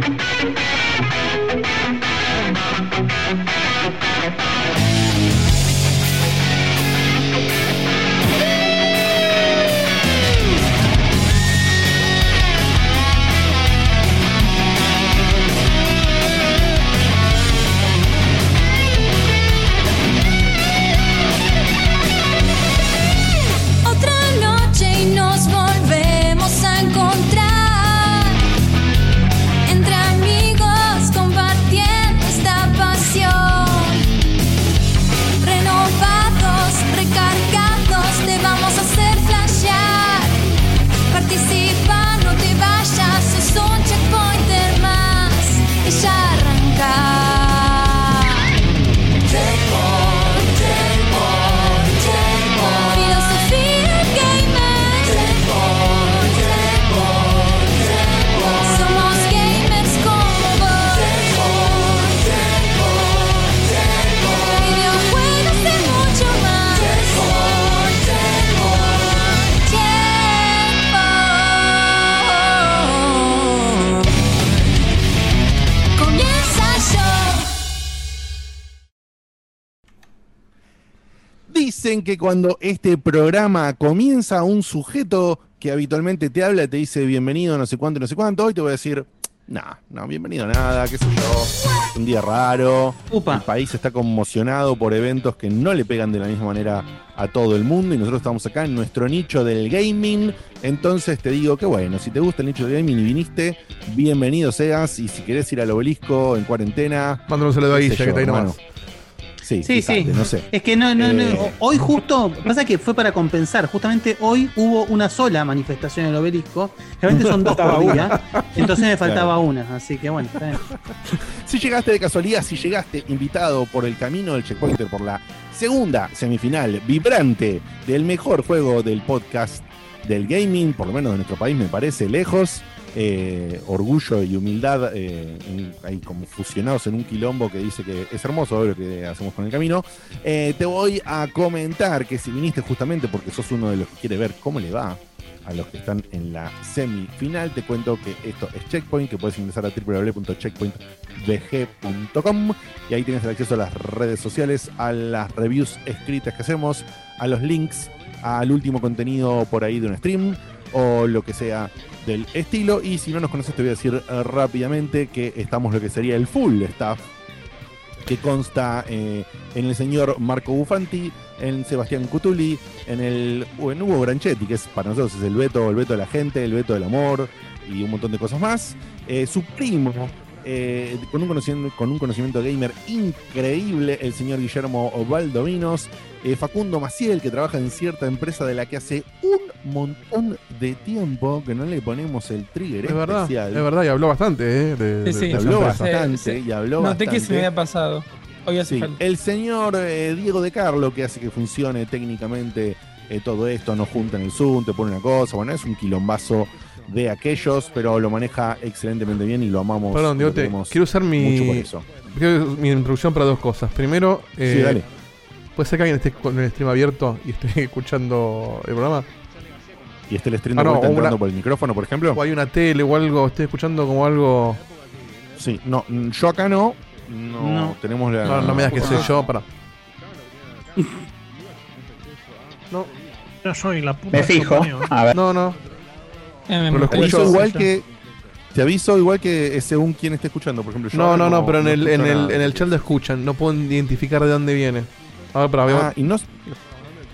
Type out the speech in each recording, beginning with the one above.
Otra Dicen que cuando este programa comienza, un sujeto que habitualmente te habla te dice bienvenido, no sé cuánto, no sé cuánto. Hoy te voy a decir, no, no, bienvenido nada, qué sé yo. Es un día raro. El país está conmocionado por eventos que no le pegan de la misma manera a todo el mundo y nosotros estamos acá en nuestro nicho del gaming. Entonces te digo que bueno, si te gusta el nicho del gaming y viniste, bienvenido seas. Y si querés ir al obelisco en cuarentena, Mándale un saludo a sé que está ahí nomás. Sí, Sí, no sé. Es que no, no, no. Eh. Hoy justo, pasa que fue para compensar. Justamente hoy hubo una sola manifestación en el obelisco. Realmente son dos por día. Entonces me faltaba Claro. una. Así que bueno, está bien. Si llegaste de casualidad, si llegaste invitado por el camino del checkpointer por la segunda semifinal vibrante del mejor juego del podcast del gaming, por lo menos de nuestro país, me parece lejos. Eh, orgullo y humildad eh, ahí como fusionados en un quilombo que dice que es hermoso lo que hacemos con el camino. Eh, te voy a comentar que si viniste justamente porque sos uno de los que quiere ver cómo le va a los que están en la semifinal, te cuento que esto es Checkpoint, que puedes ingresar a www.checkpointbg.com y ahí tienes el acceso a las redes sociales, a las reviews escritas que hacemos, a los links, al último contenido por ahí de un stream o lo que sea del estilo. Y si no nos conoces, te voy a decir eh, rápidamente que estamos lo que sería el full staff que consta eh, en el señor Marco Bufanti, en Sebastián Cutuli, en el Hugo Branchetti, que es para nosotros es el veto, el veto de la gente, el veto del amor y un montón de cosas más. Eh, su primo, con, un conocimiento, con un conocimiento gamer increíble, el señor Guillermo Valdominos, eh, Facundo Maciel, que trabaja en cierta empresa de la que hace un montón de tiempo que no le ponemos el trigger Es verdad, especial. es verdad, y habló bastante, ¿eh? De, de- Sí, sí. Habló bastante Sí, sí. y habló Noté bastante. que se me había pasado. Hoy hace Sí, falta. el señor eh, Diego de Carlo que hace que funcione técnicamente eh, todo esto, nos junta en el Zoom, te pone una cosa, bueno, es un quilombazo de aquellos, pero lo maneja excelentemente bien y lo amamos. Perdón, Diego, te- quiero usar mucho por mi, eso. quiero mi introducción para dos cosas. Primero, eh, Sí, dale. Puede ser que alguien esté con el stream abierto y esté escuchando el programa. Y esté el stream Ah, de no, entrando una- por el micrófono, por ejemplo. O hay una tele o algo, esté escuchando como algo. Sí, no, yo acá no. No, No. tenemos la. No, no me das que sé yo, para. No, Yo soy la puta. Me fijo. A ver. no, no. Eh, Pero lo Te escucho- aviso igual que. Te aviso igual que según quién esté escuchando, por ejemplo. yo No, no, no, pero en el, en, el, en el chat lo escuchan. No pueden identificar de dónde viene. A ver, para ver. Ah, y no.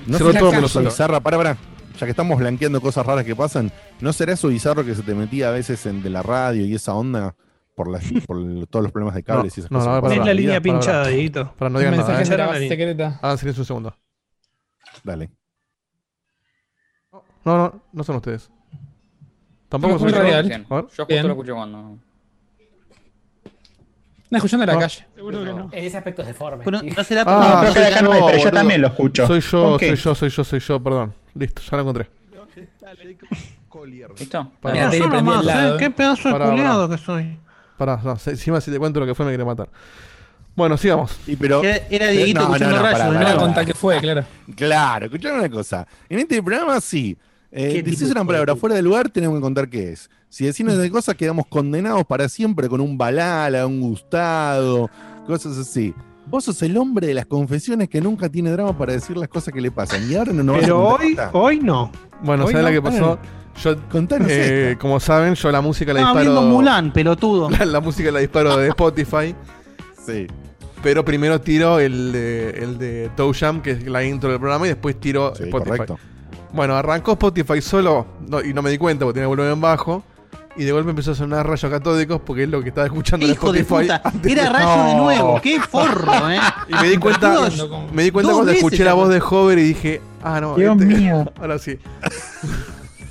No será todo menos bizarra, para, para. Ya que estamos blanqueando cosas raras que pasan, ¿no será eso bizarro que se te metía a veces en de la radio y esa onda por, las, por el- todos los problemas de cables y esas no, cosas? no, para, la línea para, para. pinchada, Dieguito. Para, no digan nada, ¿eh? secreta. Hagan silencio un segundo. Dale. No, no, no son ustedes. Tampoco No, son muy yo. justo Bien. lo escuché cuando. No, escuchando en la No. calle. Seguro que no. Ese aspecto es deforme. Pero no será Ah, No, pero no pero yo también lo escucho. Soy yo, soy yo, soy yo, soy yo, perdón. Listo, ya lo encontré. ¿Listo? Pará, Mira. ¿eh? Qué pedazo de culiado que soy. pará, no, encima si te cuento lo que fue me quiere matar. Bueno, sigamos. Y pero, Era, era Dieguito No, escuchando no, rayos. de No contar que fue, claro. claro, escuchame una cosa. En este programa sí. Eh, ¿Qué decís de una palabra fuera de lugar, tenemos que contar qué es. Si decimos de cosas, quedamos condenados para siempre con un balala, un gustado, cosas así. Vos sos el hombre de las confesiones que nunca tiene drama para decir las cosas que le pasan. Y ahora no nos vas a Pero hoy, hoy no. Bueno, Hoy ¿sabes no, lo que pasó? Yo, Contanos eh, como saben, yo la música la Estaba disparo. viendo Mulan, pelotudo. La, la música la disparo de Spotify. Sí. Pero primero tiro el de, el de Toe Jam, que es la intro del programa, y después tiro Sí, Spotify. correcto. Bueno, arrancó Spotify solo no- y no me di cuenta porque tenía volumen bajo. Y de golpe empezó a sonar rayos catódicos porque es lo que estaba escuchando en Hijo de puta. Era de- rayo de nuevo. Qué forro, eh. Y me di cuenta, me di cuenta cuando escuché la voz de Hover y dije, ah, no, Dios este- mío. ahora sí.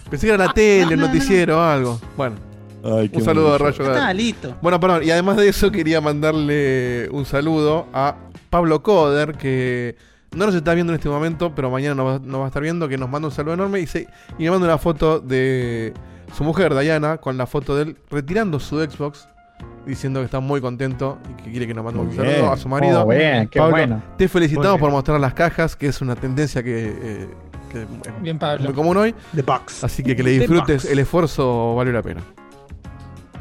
Pensé que era la tele, el noticiero o algo. Bueno, Ay, qué un saludo a. Rayo Está listo. Bueno, perdón, y además de eso quería mandarle un saludo a Pablo Coder, que no nos está viendo en este momento, pero mañana nos va, nos va a estar viendo, que nos manda un saludo enorme y, se, y me manda una foto de su mujer, Diana, con la foto de él retirando su Xbox, diciendo que está muy contento y que quiere que nos mande un bien. saludo a su marido. Oh, bien, qué Pablo, bueno. Te felicitamos bien. por mostrar las cajas, que es una tendencia que, eh, que es Bien, muy Pablo. común hoy. The Box. Así que que le disfrutes, el esfuerzo valió la pena.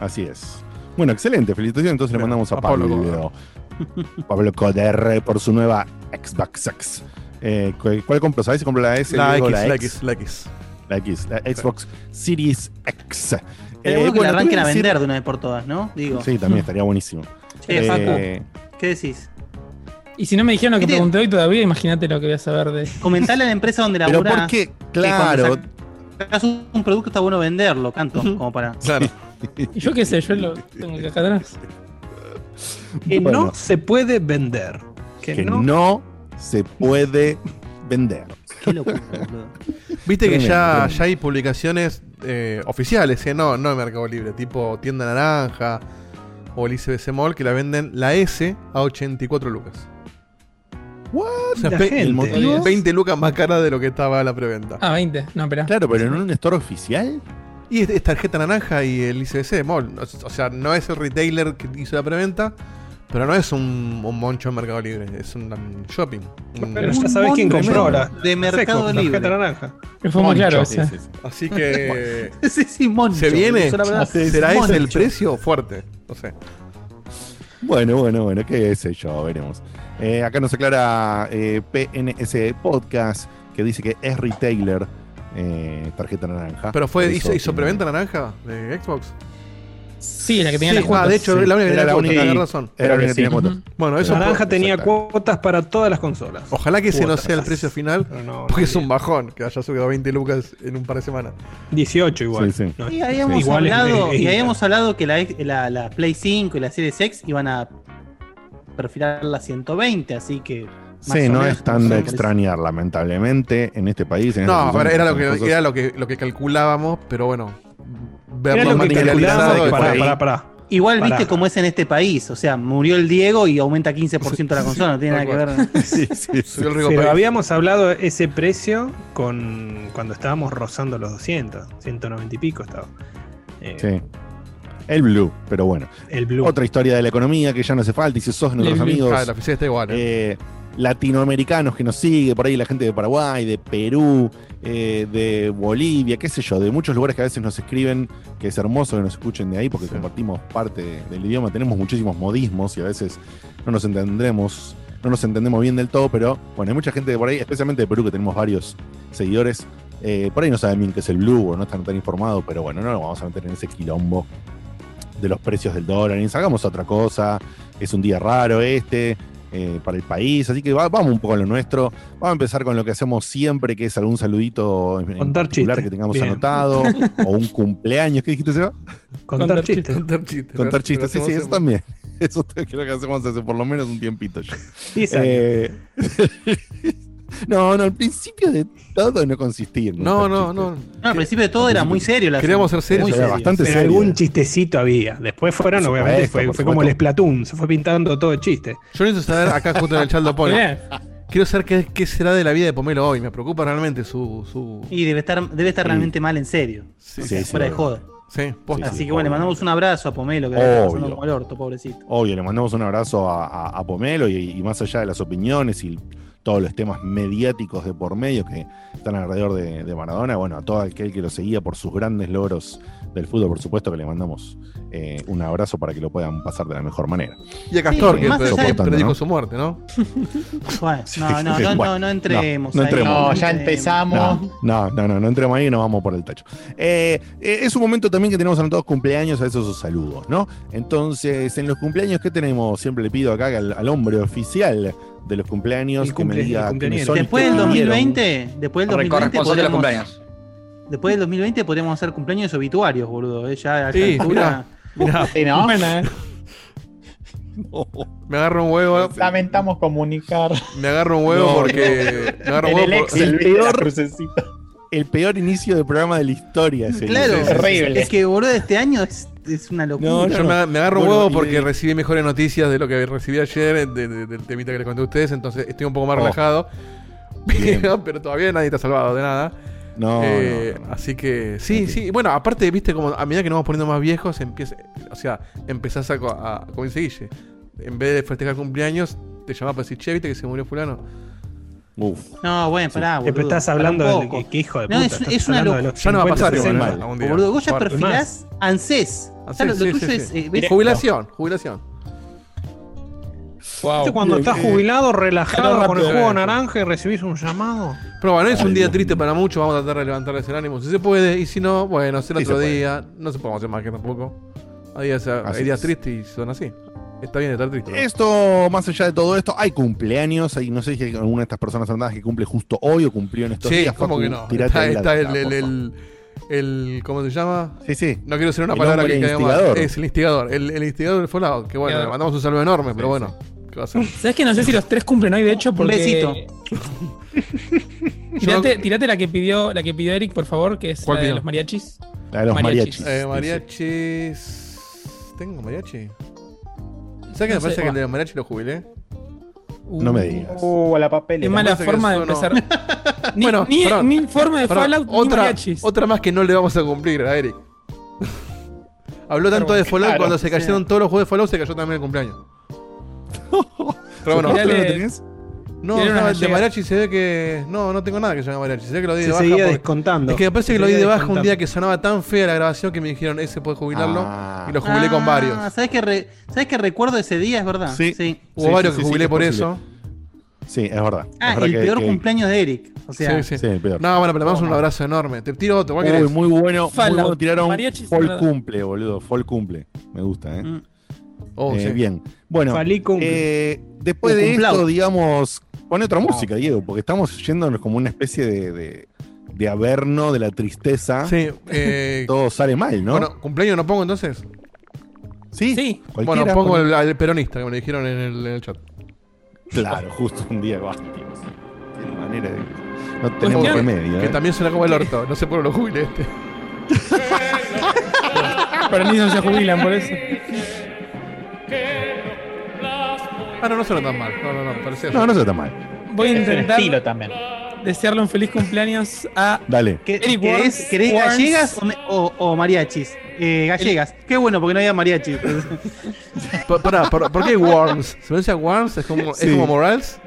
Así es. Bueno, excelente. Felicitaciones. Entonces le mandamos a, a Pablo Pablo. Pablo Coder por su nueva Xbox X. Eh, ¿cuál, cuál compró? ¿Sabes si compró la S? La X, la X? X, la X. La X, la Xbox Series X. Pero Eh, bueno que la arranquen a decir- vender de una vez por todas, ¿no? Digo. Sí, también estaría buenísimo. Facu, Eh, ¿qué decís? Y si no me dijeron lo que pregunté hoy todavía, imagínate lo que voy a saber de. Comentale a la empresa donde pero laburás. ¿por qué? que cuando Claro. sacas un, un producto está bueno venderlo, canto, como para. Claro. Y yo qué sé, yo lo tengo que acá atrás. Que Bueno. no se puede vender. Que, que no. no se puede vender. Qué locura, boludo. Viste que ya, ya hay publicaciones eh, oficiales, ¿eh? no, no en Mercado Libre, tipo Tienda Naranja o el ICBC Mall, que la venden la S a 84 lucas. What? O sea, La ve- gente. ¿El motivo? 20 lucas más cara de lo que estaba la preventa. Ah, 20. No, espera. Claro, pero en un store oficial. Y es, es tarjeta naranja y el ICBC Mall. O sea, no es el retailer que hizo la preventa, pero no es un, un moncho en Mercado Libre, es un, um, shopping. Un- Pero ya sabes quién compró la. de Mercado Seco, Libre. tarjeta naranja. Que fue muy claro Sí, sí. Así que. Sí, sí, moncho. ¿Se viene? La. ¿Será ese el Moncho. precio? Fuerte. No sé. Bueno, bueno, bueno, qué sé yo, veremos. Eh, acá nos aclara eh, PNS Podcast que dice que es retailer, eh, tarjeta naranja. ¿Pero fue, hizo, hizo preventa naranja de Xbox? Sí, la que tenía Sí, las ah, cuotas. de hecho, sí. la única que Era tenía la cuotas, única- tenés razón. Era la única que tenía cuotas. Bueno, eso Naranja tenía cuotas para todas las consolas. Ojalá que ese no sea el precio final, no, porque no es un bajón que haya subido a 20 lucas en un par de semanas. 18 igual. Sí, sí. No, Y habíamos igual hablado, es- y es- habíamos hablado que la, la, la Play 5 y la Series X iban a perfilar la 120, así que. Sí, no menos, es tan de extrañar, lamentablemente, en este país. En No, situación, era lo que, era lo que, lo que calculábamos, pero bueno. Verlo Pará, pará, pará. Igual Pará. viste cómo es en este país, o sea, murió el Diego y aumenta 15% la consola, no tiene nada que ver. Sí, sí, Pero país. habíamos hablado ese precio con cuando estábamos rozando los 200, 190 y pico estaba. Eh, Sí. El Blue, pero bueno. El Blue. Otra historia de la economía que ya no hace falta y si sos nuestros amigos. Ah, la oficina está igual. ¿eh? eh, latinoamericanos que nos sigue, por ahí la gente de Paraguay, de Perú, eh, de Bolivia, qué sé yo, de muchos lugares que a veces nos escriben, que es hermoso que nos escuchen de ahí porque Sí. compartimos parte de- del idioma, tenemos muchísimos modismos y a veces no nos entendemos, no nos entendemos bien del todo, pero bueno, hay mucha gente de por ahí, especialmente de Perú, que tenemos varios seguidores, eh, por ahí no saben bien qué es el blue o no están tan informados, pero bueno, no nos vamos a meter en ese quilombo de los precios del dólar, ni hagamos otra cosa, es un día raro este, eh, para el país. Así que va- vamos un poco a lo nuestro. Vamos a empezar con lo que hacemos siempre, que es algún saludito en, en Contar particular chistes. que tengamos Bien. anotado, o un cumpleaños. ¿Qué dijiste, Seba? Contar Contar chistes. Contar chistes. Contar chistes. Sí, sí, eso también. Eso creo que hacemos hace por lo menos un tiempito ya. 10 años. Eh, no, no, al principio de todo no consistía en No, no, no. No, al principio de todo era muy serio. La Queríamos ser serios, muy era serio. bastante Pero serio. algún chistecito había. Después fueron, obviamente, fue, fue como el. Splatoon. Se fue pintando todo el chiste. Yo necesito saber, acá justo en el chat lo pone. Quiero saber qué, qué será de la vida de Pomelo hoy. Me preocupa realmente su. su... Y debe estar, debe estar Sí. realmente mal en serio. Sí, Sí, sí. sí, fuera de sí. joda. sí, posta. Así sí, que bueno, le mandamos un abrazo a Pomelo, que está pasando Obvio. como el orto, pobrecito. Obvio, le mandamos un abrazo a, a- a Pomelo y, y más allá de las opiniones y todos los temas mediáticos de por medio que están alrededor de, de Maradona. Bueno, a todo aquel que lo seguía por sus grandes logros del fútbol, por supuesto que le mandamos eh, un abrazo para que lo puedan pasar de la mejor manera. Y a Castor, Sí, que más allá predijo ¿no? su muerte, ¿no? Bueno, no, no, no, no, no entremos. no ahí, entremos. No, ya empezamos. No, no, no, no entremos ahí y nos vamos por el tacho. Eh, eh, es un momento también que tenemos anotados cumpleaños, a esos saludos, ¿no? Entonces, en los cumpleaños, ¿qué tenemos? Siempre le pido acá al, al hombre oficial de los cumpleaños El que me cumple- diga el Después del vivieron. 2020, después del 2020 Corresponsal de los podemos, cumpleaños. después del 2020 podríamos hacer cumpleaños obituarios, boludo. eh, Ya a Sí, altura. Mirá, Sí, ¿no? Buena, eh. me agarro un huevo, Lamentamos comunicar. me agarro un huevo No, porque. Me agarro un En el huevo por- el peor-. El peor inicio de programa de la historia. Claro, Es terrible. es que boludo, este año es, es una locura. No, Yo me, me agarro huevo porque de- recibí mejores noticias de lo que recibí ayer, de- de- del temita que les conté a ustedes, entonces estoy un poco más Oh. relajado. Pero todavía nadie está salvado de nada. No, Eh, no, no. Así que sí, sí. Bueno, aparte, viste, como a medida que nos vamos poniendo más viejos, empieza, o sea, empezás a, a como dice Guille, en vez de festejar cumpleaños, te llamás para decir, che, viste que se murió fulano. Uf. No, bueno, pará, boludo. Estás hablando de poco. que, hijo de No, puta. es- estás es una hablando de loc- los Ya no va a 50, pasar igual, 60. mal. algún día. Boludo, vos ya perfilás ANSES. Lo sí, tuyo sí, es. sí. eh. Jubilación, jubilación. Wow. ¿Viste cuando estás jubilado, relajado con el jugo naranja y recibís un llamado? Pero bueno, es un día triste para muchos, vamos a tratar de levantarles el ánimo si se puede, y si no, bueno, será Sí se otro puede. día, no se podemos hacer más que tampoco. Hay días, hay tristes y son así. Está bien estar triste. ¿no? Esto, más allá de todo esto, hay cumpleaños. Hay, no sé si hay alguna de estas personas anotadas que cumple justo hoy o cumplió en estos Sí, días. ¿cómo Facu, que no? Está, el, el- ¿Cómo se llama? Sí, sí. No quiero decir una El palabra que instigador. Es el instigador. El, el instigador del Fallout. Que bueno, le mandamos un saludo enorme, pero Sí, bueno. ¿Qué va a hacer? ¿Sabes que no sé si los tres cumplen hoy, de hecho? Porque... besito. tirate, tirate la que pidió la que pidió Eric, por favor, que es la ¿Cuál de los mariachis. La de los Mariachis. mariachis. Eh, Sí, sí. mariachis. ¿Tengo mariachi? ¿Sabes que No me parece que el de los mariachis lo jubilé? No me digas. Uh, la papelera. Qué mala forma de eso no. empezar. ni, Bueno, ni, perdón. ni forma de Pará, Fallout ni otra, mariachis. otra más que no le vamos a cumplir a Eric. Habló tanto de Fallout Claro, cuando se sí. cayeron todos los juegos de Fallout, se cayó también el cumpleaños. Pero bueno, Mirá, ¿Tú lo tenés? No, no, el de mariachi se ve que. No, no tengo nada que se llame mariachi. Se ve que lo di de Se baja. seguía por- descontando. Es que me parece que lo di de baja un día que sonaba tan fea la grabación que me dijeron, ese puede jubilarlo. Ah. y lo jubilé con Ah, varios. ¿Sabes que, re- ¿Sabes que recuerdo ese día? Es verdad. Sí. sí. Hubo Sí, varios sí, que sí, jubilé por posible. eso. Sí, es verdad. Ah, Es verdad el que- peor que- cumpleaños de Eric. O sea, Sí, sí. Sí, el peor. No, bueno, pero le damos un abrazo enorme. Te tiro otro, ¿cuál Uy, querés? muy bueno. Muy bueno. Tiraron Mariachis, Fall cumple, boludo. Fall cumple. Me gusta, ¿eh? Mm. Oh, Eh, sí. Bien. Bueno, eh, después Un de esto, digamos, pone otra música, Diego, porque estamos yéndonos como una especie de, de, de averno de la tristeza. Sí, eh, Todo sale mal, ¿no? Bueno, ¿cumpleaños no pongo entonces? sí, Sí. Bueno, pongo pon- el, el peronista que me lo dijeron en el, en el chat. Claro, justo un día. Basti, Qué manera de. No Pues tenemos que- remedio. Que ¿eh? también suena como el orto. No sé por lo jubilé este. Para mí no se jubilan por eso. Ah, no, no suena tan mal. No, no, no, parecía No, no está tan mal. Voy a intentar estilo también. desearle un feliz cumpleaños a Dale. ¿Qué- Eric ¿Querés, gallegas o, me- o- o mariachis? Eh, gallegas. Qué bueno, porque no había mariachis. Pará, ¿por, ¿por qué Worms? ¿Se pronuncia Worms? ¿Es como, Sí. ¿es como Morales?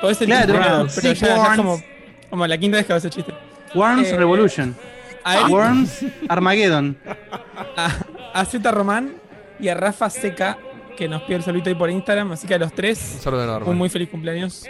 Podés ser Claro, pero, claro, pero sí, ya, ya es como, como la quinta vez que hago ese chiste. Worms Eh, Revolution. A Eric, Worms Armageddon. a, a Z Román y a Rafa Seca, que nos pide el saludito ahí por Instagram. Así que a los Un tres, saludo enorme. un muy feliz cumpleaños.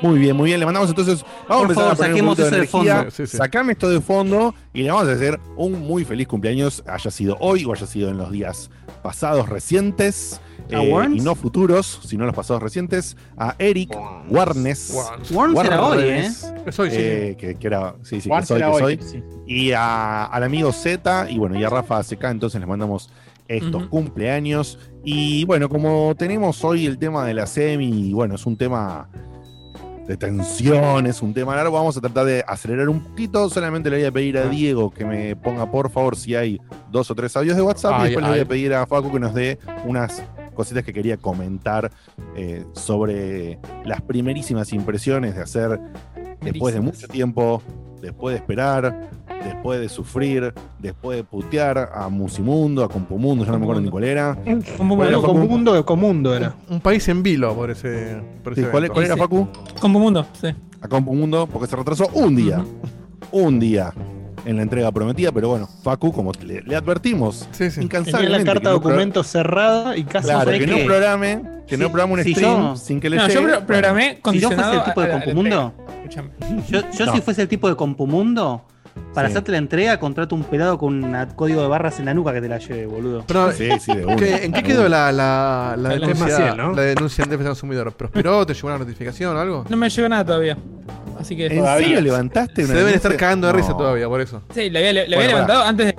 Muy bien, muy bien. Le mandamos entonces. Vamos Por a empezar favor, a poner un saquemos eso de fondo. Sí, sí. Sacame esto de fondo y le vamos a hacer un muy feliz cumpleaños, haya sido hoy o haya sido en los días pasados recientes. ¿A eh, Warnes? y no futuros, sino los pasados recientes. A Eric Warnes. Worms era hoy, ¿eh? Es hoy, sí. eh, que, que era, sí, sí, que soy, será que hoy, soy. sí. Y a- al amigo Z y bueno, y a Rafa CK, entonces les mandamos estos cumpleaños. Y bueno, como tenemos hoy el tema de la semi, y bueno, es un tema de tensión, es un tema largo, vamos a tratar de acelerar un poquito. Solamente le voy a pedir a Diego que me ponga por favor si hay dos o tres audios de WhatsApp. y Ay, después le voy a pedir a Facu que nos dé unas cositas que quería comentar eh, sobre las primerísimas impresiones de hacer después de mucho tiempo, después de esperar, después de sufrir, después de putear a Musimundo, a Compumundo, ya no me acuerdo ni cuál era. Compu Bueno, Mundo. Facu. Comundo era. Un país en vilo por ese. Por ese Sí, ¿cuál, era, Sí. Facu? Compu Mundo, sí. A Compumundo, porque se retrasó un día. Un día en la entrega prometida, pero bueno, Facu, como le, le advertimos, Sí, sí. Tenía incansablemente. la carta que de no cerrada y casi Claro, ¿sabés que no programe, que no programe un si stream yo- sin que le No, llegue. yo pro- programé Si yo condicionado fuese el tipo de Compumundo, yo, yo No. si fuese el tipo de Compumundo, para Sí. hacerte la entrega, contrato un pelado con un código de barras en la nuca que te la lleve, boludo. Pero, Sí, sí, de. ¿qué- ¿En qué quedó la, la, la La denuncia, Maciel, ¿no? la denuncia en defensa del consumidor? ¿Prosperó? ¿Te llegó una notificación o algo? No me llegó nada todavía. Así que. ¿En serio levantaste Se una deben estar cagando de risa No. todavía, por eso. Sí, le había, le había Bueno, levantado antes de.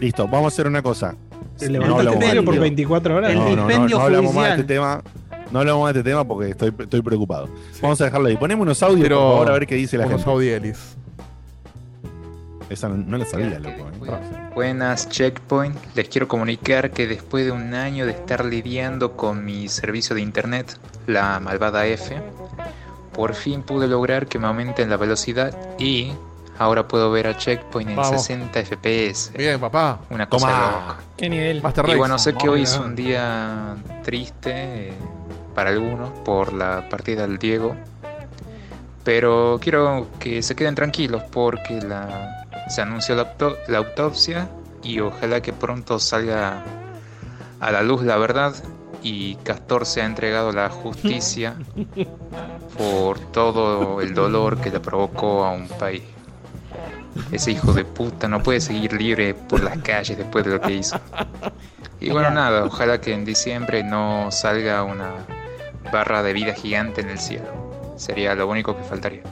Listo, vamos a hacer una cosa. Se No levantó más. diario por 24 horas. El No, no, no, dispendio no hablamos más de este tema. No hablamos más de este tema porque estoy, estoy preocupado. Vamos a dejarlo ahí. Ponemos unos audios, Pero por favor, a ver qué dice la Unos gente. audielis. Esa no, la sabía, loco. ¿eh? Buenas Checkpoint, les quiero comunicar que después de un año de estar lidiando con mi servicio de internet, la malvada F, por fin pude lograr que me aumenten la velocidad y ahora puedo ver a Checkpoint en Vamos. 60 FPS. Bien, papá. Una cosa loca. ¿Qué nivel? Master Y Race. bueno, sé que hoy es un día triste eh, para algunos por la partida del Diego, pero quiero que se queden tranquilos porque la, se anunció la, auto- la autopsia y ojalá que pronto salga a la luz la verdad y Castor se ha entregado a la justicia por todo el dolor que le provocó a un país. Ese hijo de puta no puede seguir libre por las calles después de lo que hizo. Y bueno, nada, ojalá que en diciembre no salga una barra de vida gigante en el cielo. Sería lo único que faltaría.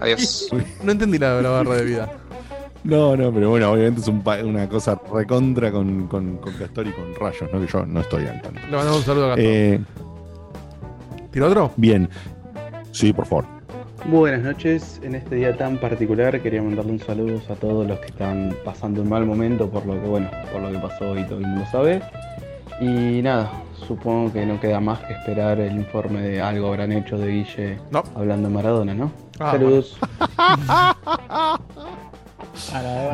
Adiós. No entendí la, la barra de vida. No, no, pero bueno, obviamente es un pa- una cosa recontra con, con, con Castor y con Rayos, ¿no? Que yo no estoy al tanto. Le mandamos un saludo a Gastón. Eh, ¿Tira otro? bien. Sí, por favor. Buenas noches, en este día tan particular quería mandarle un saludo a todos los que están pasando un mal momento por lo que bueno, por lo que pasó y todo el mundo sabe. Y nada, supongo que no queda más que esperar el informe de algo habrán hecho de Guille No. hablando de Maradona, ¿no? Ah, Saludos. A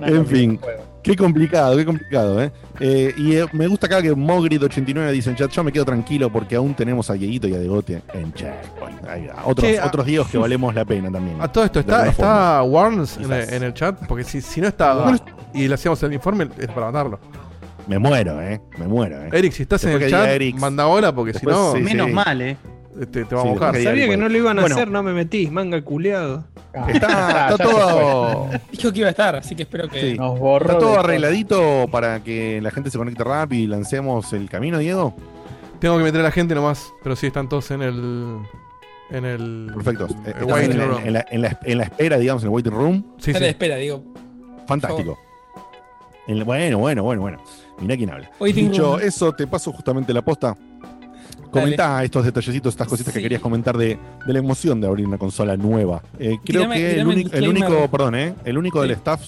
En fin. Qué complicado, qué complicado, ¿eh? Eh, y eh, me gusta acá que Mogrid89 dice en chat, yo me quedo tranquilo porque aún tenemos a Dieguito y a Degote en checkpoint. Va. Otros, Che, otros Diegos que valemos la pena también. A todo esto, ¿está, está Warnes en el, Quizás. en el chat? Porque si, si no estaba No y le hacíamos el informe, es para matarlo. Me muero, ¿eh? Me muero, ¿eh? Eric, si estás en el chat, Eric. manda hola porque Después, si no, sí, Menos sí. mal, eh. Te, te va a Sí, mojar. después Sabía que no lo iban a Bueno. hacer, no me metís, manga culeado. Ah, Está, está todo, Dijo que iba a estar, así que espero que. Sí. Nos borró. está todo arregladito para que la gente se conecte rápido y lancemos el camino, Diego. Tengo que meter a la gente nomás, pero sí están todos en el. En el. Perfecto. Eh, el en, la, en la- en la- en la espera, digamos, en el waiting room. Sí, Dale, sí. espera, digo. Fantástico. En la- bueno, bueno, bueno, bueno. Mirá quién habla. Dicho room. eso, te paso justamente la posta. Comentá estos detallecitos, estas cositas que querías comentar de, de la emoción de abrir una consola nueva. Eh, creo Tirame- que el, único- el disclaimer. único, perdón, eh, el único del staff,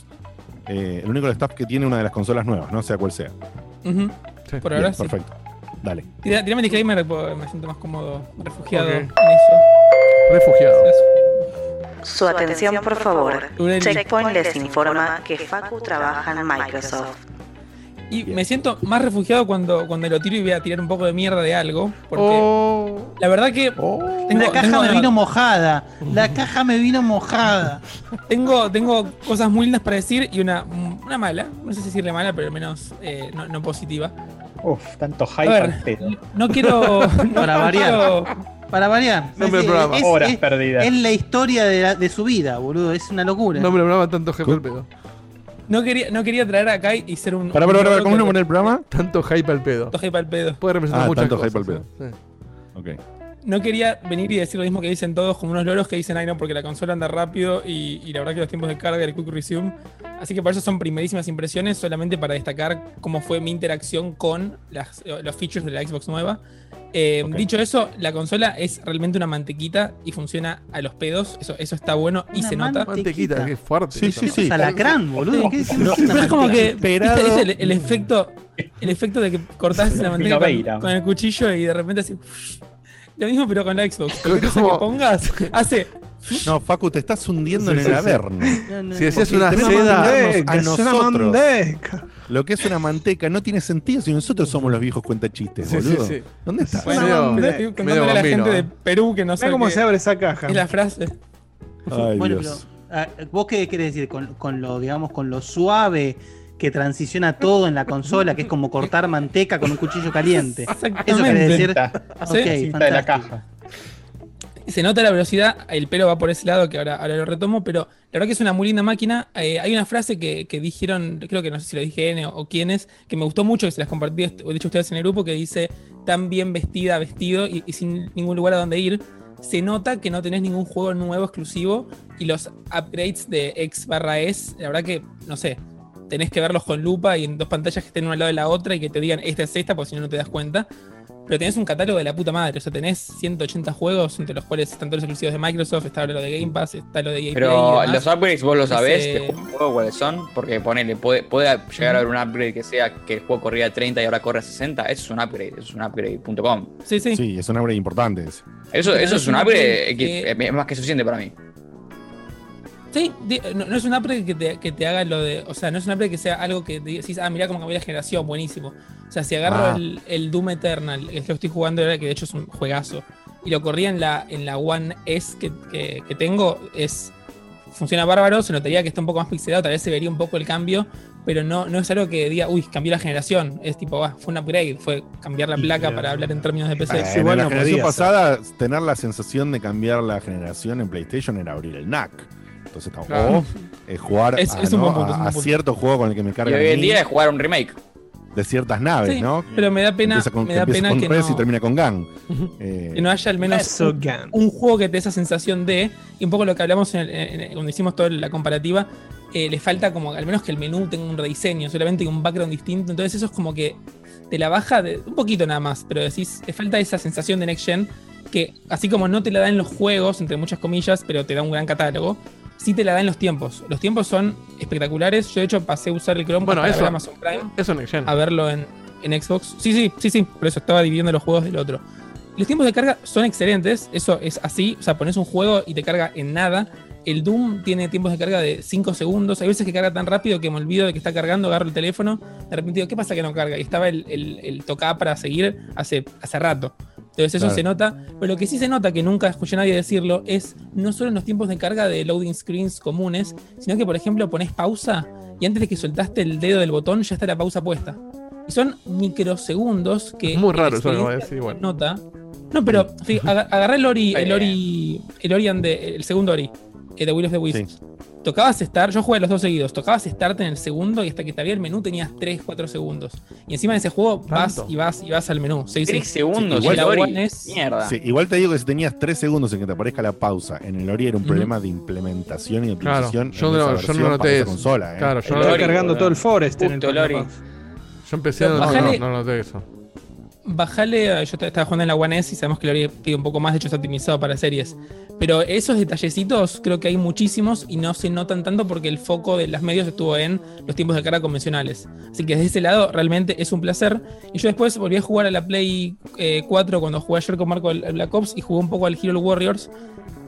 eh, el único del staff que tiene una de las consolas nuevas, no sea cual sea. Sí. Por Bien, ahora sí. perfecto. Dale. Tira- Tirame el disclaimer me siento más cómodo, refugiado en eso. Refugiado. Su atención, por favor. Checkpoint les informa que Facu trabaja en Microsoft. Y me siento más refugiado cuando, cuando lo tiro y voy a tirar un poco de mierda de algo. Porque Oh. la verdad que Oh. tengo, la caja tengo- me vino mojada. La caja me vino mojada. tengo, tengo cosas muy lindas para decir y una, una mala. No sé si decirle mala, pero al menos eh, no, no positiva. Uf, tanto A hype ver, no quiero. no Para variar. quiero- Para variar. Nombre del Es- programa. es- Horas es- perdidas. Es la historia de, la- de su vida, boludo. Es una locura. No me lo tanto hype al pedo. No quería, no quería traer acá y ser un. Para, para, para, ¿cómo que- pone el programa? Tanto hype al pedo. tanto hype al pedo. Puede representar Ah, muchas tanto cosas. hype al pedo. sí. Ok. No quería venir y decir lo mismo que dicen todos, como unos loros que dicen, ay no, porque la consola anda rápido y, y la verdad que los tiempos de carga, el quick resume. Así que por eso son primerísimas impresiones, solamente para destacar cómo fue mi interacción con las- los features de la Xbox nueva. Eh. Dicho eso, la consola es realmente una mantequita y funciona a los pedos. Eso, eso está bueno y Una se nota. Mantequita, qué fuerte. Sí, eso. sí, sí. alacrán, boludo. ¿Qué decimos? Pero es como que Esperado. ¿viste? Es el, el efecto el efecto de que cortás la manteca con el cuchillo y de repente así lo mismo pero con la Xbox cosa que pongas hace No, Facu, te estás hundiendo Sí, en sí, el sí. averno. Si decías una seda- a es una nosotros. manteca. Lo que es una manteca no tiene sentido si nosotros somos los viejos cuentachistes, Sí, boludo. sí. ¿Dónde estás? Bueno, Medio- medio a la gente de eh. Perú que no sabe cómo se abre esa caja. es la frase. Ay, bueno, Dios. pero ah, ¿vos qué querés decir? Con, con lo, digamos, con lo suave que transiciona todo en la consola, que es como cortar manteca con un cuchillo caliente. Eso querés decir. De la caja. Se nota la velocidad, el pelo va por ese lado, que ahora, ahora lo retomo, pero la verdad que es una muy linda máquina. Eh, hay una frase que, que dijeron, creo que no sé si lo dije N o, o quiénes, que me gustó mucho, que se las compartí, de hecho ustedes en el grupo, que dice, tan bien vestida, vestido y, y sin ningún lugar a donde ir. Se nota que no tenés ningún juego nuevo exclusivo y los upgrades de X barra S, la verdad que, no sé, tenés que verlos con lupa y en dos pantallas que estén una al lado de la otra y que te digan esta es esta, porque si no, no te das cuenta. Pero tenés un catálogo de la puta madre, o sea, tenés 180 juegos, entre los cuales están todos los exclusivos de Microsoft, está lo de Game Pass, está lo de y Pero los upgrades vos lo sabés Ese- juego cuáles son, porque ponele, puede, puede llegar a haber un upgrade que sea que el juego corría a 30 y ahora corre a 60, eso es un upgrade, eso es un upgrade.com. Sí, sí. Sí, es un upgrade importante. ese. Eso, eso es un upgrade upgrade que que- es más que suficiente para mí. Sí, di- no, no es un upgrade que te, que te haga lo de. O sea, no es un upgrade que sea algo que decís, ah, mirá cómo cambió la generación, buenísimo. O sea, si agarro Ah. el, el Doom Eternal, lo que estoy jugando ahora, que de hecho es un juegazo, y lo corría en la, en la One S que, que- que tengo, es. Funciona bárbaro, se notaría que está un poco más pixelado, tal vez se vería un poco el cambio, pero no, no es algo que diga, uy, cambió la generación. Es tipo, ah, fue un upgrade, fue cambiar la placa para hablar en términos de PC. Eh, Sí, en bueno, la generación pasada, tener la sensación de cambiar la generación en PlayStation era abrir el NAC. Entonces, no, Claro. o eh, jugar Es- a, es un ¿no? punto, a- cierto juego con el que me Y carga hoy a en día es jugar un remake. de ciertas naves, Sí, ¿no? pero me da pena, con, me da pena con que Res y no, termina con Gang. Eh, que no haya al menos Eso, un, juego que te dé esa sensación de, y un poco lo que hablamos en el- en el- cuando hicimos toda la comparativa, eh, le falta como al menos que el menú tenga un rediseño, solamente un background distinto. Entonces eso es como que te la baja de, un poquito nada más, pero decís, le falta esa sensación de Next Gen que así como no te la dan los juegos, entre muchas comillas, pero te da un gran catálogo, sí te la dan los tiempos. Los tiempos son espectaculares. Yo de hecho pasé a usar el Chrome Bueno, para eso- ver Amazon Prime Eso Gen. a verlo en, en Xbox. Sí, sí, sí, sí, por eso estaba dividiendo los juegos del otro. Los tiempos de carga son excelentes, eso es así, o sea, pones un juego y te carga en nada. El Doom tiene tiempos de carga de 5 segundos, hay veces que carga tan rápido que me olvido de que está cargando, agarro el teléfono, de repente digo, ¿qué pasa que no carga? Y estaba el, el, el toca para seguir hace, hace rato. Entonces eso Claro. se nota, pero lo que sí se nota, que nunca escuché a nadie decirlo, es no solo en los tiempos de carga de loading screens comunes, sino que por ejemplo pones pausa y antes de que soltaste el dedo del botón ya está la pausa puesta. Y son microsegundos que. Es muy raro eso voy a decir, igual. Nota. No, pero agarré el Ori, el Ori, el Ori and the- el segundo Ori, eh, de Will of the Wisps. Tocabas Start, yo jugué los dos seguidos, tocabas Start en el segundo y hasta que te abría el menú tenías 3, 4 segundos. Y encima en ese juego vas ¿Tanto? y vas y vas al menú. Sí, sí. Tres segundos, Igual el la Ori. One es- Mierda. Sí, igual te digo que si tenías 3 segundos en que te aparezca la pausa, en el Ori era un problema de implementación y de Claro, optimización. yo no- yo no noté eso. consola, ¿eh? Claro, yo no, cargando todo el Forest en el Justo Lori. Yo empecé no, no, Bajale- no noté eso. Bajale, yo estaba jugando en la One S y sabemos que Ori pide un poco más, de hecho está optimizado para series. Pero esos detallecitos creo que hay muchísimos y no se notan tanto porque el foco de los medios estuvo en los tiempos de carga convencionales. Así que desde ese lado realmente es un placer. Y yo después volví a jugar a la Play eh, 4 cuando jugué ayer con Marco al Black Ops y jugué un poco al Hero Warriors.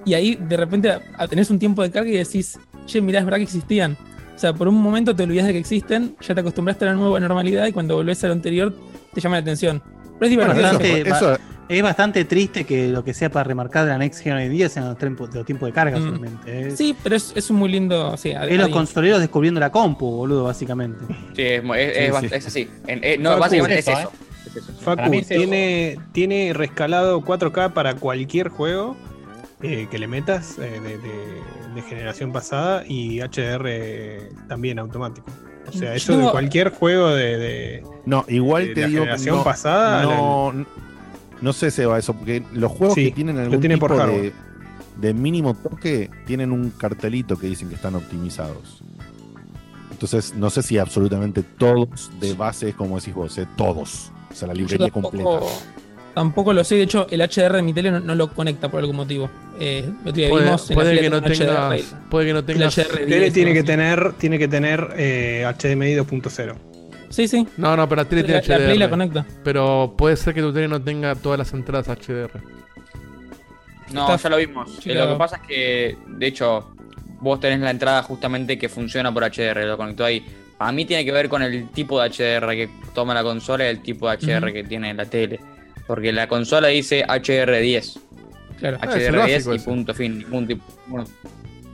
Y ahí de repente tenés un tiempo de carga y decís, che, mirá, es verdad que existían. O sea, por un momento te olvidás de que existen, ya te acostumbraste a la nueva normalidad y cuando volvés a lo anterior te llama la atención. Pero es divertido. Bastante- Eso- eso- Es bastante triste que lo que sea para remarcar de la Next Gen hoy en día sean los tiempos, los tiempos de carga Mm. solamente. Es, Sí, pero es, es un muy lindo. Sí, es los consoleros descubriendo la compu, boludo, básicamente. Sí, es, Sí, es sí. es así. En- eh, no, Facu, básicamente es es eso, eso. Es eso. Facu, tiene, tiene rescalado 4K para cualquier juego eh, que le metas eh, de, de- de generación pasada y HDR también automático. O sea, eso de cualquier juego de, de- No, igual de te la digo generación no, pasada. no, no sé, Seba, eso, porque los juegos Sí, que tienen algún tiene por tipo de, de mínimo toque tienen un cartelito que dicen que están optimizados. Entonces, no sé si absolutamente todos de base es como decís vos, eh, todos. O sea, la librería tampoco, completa. Tampoco lo sé. De hecho, el HDR de mi tele no, no lo conecta por algún motivo. Eh, Puede, vimos en la puede fila que no HDR, tengas. Puede que no tengas. HDR tele 10, tiene que tener, tiene que tener eh, HDMI 2.0. Sí, sí. No, no, pero la tele La, tiene la Play la HDR. conecta. Pero puede ser que tu tele no tenga todas las entradas HDR. No, Está- ya lo vimos. Eh. Lo que pasa es que, de hecho, vos tenés la entrada justamente que funciona por HDR, lo conectó ahí. Para mí tiene que ver con el tipo de HDR que toma la consola y el tipo de HDR que tiene la tele. Porque la consola dice HDR10. Claro. Ah, es el HDR10 básico y ese. punto fin. Tipo. Bueno,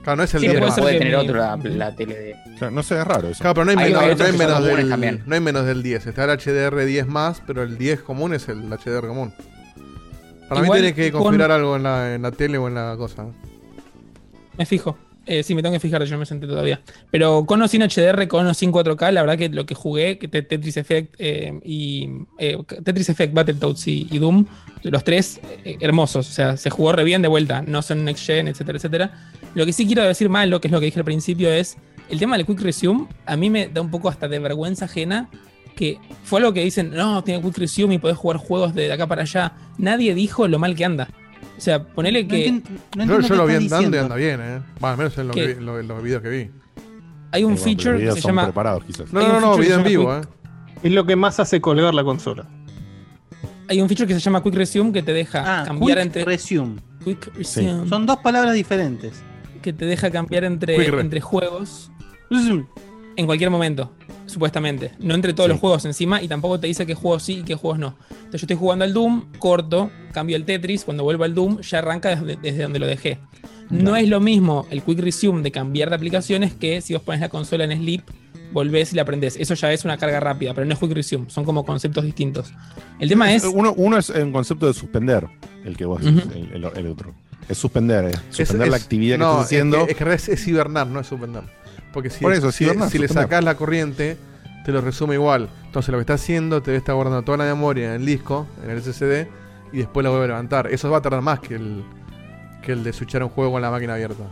Claro, no es el sí, 10 puede, más. ser puede que tener otro la, la tele de. Claro, no sé, es raro eso. Claro, pero no hay, Hay- menos, no hay menos del, no hay menos del 10. Está el HDR10 más, pero el 10 común es el HDR común. Para Igual mí tiene que con- configurar algo en la, en la tele o en la cosa. Me fijo. Eh, sí, me tengo que fijar, yo me senté todavía. Pero con o sin HDR, con o sin 4K, la verdad que lo que jugué, que te- Tetris Effect eh, y eh, Tetris Effect, Battletoads y, y Doom, los tres eh, hermosos. O sea, se jugó re bien de vuelta. No son next gen, etcétera, etcétera. Lo que sí quiero decir mal, lo que es lo que dije al principio, es el tema del Quick Resume. A mí me da un poco hasta de vergüenza ajena. Que fue algo que dicen, no, tiene Quick Resume y podés jugar juegos de acá para allá. Nadie dijo lo mal que anda. O sea, ponele No que. entiendo- no Yo, entiendo yo lo vi andando y diciendo. anda bien, ¿eh? Va, al menos en, lo que vi- lo- en los videos que vi. Hay un bueno, feature que se llama. preparados, quizás. No, no, no, feature video en vivo, llama ¿eh? Es lo que más hace colgar la consola. Hay un feature que se llama Quick Resume que te deja Ah, cambiar quick entre. resume. Quick Resume. Son dos palabras diferentes. Que te deja cambiar entre, Quick Re. entre juegos en cualquier momento, supuestamente. No entre todos Sí. los juegos encima y tampoco te dice qué juegos sí y qué juegos no. Entonces yo estoy jugando al Doom, corto, cambio el Tetris, cuando vuelvo al Doom ya arranca desde, desde donde lo dejé. No es lo mismo el Quick Resume de cambiar de aplicaciones que si vos pones la consola en Sleep, volvés y la aprendés. Eso ya es una carga rápida, pero no es Quick Resume, son como conceptos distintos. El tema es... Uno, uno es un concepto de suspender, el que vos Ujú. el, el- el otro. Es suspender, eh. suspender Es- la es- actividad que no, estás haciendo. Es, que- es es, es hibernar, no es suspender. Porque si, Por eso, es si, le sacás la corriente, te lo resume igual. Entonces lo que está haciendo, te está guardando toda la memoria en el disco, en el SSD, y después lo vuelve a levantar. Eso va a tardar más que el, que el de switchar un juego con la máquina abierta.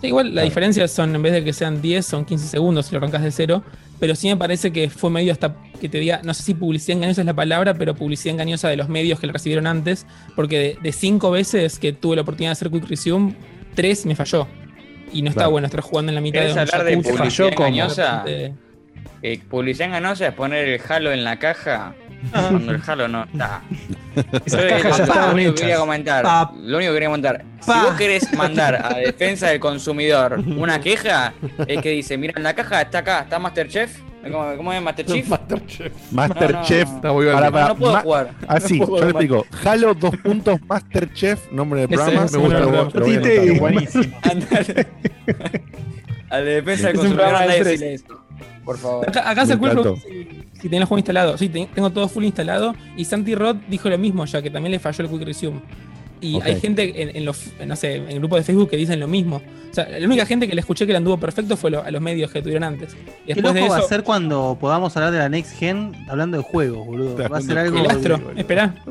Sí, igual la diferencia son, en vez de que sean 10, son 15 segundos si lo arrancas de cero. Pero sí me parece que fue medio hasta que te diga, no sé si publicidad engañosa es la palabra, pero publicidad engañosa de los medios que le recibieron antes. Porque de, de cinco veces que tuve la oportunidad de hacer Quick Resume, tres me falló. Y no está bueno estar jugando en la mitad ¿Querés de un hablar de publicidad engañosa? Eh, publicidad engañosa es poner el Halo en la caja cuando el Halo no está. Eso es cajas lo, ya estaban único que quería hechas. comentar. Pa. Lo único que quería comentar. Si vos querés mandar a defensa del consumidor una queja, es que dice, mira, en la caja está acá, está Masterchef. ¿Cómo, cómo es Masterchef? Masterchef. Masterchef. No, no. Para- No, puedo jugar. Así, No puedo yo le explico. Halo dos puntos Masterchef, nombre del programa. es Me gusta, lo, lo voy a Tite, anotar. Buenísimo. Andale. A la defensa del consumidor, anda decirle eso. Por favor. Acá, acá se acuerda si, si tenés el juego instalado. Sí, te- tengo todo full instalado. Y Santi Rod dijo lo mismo, ya que también le falló el Quick Resume. Y hay gente en, en los, no sé, en el grupo de Facebook que dicen lo mismo. O sea, la única gente que le escuché que le anduvo perfecto fue lo- a los medios que tuvieron antes. Y Qué después de loco va eso, a ser cuando podamos hablar de la Next Gen hablando de juegos, boludo. Va a ser algo. el astro. boludo. Esperá.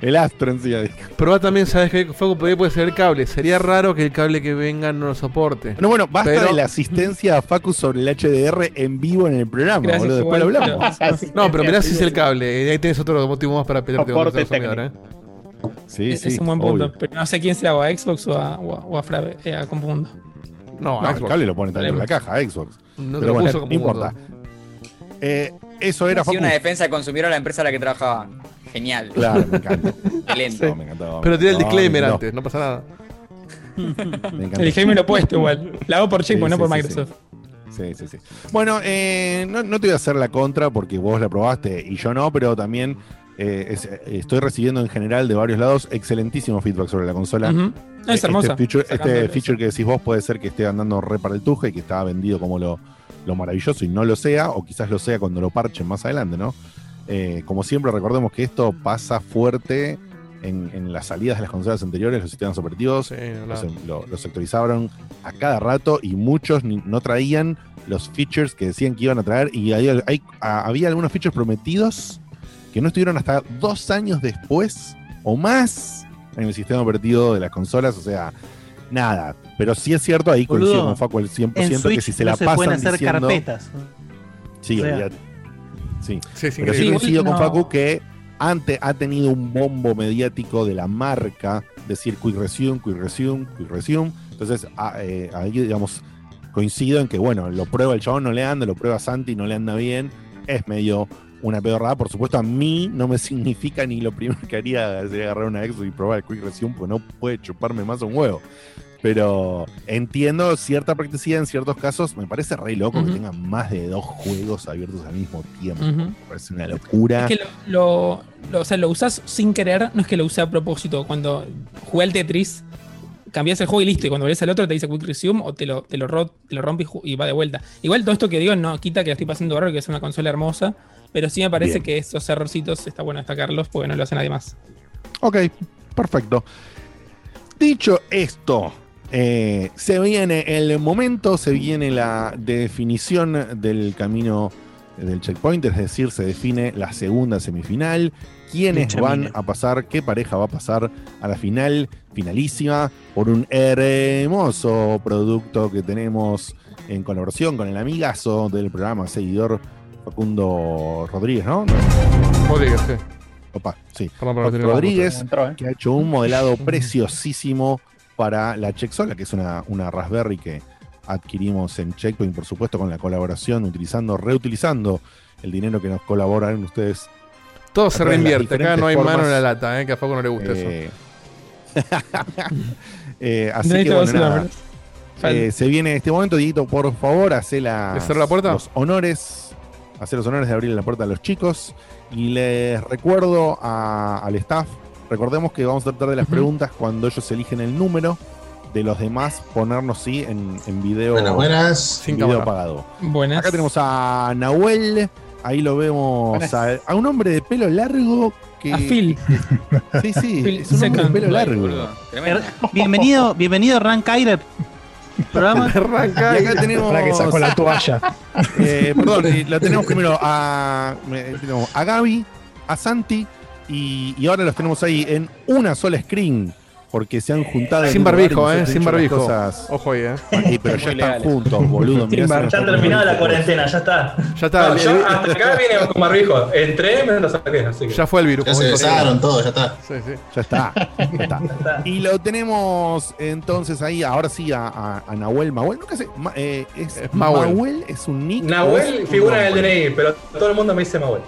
El astro en sí. Probá también, ¿sabes qué? Fuego puede puede ser el cable. Sería raro que el cable que venga no lo soporte. No, bueno, basta Pero- de la asistencia a Facu sobre el HDR en vivo en el programa, Gracias, boludo. Después lo hablamos. No, pero mirá si es el cable. Ahí tenés otro motivo más para pelearte con ¿eh? Sí, es, sí. es un buen punto. obvio. Pero no sé quién se la o a Xbox o a, o a, o a eh, a. No, No, el Xbox. cable lo pone también en la caja, Xbox. No Pero bueno, no importa. Eh, eso era Facu. una defensa del consumidor a la empresa a la que trabajaba. Genial. Claro, me encanta. Excelente. No, me encantó. Pero tira el disclaimer antes, no pasa nada. Me. El disclaimer lo he puesto igual. La hago por Sí, Checkpoint, no sí, por sí, Microsoft. Sí, sí, sí. Bueno, eh, no, no te voy a hacer la contra porque vos la probaste y yo no, pero también eh, es- eh, estoy recibiendo en general de varios lados excelentísimo feedback sobre la consola. Es Este hermosa. feature, este feature que decís vos puede ser que esté andando re para el tuje y que estaba vendido como lo, lo maravilloso y no lo sea, o quizás lo sea cuando lo parchen más adelante, ¿no? Eh, como siempre, recordemos que esto pasa fuerte en, en las salidas de las consolas anteriores, los sistemas operativos Sí, los, no. lo- los actualizaron a cada rato y muchos ni- no traían los features que decían que iban a traer y hay- hay- a- había algunos features prometidos que no estuvieron hasta dos años después o más en el sistema operativo de las consolas, o sea, nada. Pero sí es cierto, ahí Boludo, coincido con Facu al 100% En que Switch si se no la se pasan pueden hacer diciendo... carpetas. Sí, o sea. Sí. Sí, es Pero sí coincido con. Facu que antes ha tenido un bombo mediático de la marca, decir Quick Resume, Quick Resume, Quick Resume. Entonces, a- eh, ahí, digamos, coincido en que, bueno, lo prueba el chabón, no le anda, lo prueba Santi, no le anda bien. Es medio una pedorrada. Por supuesto, a mí no me significa ni lo primero que haría sería agarrar una Xbox y probar el Quick Resume, porque no puede chuparme más un huevo. Pero entiendo cierta practicidad en ciertos casos. Me parece re loco que tengan más de dos juegos abiertos al mismo tiempo. Ujú. Me parece una locura. Es que lo, lo, lo- o sea, lo usas sin querer, no es que lo use a propósito. Cuando jugué al Tetris, cambias el juego y listo. Y cuando ves al otro te dice Quick Resume o te lo, te lo, ro- te lo rompe y, va de vuelta. Igual todo esto que digo no quita que la estoy pasando bárbaro, que es una consola hermosa. Pero sí me parece Bien. que esos errorcitos está bueno destacarlos porque no lo hace nadie más. Ok, perfecto. Dicho esto, eh, se viene el momento, se viene la definición del camino del checkpoint, es decir, se define la segunda semifinal, quiénes Mucha van mina. a pasar, qué pareja va a pasar a la final, finalísima, por un hermoso producto que tenemos en colaboración con el amigazo del programa, seguidor Facundo Rodríguez, ¿no? Rodríguez, sí. Opa, sí. Perdón, perdón, Rodríguez, Entró, ¿eh? que ha hecho un modelado preciosísimo para la Checksola, que es una, una Raspberry que adquirimos en Checkpoint, por supuesto, con la colaboración, utilizando, reutilizando el dinero que nos colaboran ustedes. Todo se reinvierte. Acá no hay mano en la lata, ¿eh? que a Facu no le gusta eso. Eh, eh, así que bueno, nada. Eh, se viene este momento, Dieguito, por favor, hace la, ¿Le cerró la puerta? los honores, hace los honores de abrir la puerta a los chicos. Y les recuerdo a- al staff, recordemos que vamos a tratar de las preguntas cuando ellos eligen el número de los demás, ponernos sí en, en video, Buenas, buenas. Video apagado. Buenas. Acá tenemos a Nahuel, ahí lo vemos a, a un hombre de pelo largo que... A Phil. Sí, sí, Phil es un hombre de pelo largo. Bienvenido, bienvenido Ran Kyler. Programa. Arranca. Y acá tenemos... Para que sacó la toalla. Eh, perdón, lo tenemos primero a, a Gaby, a Santi y, y ahora los tenemos ahí en una sola screen porque se han juntado. Sin barbijo, eh. Sin barbijo. cosas- Ojo ahí, eh. Pero ya están juntos, boludo. mirá Ya están terminada la cuarentena, ya está. Ya está. No, yo hasta acá vine con barbijo. Entré, me lo saqué, así que. ya fue el virus. Ya se besaron todo, ya está. Sí, sí. Ya está, ya está. Y lo tenemos entonces ahí, ahora sí, a, a- a Nahuel Mahuel. Nunca sé, ma- eh, es, Es Mahuel. Mahuel es un nick. es Nahuel figura en el? DNI, pero todo el mundo me dice Nahuel.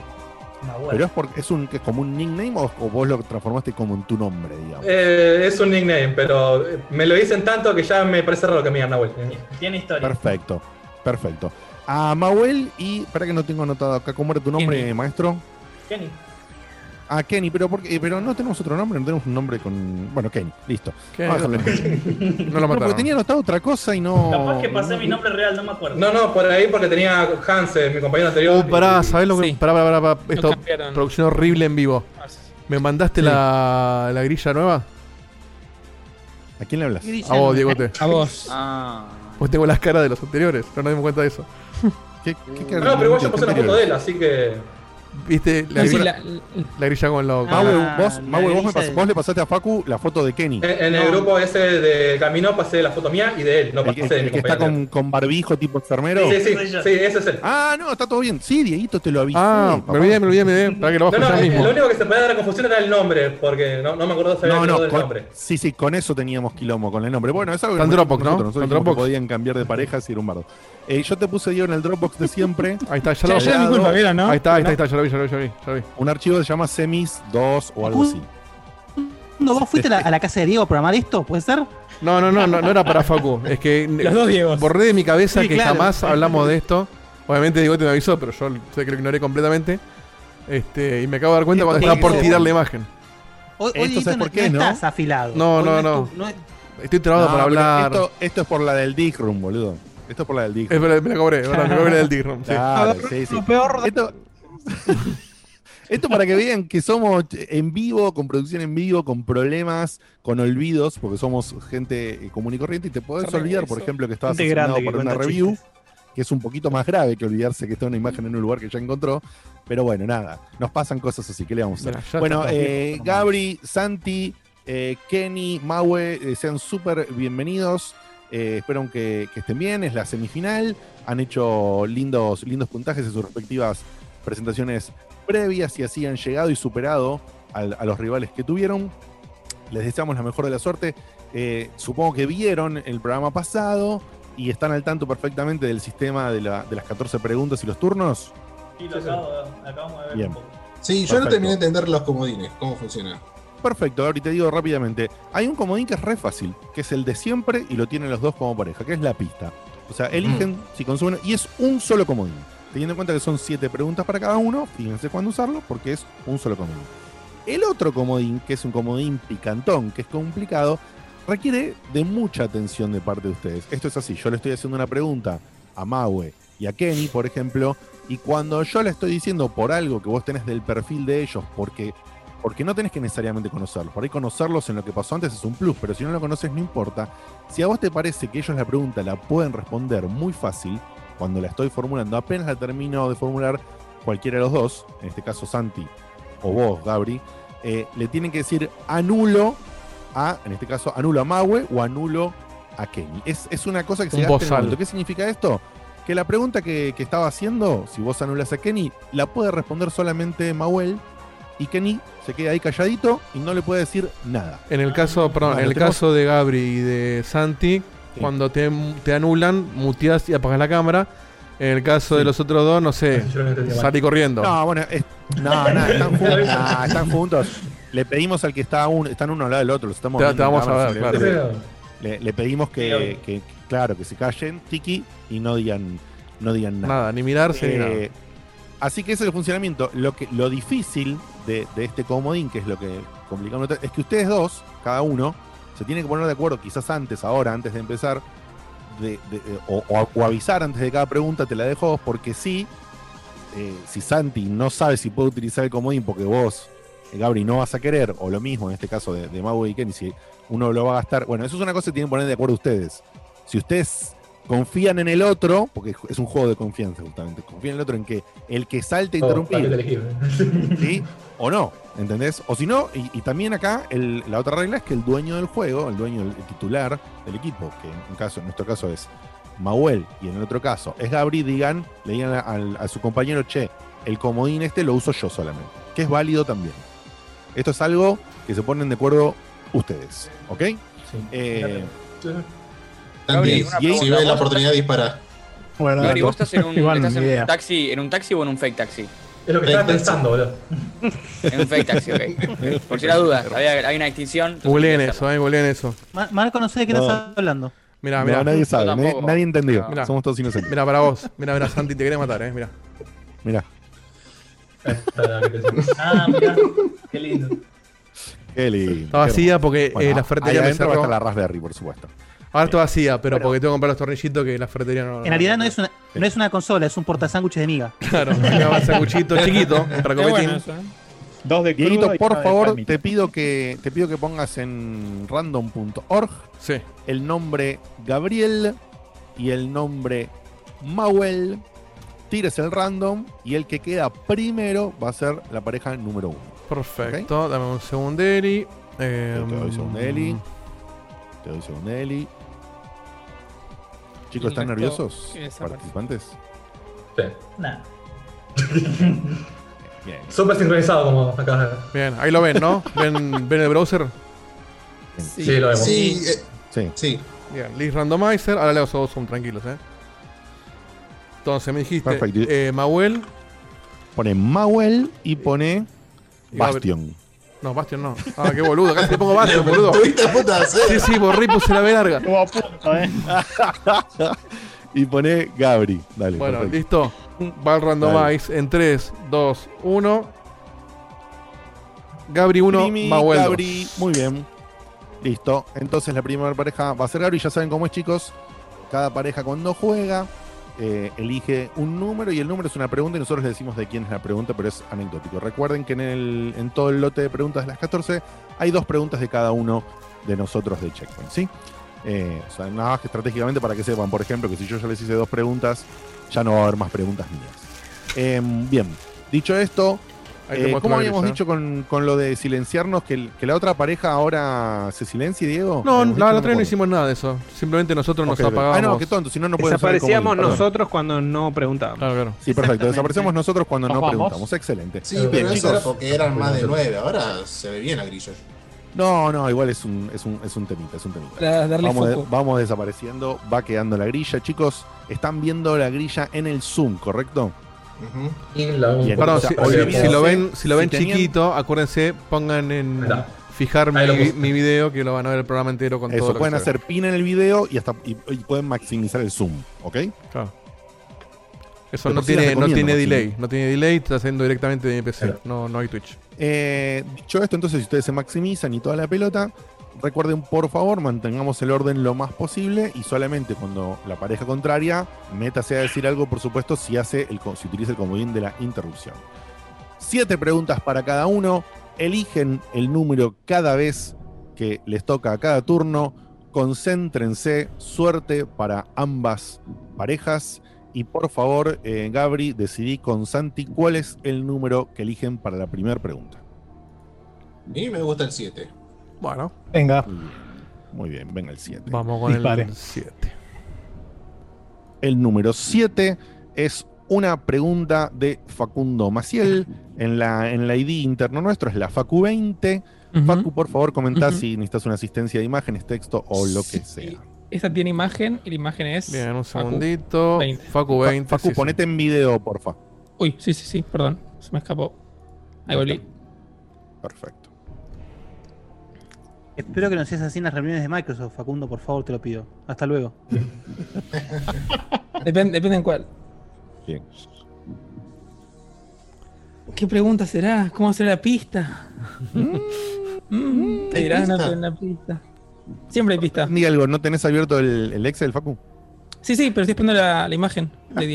Pero es, porque, es un, que es como un nickname o, o vos lo transformaste como en tu nombre, digamos. Eh, es un nickname, pero eh, me lo dicen tanto que ya me parece raro que me digan Nahuel. Tiene historia. Perfecto, perfecto. A Mahuel y, para que no tengo anotado acá, ¿cómo era tu nombre, Kenny. maestro? Kenny. A Kenny, pero porque, eh, pero no tenemos otro nombre, no tenemos un nombre con. Bueno, Kenny, listo. ¿Qué? Vamos a dejarlo en Kenny. No lo No, porque mataron. tenía anotado otra cosa y no. Capaz que pasé no- mi nombre real, no me acuerdo. No, no, por ahí porque tenía Hansen, mi compañero anterior. Uh, pará, ¿sabés lo que.? Sí. Pará, pará, pará. pará. Esto, producción horrible en vivo. ¿Me mandaste Sí. la, la grilla nueva? ¿A quién le hablas? A vos, Diegote. A vos. Ah. Pues tengo las caras de los anteriores, pero no dimos cuenta de eso. ¿Qué, qué No, pero igual yo puse una foto de él, así que. ¿Viste? La, sí, grilla, la- la grilla con los. Ah, vos, vos, me grilla pas- de- vos le pasaste a Facu la foto de Kenny. En, en el No. grupo ese de Camino pasé la foto mía y de él, no el, que- pasé de mi el que está con, con barbijo tipo enfermero. Sí, sí, ese es él. Ah, no, está todo bien. Sí, Dieguito, te lo avisé. Ah, me olvidé, me olvidé, me olvidé. Para que lo No, no, ya eh, mismo. lo único que se podía dar a confusión era el nombre, porque no, no me acuerdo si había No, no, el con- nombre. sí, sí, con eso teníamos quilombo, con el nombre. Bueno, es algo que nos Dropbox, ¿no? nosotros, podían cambiar de parejas y era un bardo. Eh, yo te puse, Diego, en el Dropbox de siempre Ahí está, ya lo ¿vieron, no? Ahí está, ahí está, ahí está, ya lo vi, ya lo vi, ya lo vi. Ya lo vi. un archivo que se llama Semis 2 o algo así. ¿No vos fuiste a la, a la casa de Diego a programar esto? ¿Puede ser? No, no, no, no, no era para Facu. Es que Los dos Diegos. borré de mi cabeza Sí, que claro. jamás hablamos de esto. Obviamente Diego te me avisó, pero yo sé que lo ignoré completamente. Este, y me acabo de dar cuenta cuando estaba por tirar la imagen. Hoy, Esto Dieguito, ¿sabes por no, qué, no no? estás afilado. No, Hoy no, es no. tu- Estoy trabado No, para pero hablar. Esto, esto es por la del Dick Room, boludo. Esto es por la del Dick Es verdad, me la cobré, me cobré del Digrom. Sí. Claro, sí, sí. Lo peor de- Esto, esto para que vean que somos en vivo, con producción en vivo, con problemas, con olvidos, porque somos gente eh, común y corriente y te podés olvidar, por ejemplo, que estabas que para una review, chistes. que es un poquito más grave que olvidarse que está una imagen en un lugar que ya encontró. Pero bueno, nada, nos pasan cosas así, ¿qué le vamos a hacer? Mira, Bueno, eh, Gabri, Santi, eh, Kenny, Maue, eh, sean súper bienvenidos. Eh, espero que, que estén bien. Es la semifinal. Han hecho lindos, lindos puntajes en sus respectivas presentaciones previas y así han llegado y superado al- a los rivales que tuvieron. Les deseamos la mejor de la suerte. Eh, supongo que vieron el programa pasado y están al tanto perfectamente del sistema de, la- de las 14 preguntas y los turnos. Sí, lo acabo, acabamos de ver Bien. un poco. Sí, yo no terminé de entender los comodines, cómo funciona. Perfecto, ahora te digo rápidamente. Hay un comodín que es re fácil, que es el de siempre y lo tienen los dos como pareja, que es la pista. O sea, eligen si consumen y es un solo comodín. Teniendo en cuenta que son siete preguntas para cada uno, fíjense cuándo usarlo porque es un solo comodín. El otro comodín, que es un comodín picantón, que es complicado, requiere de mucha atención de parte de ustedes. Esto es así, yo le estoy haciendo una pregunta a Maue y a Kenny, por ejemplo, y cuando yo le estoy diciendo por algo que vos tenés del perfil de ellos, porque, porque no tenés que necesariamente conocerlos, por ahí conocerlos en lo que pasó antes es un plus, pero si no lo conoces no importa. Si a vos te parece que ellos la pregunta la pueden responder muy fácil, cuando la estoy formulando, apenas la termino de formular cualquiera de los dos, en este caso Santi o vos, Gabri, eh, le tienen que decir anulo a, en este caso, anulo a Maue o anulo a Kenny. Es, es una cosa que se Un gasta en el bozal. momento. ¿Qué significa esto? Que la pregunta que, que estaba haciendo, si vos anulas a Kenny, la puede responder solamente Mauel y Kenny se queda ahí calladito y no le puede decir nada. En el caso, perdón, Bueno, en el tenemos- caso de Gabri y de Santi, cuando te, te anulan, muteas y apagas la cámara. En el caso de los otros dos, no sé, no salí corriendo. No, bueno, es- no, no, están, juntos, nah, están juntos. Le pedimos al que está uno, están uno al lado del otro, los estamos Te- viendo te en vamos a cámara, ver, simplemente claro. Le, le pedimos que, que- claro, que se callen, tiki, y no digan, no digan nada. Nada, ni mirarse ni Eh, nada. Así que ese es el funcionamiento. Lo, que, lo difícil de, este comodín, que es lo que complica un montón, es que ustedes dos, cada uno, se tienen que poner de acuerdo, quizás antes, ahora, antes de empezar, de- o, avisar antes de cada pregunta, te la dejo vos, porque sí, eh, si Santi no sabe si puede utilizar el comodín porque vos, eh, Gabri, no vas a querer, o lo mismo en este caso de, de Mau y Kenny, si uno lo va a gastar, bueno, eso es una cosa que tienen que poner de acuerdo ustedes. Si ustedes confían en el otro, porque es un juego de confianza justamente, confían en el otro en que el que salte a Oh, interrumpir. ¿sí? O no, ¿entendés? O si no, y, y también acá el- la otra regla es que el dueño del juego, el dueño, el, el titular del equipo, que en, caso, en nuestro caso es Mauel y en el otro caso es Gabri, digan, le digan a, su compañero, che, el comodín este lo uso yo solamente, que es válido también. Esto es algo que se ponen de acuerdo ustedes, ¿ok? Eh, Santi, una si ves la ¿Vos oportunidad, dispara. Bueno, Gabri, vos estás en un, Igual, estás en un taxi, en un taxi o en un fake taxi. Es lo que estaba pensando, boludo. En un fake taxi, ok. Por si la duda, había, hay una extinción. entonces Googleen eso, eh, googleen eso. Ma- Marco no sé de qué No. estás hablando. Mirá, no, mirá. nadie sabe, nadie, entendió. Mirá. Somos todos inocentes. Mirá para vos. Mirá, mirá, Santi, te quería matar, eh. Mirá. Mirá, Ah, mirá, qué lindo. qué lindo. Está qué vacía porque Bueno, eh, la ferretería me adentro va a cerró. estar la Raspberry, por supuesto. Ahora está vacía, pero porque tengo que comprar los tornillitos que la ferretería no. En realidad no es una, no es una consola, es un portasándwiches de miga. Claro, va sanguchito chiquito para Qué cometín. bueno eso, ¿eh? Dos de Dieguito, por de favor, te pido que te pido que pongas en random.org Sí. el nombre Gabriel y el nombre Mauel. Tires el random y el que queda primero va a ser la pareja número uno. Perfecto, dame un segunderi. Eh, Te doy segundeli. Te doy segundeli. Chicos, ¿están nerviosos? Participantes. Sí. Nah. Bien. Súper sincronizado, como ver. Bien, ahí lo ven, ¿no? ¿Ven, ven el browser? Sí, lo vemos. Sí, eh, Sí. sí. Bien, list randomizer. Ahora los dos son tranquilos, ¿eh? Entonces me dijiste, Perfecto. eh, Mauel. Pone Mauel y pone Bastion. No, Bastion no. Ah, qué boludo, casi le pongo Bastion, boludo. Tuviste a punto de hacer. Sí, sí, borré y puse la B larga. Estuvo a punto, eh. y pone Gabri. Dale. Bueno, perfecto. listo. Va el randomize en 3, 2, 1. Gabri 1, Primi, Mauel 2. Gabri, muy bien. Listo. Entonces la primera pareja va a ser Gabri. Ya saben cómo es, chicos. Cada pareja cuando juega eh, elige un número y el número es una pregunta y nosotros le decimos de quién es la pregunta, pero es anecdótico. Recuerden que en, el, en todo el lote de preguntas de las 14 hay dos preguntas de cada uno de nosotros de Checkpoint, ¿sí? Eh, o sea, nada más que estratégicamente para que sepan, por ejemplo, que si yo ya les hice dos preguntas, ya no va a haber más preguntas mías. Em, bien, dicho esto, eh, ¿cómo la habíamos grilla. dicho con, con lo de silenciarnos que, el- que la otra pareja ahora se silencie, Diego? No, la dicho, otra vez no acuerdo. hicimos nada de eso. Simplemente nosotros nos apagábamos. Ah, no, qué tonto, si no, no el Desaparecíamos nosotros cuando no preguntábamos. Claro, claro. Sí, perfecto. Desaparecemos nosotros cuando no preguntamos. Excelente. Sí, Bien, pero eso era porque eran más de nueve. Ahora se ve bien la grilla. No, no, igual es un, es un, es un temita, es un temita. Vamos, de- vamos desapareciendo, va quedando la grilla. Chicos, están viendo la grilla en el Zoom, ¿correcto? Y la Perdón, si, lo ven, si lo ven si tenían- chiquito, acuérdense, pongan en Mirá. fijar mi, lo video que lo van a ver el programa entero con todo Eso, lo que pueden hacer pin en el video y hasta y, y pueden maximizar el zoom, ¿ok? Claro. Eso no tiene, no tiene delay, no tiene delay, está haciendo directamente de mi PC, no, no hay Twitch. Eh, dicho esto, entonces, si ustedes se maximizan y toda la pelota, recuerden, por favor, mantengamos el orden lo más posible y solamente cuando la pareja contraria, métase a decir algo, por supuesto, si hace el, si utiliza el comodín de la interrupción. Siete preguntas para cada uno. Eligen el número cada vez que les toca a cada turno. Concéntrense. Suerte para ambas parejas. Y por favor, eh, Gabri, decidí con Santi cuál es el número que eligen para la primera pregunta. A mí me gusta el 7. Bueno, Venga. Muy bien, Muy bien, venga el 7. vamos con Dispare. el 7. El número 7 es una pregunta de Facundo Maciel en la, en la ID interno nuestro, es la Facu 20. Facu, por favor, comentá Ujú. si necesitas una asistencia de imágenes, texto o lo que sea. Esta tiene imagen y la imagen es. Bien, un segundito. 20. Facu 20. Facu, sí, sí. ponete en video, porfa. Uy, sí, sí, sí, perdón. Se me escapó. Ahí volví. Perfecto. Espero que no seas así en las reuniones de Microsoft, Facundo, por favor, te lo pido. Hasta luego. Depende, depende en cuál. Bien. ¿Qué pregunta será? ¿Cómo será la pista? Mm, te ¿Hay dirán pista? en la pista. Siempre hay pista. Ni algo, ¿no tenés abierto el, el Excel, Facu? Sí, sí, pero estoy esperando la, la imagen.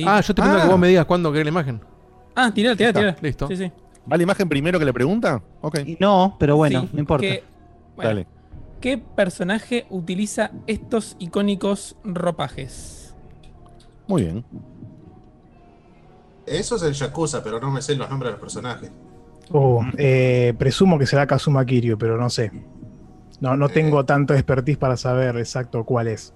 Ah, yo te pido Ah. que vos me digas cuándo querés la imagen. Ah, tirá, tirá, tirá. Listo. Sí, sí. ¿Va la imagen primero que la pregunta? Ok, Y no, pero bueno, Sí, no importa. que- bueno, dale. ¿Qué personaje utiliza estos icónicos ropajes? Muy bien. Eso es el Yakuza, pero no me sé los nombres de los personajes. Oh, eh, presumo que será Kazuma Kiryu, pero no sé. No, no tengo tanto expertise para saber exacto cuál es.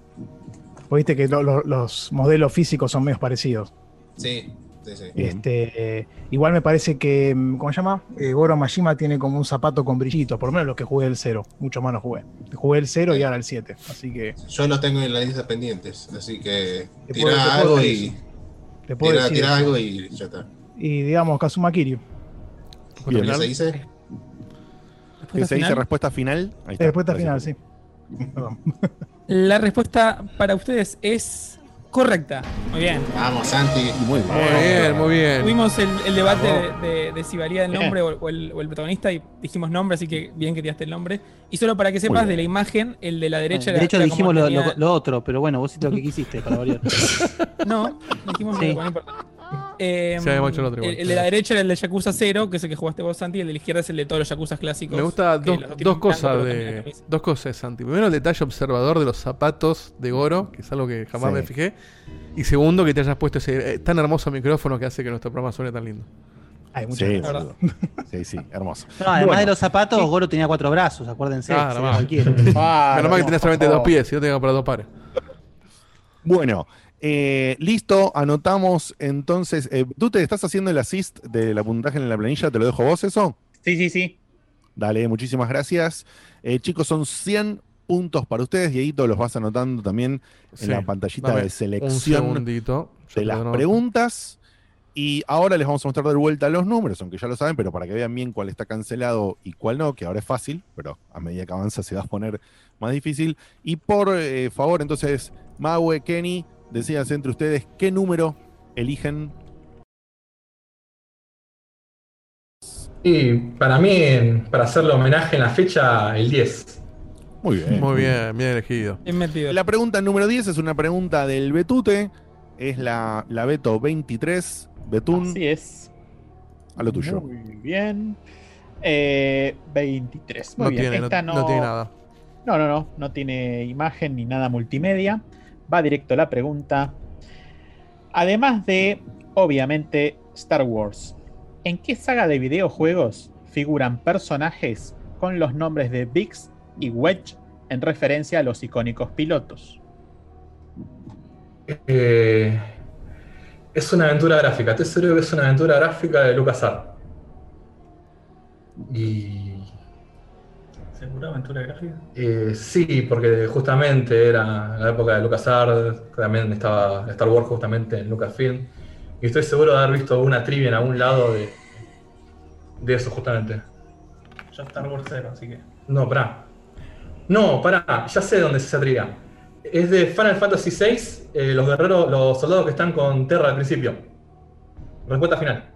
Viste que lo- lo- los modelos físicos son medios parecidos. Sí, sí, sí. Este, igual me parece que, mm, ¿cómo se llama? Eh, Goro Majima tiene como un zapato con brillitos, por lo menos lo que jugué el 0. Mucho más no jugué. Jugué el 0 y ahora el 7. Así que Yo lo tengo en la lista pendientes, así que puedo algo y. te puedo decir. eso. algo y ya está. Y digamos Kazuma Kiryu. ¿Qué se dice? ¿Qué se dice respuesta final? Ahí está. Respuesta final, sí. Perdón. La respuesta para ustedes es correcta. Muy bien. Vamos, Santi. Muy bien. Muy bien, muy bien. Tuvimos el, el debate de, de- de si valía el nombre o, o el, o el protagonista y dijimos nombre, así que bien que tiraste el nombre. Y solo para que sepas, de la imagen, el de la derecha de hecho, dijimos lo, tenía- lo- lo otro, pero bueno, vos hiciste lo que quisiste para variar. No, dijimos Sí. bueno, no importa. Eh, Sí, hecho el otro igual. el, el de la derecha era el de Yakuza 0, que es el que jugaste vos, Santi, y el de la izquierda es el de todos los Yakuza clásicos. Me gusta dos, dos cosas de dos cosas, Santi. Primero el detalle observador de los zapatos de Goro, que es algo que jamás Sí. me fijé. Y segundo, que te hayas puesto ese eh, tan hermoso micrófono que hace que nuestro programa suene tan lindo. Ay, muchas Sí, gracias. sí, sí, hermoso. No, además Bueno. de los zapatos, Goro tenía cuatro brazos, acuérdense. Ah, cualquiera. Ah, Menos mal que no, tenés solamente dos pies, si no tengo para dos pares. Bueno, eh, listo, anotamos entonces. eh, ¿Tú te estás haciendo el assist de la puntaje en la planilla? ¿Te lo dejo vos eso? Sí, sí, sí. Dale, muchísimas gracias. Eh, chicos, son 100 puntos para ustedes. Dieguito, los vas anotando también en Sí. la pantallita Dame de Un selección de las preguntas. Y ahora les vamos a mostrar de vuelta los números, aunque ya lo saben, pero para que vean bien cuál está cancelado y cuál no, que ahora es fácil, pero a medida que avanza se va a poner más difícil. Y por eh, favor, entonces, Maue, Kenny, decídanse entre ustedes qué número eligen. Y para mí, para hacerle homenaje en la fecha, el 10. Muy bien. Muy bien, bien elegido. Bien metido. La pregunta número 10 es una pregunta del Betute. Es la, la Beto 23. Betún, Así es. a lo tuyo. Muy bien. Eh, 23. Muy No bien. tiene, no, no tiene nada. No, no, no. No tiene imagen ni nada multimedia. Va directo a la pregunta. Además de, obviamente, Star Wars. ¿En qué saga de videojuegos figuran personajes con los nombres de Biggs y Wedge en referencia a los icónicos pilotos? Eh, es una aventura gráfica. Estoy seguro que es una aventura gráfica de LucasArts. Y. ¿Seguro aventura gráfica? eh, sí, porque justamente era la época de LucasArts, también estaba Star Wars justamente en Lucasfilm. Y estoy seguro de haber visto una trivia en algún lado de, de eso, justamente. Ya Star Wars 0, así que. No, pará. No, pará, ya sé dónde es esa trivia. Es de Final Fantasy VI, eh, los guerreros, los soldados que están con Terra al principio. Respuesta final.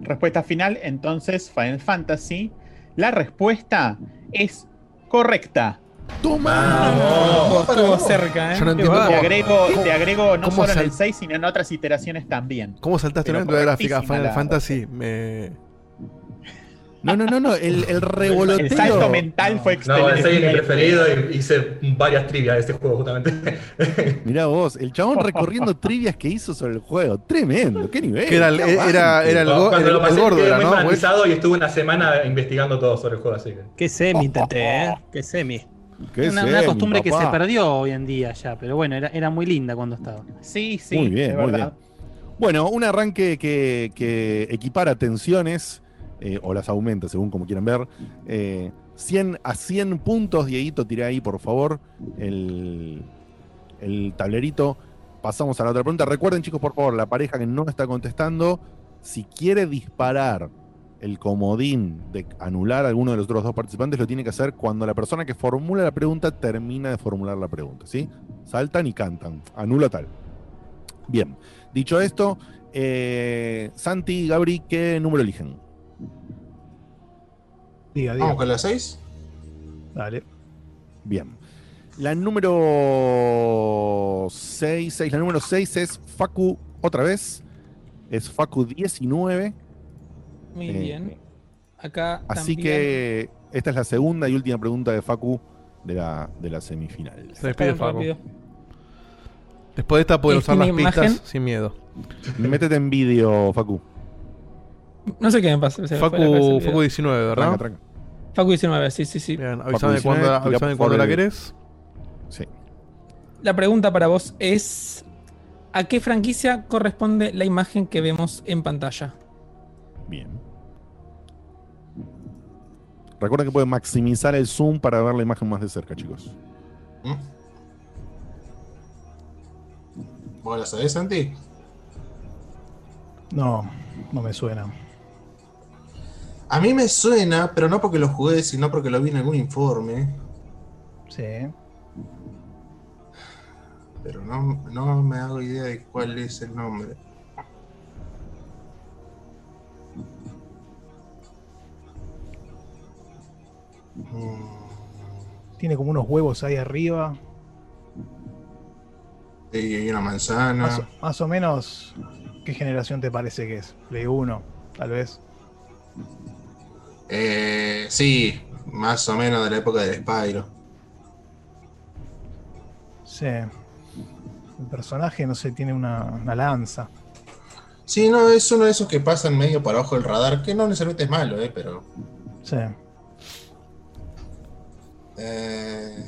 Respuesta final, entonces, Final Fantasy. La respuesta es correcta. Vamos, estuvo cerca, ¿eh? Yo no Te agrego, te agrego no solo en el sal- 6, sino en otras iteraciones también. ¿Cómo saltaste una de gráfica Final la- Fantasy? Me... No, no, no, no. El, el revoloteo. El salto mental fue No, el 6 es mi excelente. preferido y hice varias trivias de este juego, justamente. Mirá vos, el chabón recorriendo trivias que hizo sobre el juego. Tremendo, qué nivel. Que era el- qué era- era el Cuando go- lo el pasé, gordo era, muy ¿no? fanatizado y estuve una semana investigando todo sobre el juego, así que. Qué semi intenté, ¿eh? Qué semi. Qué Una, costumbre que se perdió hoy en día ya, pero bueno, era, era muy linda cuando estaba. Sí, sí, Muy bien, muy verdad. bien. Bueno, un arranque que, que equipara tensiones, eh, o las aumenta, según como quieran ver. Eh, 100 a 100 puntos, Dieguito, tiré ahí, por favor, el, el tablerito. Pasamos a la otra pregunta. Recuerden, chicos, por favor, la pareja que no está contestando, si quiere disparar el comodín de anular a alguno de los otros dos participantes, lo tiene que hacer cuando la persona que formula la pregunta termina de formular la pregunta, ¿sí? Saltan y cantan. Anula tal. Bien. Dicho esto, eh, Santi y Gabri, ¿qué número eligen? Diga, diga. Vamos con la 6. Dale. Bien. La número 6, la número 6 es Facu otra vez. Es Facu 19. Muy Eh, bien. Acá Así también- que esta es la segunda y última pregunta de Facu de la, de la semifinal. Se despide Facu. rápido. Después de esta pueden ¿Y usar las tiene pistas imagen? sin miedo. Métete en vídeo, Facu. No sé qué me pasa. Facu. Facu 19, ¿verdad? Tranca, tranca. Facu 19, sí, sí, sí. Bien, avísame 19, cuándo, la- avísame por cuándo la querés. Sí. La pregunta para vos es: ¿a qué franquicia corresponde la imagen que vemos en pantalla? Bien. Recuerden que pueden maximizar el zoom para ver la imagen más de cerca, chicos. ¿Mm? ¿Vos la sabés, Santi? No, no me suena. A mí me suena, pero no porque lo jugué, sino porque lo vi en algún informe. Sí. Pero no, no me hago idea de cuál es el nombre. Tiene como unos huevos ahí arriba. Y hay una manzana. Más, o- más o menos, ¿qué generación te parece que es? Play 1, tal vez. Eh, sí, más o menos de la época del Spyro. Sí. El personaje, no sé, tiene una, una lanza. Sí, no, es uno de esos que pasan medio por abajo del radar, que no necesariamente es malo, eh, pero. Sí. eh,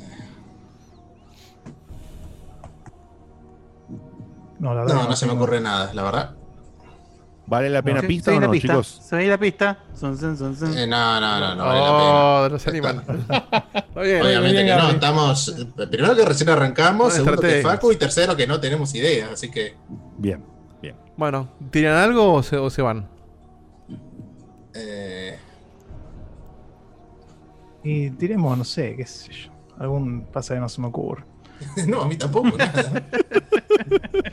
No, la verdad. no, no se me ocurre nada, la verdad. ¿Vale la pena Sí, pista o no, pista. chicos? Se ve la pista. Son, son, son, son. Eh, no, no, no, no vale la Oh, pena. no se animan. Bien. Obviamente bien, que no, estamos. Primero que recién arrancamos, segundo que. Facu y tercero que no tenemos idea, así que. Bien, bien. Bueno, ¿tiran algo o se, o se van? eh, Y tiremos, no sé, qué sé yo. Algún pasa que no se me ocurre. no, a mí tampoco, nada.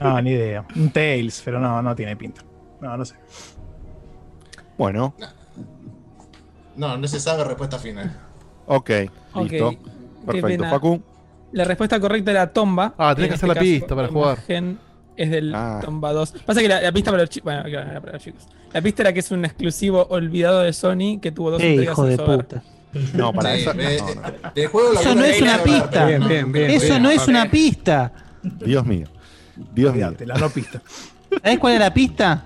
No, ni idea. Un Tails, pero no, no tiene pinta. No, no sé. Bueno, No, no se sabe respuesta final. ok, listo. Perfecto. Facu. La respuesta correcta era Tomba. Ah, tenés En que hacer este la pista para la jugar. imagen Es del Ah. Tomba 2. Pasa que la, la pista para los chicos. Bueno, claro, para los chicos. La pista era que es un exclusivo olvidado de Sony que tuvo dos Eh, entregas hijo en de puta. No, para Sí, eh, no, juego Eso no es una hablar, pista. pero Bien, no. bien, bien. Eso bien. no es una pista. Dios mío. Dios mío. La no pista. ¿Sabes cuál es la pista?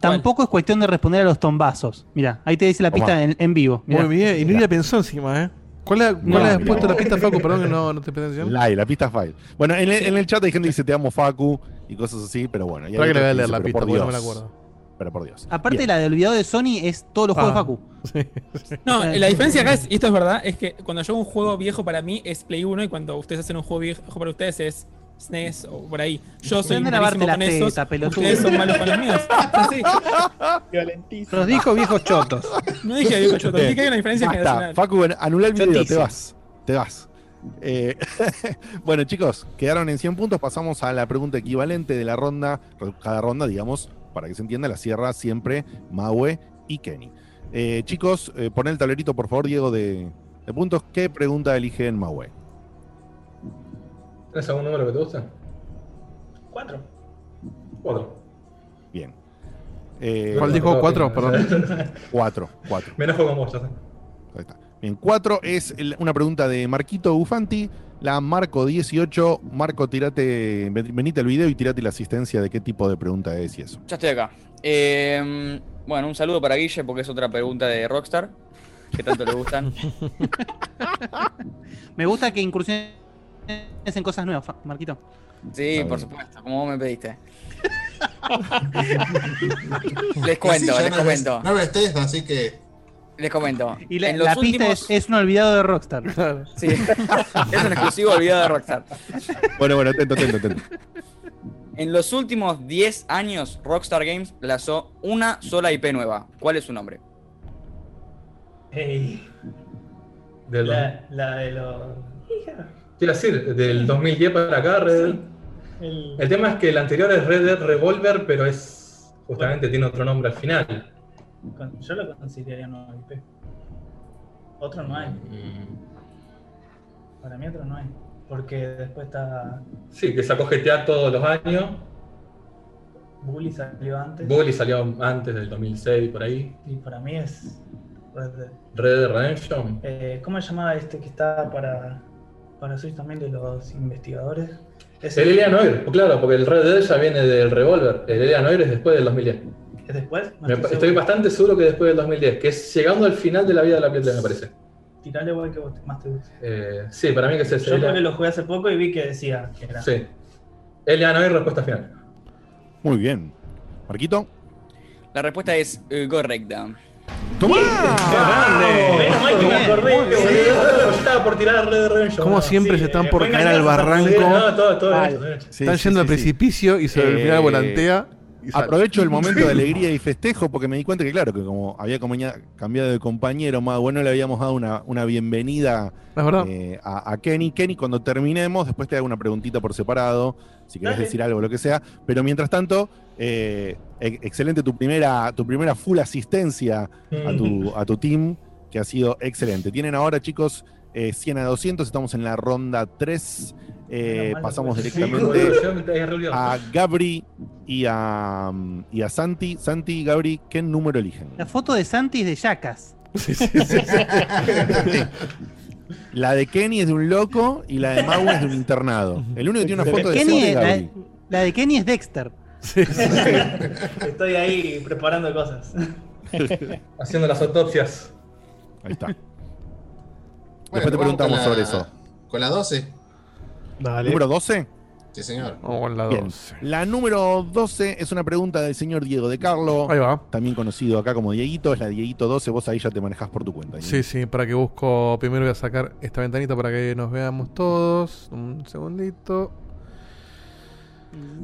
Tampoco es cuestión de responder a los tombazos. Mira, ahí te dice la pista en, en vivo. Mirá. Muy bien, y ni la pensó encima, ¿eh? ¿Cuál, la- cuál No, le has puesto la pista, Facu? Perdón que no, no te atención. La, la pista file. Bueno, en el, en el chat hay gente que dice te amo Facu y cosas así, pero bueno. y hay Para que le voy a leer la pista, por porque no me la acuerdo. Pero por Dios. Aparte, Bien. la de olvidado de Sony es todos los juegos Ah. de Facu. No, la diferencia acá es, y esto es verdad, es que cuando yo hago un juego viejo para mí es Play 1 y cuando ustedes hacen un juego viejo para ustedes es SNES o por ahí. Yo soy malísimo la con esos. teta, pelotudo. Ustedes son malos con los míos. Así. Los dijo viejos chotos. No dije viejos chotos, dije que hay una diferencia Basta, generacional. Facu, anula el video, te vas. Te vas. Eh, bueno, chicos, quedaron en 100 puntos. Pasamos a la pregunta equivalente de la ronda. Cada ronda, digamos, para que se entienda, la cierra siempre Maue y Kenny. Eh, chicos, eh, pon el tablerito, por favor, Diego, de, de puntos. ¿Qué pregunta eligen Maue? ¿Tienes algún número que te guste? Cuatro. Cuatro. Bien. Eh, ¿Cuál dijo? ¿Cuatro? Perdón. Cuatro, cuatro. Me enojo con vos. Ahí está. Bien, cuatro es el- una pregunta de Marquito Bufanti. La Marco 18. Marco, tirate, ven- venite al video y tirate la asistencia de qué tipo de pregunta es y eso. Ya estoy acá. Eh, bueno, un saludo para Guille porque es otra pregunta de Rockstar. Que tanto le gustan. Me gusta que incursiones en cosas nuevas, Marquito. Sí, por supuesto, como vos me pediste. les cuento, sí, les no comento. ves- No ves test, así que. Les comento. Y la, en los la pista últimos... es, es un olvidado de Rockstar. Sí. es un exclusivo olvidado de Rockstar. Bueno, bueno, atento, atento, atento. En los últimos 10 años, Rockstar Games lanzó una sola IP nueva. ¿Cuál es su nombre? Ey, Del, la, la de los. Te iba a decir, del 2010 para acá, Red Dead. El, El tema es que el anterior es Red Dead Revolver, pero es. Justamente tiene otro nombre al final. yo lo consideraría un nuevo IP. Otro no hay. Para mí otro no hay. Porque después está. Sí, que sacó GTA todos los años. Bully salió antes. Bully salió antes del 2006, por ahí. Y para mí es. Red Dead. Red Dead Redemption. Eh, ¿Cómo se llamaba este que está para. Para Switch también de los investigadores? Es El Alien Noir, claro, porque el Red Dead ya viene del Revolver. El Alien Noir es después del 2010. ¿Es después? No estoy bastante seguro que después del 2010, que es llegando al final de la vida de la 3, me parece. Tirale igual que vos te- más te guste. Eh, sí, para mí que es ese. Yo porque lo jugué hace poco y vi que decía que era. Sí. Alien Noir, respuesta final. Muy bien. Marquito. La respuesta es eh, correcta. ¡Toma! Menos mal que me acordé, boludo. Yo estaba por tirar Red Dead Redemption. Como siempre se están por caer al barranco. No, todo, todo Están yendo al precipicio y sobre el final Eh, volantea. y sale. Aprovecho el momento de alegría y festejo porque me di cuenta que, claro, que como había cambiado de compañero, más bueno, le habíamos dado una, una bienvenida eh, a, a Kenny. Kenny, cuando terminemos, después te hago una preguntita por separado, si querés Dale. decir algo, lo que sea. Pero mientras tanto, eh, excelente tu primera, tu primera full asistencia a tu, a tu team, que ha sido excelente. Tienen ahora, chicos, eh, 100 a 200, estamos en la ronda 3. Eh, pasamos Sí, directamente a Gabri y a, y a Santi. Santi y Gabri, ¿qué número eligen? La foto de Santi es de Yacas. La de Kenny es de un loco y la de Mau es de un internado. El único que tiene una foto de Kenny es la, de Kenny es Dexter. Estoy ahí preparando cosas. Haciendo las autopsias. Ahí está. Bueno, Después te preguntamos la- sobre eso. Con la 12. Dale. ¿Número 12? Sí, señor. Con la Bien. 12. La número 12 es una pregunta del señor Diego de Carlo, Ahí va. también conocido acá como Dieguito. Es la Dieguito 12. Vos ahí ya te manejás por tu cuenta. Diego. Sí, sí, para que busco. Primero voy a sacar esta ventanita para que nos veamos todos. Un segundito.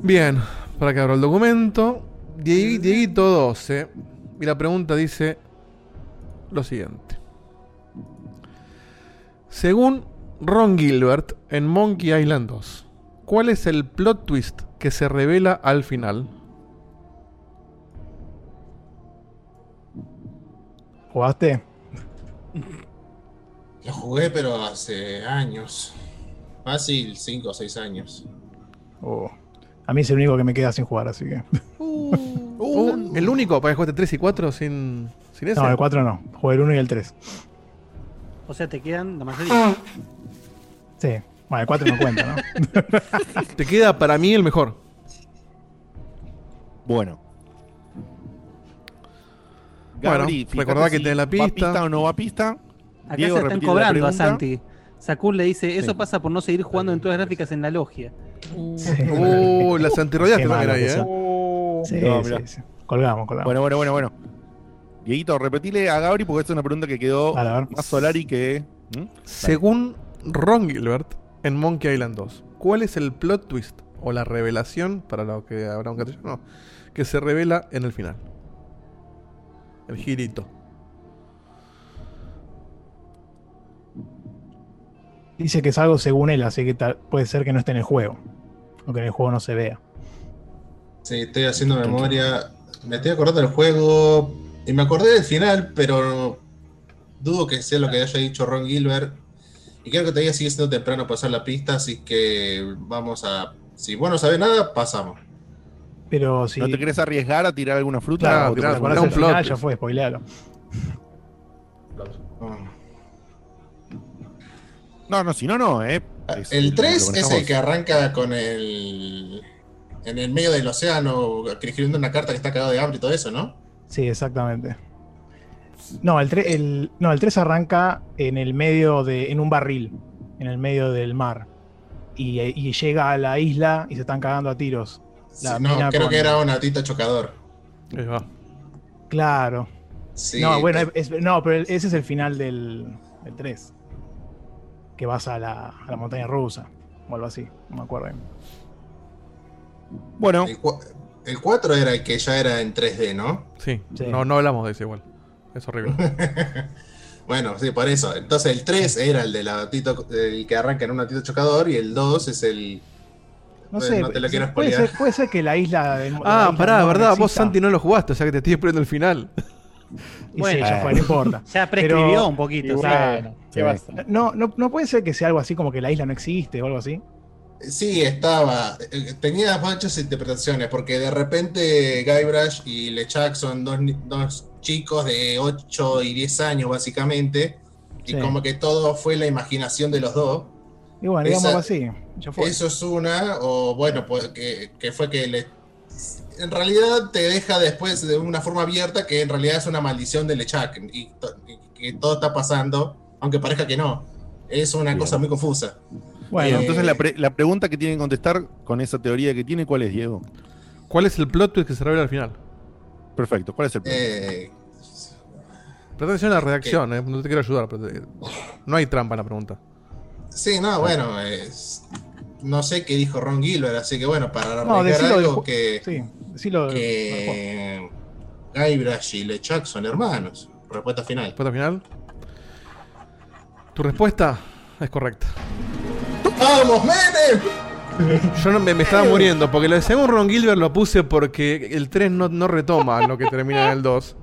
Bien, para que abra el documento. Diegui- Dieguito 12. Y la pregunta dice lo siguiente. Según Ron Gilbert en Monkey Island 2, ¿cuál es el plot twist que se revela al final? ¿Jugaste? Lo jugué, pero hace años. Fácil, 5 o 6 años. Oh. A mí es el único que me queda sin jugar, así que. Uh, el único para que jugaste 3 y 4 sin, sin ese. No, el 4 no. Jugué el 1 y el 3. O sea, te quedan la mayoría. Sí. Bueno, el 4 no cuenta, ¿no? Te queda para mí el mejor. Bueno. Bueno, Gabri, fíjate recordá que si tenés la ¿Va pista. o no va pista? Acá Diego, se están cobrando a. Santi. Sakul le dice, eso Sí. pasa por no seguir jugando en todas las gráficas en la logia. Uh, las antirrodeaste también ahí, que ¿eh? son. Sí, No, sí, sí. Colgamos, colgamos. Bueno, bueno, bueno, bueno. Dieguito, repetile a Gabri porque esta es una pregunta que quedó más Solari que. ¿Mm? Según Ron Gilbert en Monkey Island 2? ¿Cuál es el plot twist o la revelación, para lo que habrá un castellano, que se revela en el final? El girito. Dice que es algo según él, así que tal- puede ser que no esté en el juego. O que en el juego no se vea. Sí, estoy haciendo memoria. Me estoy acordando del juego. Y me acordé del final, pero dudo que sea lo que haya dicho Ron Gilbert. Y creo que todavía sigue siendo temprano pasar la pista, así que vamos a. Si vos no sabés nada, pasamos. Pero si. ¿No te querés arriesgar a tirar alguna fruta? Claro, o te si te pones un del final, plot ya fue, spoilealo. No, no, si no, no, ¿eh? Es- El lo 3 es el que arranca con el. En el medio del océano, escribiendo una carta que está cagado de hambre y todo eso, ¿no? Sí, exactamente. No, el 3, el, no, el 3 arranca en el medio de. en un barril. En el medio del mar. Y, y llega a la isla y se están cagando a tiros. La Sí, no, creo con- que era un atita chocador. Claro. Sí, no, bueno, es- no, pero ese es el final del, del 3. Que vas a la, a la montaña rusa. O algo así, no me acuerdo. bien. Bueno. El, el 4 era el que ya era en 3D, ¿no? Sí, Sí. No, no hablamos de ese igual. Es horrible. Bueno, sí, por eso. Entonces el 3 era el, de la atito- el que arranca en un atito chocador y el 2 es el. No Bueno, sé, no te lo quiero puede, ser, puede ser que la isla. del- la Ah, isla pará, verdad, vos. Santi no lo jugaste, o sea que te estoy esperando el final. Sí, ya fue, no importa. Ya prescribió Pero- un poquito. y o sea, bueno, no, no, no puede ser que sea algo así como que la isla no existe o algo así. Sí, estaba. eh, Tenía muchas interpretaciones, porque de repente Guybrush y LeChuck son dos chicos de 8 y 10 años, básicamente. Y Sí. como que todo fue la imaginación de los dos. Y bueno, Esa- digámoslo así. Ya fue. Eso es una, o bueno, pues que, que fue que le. En realidad te deja después de una forma abierta que en realidad es una maldición de LeChuck y, to- y que todo está pasando, aunque parezca que no. Es una Bien. cosa muy confusa. Bueno, Eh, entonces la, pre- la pregunta que tienen que contestar con esa teoría que tiene, ¿cuál es, Diego? ¿Cuál es el plot twist que se revela al final? Perfecto, ¿cuál es el plot? Eh, Presta atención a la redacción, eh, no te quiero ayudar. pero te- No hay trampa en la pregunta. Sí, no, bueno, es- no sé qué dijo Ron Gilbert, así que bueno, para No, algo que, Sí, decilo. que Guybrush y LeChuck son hermanos. Respuesta final. Respuesta final. Tu respuesta es correcta. ¡Vamos, Menem! Yo no, me, me estaba muriendo, porque lo de según Ron Gilbert lo puse porque el 3 no, no retoma lo que termina en el 2.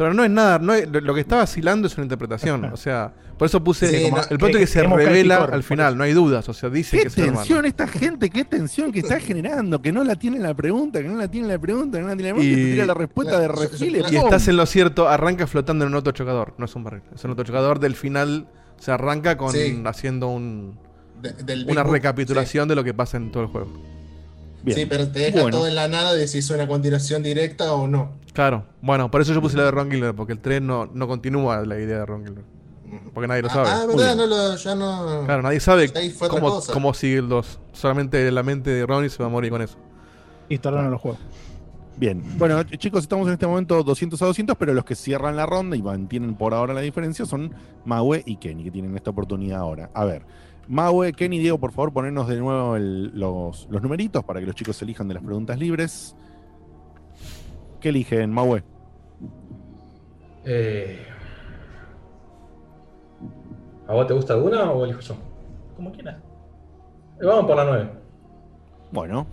Pero no es nada, no es- lo, que está vacilando es una interpretación. O sea, por eso puse Sí, como- no, el punto que- que se revela al final, no hay dudas. O sea, dice ¿Qué que tensión esta gente? ¿Qué tensión que está generando? Que no la tiene en la pregunta, que no la tiene en la pregunta, que no la tiene en la pregunta, y Y- te tira la respuesta de Claro, refile. Y ¡pum! estás en lo cierto, arranca flotando en un autochocador, no es un barril. Es un autochocador del final, se arranca con Sí. haciendo un, De- del una recapitulación de lo que pasa en todo el juego. Bien. Sí, pero te deja Bueno. todo en la nada de si es una continuación directa o no. Claro, bueno, por eso yo puse la de Ron Gilbert, porque el 3 no, no continúa la idea de Ron Gilbert. Porque nadie lo Ah, sabe. Ah, verdad, no lo, ya no. Claro, nadie sabe cómo, cómo sigue el 2. Solamente la mente de Ronnie se va a morir con eso. Y estarán en los juegos. Bien. Bueno, ch- chicos, estamos en este momento 200 a 200, pero los que cierran la ronda y mantienen por ahora la diferencia son Maue y Kenny, que tienen esta oportunidad ahora. A ver, Maue, Kenny, Diego, por favor, ponernos de nuevo el- los, los numeritos para que los chicos elijan de las preguntas libres. ¿Qué eligen, Maue? Eh, ¿A vos te gusta alguna o elijo yo? Como quieras. Eh, vamos por la 9. Bueno,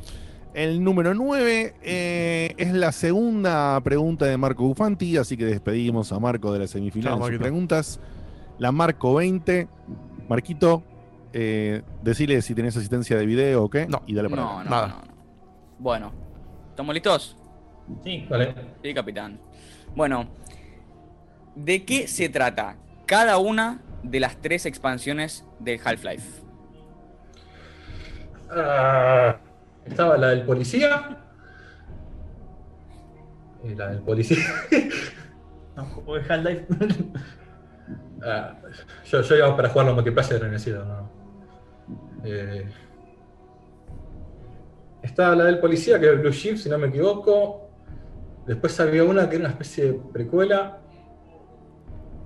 el número 9 eh, es la segunda pregunta de Marco Bufanti, así que despedimos a Marco de la semifinal de sus preguntas. La Marco 20. Marquito, eh, decile si tenés asistencia de video o qué. No. Y dale para No, no, Nada. no, no. Bueno, ¿estamos listos? Sí. Vale. Sí, capitán. Bueno, ¿de qué se trata cada una de las tres expansiones del Half-Life? Ah, estaba la del policía. Eh, la del policía. No, juego de Half-Life. Ah, yo, yo iba para jugarlo en multiplayer en el cielo, no. Eh, estaba la del policía, que era el Blue Shift, si no me equivoco. Después había una que era una especie de precuela.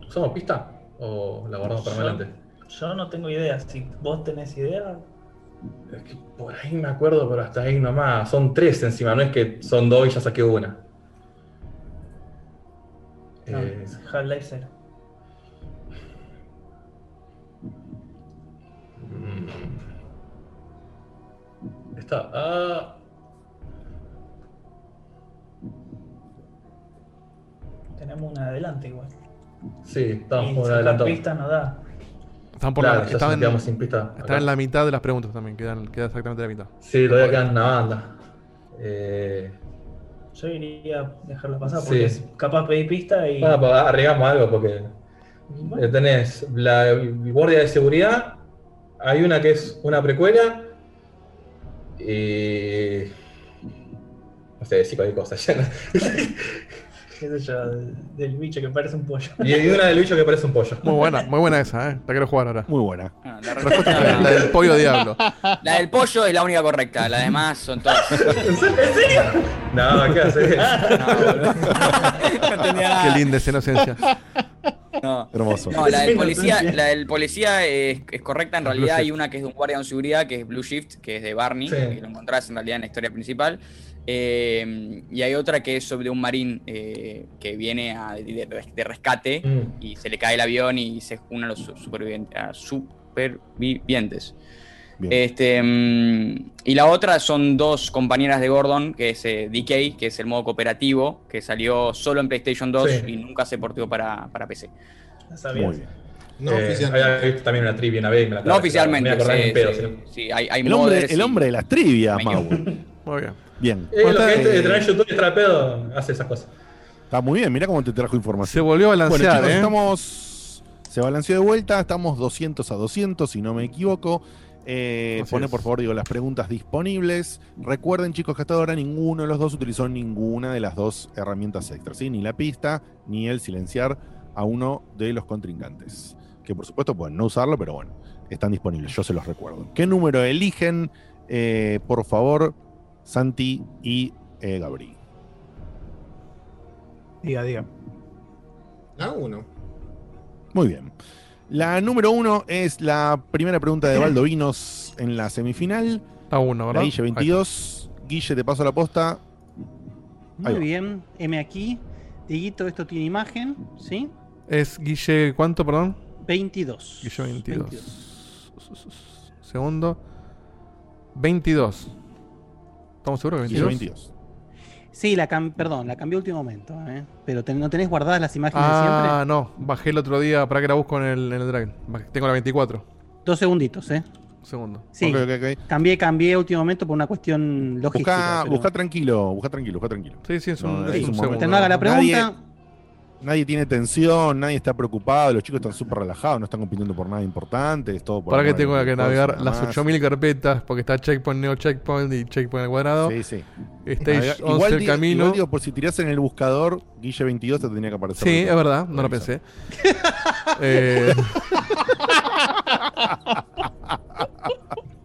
¿Usamos pista? ¿O la guardamos para adelante? Yo no tengo idea. Si vos tenés idea, Por ahí me acuerdo, pero hasta ahí nomás. Son tres encima, no es que son dos y ya saqué una. no, Eh, es Half-Life Está. Ah, Tenemos una adelante igual. sí, estamos por sacar adelantado. pistas no da. Están por Claro, la, están, sin pista están en la mitad de las preguntas también, quedan, queda exactamente la mitad. Sí, todavía quedan una banda. Eh, Yo iría dejarla pasar Sí. porque es capaz pedir pista y. bueno, pues arriesgamos algo porque eh, tenés la guardia de seguridad, hay una que es una precuela y. No sé, decir cualquier cosa. ya no- qué sé yo, del, bicho que parece un pollo. y hay una del bicho que parece un pollo. Muy buena, muy buena esa, ¿eh? La quiero jugar ahora. Muy buena. Ah, la Respuesta respuesta- es la del pollo diablo. La del pollo es la única correcta, las demás son todas. ¿En serio? No, ¿qué haces? No entendía nada. Qué linda esa inocencia. No. Hermoso. No, la del policía, la del policía es, es correcta. En realidad hay una que es de un guardia de seguridad, que es Blue Shift, que es de Barney, Sí. que lo encontrás en realidad en la historia principal. Eh, y hay otra que es sobre un marín eh, que viene a- de, de rescate Mm. y se le cae el avión y se unen a los su- supervivientes. a supervivientes. Bien. Este, mm, y la otra son dos compañeras de Gordon, que es eh, DK, que es el modo cooperativo, que salió solo en PlayStation 2 Sí. y nunca se portió para, para PC. Muy bien. No Eh, oficialmente. había visto también una trivia una vez. me la No oficialmente. Me sí, hay, hay El hombre, el de las trivias. Mau. Muy bien. Bien. Eh, Bueno, lo que eh, YouTube y pedo hace esas cosas. Está muy bien, mira cómo te trajo Se información. volvió a Bueno, balancear, chicos, ¿eh? estamos. Se balanceó de vuelta, estamos 200 a 200, si no me equivoco. Eh, pone por favor, digo, las preguntas disponibles. Recuerden, chicos, que hasta ahora ninguno de los dos utilizó ninguna de las dos herramientas extras, ¿sí? Ni la pista, ni el silenciar a uno de los contrincantes. Que por supuesto pueden no usarlo, pero bueno, están disponibles, yo se los recuerdo. ¿Qué número eligen? Eh, por favor, Santi y eh, Gabri. Diga, diga. La uno. Muy bien. La número uno es la primera pregunta de Valdovinos en la semifinal. La ¿verdad? Guille 22. Guille, te paso la posta. Ahí Muy va. bien, M aquí. Dieguito, esto tiene imagen, ¿sí? Es Guille, ¿cuánto, perdón? 22. Guille 22. Segundo. 22. ¿Estamos seguros que Guille 22? 22. Sí, la cam- perdón, la cambié último momento, ¿eh? Pero ten- ¿no tenés guardadas las imágenes de Ah, siempre? no. Bajé el otro día para que la busco en el, en el Dragon. Bajé- Tengo la 24. Dos segunditos, ¿eh? Un segundo. Sí. Cambié, cambié último momento por una cuestión logística. Busca, pero- busca tranquilo, busca tranquilo, busca tranquilo. Sí, sí, es un, No, es es un un segundo. momento. no haga la pregunta. Nadie- Nadie tiene tensión, nadie está preocupado, los chicos están súper relajados, no están compitiendo por nada importante, es todo por Para que tengo que navegar las más. 8000 carpetas, porque está checkpoint, neo checkpoint y checkpoint al cuadrado. Sí, sí. Stage Navega- 11 igual, el digo, camino. igual digo, por si tirás en el buscador, Guille 22 te tenía que aparecer. Sí, es verdad, no lo pensé. Eh,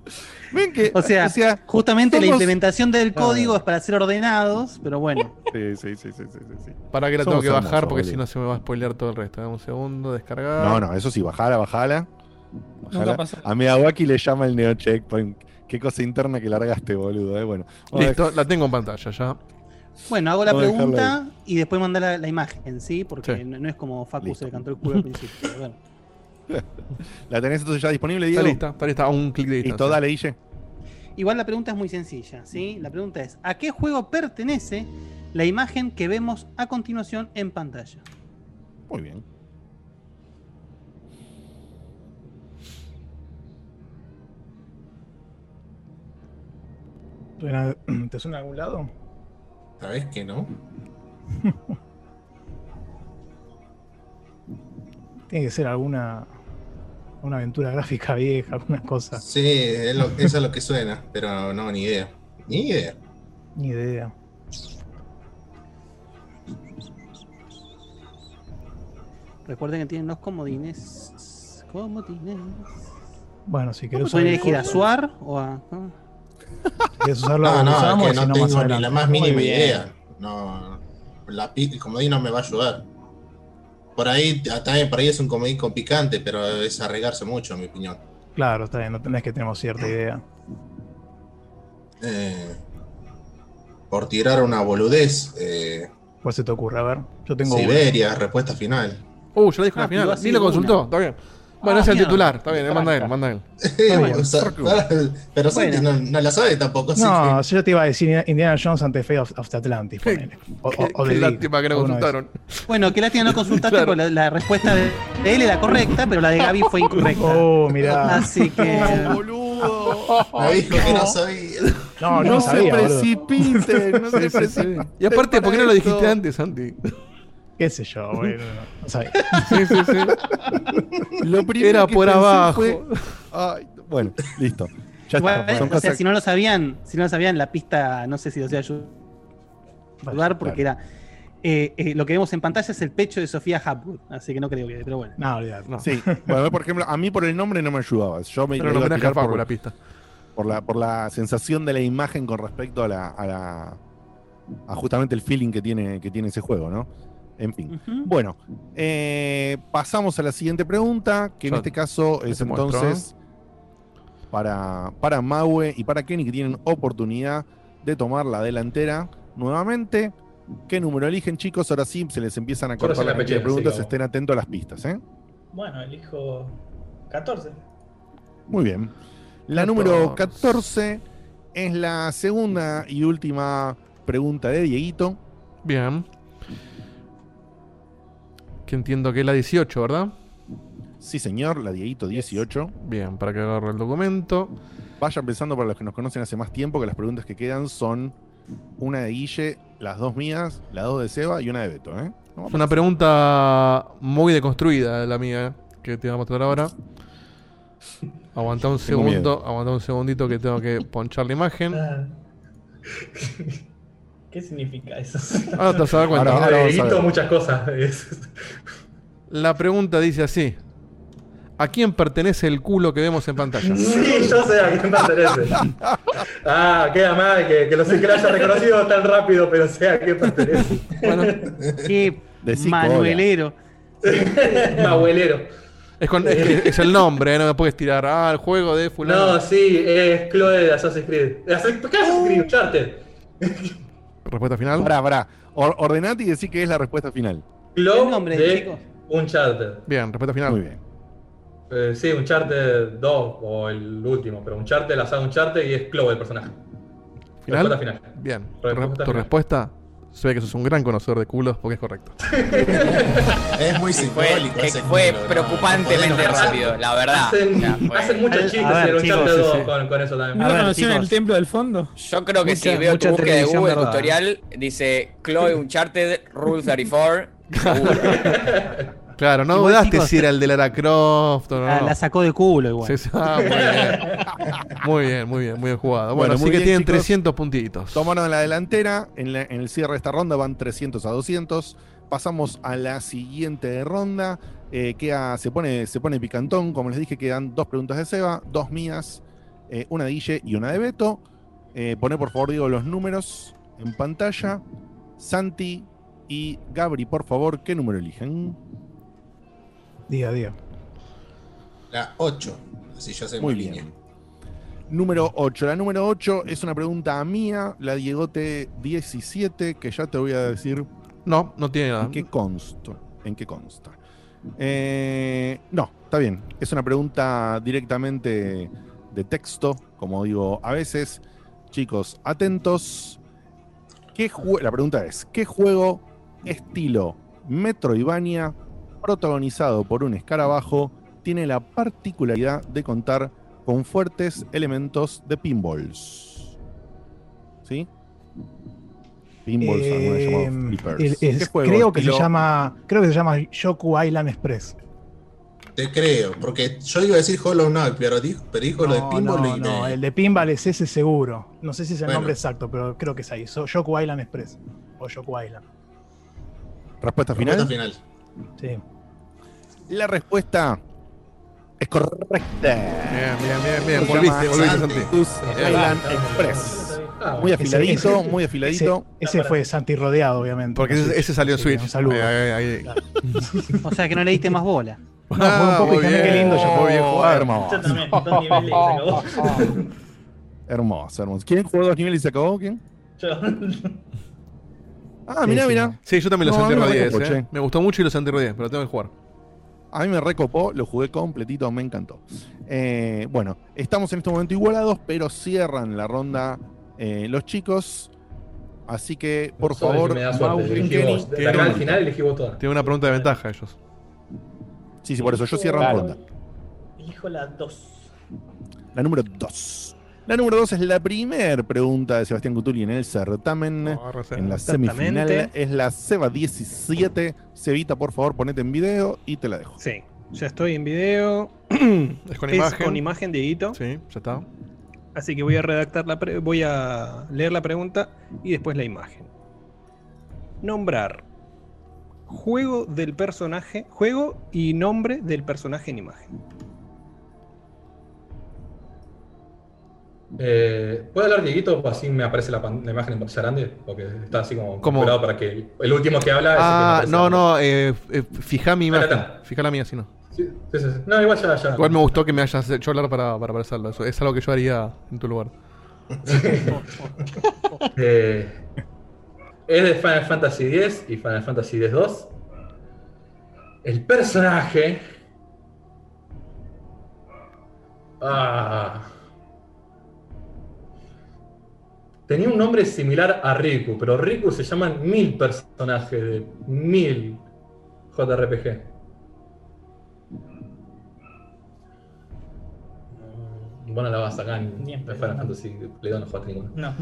Ven que, O sea, justamente la implementación del código es para ser ordenados, pero bueno. Sí, sí, sí, sí, sí, sí, sí. para que la Somos tengo que bajar porque si no se me va a spoilear todo el resto. Dame un segundo, descargar. No, no, eso sí, bajala, bajala. Bajala. pasó. A Miyawaki le llama el Neo Checkpoint. Qué cosa interna que largaste, boludo. eh. Bueno, Listo, la tengo en pantalla ya. Bueno, hago la pregunta y después mandar la, la imagen, ¿sí? Porque Sí. no, no es como Facu Listo. se le cantó el culo al principio. pero bueno. ¿La tenés entonces ya disponible, Está Diego? lista, está lista a un clic de Listo, distancia. dale, Guille. Igual la pregunta es muy sencilla, ¿sí? La pregunta es, ¿a qué juego pertenece la imagen que vemos a continuación en pantalla? Muy bien. ¿Suena- ¿Te suena a algún lado? ¿Sabés que no? Tiene que ser alguna una aventura gráfica vieja, alguna cosa. Sí, es lo- eso es lo que suena, pero no, ni idea. Ni idea. Ni idea. Recuerden que tienen los comodines. Comodines. Bueno, si Pueden usar el elegir a Suar o a. ¿no? si querés usarlo, No, no, es que no tengo ni la más mínima idea. No, la el comodín no me va a ayudar. Por ahí, ah, también por ahí es un comodín con picante, pero es arriesgarse mucho, en mi opinión. Claro, está bien, no tenés que tenemos cierta idea. Eh, por tirar una boludez, eh, ¿Cuál se te ocurre? A ver, yo tengo. Siberia, respuesta final. Uh, ya lo dijo en Ah, la final. así lo consultó, una. está bien. Bueno, Ah, es el mierda. titular, está bien, eh, manda él, manda él. O sea, pero Santi no, no la sabe tampoco. así No, que- yo te iba a decir Indiana Jones ante Fate of, of the Atlantis. ponele. O, o- o Qué League, lástima que no consultaron. Bueno, qué lástima no consultaste porque la, la respuesta de, él era correcta, pero la de Gaby fue incorrecta. Oh, mirá. Así que. Me dijo que no sabía. No, No no se sabía, boludo. precipiten, no se precipiten. Y aparte, ¿por qué no lo dijiste antes, Santi? ¿Qué sé yo, bueno, no sabía. Sí, sí, sí. Lo primero Era que por pensé abajo. fue- Ay, bueno, listo. Ya Bueno, está. Son o sea, cosas- si no lo sabían, si no lo sabían, la pista, no sé si los iba a ayudar porque era. eh, eh, lo que vemos en pantalla es el pecho de Sofía Hapwood, así que no creo que, pero bueno. No, olvidate. Sí, bueno, por ejemplo, a mí por el nombre no me ayudaba. Yo me Pero iba no a Facu por la pista. Por la, por la sensación de la imagen con respecto a la, a la- a justamente el feeling que tiene, que tiene ese juego, ¿no? En fin. Bueno, eh, pasamos a la siguiente pregunta, que en este caso es muestro. entonces para, para Maue y para Kenny, que tienen oportunidad de tomar la delantera nuevamente. ¿Qué número eligen, chicos? Ahora sí se les empiezan a cortar en la la cantidad de pechera, preguntas, sí, estén atentos a las pistas, ¿eh? Bueno, elijo 14. Muy bien. La número 14 es la segunda y última pregunta de Dieguito. Bien. Que entiendo que es la 18, ¿verdad? Sí, señor, la Dieguito 18. Bien, para que agarre el documento. Vayan pensando para los que nos conocen hace más tiempo que las preguntas que quedan son una de Guille, las dos mías, las dos de Seba y una de Beto, ¿eh? Es una pregunta muy deconstruida la mía, que te voy a mostrar ahora. Aguanta un Tengo segundo, aguanta un segundito que tengo que ponchar la imagen. ¿Qué significa eso? Ahora te vas a dar cuenta. Ahora- ahora muchas cosas. La pregunta dice así: ¿A quién pertenece el culo que vemos en pantalla? Sí, yo sé a quién pertenece. Ah, queda mal que, que, lo, sé- que lo haya reconocido tan rápido, pero sé a quién pertenece. Qué Decí manuelero. Manuelero. Es, con- es que es el nombre, ¿eh? no me puedes tirar. Ah, el juego de fulano. No, sí, es Chloe de Assassin's Creed. ¿Qué Assassin's Creed? Uncharted. Respuesta final. Pará, pará. Or- ordenate y decí que es la respuesta final. Chloe de Uncharted. Bien, respuesta final. Muy bien. Eh, sí, Uncharted 2 o el último, pero Uncharted, la saga Uncharted y es Chloe el personaje. ¿Final? Respuesta final. Bien. Tu, Respuesta re- tu final. respuesta se ve que sos un gran conocedor de culos porque es correcto. Es muy simbólico. ese fue preocupantemente No rápido, la verdad. Hacen, fue- muchos chistes en 2 sí, sí. Con, con eso también. ¿No chicos. el templo del fondo? Yo creo que Mucha- si veo tu búsqueda de Google verdad. tutorial, dice Chloe Uncharted Rule 34. Claro, no Igual, dudaste chicos, si era el de Lara Croft o no. Ah, la sacó de culo igual. Sí, sí. Ah, muy bien. muy bien, muy bien, muy bien jugado. Bueno, Bueno, así muy que bien, tienen chicos. 300 puntitos. Tomaron la delantera. En, la- en el cierre de esta ronda van 300 a 200. Pasamos a la siguiente ronda. Eh, queda- se, pone, se pone picantón. Como les dije, quedan dos preguntas de Seba, dos mías, eh, una de Guille y una de Beto. Eh, poné por favor, digo, los números en pantalla. Santi y Gabri, por favor, ¿qué número eligen? Diga, diga. La 8. Así ya sé Muy bien. línea. Número 8. La número 8 es una pregunta mía, la Diegote 17, que ya te voy a decir No, no tiene nada. en qué consta. En qué consta. Eh, no, está bien. Es una pregunta directamente de texto, como digo a veces. Chicos, atentos. ¿Qué la pregunta es, ¿qué juego estilo Metroidvania, protagonizado por un escarabajo, tiene la particularidad de contar con fuertes elementos de pinballs? ¿Sí? Pinballs, algunos Eh, llamados flippers. el- ¿Qué es- juego creo que se llama creo que se llama Yoku Island Express. Te creo, porque yo iba a decir Hollow Knight, pero dijo, pero dijo lo de No, Pinball no, y no, me- el de Pinball es ese seguro. No sé si es el Bueno. nombre exacto, pero creo que es ahí. So- Yoku Island Express. O Yoku Island. ¿Respuesta final? Respuesta final. Sí. La respuesta es correcta. Bien, bien, bien, bien. Volviste, volviste, Santi. Island Express. Muy Ese- afiladito, ese- muy afiladito. Ese, ese fue Santi rodeado, obviamente. Porque ese, ese salió en Sí, Switch. Un saludo. Ahí, ahí, ahí. O sea que no le diste más bola. No, fue un poco muy y qué lindo yo muy bien jugado. hermoso. Yo también, dos niveles y se acabó. Hermoso, hermoso. ¿Quién jugó dos niveles y se acabó? ¿Quién? Yo. Ah, mira, Sí, mira. Sí, yo también lo No, a sentí mí me rodillas, recopó, eh. Me gustó mucho y lo sentí rodillas, pero tengo que jugar. A mí me recopó, lo jugué completito, me encantó. Eh, bueno, estamos en este momento igualados, pero cierran la ronda eh, los chicos. Así que, por Solo favor, que me da Mau, vos. De tienen acá al una- final elegí vos todas. Tiene una pregunta de ventaja ellos. Sí, sí, por eso yo cierro Claro. ronda. Elijo la 2. La número 2. La número 2 es la primera pregunta de Sebastián Cutuli en el certamen. en la semifinal es la Seba 17. Cevita, por favor, ponete en video y te la dejo. Sí, ya estoy en video. Es con imagen. con imagen, Dieguito. Sí, ya está. Así que voy a redactar la pre- voy a leer la pregunta y después la imagen. Nombrar juego del personaje, juego y nombre del personaje en imagen. Eh, ¿Puedo hablar, Dieguito? Así me aparece la, imagen en pantalla grande. Porque está así como configurado para que el, el último que habla es el que Ah, no, no, eh, eh, fija mi imagen. Fija la mía, si no. Sí, sí, sí. No, igual ya. ya. Igual me gustó que me hayas hecho hablar para, para aparecerlo. Eso es algo que yo haría en tu lugar. Eh, es de Final Fantasy X y Final Fantasy X-2. El personaje. Ah, tenía un nombre similar a Riku, pero Riku se llaman mil personajes de mil JRPG. Mm, Bueno, la vas acá en Ni en Final no. Fantasy. Le no jugaste ninguno. No.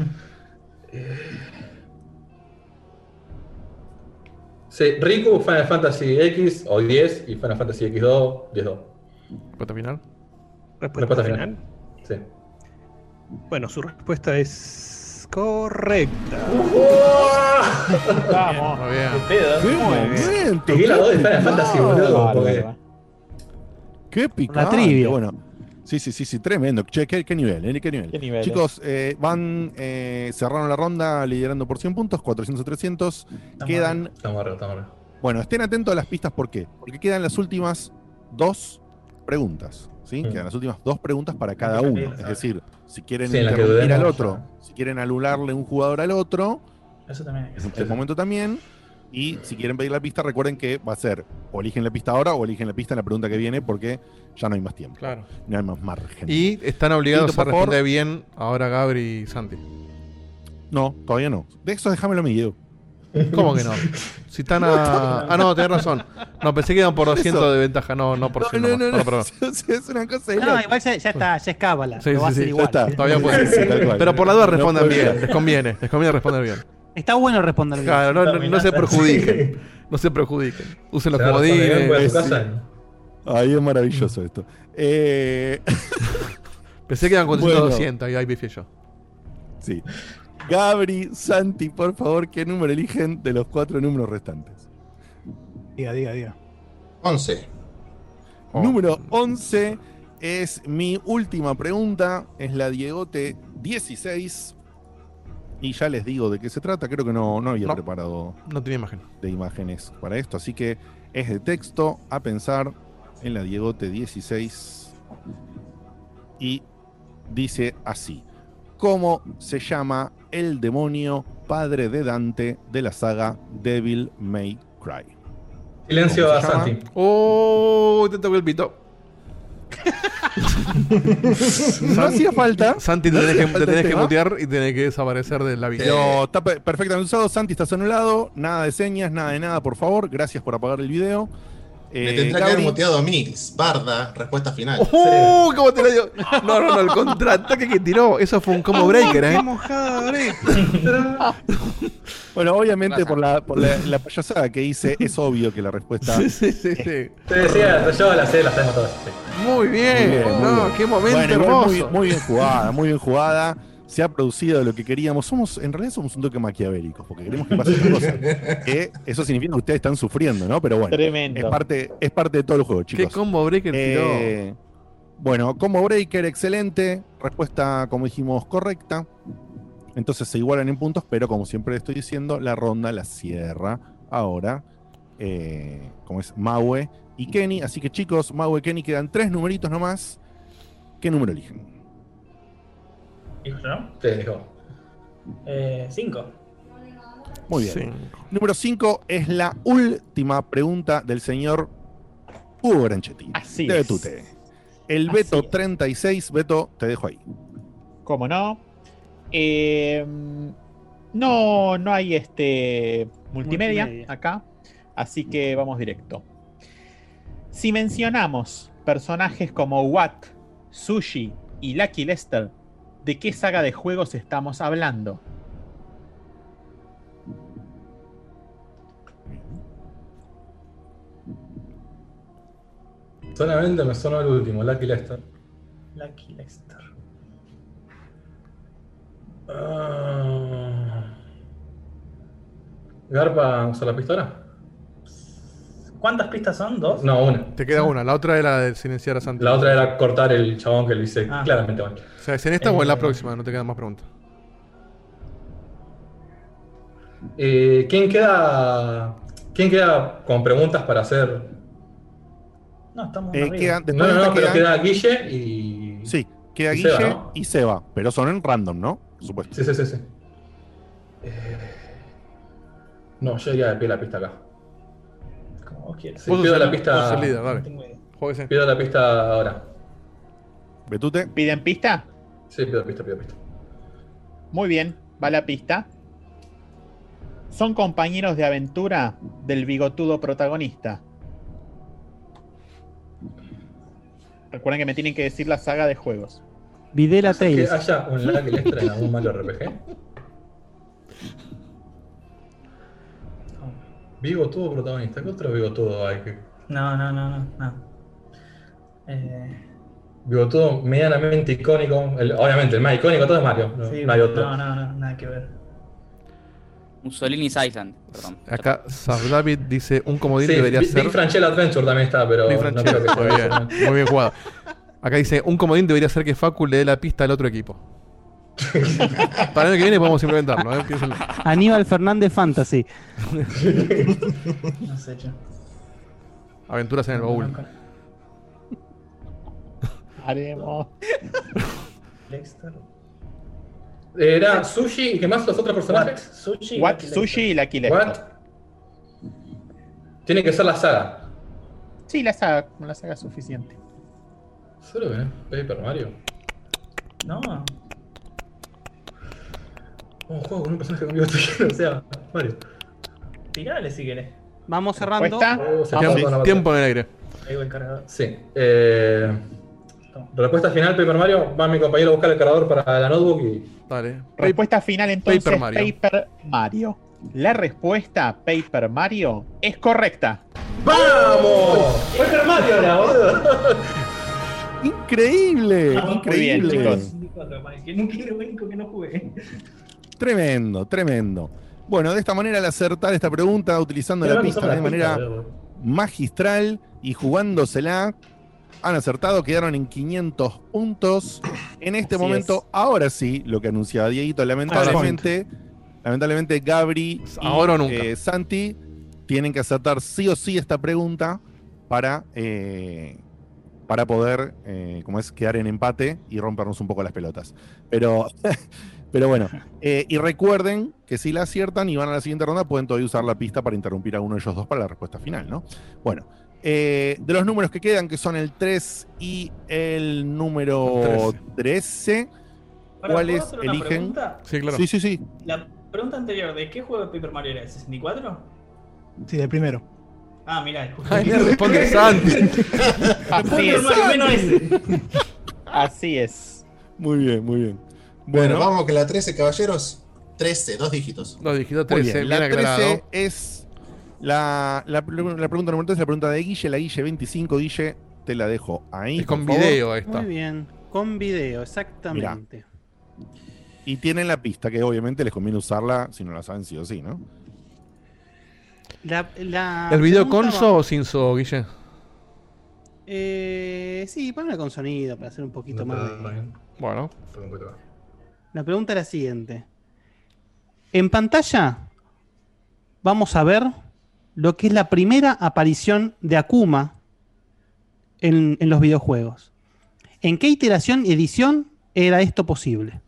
Sí, Riku, Final Fantasy X o 10 y Final Fantasy X2, 10-2. ¿Respuesta final? Respuesta, Respuesta final. final. Sí. Bueno, su respuesta es correcta. Vamos. Muy bien. ¿Qué pedo? ¡Qué momento! La qué 2 de Final Fantasy, boludo. Bárbaro. Porque ¡Qué picante! trivia. Bueno, sí, sí, sí, sí, tremendo. Che, ¿qué, qué nivel? eh? ¿Qué nivel? ¿Qué nivel, Chicos, eh, van, eh, cerraron la ronda liderando por 100 puntos, 400 a 300. Quedan, estamos arriba, estamos arriba. bueno, estén atentos a las pistas, ¿por qué? Porque quedan las últimas dos preguntas. ¿Sí? Mm. Quedan las últimas dos preguntas para cada uno. Es decir, si quieren Sí, en interrumpir al otro, si quieren anularle un jugador al otro, Eso también hay que es hacer. el momento también. Y si quieren pedir la pista, recuerden que va a ser o eligen la pista ahora o eligen la pista en la pregunta que viene porque ya no hay más tiempo. Claro. No hay más margen. Y están obligados Quinto, a responder bien ahora Gabri y Santi. No, todavía no. De eso déjamelo a mí, Diego. ¿Cómo que no? Si están a. Ah, no, tenés razón. No, pensé que iban por 200 Eso. de ventaja. No, no por No, 100. no, no, no. Perdón, perdón. Es una cosa de No, igual ya, ya está, ya es cábala. Sí, lo va a sí, hacer sí, Ya igual. está. Todavía cual. Pero por la duda No respondan puede bien. Les conviene. Les conviene responder bien. Está bueno responder bien. Claro, no, no, no se perjudiquen. No se perjudiquen. Usen los comodines. Ahí es maravilloso esto. Eh, Pensé que iban con Bueno. 200 y ahí pifié yo. sí. Gabri, Santi, por favor, ¿qué número eligen de los cuatro números restantes? Diga, diga, diga. 11. Oh. Número 11 es mi última pregunta. Es la Diegote 16. Y ya les digo de qué se trata. Creo que no, no había No. preparado No tenía imagen. de imágenes para esto. Así que es de texto a pensar en la Diegote 16. Y dice así. ¿Cómo se llama el demonio padre de Dante de la saga Devil May Cry? Silencio ¿Cómo a llama? Santi. Oh, te tocó el pito. No hacía falta. Santi, te tenés, que, falta te tenés el que tema. mutear y tenés que desaparecer de la vida. Pero está pe- perfectamente usado. Santi, estás anulado. Nada de señas, nada de nada, por favor. Gracias por apagar el video. Me Eh, tendrá que haber muteado a mí. Barda, respuesta final. ¡Oh! ¿Cómo te la dio? No, no, no, el contraataque que tiró. Eso fue un combo breaker, ¿eh? bueno, obviamente por la, por la, la payasada que hice, es obvio que la respuesta. Sí, sí, sí, sí. Te decía, yo la sé, la sabemos todas. sí. Muy bien. Muy bien, muy no, bien. qué momento Bueno, hermoso. muy, muy bien jugada, muy bien jugada. Se ha producido lo que queríamos. Somos, en realidad somos un toque maquiavélicos, porque queremos que pase otra cosa. Que eso significa que ustedes están sufriendo, ¿no? Pero bueno, Tremendo. es parte, es parte de todo el juego, Qué chicos. combo breaker tiró. Eh, bueno, combo breaker, excelente. Respuesta, como dijimos, correcta. Entonces se igualan en puntos, pero como siempre estoy diciendo, la ronda la cierra ahora, eh, como es Maue y Kenny. Así que chicos, Maue y Kenny quedan tres numeritos nomás. ¿Qué número eligen? Te dijo. Eh, cinco. Muy bien. Número 5 es la última pregunta del señor Hugo Granchetti. Así de es. Betute. El Así Beto es. 36, Beto, te dejo ahí. ¿Cómo no? Eh, no, no hay este multimedia, Multimedia. acá, así que vamos directo. Si mencionamos personajes como Watt, Sushi y Lucky Lester, ¿de qué saga de juegos estamos hablando? Solamente me sonó el último, Lucky Lester. Lucky Lester. Ah. ¿Garpa usa la pistola? ¿Cuántas pistas son? ¿Dos? No, una. Te queda una. La otra era de silenciar a Santi. La otra era cortar el chabón que lo hice Ah. claramente mal. O sea, ¿es en esta o en la Eh, próxima? No te quedan más preguntas. Eh, ¿Quién queda. ¿Quién queda con preguntas para hacer? No, estamos Eh, quedan- No, no, no, pero quedan- queda Guille y. Sí, queda y Guille Seba, ¿no? y Seba, pero son en random, ¿no? Por supuesto. Sí, sí, sí. sí. Eh, No, yo iría de pie la pista acá. Sí, pido la pista. líder, dale. No. Pido la pista ahora. Betute. ¿Piden pista? Sí, pido pista, pido pista. Muy bien, va la pista. Son compañeros de aventura del bigotudo protagonista. Recuerden que me tienen que decir la saga de juegos. Videla ¿Que Tales. haya un Lucky Lester en algún malo RPG? Vigo tuvo protagonista. ¿Qué otro bigotudo hay? que- No, no, no, no. no. Eh, Bigotudo medianamente icónico. El- obviamente, el más icónico de todo es Mario. No, sí, no hay otro. no, no, no, nada que ver. Mussolini's Island, perdón. Acá David dice un comodín Sí, debería Big, ser. Big Franchella Adventure también está, pero Big no creo que Muy bien, muy bien jugado. Acá dice un comodín debería ser que Facu le dé la pista al otro equipo. Para el año que viene podemos implementarlo, ¿eh? Aníbal Fernández Fantasy. No sé, yo. Aventuras en el baúl. Haremos. Lexter. Era Sushi y qué más los otros personajes. Sushi. What, Lucky Sushi y What? Lester. Tiene que ser la saga. Sí, la saga, con la saga es suficiente. ¿Solo que Paper Mario? No. Un juego con un personaje con bigote o sea, Mario. Tirale si querés. Vamos cerrando. Oh, se Tiempo, en el aire. Ahí va el cargador. Sí. Eh, respuesta final, Paper Mario. Va mi compañero a buscar el cargador para la notebook y. Dale. Respuesta final entonces, Paper Paper Mario. La respuesta, Paper Mario, es correcta. ¡Vamos! Paper Mario era, boludo. Increíble, Ah, muy bien, increíble. chicos. Que nunca era el único que no jugué. Tremendo, tremendo. Bueno, de esta manera al acertar esta pregunta, utilizando la pista de manera pista, magistral y jugándosela, han acertado, quedaron en 500 puntos. En este Así momento, ahora sí, lo que anunciaba Dieguito, lamentablemente, lamentablemente Gabri y Ahora o nunca. eh, Santi tienen que acertar sí o sí esta pregunta para, eh, para poder, eh, como es, quedar en empate y rompernos un poco las pelotas. Pero, pero bueno, eh, y recuerden que si la aciertan y van a la siguiente ronda, pueden todavía usar la pista para interrumpir a uno de ellos dos para la respuesta final, ¿no? Bueno, eh, de los números que quedan, que son el 3 y el número 13, Pará, ¿cuáles ¿puedo hacer una eligen? pregunta? Sí, claro. Sí, sí, sí. La pregunta anterior, ¿de qué juego de Paper Mario era? ¿64? Sí, del primero. Ah, mirá. Ay, le responde Santi. Así es. Mario menos ese. Así es. Muy bien, muy bien. Bueno, Bueno, vamos que la 13, caballeros. 13, dos dígitos. Los dígitos muy 13, bien. La 13 aclarado. es la, la, la pregunta número 3, la pregunta de Guille, la Guille 25, Guille, te la dejo ahí. Es con favor. video esta. Muy bien. Con video, exactamente. Y tienen la pista, que obviamente les conviene usarla si no la saben sí o sí, ¿no? La, la ¿El video con so va- o sin so, Guille? Eh, sí, ponla con sonido para hacer un poquito más de... Bueno. Fue un poquito más. La pregunta es la siguiente. En pantalla vamos a ver lo que es la primera aparición de Akuma en, en los videojuegos. ¿En qué iteración y edición era esto posible?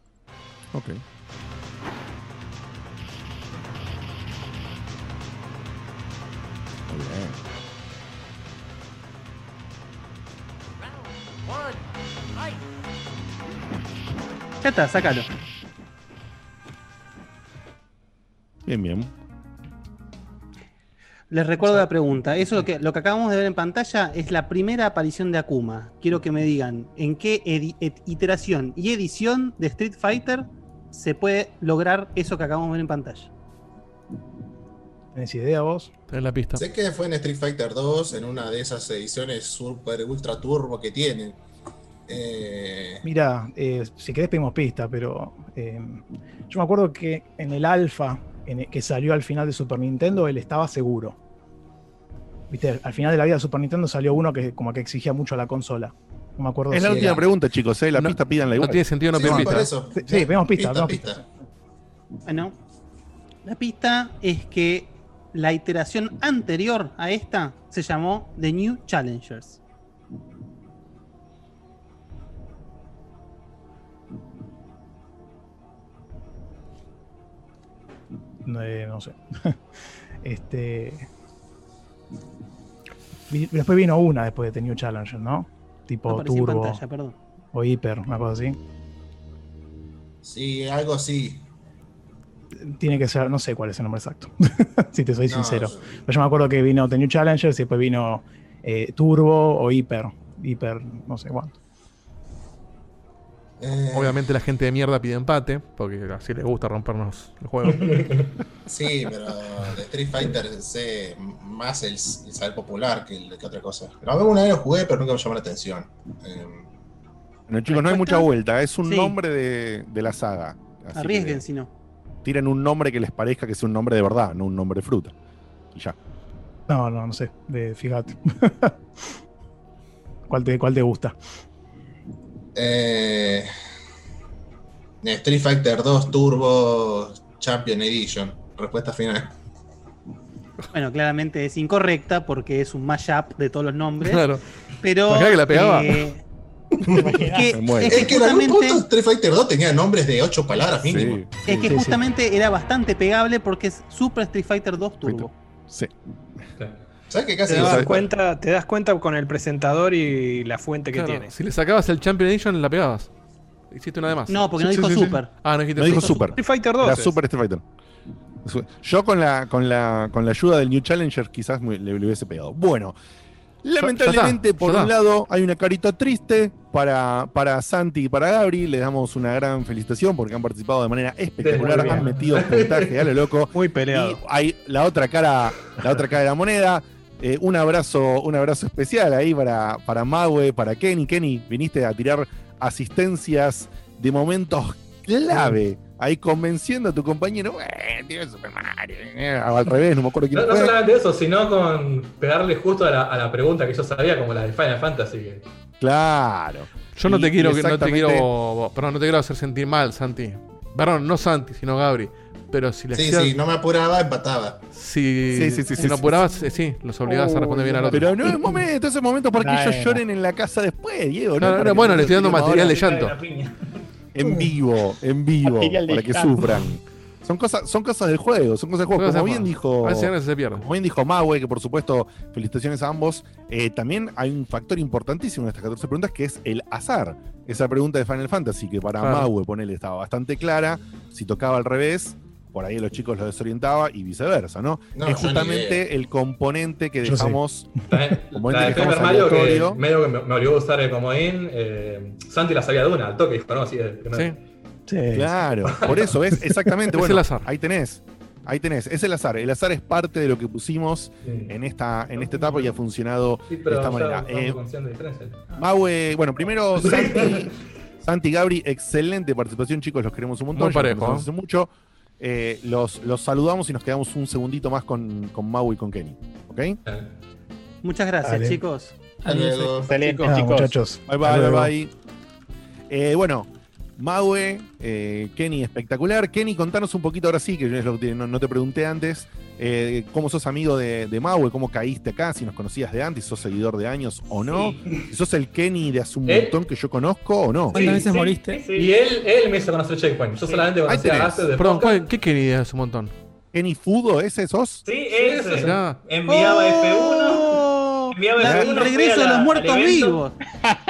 Ya está, sácalo. Bien, bien. Les recuerdo la pregunta. Eso lo que, lo que acabamos de ver en pantalla es la primera aparición de Akuma. Quiero que me digan en qué iteración y edición de Street Fighter se puede lograr eso que acabamos de ver en pantalla. ¿Tenés idea vos? En la pista. Sé que fue en Street Fighter 2, en una de esas ediciones super ultra turbo que tienen. Eh, Mira, eh, si querés pedimos pista, pero eh, yo me acuerdo que en el alfa en el que salió al final de Super Nintendo, él estaba seguro. Viste, al final de la vida de Super Nintendo salió uno que como que exigía mucho a la consola. No me acuerdo Es la última era- pregunta, chicos. ¿eh? La No- pista pídanla no tiene sentido no sí, pedir sí, pista. eso. Sí, sí, pedimos pista, Pista, pedimos pista. pista. Bueno, la pista es que la iteración anterior a esta se llamó The New Challengers. Eh, no sé. este. Después vino una después de The New Challenger, ¿no? Tipo Turbo pantalla, perdón. o Hyper, una cosa así. Sí, algo así. Tiene que ser, no sé cuál es el nombre exacto, si te soy No, sincero. Pero yo me acuerdo que vino The New Challengers y después vino eh, Turbo o Hyper. Hyper, no sé cuánto. Eh, Obviamente la gente de mierda pide empate, porque así les gusta rompernos el juego. Sí, pero de Street Fighter sé más el, el saber popular que, el- que otra cosa. Pero alguna vez lo jugué, pero nunca me llamó la atención. Eh, Bueno, chicos, no hay mucha vuelta. Es un Sí. nombre de, de la saga. Así Arriesguen si no. Tiren un nombre que les parezca que es un nombre de verdad, no un nombre de fruta. Y ya. No, no, no sé. De, fíjate. ¿Cuál te, ¿Cuál te gusta? Eh, Street Fighter 2 Turbo Champion Edition. Respuesta final. Bueno, claramente es incorrecta porque es un mashup de todos los nombres. Claro. Pero. ¿Imaginás que la pegaba? eh, es que, es que que en algún justamente, punto Street Fighter 2 tenía nombres de 8 palabras mínimo. Sí, es que Sí, sí. justamente era bastante pegable porque es Super Street Fighter 2 Turbo. sí. ¿Sabes que casi Te das, sabe? cuenta, te das cuenta con el presentador y la fuente que Claro, tiene. Si le sacabas el Champion Edition, la pegabas. Hiciste una de más. No, porque no Sí, dijo sí, sí, sí. Super. Ah, no dijiste No dijo Super. Street Fighter 2. Era es. Super Street Fighter. Yo con la, con la, con la ayuda del New Challenger quizás me- le, le hubiese pegado. Bueno, lamentablemente ya está, por un está. lado hay una carita triste para, para Santi y para Gabri. Le damos una gran felicitación porque han participado de manera espectacular, han metido puntaje a lo loco. Muy Y peleado. hay la otra cara, la otra cara de la moneda. Eh, un abrazo, un abrazo especial ahí para, para Maue, para Kenny. Kenny, viniste a tirar asistencias de momentos clave. Ahí convenciendo a tu compañero, eh, tío, es Super Mario. eh, al revés, no me acuerdo quién No, no fue. solamente eso, sino con pegarle justo a la, a la pregunta que yo sabía, como la de Final Fantasy. que- Claro. Yo no Y- te quiero, no te exactamente- quiero, perdón, no te quiero hacer sentir mal, Santi. Perdón, no Santi, sino Gabri. Pero si le Sí, hacías- sí, no me apuraba, empataba. si, Sí, sí, sí, si sí, no sí, apurabas, eh, sí, los obligabas a responder bien al otro. Pero no es momento, ese momento para que ellos lloren en la casa después, Diego. No, no, no, bueno, nosotros le estoy dando material de llanto. En vivo, en vivo, para que sufran. Son cosas, son cosas del juego, son cosas del juego. Como bien dijo. A veces se pierde. Como bien dijo Maue, que por supuesto, felicitaciones a ambos. eh, también hay un factor importantísimo en estas 14 preguntas que es el azar. Esa pregunta de Final Fantasy, que para Claro. Maue, ponele, estaba bastante clara. Si tocaba al revés, por ahí a los chicos los desorientaba y viceversa, ¿no? No, es justamente el componente que dejamos. También, Como la de que Paper dejamos Mario, que aleatorio. medio que me, me obligó a usar el comodín. eh, Santi la sabía de una, al toque, dijo, no, así de. Sí. Sí. Claro, por eso, ¿ves? Exactamente. Es bueno, el azar. Ahí tenés. Ahí tenés. Es el azar. El azar es parte de lo que pusimos Sí. en esta, en esta etapa y ha funcionado Sí, de esta ya manera. Eh, de. Maue, bueno, primero Santi, Santi Gabri, excelente participación, chicos, los queremos un montón. Muy nos parejo, conocemos ¿eh? mucho. Eh, los, los saludamos y nos quedamos un segundito más con, con Mau y con Kenny. ¿Ok? Bye Muchas gracias, Dale. chicos. Hasta luego. Excelente, chicos. muchachos. bye, bye luego. bye. Eh, bueno, Maue, eh, Kenny espectacular. Kenny, contanos un poquito ahora sí, que yo es lo que no, no te pregunté antes, eh, cómo sos amigo de, de Maue, cómo caíste acá, si nos conocías de antes, si sos seguidor de años o no, si sos el Kenny de hace un ¿Eh? montón que yo conozco o no. ¿Cuántas veces moriste? Y él, él me hizo conocer Checkpoint. Yo solamente conocía tenés. a Ace de Perdón. ¿cuál- ¿qué quería hace un montón? ¿Kenny Fudo ese sos? Sí, ese. Mirá. Enviaba F1. Enviaba La- F1. el regreso de los muertos vivos.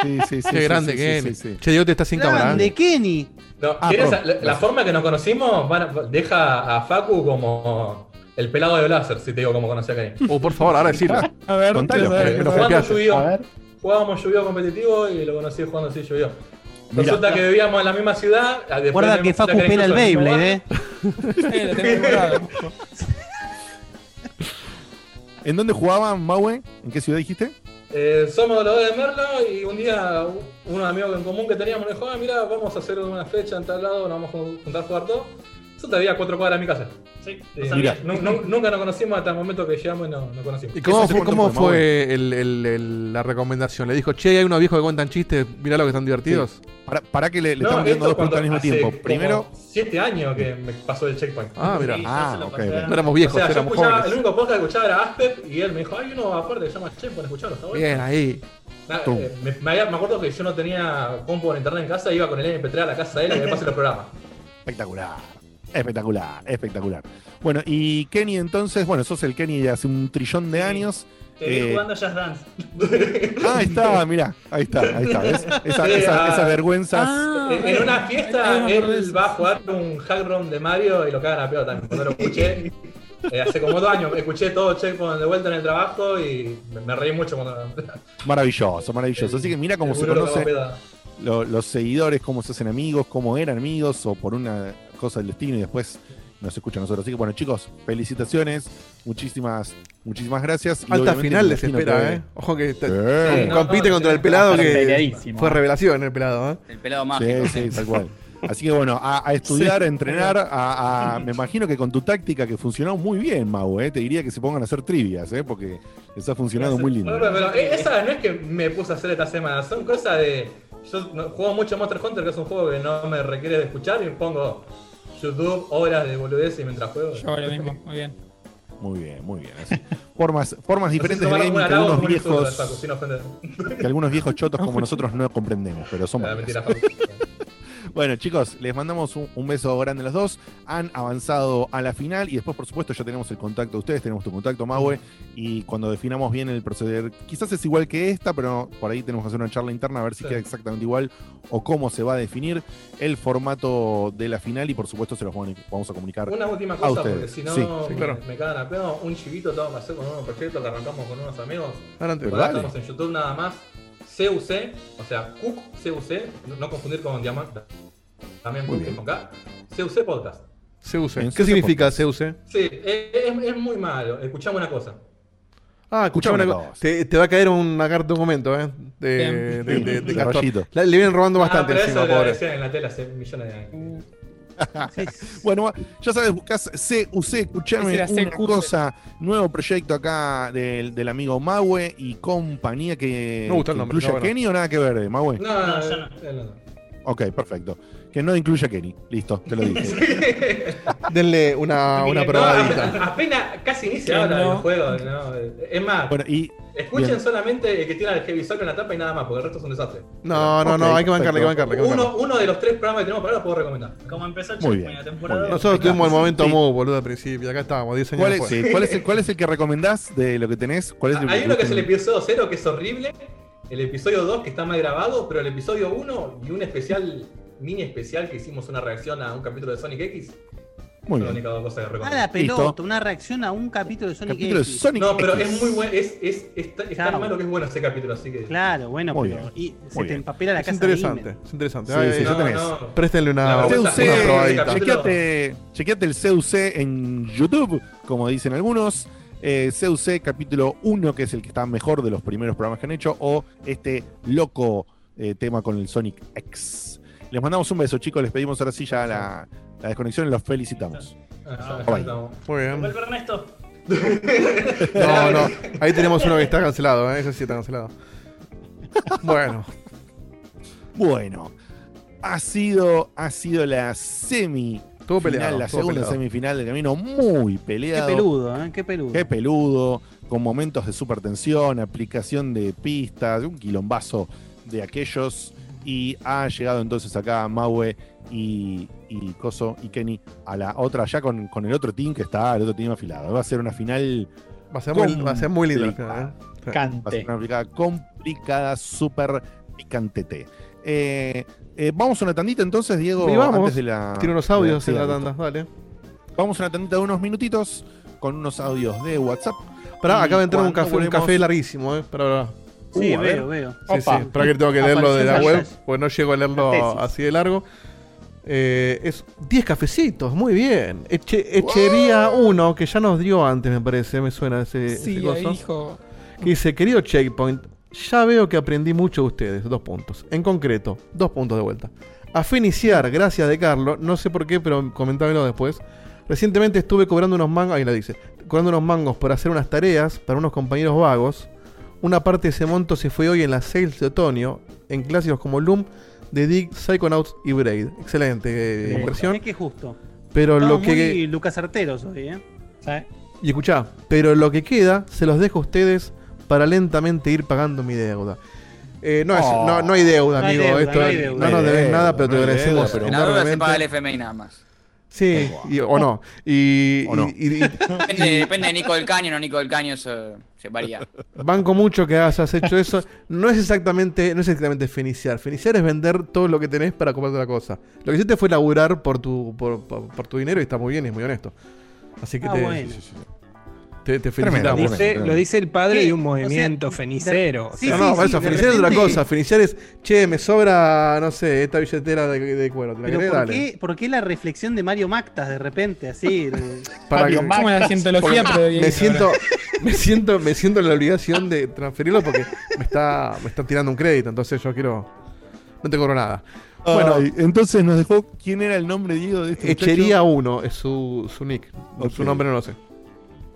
Sí, sí, sí. Qué sí, grande sí, Kenny. sí, sí. Che, Diego te está sin cámara. Grande Kenny. No, Ah, ¿quieres perdón. la, la forma que nos conocimos van deja a Facu como el pelado de Blazer, si te digo cómo conocí a Kenny. Oh, por favor, ahora decirlo. A ver, Contalo. Eh. Jugábamos Yu-Gi-Oh! competitivo y lo conocí jugando así! Mirá. Resulta que vivíamos en la misma ciudad. después Guarda de- que Facu pela el Beyblade, eh. ¿En dónde jugaban Maue? ¿En qué ciudad dijiste? Eh, somos los dos de Merlo y un día un- unos amigos en común que teníamos me dijo, ah, mira, vamos a hacer una fecha en tal lado, nos vamos a juntar a jugar todo. Eso te había a cuatro cuadras de mi casa. Sí, Eh, no nunca nos conocimos hasta el momento que llegamos y no, no conocimos. ¿Y cómo, ¿Eso hace fue, cómo fue, el- el- el- la recomendación? Le dijo, che, hay unos viejos que cuentan chistes, mirá lo que están divertidos. Para, para que le, le No, estamos viendo dos preguntas al mismo tiempo. Primero, Siete años que me pasó el checkpoint. Ah, mira. Sí, yo Ah, ok. No éramos O viejos, sea, yo éramos escuchaba, el jóvenes. único podcast que escuchaba era Aspep y él me dijo, hay uno aparte que se llama Checkpoint, escuchalo, está bueno. Bien, ahí. Nah, Tum. eh, me, me había- me acuerdo que yo no tenía compu en internet en casa, iba con el MP3 a la casa de él y me pasé los programas. espectacular. Espectacular, espectacular. Bueno, y Kenny entonces, bueno, sos el Kenny de hace un trillón de Sí. años. Te vi Eh, jugando Jazz Dance. Ah, ahí está, mirá, ahí está, ahí está, ¿ves? Esa- Sí, esa- ah. esas vergüenzas. Ah, En, una fiesta él va a jugar un hack room de Mario y lo cagan a pedo también. Cuando lo escuché, eh, hace como dos años, escuché todo Checkpoint de vuelta en el trabajo y me, me reí mucho cuando... Maravilloso, maravilloso. Así que mira cómo se conoce lo- los seguidores, cómo se hacen amigos, cómo eran amigos o por una cosa del destino y después nos escuchan a nosotros. Así que bueno, chicos, felicitaciones, muchísimas, muchísimas gracias. Alta final les espera, que- ¿eh? Ojo que te- Sí. no, compite no, contra el pelado que fue revelación el pelado, ¿eh? El pelado mágico. Sí, sí, tal cual. Así que bueno, a, a estudiar, a entrenar, a, a- me imagino que con tu táctica que funcionó muy bien, Mau, ¿eh? te diría que se pongan a hacer trivias, ¿eh? porque les ha funcionado muy lindo. Pero, pero, eh, esa no es que me puse a hacer esta semana, son cosas de. Yo juego mucho Monster Hunter, que es un juego que no me requiere de escuchar, y pongo YouTube, horas de boludez y mientras juego. Yo hago lo mismo, muy bien. Muy bien, muy bien. así. Formas, formas diferentes de gaming que algunos viejos, Facu, sin ofender. que algunos viejos chotos como nosotros no comprendemos, pero somos. Ah, mentira. Bueno, chicos, les mandamos un, un beso grande a los dos. Han avanzado a la final y después, por supuesto, ya tenemos el contacto de ustedes, tenemos tu contacto, Maue. Y cuando definamos bien el proceder, quizás es igual que esta, pero por ahí tenemos que hacer una charla interna a ver si Sí. queda exactamente igual o cómo se va a definir el formato de la final. Y por supuesto, se los vamos a- a comunicar. Una última a cosa, ustedes. porque si no Sí, sí, claro. me, cagan a pedo. Un chivito tengo que hacer con un proyecto que arrancamos con unos amigos. Adelante. Estamos en YouTube nada más. CUC, o sea, Cook CUC, no, no confundir con Diamante. También Muy Cook bien. con K. CUC Podcast. CUC. ¿Qué CUC significa CUC? Sí, es, es- muy malo. Escuchamos una cosa. Ah, escuchame Escuchame una cosa. Te, te va a caer una carta documento, ¿eh? De, Bien. de, de, de De le vienen robando Ah, bastante pero encima, eso lo pobre. decían en la tele hace millones de años. Bueno, ya sabes, buscas CUC, era una CQC. cosa, nuevo proyecto acá del, del amigo Maue y compañía que, el que nombre, incluye está a. Kenny o nada que ver, Maue. No, no, No, no, yo no. no. Ok, perfecto. Que no incluye a Kenny. Listo, te lo dije. Denle una, una No, probadita. apenas, apenas casi de no. los juegos. ¿no? Es más, Bueno, y escuchen bien. solamente el que tiene el heavy Soul en la tapa y nada más, porque el resto es un desastre. No, no, no, hay que bancarle, hay que bancarle. hay que bancarle. Uno, uno de los tres programas que tenemos para ahora lo puedo recomendar. Como empezó el Muy Checkpoint la temporada. muy. Nosotros tuvimos el momento Sí. Move, boludo, al principio. Acá estábamos, 10 años ¿cuál es, después. sí, ¿cuál, es el, ¿cuál es el que recomendás de lo que tenés? ¿Cuál es el Hay uno que es el episodio 0 que es horrible, el episodio 2 que está mal grabado, pero el episodio 1 y un especial, mini especial que hicimos una reacción a un capítulo de Sonic X. Muy bien. que recomiendo. la pelota, Listo. una reacción a un capítulo de Sonic Capítulo de X. Sonic No, pero X. es muy bueno, es, es, es, tan- es Claro. tan malo que es bueno ese capítulo, así que... Claro, bueno, Muy pero bien, y se muy te bien. empapela la Es casa interesante, de es interesante. Sí, Ay, sí, no, ya tenés. no. Préstenle una, CUC, chequeate, chequeate el CUC en YouTube, como dicen algunos. Eh, CUC capítulo 1, que es el que está mejor de los primeros programas que han hecho, o este loco eh, tema con el Sonic X. Les mandamos un beso, chicos. Les pedimos ahora sí ya la, la desconexión y los felicitamos. Ah, Bye. Muy bien. Vuelve Ernesto. No, no. Ahí tenemos uno que está cancelado, ¿eh? Ese sí está cancelado. Bueno. Bueno, ha sido, ha sido la semi. Estuvo peleado, la estuvo segunda peleado. semifinal del camino muy Qué peleado. peludo, ¿eh? Qué peludo. Qué peludo, con momentos de super tensión, aplicación de pistas, un quilombazo de aquellos. Y ha llegado entonces acá Maue y, y Coso y Kenny a la otra, ya con, con el otro team que está, el otro team afilado. Va a ser una final. Va a ser muy- va a ser muy lindo la final, ¿eh? Sí. Va a ser una final complicada, súper picantete. Eh, eh, vamos a una tandita entonces, Diego. Y vamos. antes de la. Tiene unos audios de en la sí, tanda, dale. Vamos a una tandita de unos minutitos con unos audios de WhatsApp. Pará, acaba de entrar un café, un volvemos- café larguísimo, eh. Pará, pará. Sí, Uh, veo, veo. Sí, sí. Opa. Espera que tengo que leerlo de la web, porque no llego a leerlo La así de largo. Eh, es 10 cafecitos, muy bien. Eche- Echería 1, que ya nos dio antes, me parece, me suena ese, Sí, ese ahí dijo. Que dice, querido Checkpoint, ya veo que aprendí mucho de ustedes, dos puntos. En concreto, dos puntos de vuelta. A finiciar, gracias de Carlos, no sé por qué, pero comentámelo después. Recientemente estuve cobrando unos mangos, ahí la dice, cobrando unos mangos por hacer unas tareas para unos compañeros vagos. Una parte de ese monto se fue hoy en las sales de otoño, en clásicos como Loom, The Dig, Psychonauts y Braid. Excelente eh, Eh, inversión. es que justo. Pero Estamos lo que... muy Lucas Arteros hoy, ¿eh? Y escuchá, pero lo que queda se los dejo a ustedes para lentamente ir pagando mi deuda. Eh, no, es- Oh. no, no hay deuda, No hay amigo. deuda, Esto no hay no, nos debes No nada, pero te no agradecemos pero- La deuda se paga el FMI nada más. Sí, y- o no. Y, O no. y- y- Depende, depende de Nico del Caño, no Nico del Caño, eso se varía. banco mucho que hayas hecho eso. No es exactamente, no es exactamente feniciar. Feniciar es vender todo lo que tenés para comprarte la cosa. Lo que hiciste fue laburar por tu, por, por- por tu dinero y está muy bien y es muy honesto. Así que Ah, te, bueno. Te, te Tremendo, felicitamos. dice- lo dice el padre ¿Qué? de un O sea, movimiento fenicero. sí, no, no, sí, eso, de Feniciar es otra cosa. Feniciar es, che, me sobra, no sé, esta billetera de, de cuero. ¿Te la Pero querés? ¿por Dale. qué, ¿por qué la reflexión de Mario Mactas de repente? Así. Para que- Como la cientología, pero me siento, me siento, me siento en la obligación de transferirlo porque me está, me están tirando un crédito, entonces yo quiero, no te cobro nada. Bueno, entonces nos dejó quién era el nombre, Diego, de este Echería muchacho? 1 es su, su nick, Ok. su nombre no lo sé.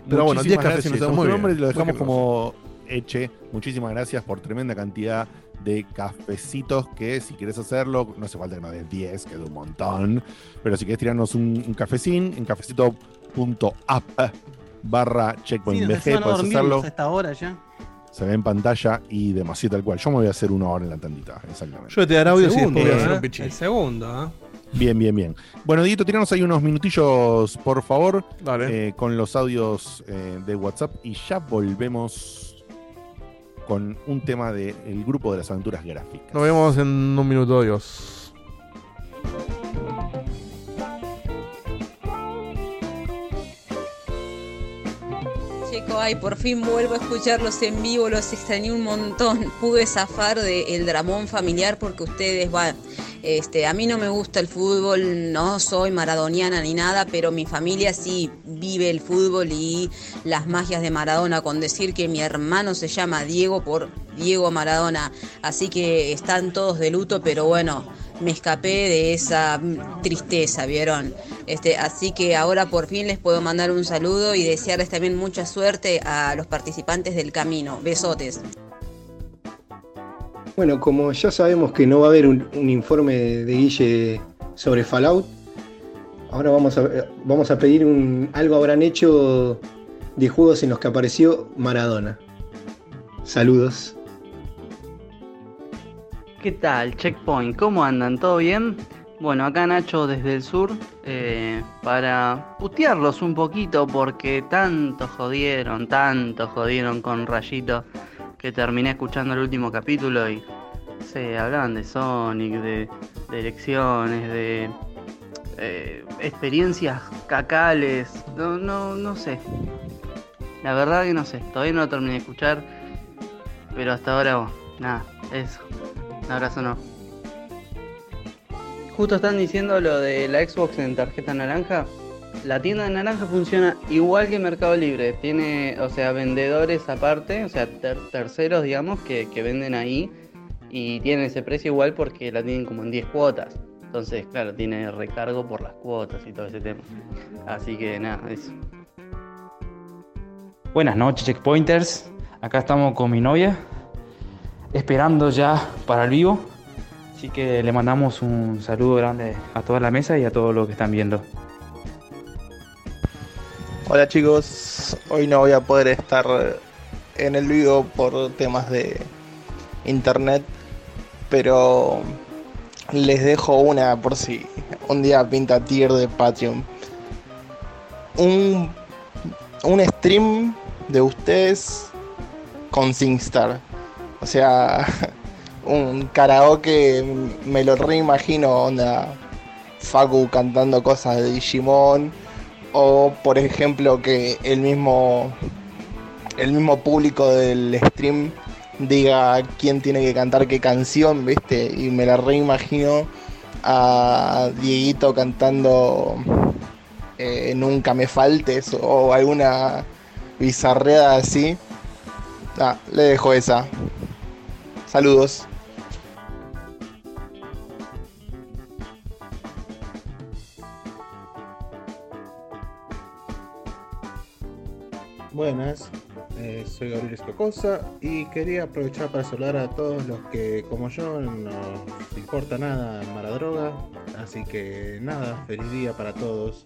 Pero bueno, 10 Muchísimas gracias, cafecitos, nos muy bien, nombre y lo dejamos como Eche. Muchísimas gracias por tremenda cantidad de cafecitos que si quieres hacerlo, no hace falta que nos des 10, que es un montón. Pero si quieres tirarnos un, un cafecín, en cafecito.app barra Sí, checkpoint BG, a puedes hacerlo. a esta hora ya. Se ve en pantalla y demasiado tal cual. Yo me voy a hacer una hora en la tandita, exactamente. Yo te daré audio segundo, después voy a ¿eh? hacer un pichín. El segundo, ¿eh? Bien, bien, bien. Bueno, Dieguito, tiranos ahí unos minutillos, por favor, Dale. eh, con los audios eh, de WhatsApp y ya volvemos con un tema del grupo de las aventuras gráficas. Nos vemos en un minuto, adiós. Chico, ay, por fin vuelvo a escucharlos en vivo, los extrañé un montón. Pude zafar del dramón familiar porque ustedes, van. este, a mí no me gusta el fútbol, no soy maradoniana ni nada, pero mi familia sí vive el fútbol y las magias de Maradona, con decir que mi hermano se llama Diego por Diego Maradona, así que están todos de luto, pero bueno, me escapé de esa tristeza, ¿vieron? Este, así que ahora por fin les puedo mandar un saludo y desearles también mucha suerte a los participantes del camino. Besotes. Bueno, como ya sabemos que no va a haber un, informe de Guille sobre Fallout, ahora vamos a, vamos a pedir un, algo habrán hecho de juegos en los que apareció Maradona. Saludos. ¿Qué tal, Checkpoint? ¿Cómo andan? ¿Todo bien? Bueno, acá Nacho desde el sur eh, para putearlos un poquito porque tanto jodieron, tanto jodieron con Rayito que terminé escuchando el último capítulo y se hablaban de Sonic, de, elecciones, de eh, experiencias cacales, no, no, no sé. La verdad que no sé, todavía no lo terminé de escuchar, pero hasta ahora, nada, eso. Abrazo no. Justo están diciendo lo de la Xbox en tarjeta naranja. La tienda de naranja funciona igual que Mercado Libre. Tiene, o sea, vendedores aparte, o sea, ter- terceros, digamos, que, que venden ahí. Y tienen ese precio igual porque la tienen como en 10 cuotas. Entonces, claro, tiene recargo por las cuotas y todo ese tema. Así que nada, eso. Buenas noches, checkpointers. Acá estamos con mi novia, esperando ya para el vivo. Así que le mandamos un saludo grande a toda la mesa y a todos los que están viendo. Hola chicos, hoy no voy a poder estar en el vivo por temas de internet, pero les dejo una por si un día pinta tier de Patreon. Un, un stream de ustedes con SingStar. O sea, un karaoke me lo reimagino, onda Facu cantando cosas de Digimon. O por ejemplo que el mismo el mismo público del stream diga quién tiene que cantar qué canción, ¿viste? Y me la reimagino a Dieguito cantando eh, Nunca me faltes o alguna bizarreada así. Ah, le dejo esa. Saludos. Buenas, eh, soy Gabriel Escocosa y quería aprovechar para saludar a todos los que, como yo, no importa nada Maradroga. Así que nada, feliz día para todos.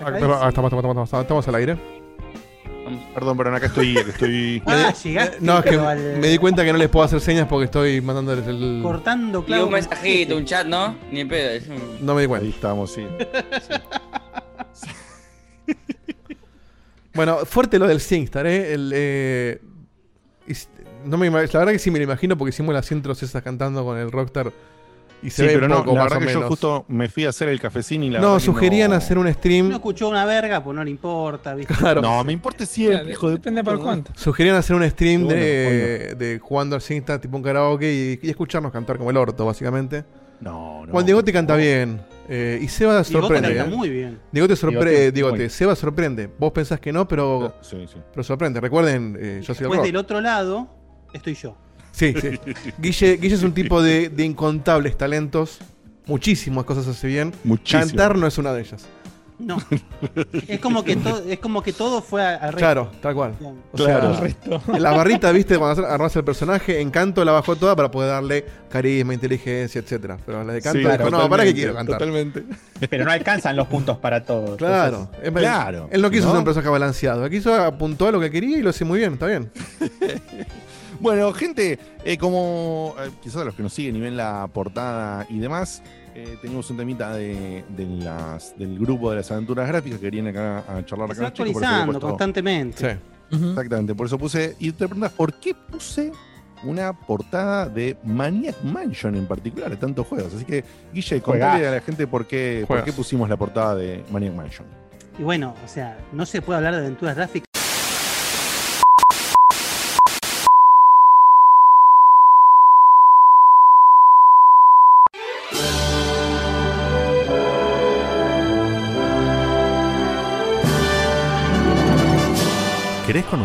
Ah, estamos, ah, estamos, estamos, estamos, estamos al aire. Perdón, perdón, acá estoy. acá estoy... Ah, llegaste, No, es que pero al- me di cuenta que no les puedo hacer señas porque estoy mandándoles el. Cortando Y clavo. un mensajito, un chat, ¿no? Ni en pedo. es un- No me di cuenta. Ahí estamos, sí. Bueno, fuerte lo del SingStar, ¿eh? El, eh, no me, la verdad que sí me lo imagino porque hicimos las intros esas cantando con el Rockstar. Y se Sí, ve pero no, poco, la más verdad o que yo menos. justo me fui a hacer el cafecín y la No, sugerían hacer un stream. No escuchó una verga, pues no le importa, ¿viste? Claro. No, me importa siempre, hijo de Depende por cuánto. Sugerían hacer un stream Bueno, de, de jugando al SingStar tipo un karaoke y, y escucharnos cantar como el orto, básicamente. No, no. Juan Diego te canta bien. eh, y Seba sorprende. canta ¿eh? muy bien. Diego te sorprende. Diegote, muy. Seba sorprende. Vos pensás que no, pero, Sí, sí. pero sorprende. Recuerden, eh, yo soy el Pues rock. del otro lado estoy yo. Sí, sí. Guille, Guille es un tipo de, de incontables talentos. Muchísimas cosas hace bien. Muchísimas. Cantar no es una de ellas. No. es como que todo, es como que todo fue a- al resto. Claro, tal cual. O Claro. sea, El resto. la barrita, viste, cuando armás el personaje, Encanto la bajó toda para poder darle carisma, inteligencia, etcétera. Pero la de Canto Sí, dijo, no, ¿para qué quiero cantar? Totalmente. Pero no alcanzan los puntos para todos. Claro, entonces- es- Claro. Él no quiso ¿No? ser un personaje balanceado. Aquí hizo, apuntó a lo que quería y lo hace muy bien, está bien. Bueno, gente, eh, como eh, quizás a los que nos siguen y ven la portada y demás, eh, tenemos un temita de, de las, del grupo de las aventuras gráficas que vienen acá a charlar Se acá actualizando constantemente. Exactamente, por eso puse. Y te preguntas, ¿por qué puse una portada de Maniac Mansion en particular de tantos juegos? Así que, Guille, contale a la gente por qué, por qué pusimos la portada de Maniac Mansion. Y bueno, o sea, no se puede hablar de aventuras gráficas.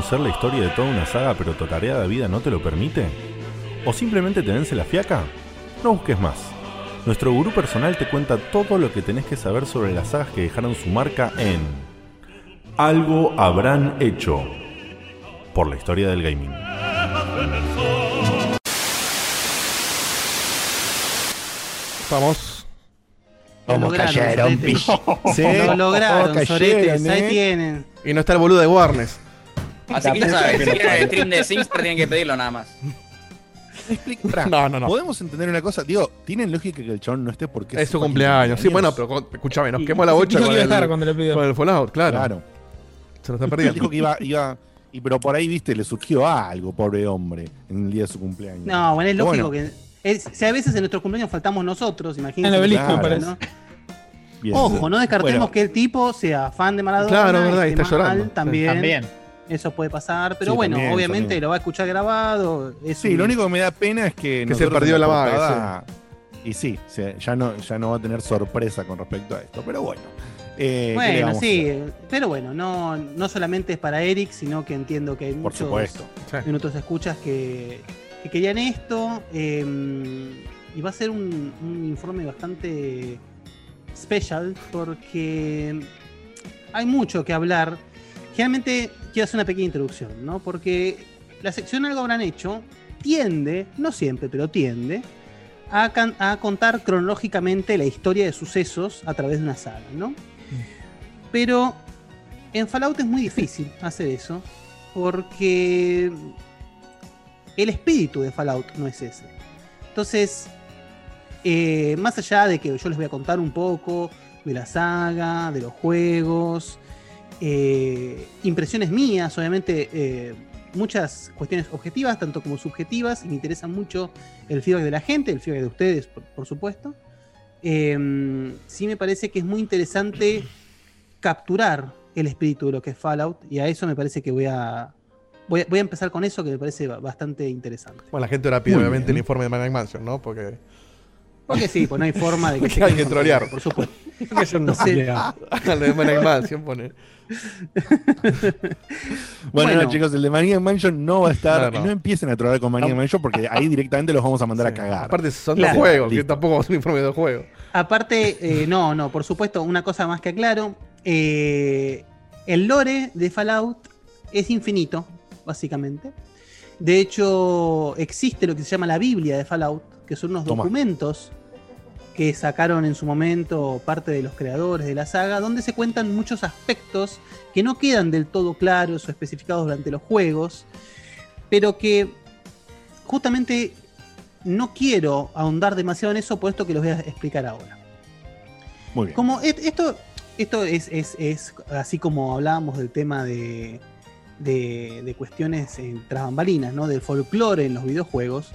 Conocer la historia de toda una saga pero tu tarea de vida no te lo permite? ¿O simplemente te vence la fiaca? No busques más. Nuestro gurú personal te cuenta todo lo que tenés que saber sobre las sagas que dejaron su marca en Algo habrán hecho por la historia del gaming. Vamos. Lo cayeron, Sorete. Sí, Lo lograron, como Soretes. cayeron, Ahí eh. tienen. Y no está el boludo de Warnes. Así que ya saben, si quieren el stream de SingStar tienen que pedirlo nada más. No, no, no. Podemos entender una cosa, digo, tiene lógica que el chabón no esté porque Es su cumpleaños. Sí, bueno, pero escúchame, nos quemó la bocha con que iba a el, estar cuando le pidió. con el Fallout, claro. Claro. Se lo está perdiendo. dijo que iba, iba. Y pero por ahí, viste, le surgió algo, pobre hombre, en el día de su cumpleaños. No, bueno, es lógico bueno, que. es- si a veces en nuestros cumpleaños faltamos nosotros, imagínate. En el obelisco, Claro. me parece. ¿no? bien. Ojo, no descartemos Bueno, que el tipo sea fan de Maradona. Claro, verdad, y está mal llorando. También. También. Eso puede pasar, pero Sí, bueno, también, obviamente también. lo va a escuchar grabado. es Sí, un- lo único que me da pena es que. Que se perdió la portada- Y sí, ya, no, ya no va a tener sorpresa con respecto a esto. Pero bueno. eh, ¿qué le Bueno, sí, pero bueno, no, no solamente es para Eric, sino que entiendo que hay Por muchos supuesto. en otros escuchas que, que querían esto. eh, y va a ser un, un informe bastante special porque hay mucho que hablar. Generalmente quiero hacer una pequeña introducción, ¿no? Porque la sección Algo habrán hecho tiende, no siempre, pero tiende, a, contar cronológicamente la historia de sucesos a través de una saga, ¿no? Pero en Fallout es muy difícil hacer eso, porque el espíritu de Fallout no es ese. Entonces, eh, más allá de que yo les voy a contar un poco de la saga, de los juegos, eh, impresiones mías, obviamente eh, muchas cuestiones objetivas, tanto como subjetivas, y me interesa mucho el feedback de la gente, el feedback de ustedes, por, por supuesto. Eh, sí me parece que es muy interesante capturar el espíritu de lo que es Fallout, y a eso me parece que voy a, voy a, voy a empezar con eso, que me parece ba- bastante interesante. Bueno, la gente ahora pide Muy obviamente bien. el informe de Maniac Mansion, ¿no? Porque. Porque sí, pues no hay forma de que se hay que trolear. por supuesto. Que yo no Entonces, sé. Lo de Maniac Mansion pone. Bueno, Bueno. no, chicos, el de Maniac Mansion no va a estar. No, No, no. empiecen a trolear con Maniac Mansion porque ahí directamente los vamos a mandar a cagar. Aparte, son Claro. dos juegos, que tampoco vamos a hacer un informe de dos juegos. Aparte, eh, no, no, por supuesto, una cosa más que aclaro. eh, el lore de Fallout es infinito, básicamente. De hecho, existe lo que se llama la Biblia de Fallout, que son unos Toma. documentos que sacaron en su momento parte de los creadores de la saga, donde se cuentan muchos aspectos que no quedan del todo claros o especificados durante los juegos, pero que justamente no quiero ahondar demasiado en eso, puesto que los voy a explicar ahora. Muy bien. Como esto, esto es, es- es así como hablábamos del tema de, de, de cuestiones en tras bambalinas, ¿no? Del folclore en los videojuegos.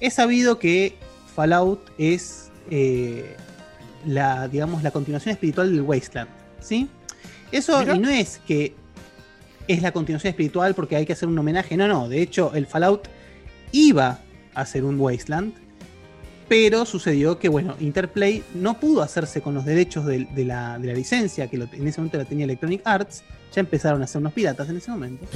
He sabido que Fallout es eh, la, digamos, la continuación espiritual del Wasteland. ¿Sí? Eso, y no es que es la continuación espiritual porque hay que hacer un homenaje. No, no. De hecho, el Fallout iba a ser un Wasteland. Pero sucedió que, bueno, Interplay no pudo hacerse con los derechos de, de la, de la licencia, que lo- en ese momento la tenía Electronic Arts. Ya empezaron a ser unos piratas en ese momento.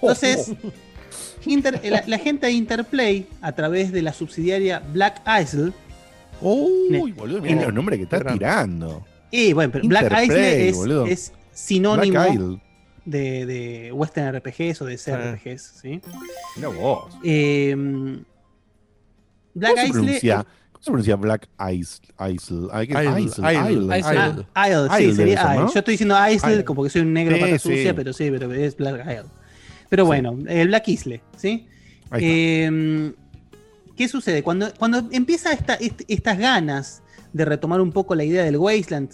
Entonces, Inter- la, la gente de Interplay, a través de la subsidiaria Black Isle. Uy, boludo, mira los nombres que está tirando. Y bueno, pero Black Interplay, Isle es, sinónimo de, de Western RPGs o de CRPGs, ¿sí? Mira vos. Eh, Black ¿Cómo Isle. pronuncia? ¿Cómo se pronuncia Black Isle? Isle. Ay, ¿qué- Isle, Isle. Isle. Ah, Isle, sí, sería Isle. ¿no? Yo estoy diciendo Isle, Isle. como que soy un negro Sí, pata sí. sucia, pero sí, pero es Black Isle. Pero bueno, el Black Isle, ¿sí? Ahí está. Eh, ¿Qué sucede? Cuando, cuando empieza esta, est- estas ganas de retomar un poco la idea del Wasteland,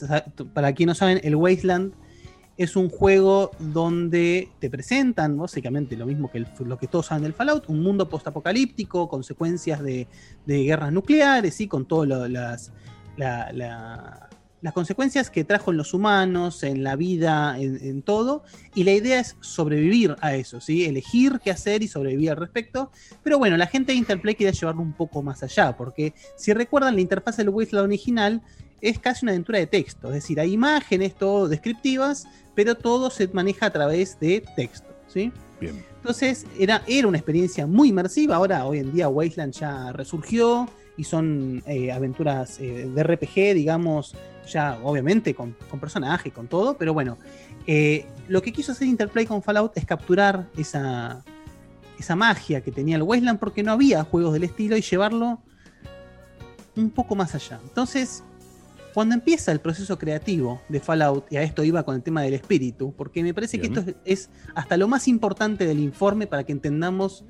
para quienes no saben, el Wasteland es un juego donde te presentan básicamente lo mismo que lo que todos saben del Fallout, un mundo postapocalíptico, consecuencias de, guerras nucleares, ¿sí? con todas la- la- las consecuencias que trajo en los humanos, en la vida, en, en todo. Y la idea es sobrevivir a eso, ¿sí? elegir qué hacer y sobrevivir al respecto. Pero bueno, la gente de Interplay quería llevarlo un poco más allá, porque si recuerdan, la interfaz del Wasteland original es casi una aventura de texto, es decir, hay imágenes, todo descriptivas, pero todo se maneja a través de texto, ¿sí? Bien. Entonces era, era una experiencia muy inmersiva. Ahora, hoy en día, Wasteland ya resurgió y son eh, aventuras eh, de RPG, digamos, ya obviamente con, con personaje, con todo, pero bueno, eh, lo que quiso hacer Interplay con Fallout es capturar esa, esa magia que tenía el Wasteland porque no había juegos del estilo y llevarlo un poco más allá. Entonces, cuando empieza el proceso creativo de Fallout, y a esto iba con el tema del espíritu, porque me parece que esto es, es hasta lo más importante del informe para que entendamos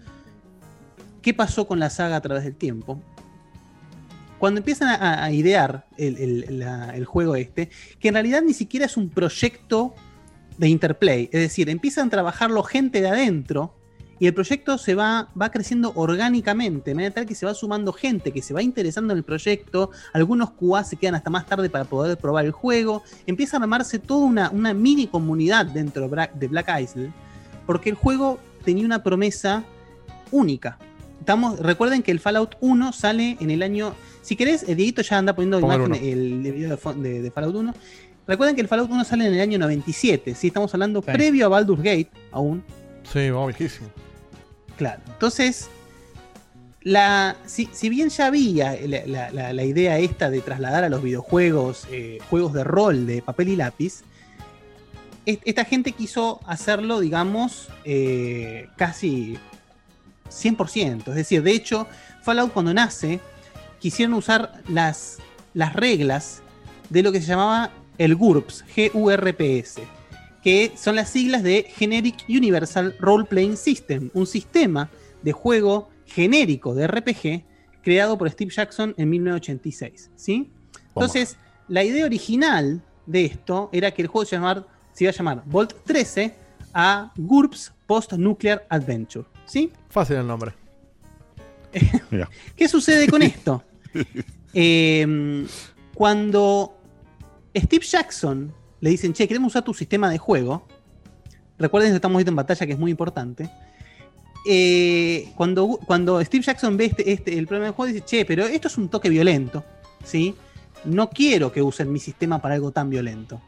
qué pasó con la saga a través del tiempo. Cuando empiezan a, idear el, juego este, que en realidad ni siquiera es un proyecto de Interplay, es decir, empiezan a trabajarlo gente de adentro y el proyecto se va, creciendo orgánicamente, de manera tal que se va sumando gente que se va interesando en el proyecto, algunos QA se quedan hasta más tarde para poder probar el juego, empieza a armarse toda una, una mini comunidad dentro de Black, de Black Isle, porque el juego tenía una promesa única. Estamos, recuerden que el Fallout 1 sale en el año. Si querés, eh, Dieguito ya anda poniendo Ponga el imagen el, video de, de- de Fallout 1. Recuerden que el Fallout 1 sale en el año 97. ¿sí? Estamos hablando previo a Baldur's Gate, aún. Sí, vamos, viejísimo. Claro. Entonces, la, si, si bien ya había la, la- idea esta de trasladar a los videojuegos eh, juegos de rol de papel y lápiz, est- esta gente quiso hacerlo, digamos, eh, casi 100%. Es decir, de hecho, Fallout cuando nace, quisieron usar las, las reglas de lo que se llamaba el GURPS, G-U-R-P-S, que son las siglas de Generic Universal Role Playing System, un sistema de juego genérico de RPG creado por Steve Jackson en 1986. ¿sí? Entonces, la idea original de esto era que el juego se, llamar- se iba a llamar Volt 13 a GURPS Post Nuclear Adventure. ¿sí? Fácil el nombre. ¿Qué sucede con esto? Eh, cuando Steve Jackson le dicen, che, queremos usar tu sistema de juego, recuerden que estamos en batalla que es muy importante. eh, cuando, cuando Steve Jackson ve este, este- el problema del juego, dice, che, pero esto es un toque violento, ¿sí? No quiero que usen mi sistema para algo tan violento.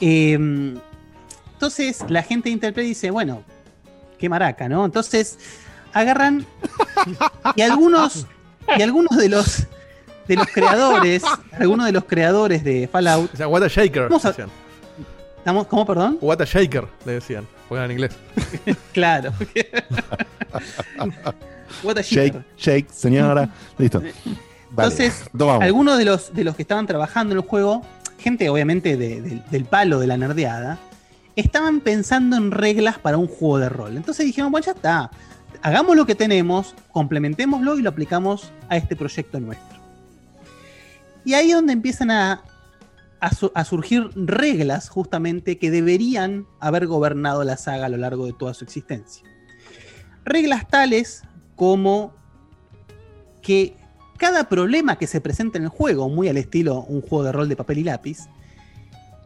Eh, entonces la gente de Interplay dice, bueno, qué maraca, ¿no? Entonces agarran y algunos y algunos de los de los creadores, algunos de los creadores de Fallout. O sea, What a Shaker. Vamos a- decían. Estamos- ¿Cómo, perdón? What a Shaker, le decían. Porque era en inglés. Claro. What a Shake, shaker. shake, señora. Listo. Vale, Entonces, algunos de los, de los que estaban trabajando en el juego, gente obviamente de- de- del palo de la nerdeada, estaban pensando en reglas para un juego de rol. Entonces dijeron, bueno, ya está. Hagamos lo que tenemos, complementémoslo y lo aplicamos a este proyecto nuestro. Y ahí es donde empiezan a, a su- a surgir reglas justamente que deberían haber gobernado la saga a lo largo de toda su existencia. Reglas tales como que cada problema que se presenta en el juego, muy al estilo un juego de rol de papel y lápiz,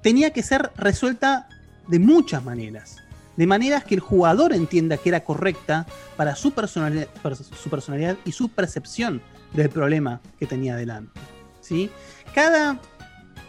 tenía que ser resuelta de muchas maneras. De maneras que el jugador entienda que era correcta para su personalidad, su personalidad y su percepción del problema que tenía delante. ¿sí? Cada,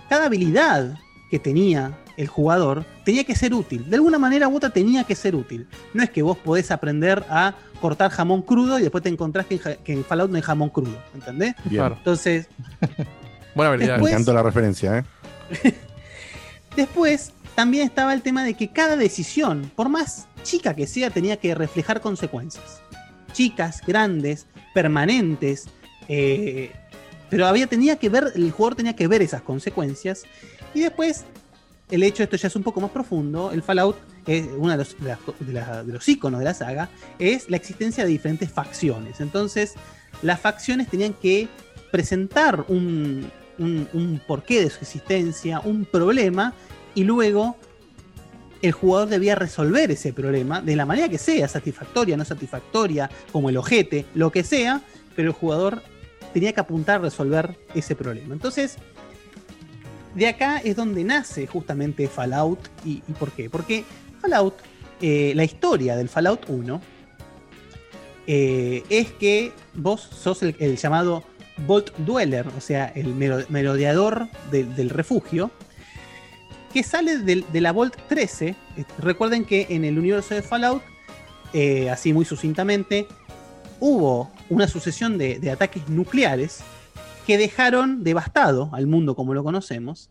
cada habilidad que tenía el jugador tenía que ser útil. De alguna manera u otra tenía que ser útil. No es que vos podés aprender a cortar jamón crudo y después te encontrás que en, ja- que en Fallout no hay jamón crudo. ¿Entendés? Bien. Entonces, Buena habilidad. Después- Me encantó la referencia, ¿eh? Después también estaba el tema de que cada decisión, por más chica que sea, tenía que reflejar consecuencias. Chicas, grandes, permanentes. eh, pero había, tenía que ver, el jugador tenía que ver esas consecuencias. Y después, el hecho, esto ya es un poco más profundo, el Fallout, es uno de los, de de la- de los iconos de la saga, es la existencia de diferentes facciones. Entonces, las facciones tenían que presentar un, un- un porqué de su existencia, un problema, y luego el jugador debía resolver ese problema de la manera que sea, satisfactoria, no satisfactoria, como el ojete, lo que sea, pero el jugador tenía que apuntar a resolver ese problema. Entonces, de acá es donde nace justamente Fallout. ¿Y, por qué? Porque Fallout, eh, la historia del Fallout 1, eh, es que vos sos el, llamado Vault Dweller, o sea, el mero- merodeador del refugio, que sale de la Vault 13. Eh, Recuerden que en el universo de Fallout, eh, así muy sucintamente, hubo una sucesión de, de ataques nucleares que dejaron devastado al mundo como lo conocemos.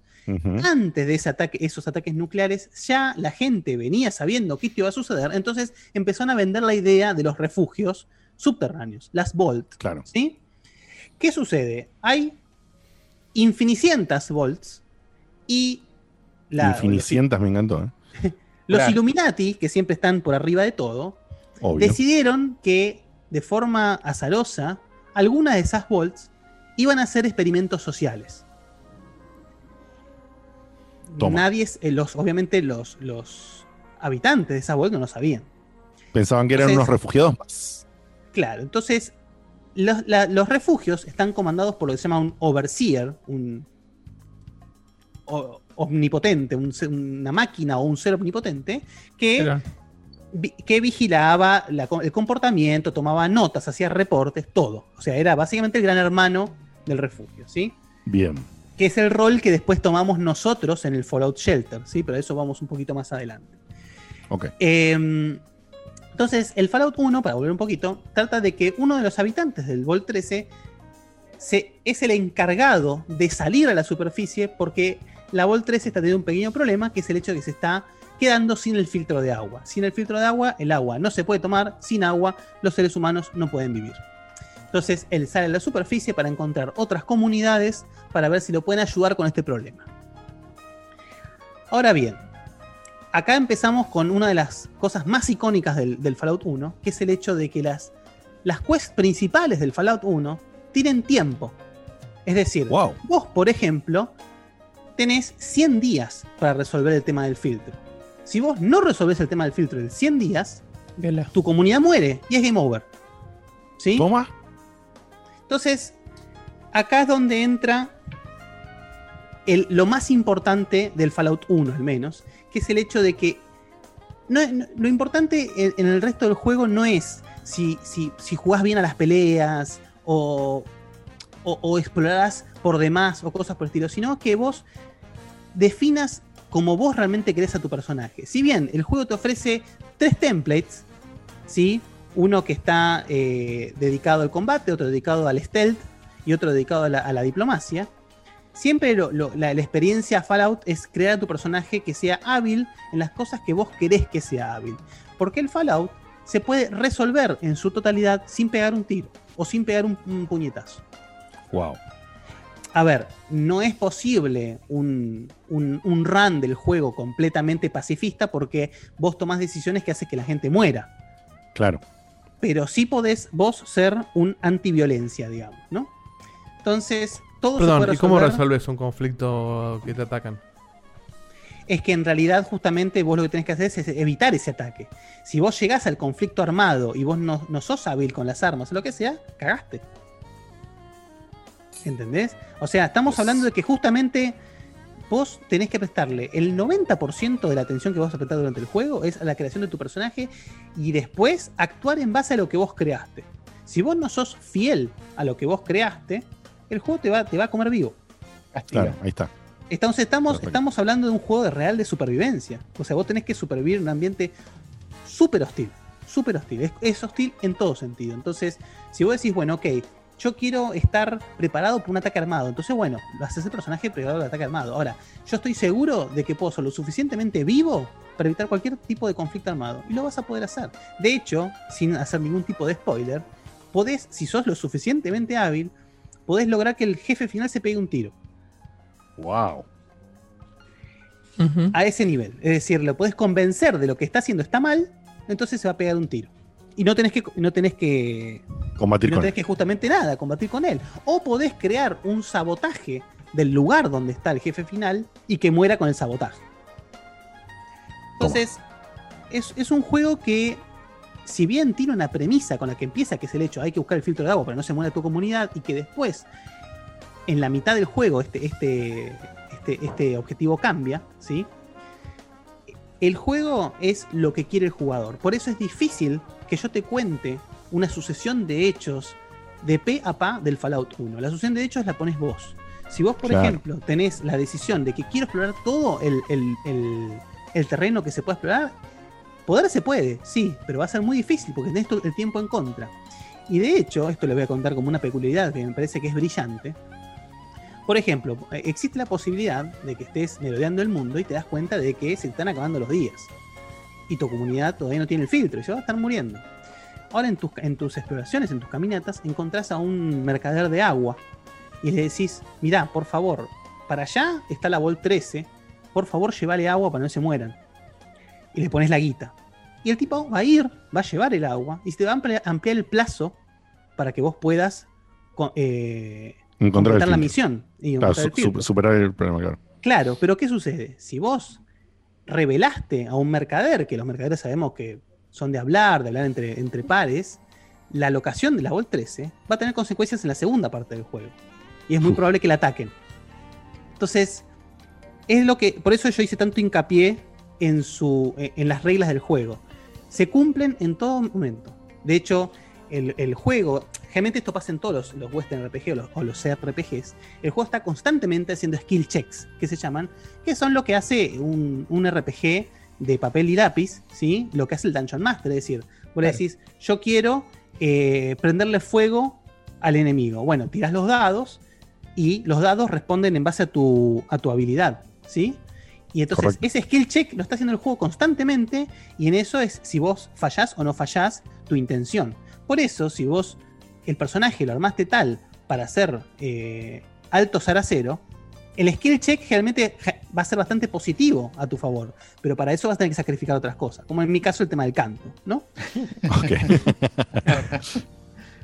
Antes de ese ataque, esos ataques nucleares, ya la gente venía sabiendo que esto iba a suceder, entonces empezaron a vender la idea de los refugios subterráneos, las. Claro. ¿sí? ¿Qué sucede? Hay infinicientas Vaults y la- Infinicientas me encantó, ¿eh? los Claro. Illuminati, que siempre están por arriba de todo, Obvio. decidieron que de forma azarosa, algunas de esas Vaults iban a hacer experimentos sociales. Toma. Nadie, eh, los, obviamente los, los habitantes de esa Vault no lo sabían. Pensaban que eran unos refugiados más. Claro, entonces los, la- los refugios están comandados por lo que se llama un overseer, un o- omnipotente, un una máquina o un ser omnipotente que, vi- que vigilaba la el comportamiento, tomaba notas, hacía reportes, todo. O sea, era básicamente el gran hermano del refugio, ¿sí? Bien. que es el rol que después tomamos nosotros en el Fallout Shelter, ¿sí? Pero eso vamos un poquito más adelante. Ok. Eh, entonces, el Fallout 1, para volver un poquito, trata de que uno de los habitantes del Vol 13 se, es el encargado de salir a la superficie porque la Vol 13 está teniendo un pequeño problema, que es el hecho de que se está quedando sin el filtro de agua. Sin el filtro de agua, el agua no se puede tomar, sin agua los seres humanos no pueden vivir. Entonces él sale a la superficie para encontrar otras comunidades para ver si lo pueden ayudar con este problema. Ahora bien, acá empezamos con una de las cosas más icónicas del, del Fallout 1, que es el hecho de que las, las quests principales del Fallout 1 tienen tiempo. Es decir, vos, por ejemplo, tenés 100 días para resolver el tema del filtro. Si vos no resolvés el tema del filtro en 100 días, tu comunidad muere y es game over. ¿Sí? ¿Toma? Entonces, acá es donde entra el- lo más importante del Fallout 1, al menos, que es el hecho de que no- no- lo importante en, en el resto del juego no es si, si, si jugás bien a las peleas o, o, o explorarás por demás o cosas por el estilo, sino que vos definas como vos realmente querés a tu personaje. Si bien el juego te ofrece tres templates, ¿sí? Uno que está eh, dedicado al combate, otro dedicado al stealth y otro dedicado a la, diplomacia. Siempre lo- la experiencia Fallout es crear a tu personaje que sea hábil en las cosas que vos querés que sea hábil. Porque el Fallout se puede resolver en su totalidad sin pegar un tiro o sin pegar un, un puñetazo. Wow. A ver, no es posible un, un, un run del juego completamente pacifista porque vos tomás decisiones que hacen que la gente muera. Claro. Pero sí podés vos ser un antiviolencia, digamos, ¿no? Entonces, todo se Perdón, puede ¿y cómo resolver. resuelves un conflicto que te atacan? es que en realidad justamente vos lo que tenés que hacer es evitar ese ataque. Si vos llegás al conflicto armado y vos no, no sos hábil con las armas o lo que sea, cagaste. ¿Entendés? O sea, estamos hablando de que justamente vos tenés que prestarle el 90% de la atención que vas a prestar durante el juego es a la creación de tu personaje y después actuar en base a lo que vos creaste. Si vos no sos fiel a lo que vos creaste, el juego te va, te va a comer vivo. Claro, ahí está. Entonces estamos, estamos hablando de un juego de real de supervivencia. O sea, vos tenés que supervivir en un ambiente súper hostil. Súper hostil. Es, es hostil en todo sentido. Entonces, si vos decís, bueno, ok, yo quiero estar preparado para un ataque armado. Entonces, bueno, lo haces el personaje preparado para el ataque armado. Ahora, yo estoy seguro de que puedo ser lo suficientemente vivo para evitar cualquier tipo de conflicto armado. Y lo vas a poder hacer. De hecho, sin hacer ningún tipo de spoiler, podés, si sos lo suficientemente hábil, podés lograr que el jefe final se pegue un tiro. Wow. a ese nivel. Es decir, lo podés convencer de lo que está haciendo está mal, entonces se va a pegar un tiro. Y no tenés que, no tenés que, Combatir y no con tenés que justamente nada, combatir con él. O podés crear un sabotaje del lugar donde está el jefe final y que muera con el sabotaje. Entonces, es, es un juego que, si bien tiene una premisa con la que empieza, que es el hecho, hay que buscar el filtro de agua para que no se muera tu comunidad, y que después, en la mitad del juego, este, este, este, este objetivo cambia, ¿sí? El juego es lo que quiere el jugador. Por eso es difícil que yo te cuente una sucesión de hechos de pe a pa del Fallout 1. La sucesión de hechos la pones vos. Si vos, por Claro. ejemplo, tenés la decisión de que quiero explorar todo el, el- el- el terreno que se puede explorar, poder se puede, sí, pero va a ser muy difícil porque tenés el tiempo en contra. Y de hecho, esto le voy a contar como una peculiaridad que me parece que es brillante. Por ejemplo, eh, existe la posibilidad de que estés merodeando el mundo y te das cuenta de que se están acabando los días. Y tu comunidad todavía no tiene el filtro y se va a estar muriendo. Ahora en tus, en tus exploraciones, en tus caminatas, encontrás a un mercader de agua y le decís, mirá, por favor, para allá está la Vol 13, por favor llévale agua para no se mueran. Y le pones la guita. Y el tipo va a ir, va a llevar el agua y se te va a amplia- ampliar el plazo para que vos puedas eh, Encontrar completar la misión. Y Claro, el superar el problema, claro. Claro, pero ¿qué sucede? Si vos revelaste a un mercader, que los mercaderes sabemos que son de hablar, de hablar entre, entre pares, la locación de la Vol 13 va a tener consecuencias en la segunda parte del juego. Y es muy probable que la ataquen. Entonces, es lo que. Por eso yo hice tanto hincapié en, su, en las reglas del juego. Se cumplen en todo momento. De hecho, el, el juego, generalmente esto pasa en todos los, los Western RPG o los, o los CRPGs, el juego está constantemente haciendo skill checks, que se llaman, que son lo que hace un, un RPG de papel y lápiz, ¿sí? Lo que hace el Dungeon Master, es decir, vos le decís, yo quiero eh, prenderle fuego al enemigo. Bueno, tiras los dados y los dados responden en base a tu, a tu habilidad, ¿sí? Y entonces Correcto. ese skill check lo está haciendo el juego constantemente y en eso es si vos fallás o no fallás tu intención. Por eso, si vos el personaje lo armaste tal para hacer eh, alto Saracero, el skill check generalmente ja- va a ser bastante positivo a tu favor, pero para eso vas a tener que sacrificar otras cosas, como en mi caso el tema del canto, ¿no?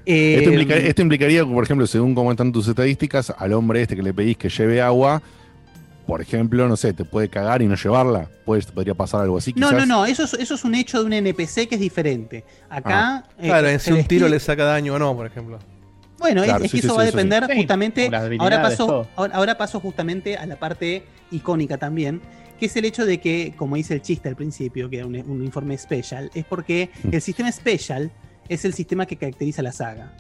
Eh, esto, implica- esto implicaría, por ejemplo, según cómo están tus estadísticas, al hombre este que le pedís que lleve agua, por ejemplo, no sé, te puede cagar y no llevarla. Pues, podría pasar algo así. No, quizás. no, no, eso es, eso es un hecho de un NPC que es diferente. Acá. eh, Claro, en si un tiro le saca daño o no, por ejemplo. Bueno, es- Claro, es, sí, que sí, eso sí, va a depender Sí, justamente. Ahora paso, ahora, ahora paso justamente a la parte icónica también, que es el hecho de que, como dice el chiste al principio, que era un, un informe special, es porque Mm. el sistema special es el sistema que caracteriza la saga.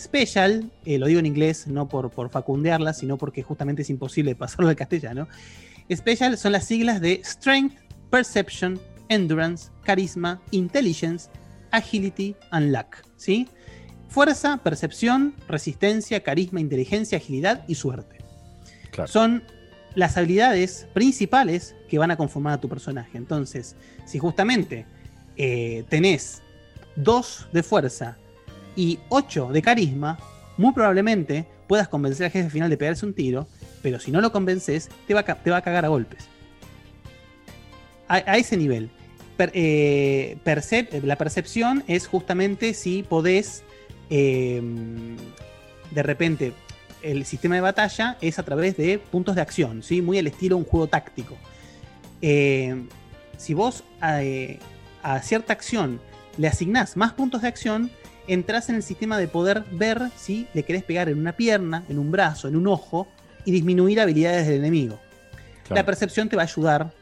Special, eh, lo digo en inglés no por, por facundearla, sino porque justamente es imposible pasarlo al castellano. Special son las siglas de Strength, Perception, Endurance, Carisma, Intelligence, Agility and Luck. ¿sí? Fuerza, percepción, resistencia, carisma, inteligencia, agilidad y suerte. Son las habilidades principales que van a conformar a tu personaje. Entonces, si justamente eh, tenés 2 de fuerza y 8 de carisma, muy probablemente puedas convencer al jefe final de pegarse un tiro, pero si no lo convences, te va a, te va a cagar a golpes. A, a ese nivel. Per- eh, la percepción es justamente si podés, eh, de repente, el sistema de batalla es a través de puntos de acción, ¿sí? muy al estilo un juego táctico. Eh, si vos eh, a cierta acción le asignás más puntos de acción, entras en el sistema de poder ver si le querés pegar en una pierna, en un brazo, en un ojo y disminuir habilidades del enemigo. La percepción te va a ayudar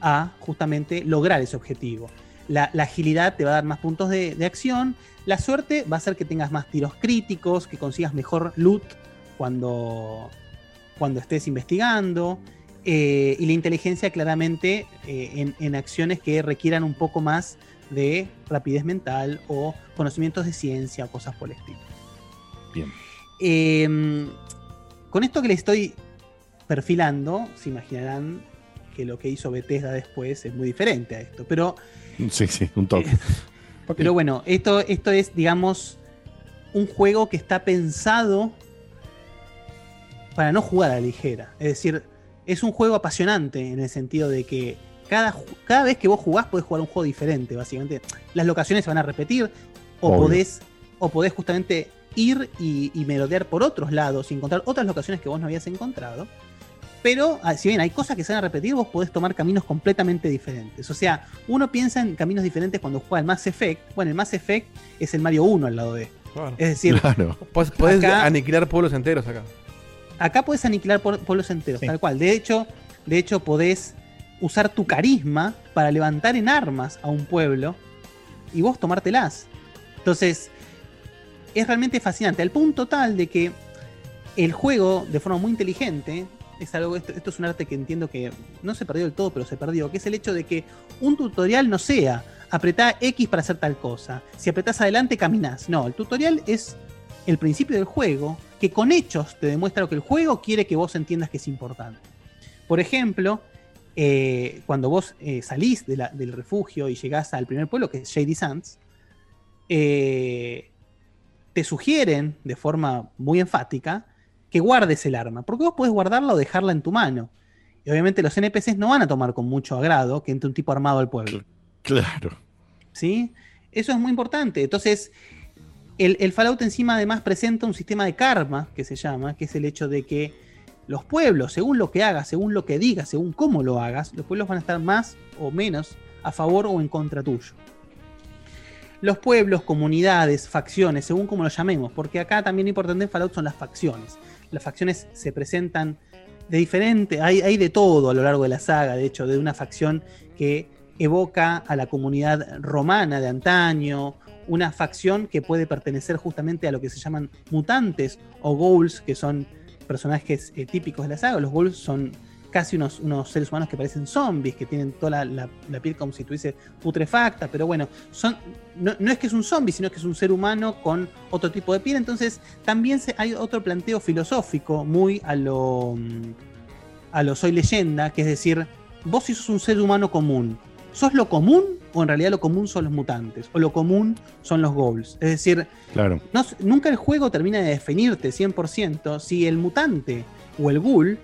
a justamente lograr ese objetivo. La, la agilidad te va a dar más puntos de, de acción. La suerte va a hacer que tengas más tiros críticos, que consigas mejor loot cuando, cuando estés investigando. Eh, y la inteligencia claramente eh, en, en acciones que requieran un poco más de rapidez mental o conocimientos de ciencia o cosas por el estilo. Bien. Eh, con esto que le estoy perfilando, se imaginarán que lo que hizo Bethesda después es muy diferente a esto. Pero, Sí, sí, un toque. pero bueno, esto, esto es, digamos, un juego que está pensado para no jugar a la ligera. Es decir, es un juego apasionante en el sentido de que cada, cada vez que vos jugás podés jugar un juego diferente, básicamente. Las locaciones se van a repetir o Obvio. podés, o podés justamente ir y, y merodear por otros lados y encontrar otras locaciones que vos no habías encontrado. Pero ah, si bien hay cosas que se van a repetir, vos podés tomar caminos completamente diferentes. O sea, uno piensa en caminos diferentes cuando juega el Mass Effect. Bueno, el Mass Effect es el Mario 1 al lado de. Es decir, Podés, podés acá- aniquilar pueblos enteros acá. acá puedes aniquilar pueblos enteros, tal cual. De hecho, de hecho, podés usar tu carisma para levantar en armas a un pueblo y vos tomártelas. Entonces, es realmente fascinante, al punto tal de que el juego, de forma muy inteligente, es algo, esto, esto es un arte que entiendo que no se perdió del todo, pero se perdió, que es el hecho de que un tutorial no sea apretá X para hacer tal cosa, si apretás adelante caminás. No, el tutorial es el principio del juego que con hechos te demuestra lo que el juego quiere que vos entiendas que es importante. Por ejemplo, eh, cuando vos eh, salís de la- del refugio y llegás al primer pueblo, que es Shady Sands, eh, te sugieren de forma muy enfática que guardes el arma, porque vos podés guardarla o dejarla en tu mano. Y obviamente los NPCs no van a tomar con mucho agrado que entre un tipo armado al pueblo. Claro. ¿Sí? Eso es muy importante. Entonces, el, el Fallout encima además presenta un sistema de karma, que se llama, que es el hecho de que los pueblos, según lo que hagas, según lo que digas, según cómo lo hagas, los pueblos van a estar más o menos a favor o en contra tuyo. Los pueblos, comunidades, facciones, según como lo llamemos, porque acá también importante en Fallout son las facciones. Las facciones se presentan de diferente, hay, hay de todo a lo largo de la saga, de hecho, de una facción que evoca a la comunidad romana de antaño, una facción que puede pertenecer justamente a lo que se llaman mutantes o ghouls, que son personajes eh, típicos de la saga. Los ghouls son casi unos, unos seres humanos que parecen zombies, que tienen toda la, la- piel como si tuviese putrefacta, pero bueno, son, no, no es que es un zombie, sino que es un ser humano con otro tipo de piel. Entonces, también se- hay otro planteo filosófico muy a lo, a lo soy leyenda, que es decir, vos si sos un ser humano común, ¿sos lo común o en realidad lo común son los mutantes? O lo común son los ghouls. Es decir, Claro. no s- nunca el juego termina de definirte 100% si el mutante o el ghoul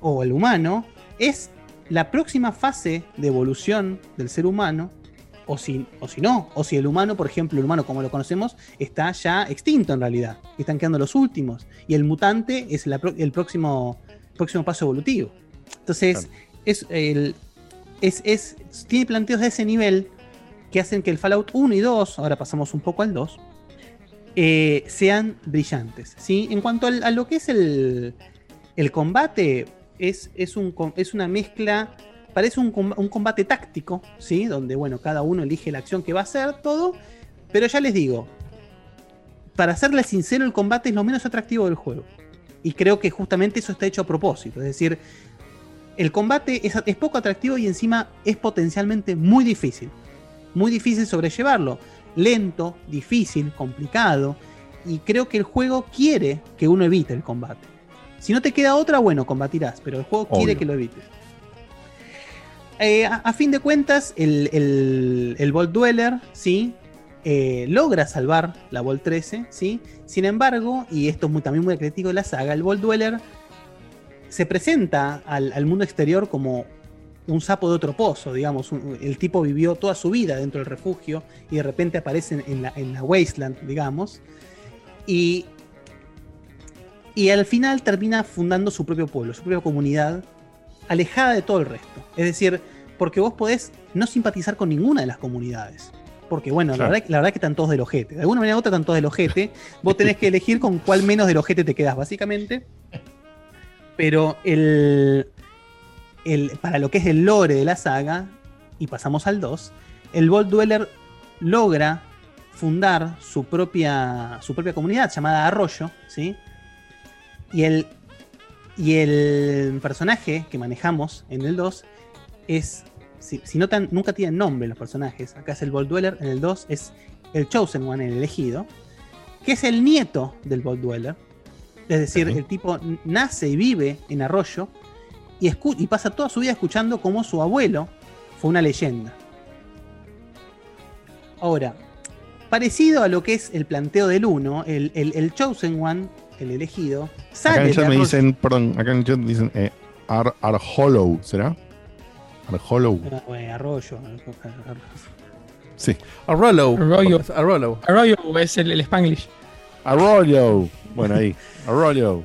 o el humano es la próxima fase de evolución del ser humano o si, o si no, o si el humano, por ejemplo, el humano como lo conocemos, está ya extinto en realidad, están quedando los últimos, y el mutante es la el próximo, próximo paso evolutivo. Entonces, es, el, tiene planteos de ese nivel que hacen que el Fallout 1 y 2, ahora pasamos un poco al 2, eh, sean brillantes. ¿sí? En cuanto al- a lo que es el, el combate, es, es, un, es una mezcla, parece un, un combate táctico, ¿sí? donde bueno, cada uno elige la acción que va a hacer, todo, pero ya les digo, para serles sincero, el combate es lo menos atractivo del juego. Y creo que justamente eso está hecho a propósito. Es decir, el combate es, es poco atractivo y encima es potencialmente muy difícil. Muy difícil sobrellevarlo. Lento, difícil, complicado. Y creo que el juego quiere que uno evite el combate. Si no te queda otra, bueno, combatirás, pero el juego quiere que lo evites. Eh, a, a fin de cuentas, el, el, el Vault Dweller, ¿sí? Eh, logra salvar la Vault 13, ¿sí? Sin embargo, y esto es muy, también muy crítico de la saga, el Vault Dweller se presenta al, al mundo exterior como un sapo de otro pozo, digamos. un- el tipo vivió toda su vida dentro del refugio y de repente aparece en- la, en la Wasteland, digamos. Y, y al final termina fundando su propio pueblo, su propia comunidad, alejada de todo el resto. Es decir, porque vos podés no simpatizar con ninguna de las comunidades. Porque bueno, Claro. la, verdad, la verdad que están todos del ojete. De alguna manera u otra están todos del ojete. Vos tenés que elegir con cuál menos del ojete te quedás, básicamente. Pero el, el- para lo que es el lore de la saga, y pasamos al 2, el Vault Dweller logra fundar su propia, su propia comunidad llamada Arroyo, ¿sí? Y el, y el personaje que manejamos en el 2 es, si, si notan, nunca tienen nombre los personajes. Acá es el Vault Dweller, en el 2 es el Chosen One, el elegido, que es el nieto del Vault Dweller. Es decir, el tipo nace y vive en Arroyo y, pasa toda su vida escuchando cómo su abuelo fue una leyenda. Ahora, parecido a lo que es el planteo del 1, el, el- el Chosen One, el elegido, Acá sale en el chat me dicen, perdón, acá en el chat dicen eh, Ar, Arhollow, ¿será? Arhollow. Ah, bueno, Arroyo. Sí. Arroyo. Arroyo. Arroyo. Arroyo es el, el Spanglish. Arroyo. Bueno, ahí. Arroyo.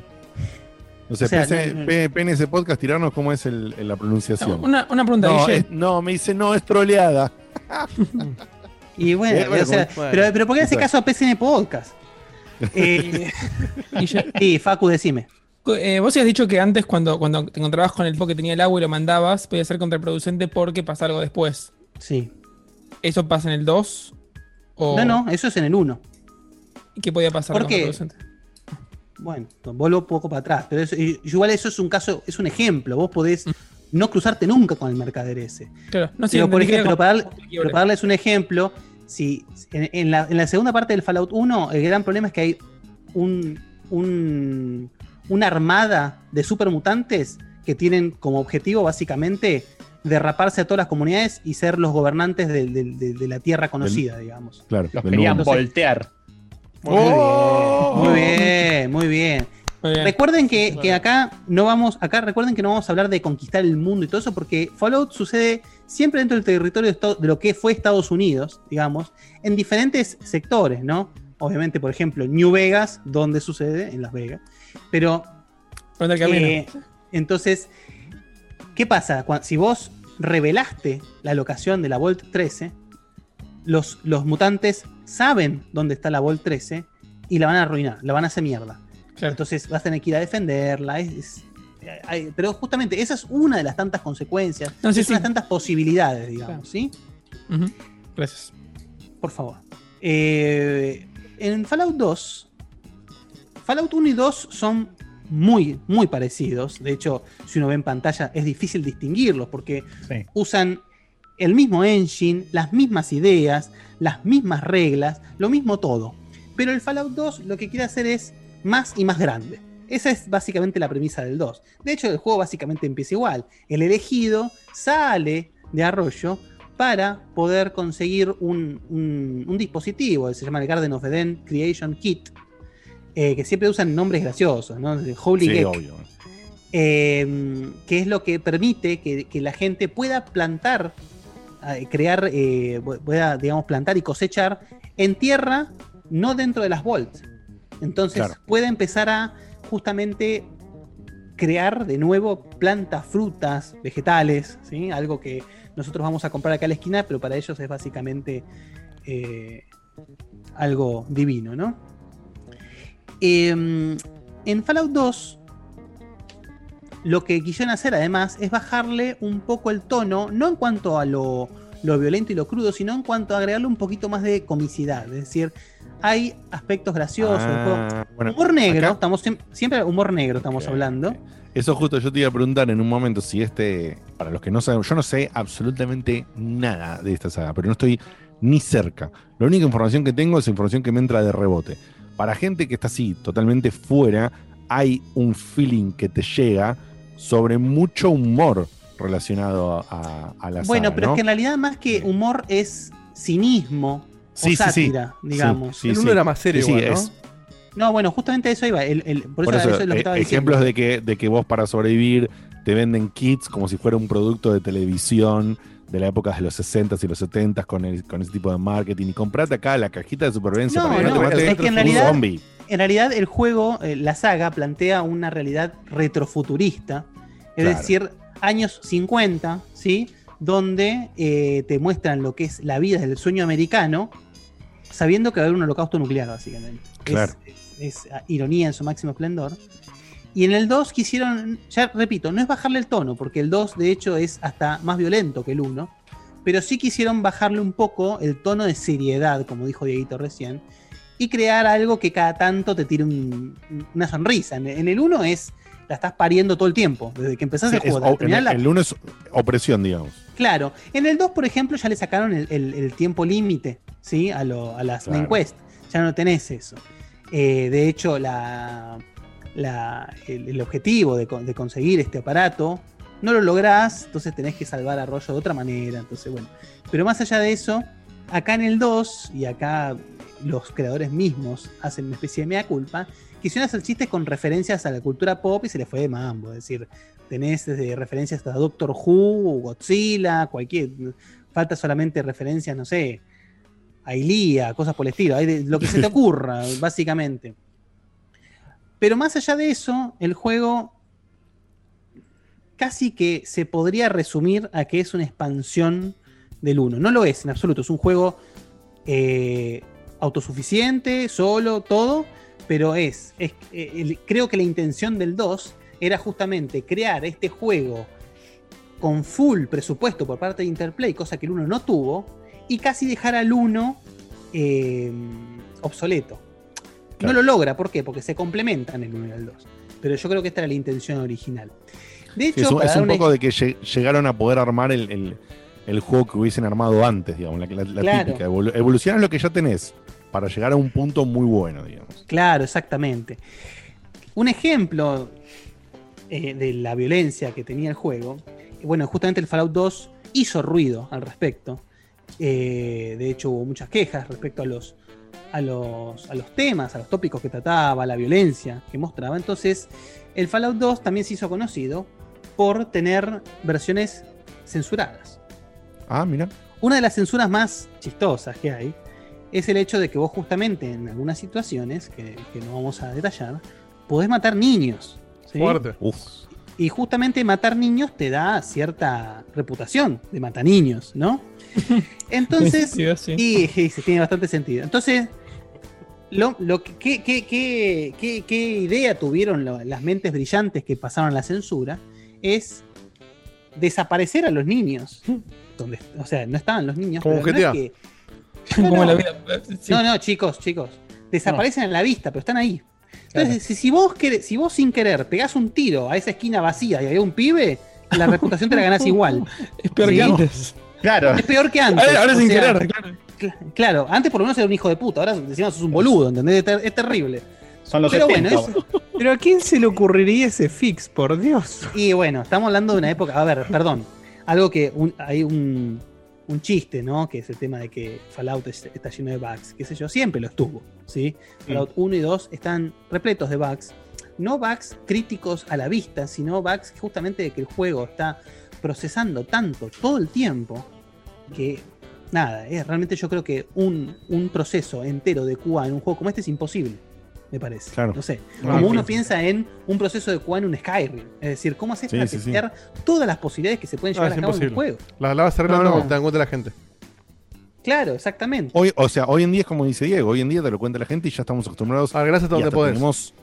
No sé, O sea, PNS Podcast, tirarnos cómo es el- la pronunciación. Una- una pregunta, no, es- no, me dice, no, es troleada. Y bueno, Eh, bueno, o sea, bueno. pero, pero ¿por qué hace caso a PCN Podcast? Eh, y Facu, decime. Eh, vos habías dicho que antes, cuando, cuando te encontrabas con el tipo que tenía el agua y lo mandabas, podía ser contraproducente porque pasa algo después. Sí. ¿Eso pasa en el 2? O... No, no, eso es en el 1. ¿Y qué podía pasar ¿Por qué? Bueno, vuelvo un poco para atrás, pero eso- igual eso es un caso, es un ejemplo. Vos podés no cruzarte nunca con el mercader ese. Claro, no sé, pero, por ejemplo, para, pero para darles un ejemplo, si en, en la, en la segunda parte del Fallout 1, el gran problema es que hay un, un- una armada de supermutantes que tienen como objetivo básicamente derraparse a todas las comunidades y ser los gobernantes de, de- de- de la tierra conocida, digamos. Claro, Los querían voltear. Muy bien, muy bien, muy bien. Recuerden que, que acá no vamos, acá recuerden que no vamos a hablar de conquistar el mundo y todo eso, porque Fallout sucede siempre dentro del territorio de, lo que fue Estados Unidos, digamos, en diferentes sectores, ¿no? Obviamente, por ejemplo, New Vegas, donde sucede, en Las Vegas. Pero. Eh, entonces, ¿qué pasa? Si vos revelaste la locación de la Vault 13, los, los mutantes saben dónde está la Vault 13 y la van a arruinar, la van a hacer mierda. Entonces vas a tener que ir a defenderla. Es, es- eh, hay- pero justamente esa es una de las tantas consecuencias, No, sí, es una de las tantas posibilidades, digamos, ¿sí? Ujú. Gracias. Por favor. Eh, en Fallout 2, Fallout 1 y 2 son muy, muy parecidos. De hecho, si uno ve en pantalla es difícil distinguirlos porque Sí. usan el mismo engine, las mismas ideas, las mismas reglas, lo mismo todo. Pero el Fallout 2 lo que quiere hacer es más y más grande. Esa es básicamente la premisa del 2. De hecho, el juego básicamente empieza igual. El elegido sale de Arroyo para poder conseguir un, un- un dispositivo, se llama el Garden of Eden Creation Kit, eh, que siempre usan nombres graciosos, ¿no? De Holy Sí, obvio. Eh, que es lo que permite que, que la gente pueda plantar, crear, eh, digamos, plantar y cosechar en tierra, no dentro de las vaults. Entonces Claro. puede empezar a justamente crear de nuevo plantas, frutas, vegetales, ¿sí? algo que nosotros vamos a comprar acá a la esquina, pero para ellos es básicamente eh, algo divino, ¿no? Em, en Fallout 2, lo que quisieron hacer además es bajarle un poco el tono, no en cuanto a lo, lo violento y lo crudo, sino en cuanto a agregarle un poquito más de comicidad. Es decir, hay aspectos graciosos. Ah, bueno, humor negro, acá- estamos siem- siempre humor negro estamos hablando. Eso justo yo te iba a preguntar en un momento si este, para los que no saben, yo no sé absolutamente nada de esta saga, pero no estoy ni cerca. La única información que tengo es información que me entra de rebote. Para gente que está así, totalmente fuera, hay un feeling que te llega sobre mucho humor relacionado a, a la Bueno, saga, pero ¿no? es que en realidad más que humor es cinismo Sí, o sí, sí. sátira, digamos. Sí, sí, sí. Sí, sí, es- No, bueno, justamente eso iba. el- el- por, Por eso, eso, eso es lo que eh, estaba ejemplos diciendo. de que, de que vos para sobrevivir te venden kits como si fuera un producto de televisión de la época de los 60s y los 70s con, el- con ese tipo de marketing y comprate acá la cajita de supervivencia No, para que no, no, te mate es que en un realidad, zombie. En realidad el juego, eh, la saga, plantea una realidad retrofuturista, es Claro. decir, años 50, ¿sí? Donde eh, te muestran lo que es la vida del sueño americano, sabiendo que va a haber un holocausto nuclear, básicamente. Claro. Es, es, ah, ironía en su máximo esplendor. Y en el 2 quisieron, ya repito, no es bajarle el tono, porque el 2 de hecho es hasta más violento que el 1, pero sí quisieron bajarle un poco el tono de seriedad, como dijo Dieguito recién, y crear algo que cada tanto te tire un- una sonrisa. En, en el 1 es, la estás pariendo todo el tiempo, desde que empezás Sí, el es juego. terminar en la- el 1 es opresión, digamos. Claro, en el 2, por ejemplo, ya le sacaron el, el- el tiempo límite, ¿sí? A, lo- a las main Claro. quest. Ya no tenés eso. Eh, de hecho, la, la- el, objetivo de conseguir este aparato no lo lográs, entonces tenés que salvar a Rollo de otra manera. Entonces, bueno. Pero más allá de eso, acá en el 2, y acá los creadores mismos hacen una especie de mea culpa, quisieron hacer chistes con referencias a la cultura pop y se les fue de mambo. Es decir, tenés desde referencias a Doctor Who, Godzilla, cualquier. Falta solamente referencias, no sé, a Ilía, cosas por el estilo. Hay de- lo que se te ocurra, básicamente. Pero más allá de eso, el juego casi que se podría resumir a que es una expansión del 1. No lo es en absoluto, es un juego eh, autosuficiente, solo, todo, pero es, es- eh, el- creo que la intención del 2 era justamente crear este juego con full presupuesto por parte de Interplay, cosa que el 1 no tuvo, y casi dejar al 1 eh, obsoleto. No lo logra, ¿por qué? Porque se complementan el 1 y el 2. Pero yo creo que esta era la intención original. De Sí, hecho, es un, es una- poco de que lle- llegaron a poder armar el, el- el juego que hubiesen armado antes, digamos, la, la- la Claro. típica. Evolu- evolucionas lo que ya tenés para llegar a un punto muy bueno, digamos. Claro, exactamente. Un ejemplo eh, de la violencia que tenía el juego, bueno, justamente el Fallout 2 hizo ruido al respecto. Eh, de hecho, hubo muchas quejas respecto a los, a, los, a los temas, a los tópicos que trataba, la violencia que mostraba. Entonces, el Fallout 2 también se hizo conocido por tener versiones censuradas. Ah, mira. Una de las censuras más chistosas que hay es el hecho de que vos justamente en algunas situaciones, que, que no vamos a detallar, podés matar niños. ¿sí? Fuerte. Y justamente matar niños te da cierta reputación de matar niños, ¿no? Entonces, sentido, sí. y, y se tiene bastante sentido. Entonces, Lo, lo que, qué, qué- qué- qué- qué idea tuvieron lo- las mentes brillantes que pasaron la censura es desaparecer a los niños. Donde, o sea, no estaban los niños. Como pero no es GTA. Como no, la no. vida. sí. No, no, chicos, chicos. Desaparecen en la vista, pero están ahí. Entonces, si, si vos querés- si vos sin querer pegás un tiro a esa esquina vacía y hay un pibe, la reputación te la ganás igual. Es peor ¿Sí? que antes. Claro. Es peor que antes. Ahora, sin sea, querer, claro. cl- Claro, antes por lo menos era un hijo de puta, ahora decimos sos un boludo, ¿entendés? Es, ter- es terrible. Son los Pero 70. bueno, Pero ¿a quién se le ocurriría ese fix, por Dios? Y bueno, estamos hablando de una época. A ver, perdón. Algo que un- hay un, un chiste, ¿no? Que es el tema de que Fallout es- está lleno de bugs. Qué sé yo, siempre lo estuvo. ¿sí? Fallout 1 y 2 están repletos de bugs. No bugs críticos a la vista, sino bugs justamente de que el juego está procesando tanto todo el tiempo que. Nada, es realmente yo creo que un, un proceso entero de QA en un juego como este es imposible, me parece. Claro. No sé. Ah, Como uno sí. piensa en un proceso de QA en un Skyrim. Es decir, ¿cómo haces Sí, para sí, testear todas las posibilidades que se pueden No, llevar a cabo en un imposible. juego? La, la vas arreglando No, te dan cuenta la gente. Claro, exactamente. Hoy, o sea, hoy en día es como dice Diego, hoy en día te lo cuenta la gente y ya estamos acostumbrados. Ah, gracias a donde podés. tenemos-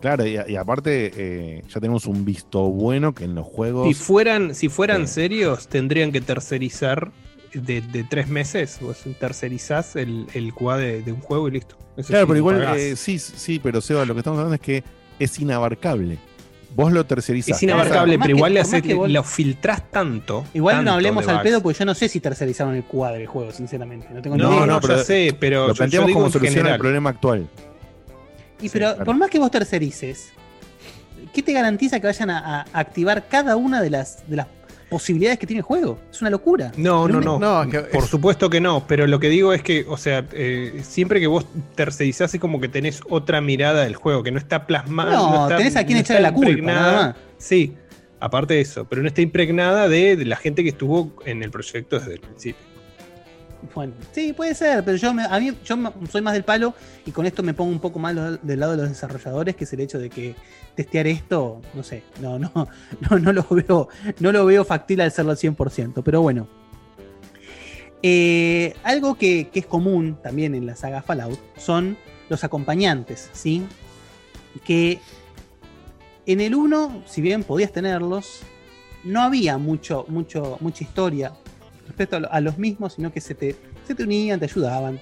Claro, y, y aparte eh, ya tenemos un visto bueno que en los juegos. Si fueran, si fueran serios, tendrían que tercerizar de, de tres meses. Vos tercerizás el, el QA de, de un juego y listo. Eso Claro, sí, pero igual, eh, sí, sí, pero Seba, lo que estamos hablando es que es inabarcable. Vos lo tercerizás. es inabarcable, pero que- igual le que vos- lo filtrás tanto. Igual tanto no hablemos al pedo porque yo no sé si tercerizaron el QA del juego, sinceramente. No tengo ni No, idea. no, ya sé, pero Lo yo- yo planteamos como solución al problema actual. Y pero claro. por más que vos tercerices, ¿qué te garantiza que vayan a, a activar cada una de las, de las posibilidades que tiene el juego? Es una locura. No, no, no. No, es que Por es- supuesto que no, pero lo que digo es que, o sea, eh, siempre que vos tercerizás es como que tenés otra mirada del juego, que no está plasmada. No, está- tenés a quien está echarle la culpa, impregnada. nada más. Sí, aparte de eso, pero no está impregnada de, de la gente que estuvo en el proyecto desde el principio. Bueno, sí, puede ser, pero yo, me- a mí, yo soy más del palo y con esto me pongo un poco más del lado de los desarrolladores, que es el hecho de que testear esto, no sé, no, no, no, no lo veo, no lo veo factible al hacerlo al 100%, pero bueno. Eh, algo que, que es común también en la saga Fallout son los acompañantes, ¿sí? Que en el 1, si bien podías tenerlos, no había mucho, mucho, mucha historia respecto a, lo- a los mismos, sino que se te, se te unían, te ayudaban.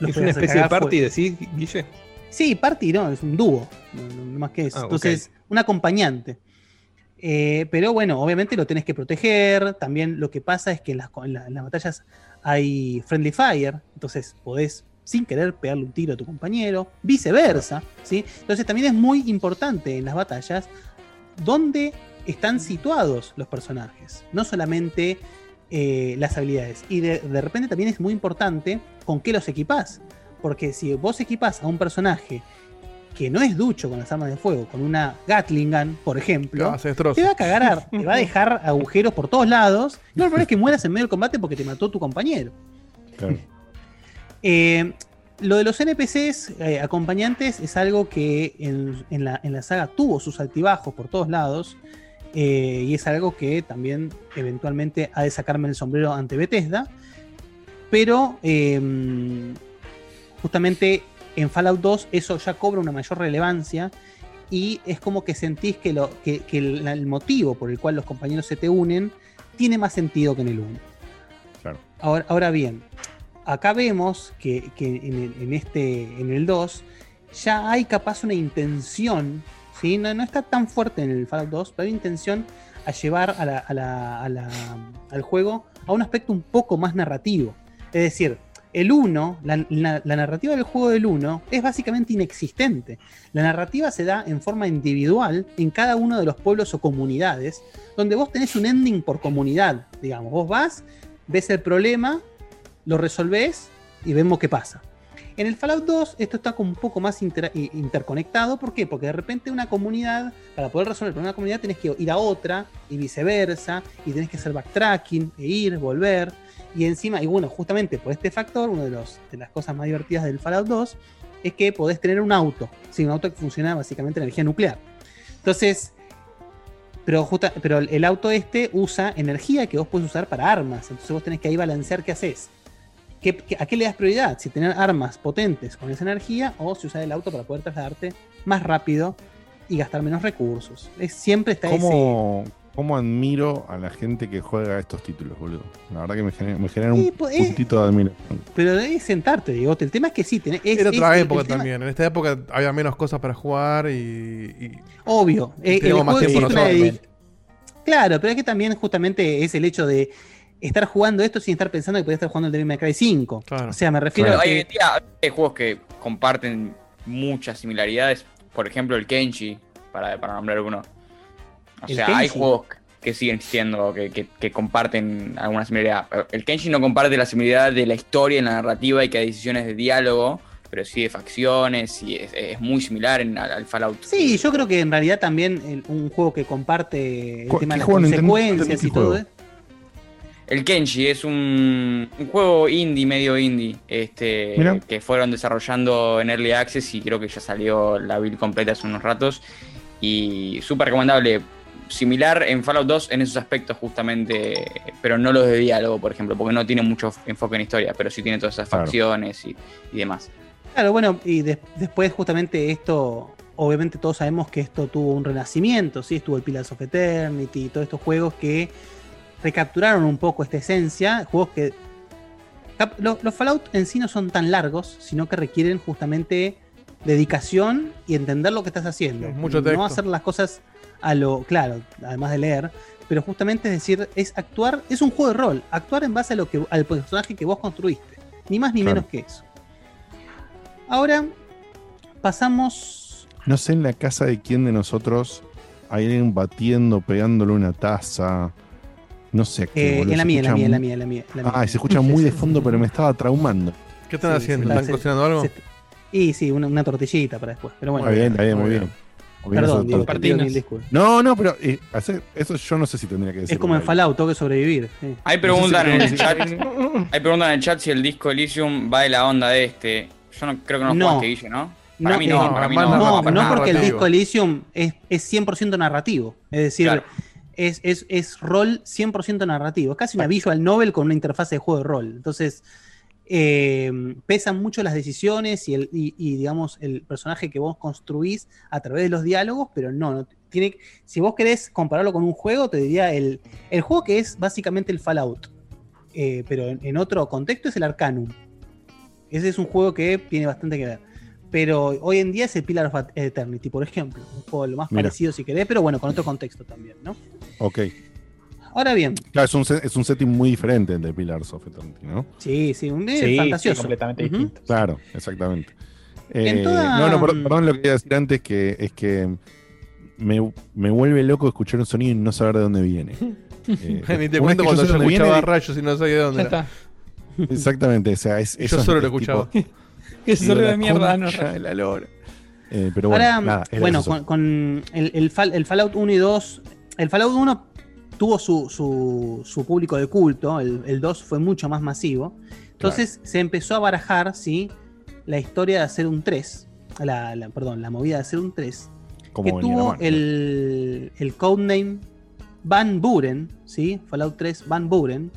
Los ¿Es una especie de party, decís, Guille? Sí, party no, es un dúo, no, más que eso. Ah, Entonces, un acompañante. Eh, pero bueno, obviamente lo tenés que proteger. También lo que pasa es que en las, en la- en las batallas hay friendly fire, entonces podés sin querer pegarle un tiro a tu compañero, viceversa. ¿sí? Entonces también es muy importante en las batallas dónde están situados los personajes, no solamente eh, las habilidades. Y de, de repente también es muy importante con qué los equipás. Porque si vos equipás a un personaje que no es ducho con las armas de fuego, con una Gatling Gun, por ejemplo, te va a cagar, te va a dejar agujeros por todos lados. Y lo peor es que mueras en medio del combate porque te mató tu compañero. Eh, lo de los NPCs eh, acompañantes es algo que en, en la, en la saga tuvo sus altibajos por todos lados. Eh, y es algo que también eventualmente ha de sacarme el sombrero ante Bethesda. Pero eh, justamente en Fallout 2 eso ya cobra una mayor relevancia. Y es como que sentís que, lo, que, que el, el motivo por el cual los compañeros se te unen tiene más sentido que en el 1. Claro. Ahora, ahora bien, acá vemos que, que en, el, en este, en el 2 ya hay capaz una intención, ¿sí? no, no está tan fuerte en el Fallout 2, pero hay intención a llevar al juego a un aspecto un poco más narrativo. Es decir, el 1, la, la- la narrativa del juego del 1 es básicamente inexistente. La narrativa se da en forma individual en cada uno de los pueblos o comunidades, donde vos tenés un ending por comunidad, digamos. Vos vas, ves el problema, lo resolvés y vemos qué pasa. En el Fallout 2 esto está como un poco más i- interconectado. ¿Por qué? Porque de repente una comunidad, para poder resolver una comunidad, tenés que ir a otra y viceversa, y tenés que hacer backtracking, e ir, volver. Y encima, y bueno, justamente por este factor, una de, de las cosas más divertidas del Fallout 2 es que podés tener un auto, ¿sí? un auto que funciona básicamente en energía nuclear. Entonces, pero, justa- pero el auto este usa energía que vos puedes usar para armas. Entonces vos tenés que ahí balancear qué haces. ¿Qué- qué- ¿a qué le das prioridad? Si tener armas potentes con esa energía o si usar el auto para poder trasladarte más rápido y gastar menos recursos. Es, siempre está ese... ¿Cómo, cómo admiro a la gente que juega estos títulos, boludo? La verdad que me genera, me genera un Sí, pues, eh. puntito de admiración. Pero es sentarte, digo. El tema es que sí, tenés, es, Era es- otra época tema- también. En esta época había menos cosas para jugar y. y- Obvio. y eh, el más juego tiempo nosotros. Claro, pero es que también justamente es el hecho de estar jugando esto sin estar pensando que podés estar jugando el Devil May Cry 5. O sea, me refiero Pero a hoy que... en día hay juegos que comparten muchas similaridades. Por ejemplo, el Kenshi, para, para nombrar uno. O ¿El sea, hay juegos que siguen existiendo, que, que- que comparten alguna similaridad. El Kenshi no comparte la similaridad de la historia en la narrativa y que hay decisiones de diálogo, pero sí de facciones y es, es muy similar en- al, al Fallout. Sí, yo creo que en realidad también el- un juego que comparte el ¿Cu- tema de las consecuencias y todo juego. El Kenshi es un, un juego indie, medio indie, este, Mira. que fueron desarrollando en Early Access y creo que ya salió la build completa hace unos ratos. Y súper recomendable. Similar en Fallout 2 en esos aspectos justamente, pero no los de diálogo, por ejemplo, porque no tiene mucho enfoque en historia, pero sí tiene todas esas Claro. facciones y, y demás. Claro, bueno, y des- después justamente esto, obviamente todos sabemos que esto tuvo un renacimiento, ¿sí? Estuvo el Pillars of Eternity y todos estos juegos que recapturaron un poco esta esencia, juegos que... Los Fallout en sí no son tan largos, sino que requieren justamente dedicación y entender lo que estás haciendo. mucho texto. No hacer las cosas a lo... Claro, además de leer, pero justamente es decir, es actuar, es un juego de rol, actuar en base a lo que, al personaje que vos construiste, ni más ni Claro. menos que eso. Ahora pasamos. No sé en la casa de quién de nosotros hay alguien batiendo, pegándole una taza. No sé qué, eh, boludo, en la mía, en la mía, en la mía, en la mía. Ah, se escucha muy de fondo, pero me estaba traumando. ¿Qué están Sí, haciendo? ¿Están se- cocinando algo? se- y sí, una, una tortillita para después. Pero bueno. Muy bien, está bien, muy bien. Perdón, disculpas. No, no, pero eh, eso yo no sé si tendría que decir. Es como en Fallout, tengo que sobrevivir. sí. Hay preguntas en No el sé si- chat. Hay preguntas en el chat si el disco Elysium va de la onda de este. Yo no creo que no, No. jugaste, Guille, ¿no? Para No, mí no, eh, para mí no, no. no, no, porque el disco Elysium es, es 100% narrativo. Es decir, Claro. Es, es, es rol 100% narrativo. Es casi una visual novel con una interfaz de juego de rol. Entonces, eh, pesan mucho las decisiones y, el, y, digamos, el personaje que vos construís a través de los diálogos, pero no, no tiene, si vos querés compararlo con un juego, te diría el, el juego que es básicamente el Fallout, eh, pero en, en otro contexto es el Arcanum. Ese es un juego que tiene bastante que ver. Pero hoy en día es el Pillar of Eternity, por ejemplo. Un juego lo más Mira. parecido si querés, pero bueno, con otro contexto también, ¿no? Ok. Ahora bien, Claro, es un, es un setting muy diferente el de Pillars of Eternity, ¿no? sí, sí, un Sí, fantasioso. sí, completamente Ujú. distinto. Claro, exactamente. En Eh, toda- No, no, perdón, perdón, lo que quería decir antes que es que me, me vuelve loco escuchar un sonido y no saber de dónde viene. Eh, Ni te cuento cuando yo dónde viene, escuchaba rayos y no sabía de dónde Ya era. está. Exactamente, o sea, es, yo es solo lo escuchaba. Solo la de mierda, no. la lora. Eh, pero bueno, Ahora, nada, bueno, con, con el, el Fall- el Fallout 1 y 2, el Fallout 1 tuvo su, su, su público de culto, el, el 2 fue mucho más masivo. Entonces se empezó a barajar, ¿sí? La historia de hacer un 3, la, la- perdón, la movida de hacer un 3, Como que tuvo el, el codename Van Buren, ¿sí? Fallout 3 Van Buren.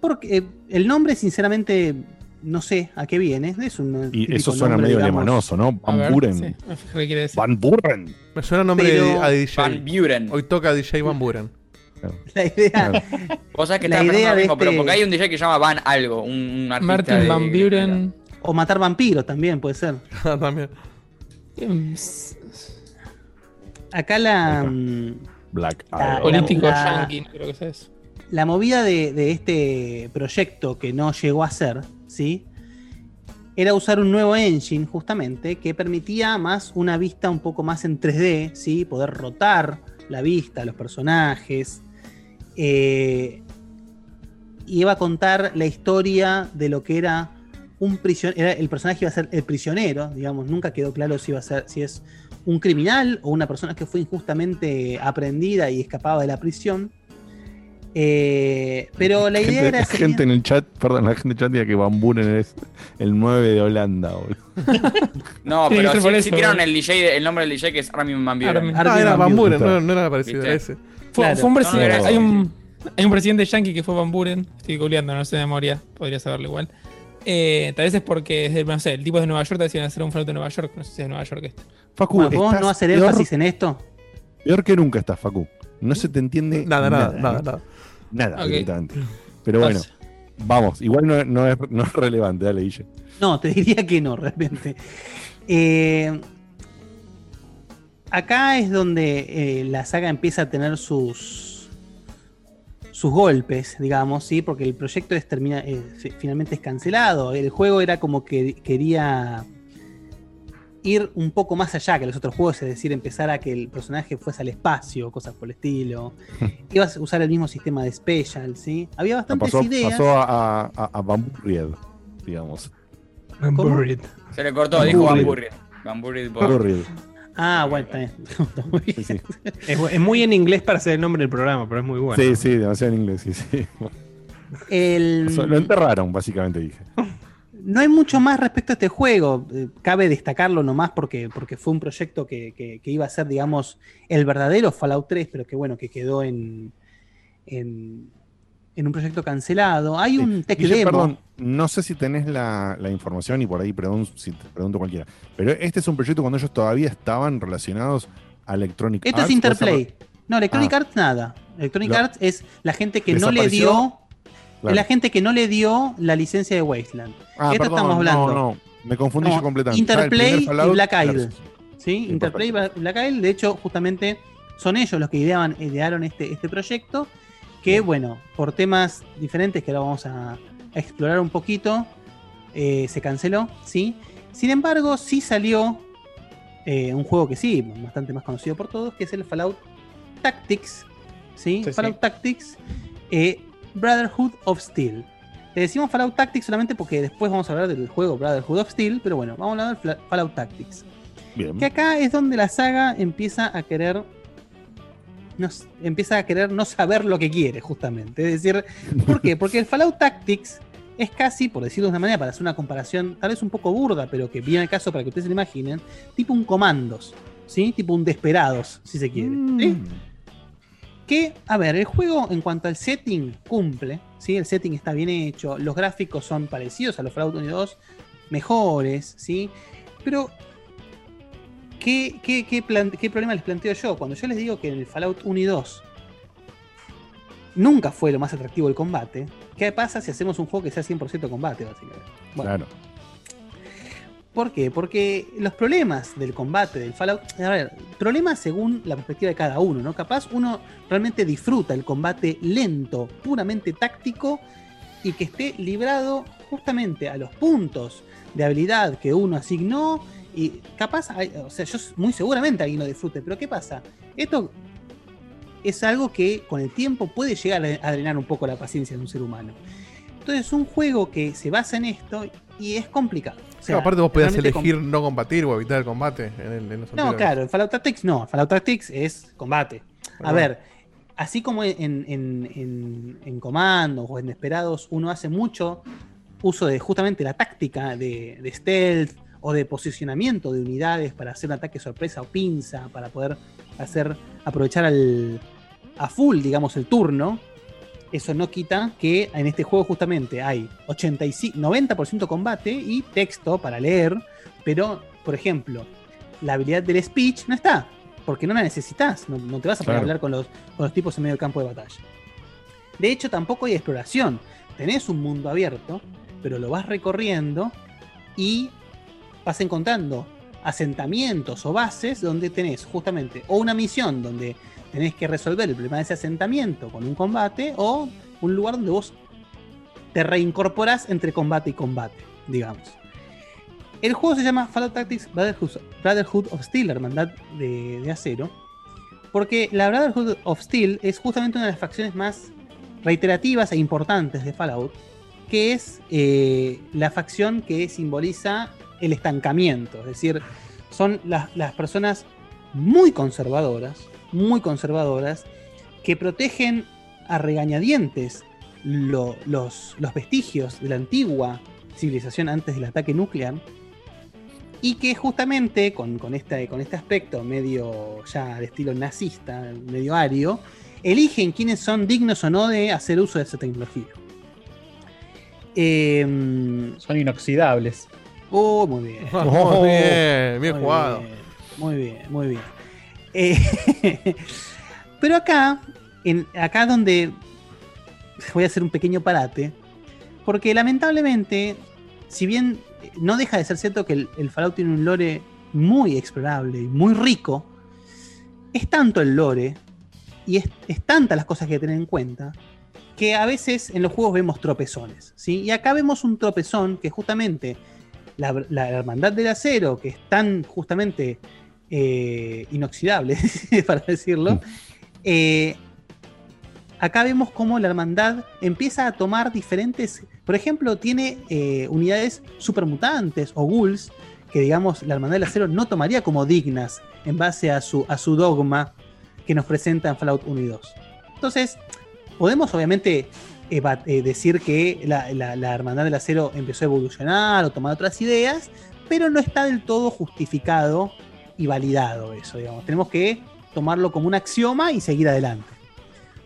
Porque eh, el nombre, sinceramente, no sé a qué viene. Es un Y eso suena nombre, medio digamos. alemanoso, ¿no? A Van ver, Buren. sí, me fijo qué quiere decir. Van Buren. Me suena el nombre Pero- de, a DJ. Van Buren. Hoy toca DJ Van Buren. La idea, Vos sabés que La idea lo de mismo, pero este- porque hay un DJ que se llama Van algo, un, artista Martin de- Van Buren. O matar vampiros también puede ser. También. Acá la, mm, Black La-. Político la- yankee, no creo que eso. la movida de, de este proyecto que no llegó a ser, ¿sí? Era usar un nuevo engine, justamente, que permitía más una vista un poco más en 3D, ¿sí? Poder rotar la vista, los personajes. Eh, y iba a contar la historia de lo que era un prisionero. El personaje iba a ser el prisionero, digamos. Nunca quedó claro si iba a ser, si es un criminal o una persona que fue injustamente aprendida y escapaba de la prisión. Eh, pero la idea gente, era. gente en el chat, perdón, la gente en el chat diga que Van Buren es el 9 de Holanda, boludo. No, pero sí, eso, sí tiraron boludo. el DJ, el nombre del DJ que es Armin Van Buren. Armin. Ah, era Van Buren, no, no era parecido, ¿Viste? era ese. Fue, Claro. fue un presidente, No, no, no, hay, un, hay un presidente yankee que fue Van Buren. Estoy googleando, no sé de memoria. Podría saberlo igual. Eh, tal vez es porque, no sé, el tipo es de Nueva York, decían hacer un Fallout de Nueva York. No sé si es de Nueva York este. Facu, Bueno, ¿podemos estás no hacer énfasis en esto? Peor que nunca estás, Facu. No se te entiende Nada, nada, nada. nada. Nada. Nada, Ok. directamente. Pero bueno, vamos. Igual no, no es, no es relevante, dale, Guille. No, te diría que no, realmente. Eh, acá es donde eh, la saga empieza a tener sus sus golpes, digamos, sí, porque el proyecto es termina, eh, fi- finalmente es cancelado. El juego era como que quería ir un poco más allá que los otros juegos, es decir, empezar a que el personaje fuese al espacio, cosas por el estilo. Ibas a usar el mismo sistema de special, ¿sí? Había bastantes Pasó, ideas. pasó a, a, a Bamboo Ried, digamos. ¿Cómo? Se le cortó, Van dijo Van Buren. Buren. Van Buren por- Bamboo Ried. Ah, bueno, está bien. Está muy bien. Es, es muy en inglés para ser el nombre del programa, pero es muy bueno. Sí, sí, demasiado en inglés, sí, sí. El- Eso, Lo enterraron, básicamente dije. No hay mucho más respecto a este juego. Eh, Cabe destacarlo nomás porque, porque fue un proyecto que, que- que iba a ser, digamos, el verdadero Fallout 3, pero que bueno, que quedó en, en, en un proyecto cancelado. Hay un tech Guille, demo. perdón, no sé si tenés la, la información y por ahí perdón si te pregunto cualquiera. Pero este es un proyecto cuando ellos todavía estaban relacionados a Electronic Esto Arts. es Interplay. No, Electronic Ah. Arts nada. Electronic Lo- Arts es la gente que no le dio. Claro. La gente que no le dio la licencia de Wasteland. Ah, Esto perdón, estamos hablando. No, no, me confundí No, yo completamente. Ah, Interplay y Black Isle. ¿sí? Interplay y Black Isle, de hecho, justamente son ellos los que ideaban, idearon este, este proyecto, que bueno, por temas diferentes que ahora vamos a, a explorar un poquito, eh, se canceló, ¿sí? Sin embargo, sí salió eh, un juego que sí, bastante más conocido por todos, que es el Fallout Tactics, ¿sí? Sí, Fallout sí. Tactics, eh, Brotherhood of Steel. Le decimos Fallout Tactics solamente porque después vamos a hablar del juego Brotherhood of Steel, pero bueno, vamos a hablar Fla- Fallout Tactics. Bien. Que acá es donde la saga empieza a querer. No, empieza a querer no saber lo que quiere, justamente. Es decir, ¿por qué? Porque el Fallout Tactics es casi, por decirlo de una manera, para hacer una comparación tal vez un poco burda, pero que viene al caso para que ustedes se lo imaginen, tipo un comandos, ¿sí? Tipo un desperados, si se quiere. ¿sí? Que, a ver, el juego en cuanto al setting cumple, ¿sí? El setting está bien hecho, los gráficos son parecidos a los Fallout 1 y 2, mejores, ¿sí? Pero, ¿qué, qué, qué problema les planteo yo? Cuando yo les digo que en el Fallout 1 y 2 nunca fue lo más atractivo el combate, ¿qué pasa si hacemos un juego que sea 100% combate, básicamente? Bueno, Claro. ¿Por qué? Porque los problemas del combate del Fallout, a ver, problemas según la perspectiva de cada uno, ¿no? Capaz uno realmente disfruta el combate lento, puramente táctico y que esté librado justamente a los puntos de habilidad que uno asignó y capaz, o sea, yo muy seguramente alguien lo disfrute, pero ¿qué pasa? Esto es algo que con el tiempo puede llegar a drenar un poco la paciencia de un ser humano. Entonces es un juego que se basa en esto y es complicado. O sea, aparte vos podías elegir no combatir o evitar el combate en, el, en los no, claro, en Fallout Tactics no. Fallout Tactics es combate. A ver, así como en, en, en- en comandos o en Desperados uno hace mucho uso de justamente la táctica de, de stealth o de posicionamiento de unidades para hacer un ataque sorpresa o pinza, para poder hacer aprovechar al, a full, digamos, el turno. Eso no quita que en este juego justamente hay 85, 90% combate y texto para leer, pero, por ejemplo, la habilidad del speech no está, porque no la necesitas, no, no te vas a poder Claro. hablar con los, con los tipos en medio del campo de batalla. De hecho, tampoco hay exploración. Tenés un mundo abierto, pero lo vas recorriendo y vas encontrando asentamientos o bases donde tenés justamente o una misión donde tenés que resolver el problema de ese asentamiento con un combate o un lugar donde vos te reincorporás entre combate y combate, digamos. El juego se llama Fallout Tactics Brotherhood, of Steel, hermandad de, acero, porque la Brotherhood of Steel es justamente una de las facciones más reiterativas e importantes de Fallout, que es eh, la facción que simboliza el estancamiento, es decir, son las personas muy conservadoras, muy conservadoras, que protegen a regañadientes lo- los, los vestigios de la antigua civilización antes del ataque nuclear, y que justamente con, con este, con este aspecto medio ya de estilo nazista, medio ario, eligen quiénes son dignos o no de hacer uso de esa tecnología. Eh, Son inoxidables. Oh, muy bien. Muy bien, bien Muy jugado. bien, Muy bien, muy bien. Eh, pero acá, en, acá donde voy a hacer un pequeño parate, porque lamentablemente, si bien no deja de ser cierto que el, el Fallout tiene un lore muy explorable y muy rico, es tanto el lore y es, es tantas las cosas que hay que tener en cuenta que a veces en los juegos vemos tropezones. Y acá vemos un tropezón que justamente la, la hermandad del acero, que es tan justamente eh, inoxidable, para decirlo, eh, acá vemos cómo la hermandad empieza a tomar diferentes, por ejemplo, tiene eh, unidades supermutantes o ghouls, que digamos la hermandad del acero no tomaría como dignas en base a su, a su dogma que nos presenta en Fallout 1 y 2. Entonces, podemos obviamente eh, decir que la, la- la Hermandad del Acero empezó a evolucionar o tomar otras ideas, pero no está del todo justificado y validado eso, digamos. Tenemos que tomarlo como un axioma y seguir adelante.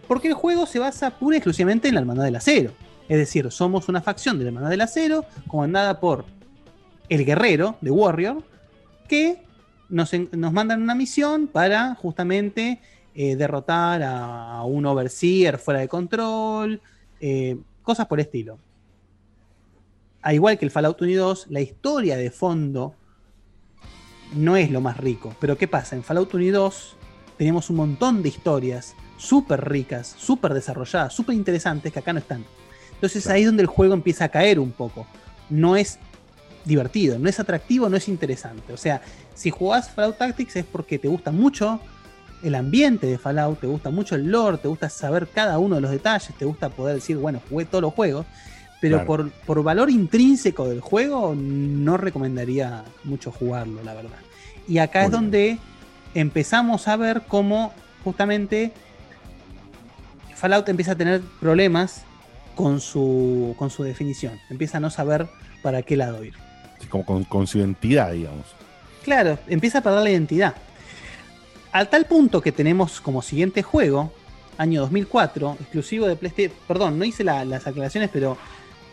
Porque el juego se basa pura y exclusivamente en la Hermandad del Acero. Es decir, somos una facción de la Hermandad del Acero comandada por el guerrero de Warrior, que nos, nos mandan una misión para justamente eh, derrotar a, un overseer fuera de control, eh, cosas por estilo. A igual que el Fallout 1 y 2, la historia de fondo no es lo más rico. Pero ¿qué pasa? En Fallout 1 y 2 tenemos un montón de historias súper ricas, súper desarrolladas, súper interesantes que acá no están. Entonces ahí es donde el juego empieza a caer un poco. No es divertido, no es atractivo, no es interesante. O sea, si jugás Fallout Tactics es porque te gusta mucho el ambiente de Fallout, te gusta mucho el lore, te gusta saber cada uno de los detalles, te gusta poder decir, bueno, jugué todos los juegos, pero Claro. por, por valor intrínseco del juego no recomendaría mucho jugarlo, la verdad. Y acá es donde empezamos a ver cómo justamente Fallout empieza a tener problemas con su, con su definición, empieza a no saber para qué lado ir. Sí, como con, con su identidad, digamos. Claro, empieza a perder la identidad. Al tal punto que tenemos como siguiente juego, año 2004, exclusivo de PlayStation. Perdón, no hice la- las aclaraciones, pero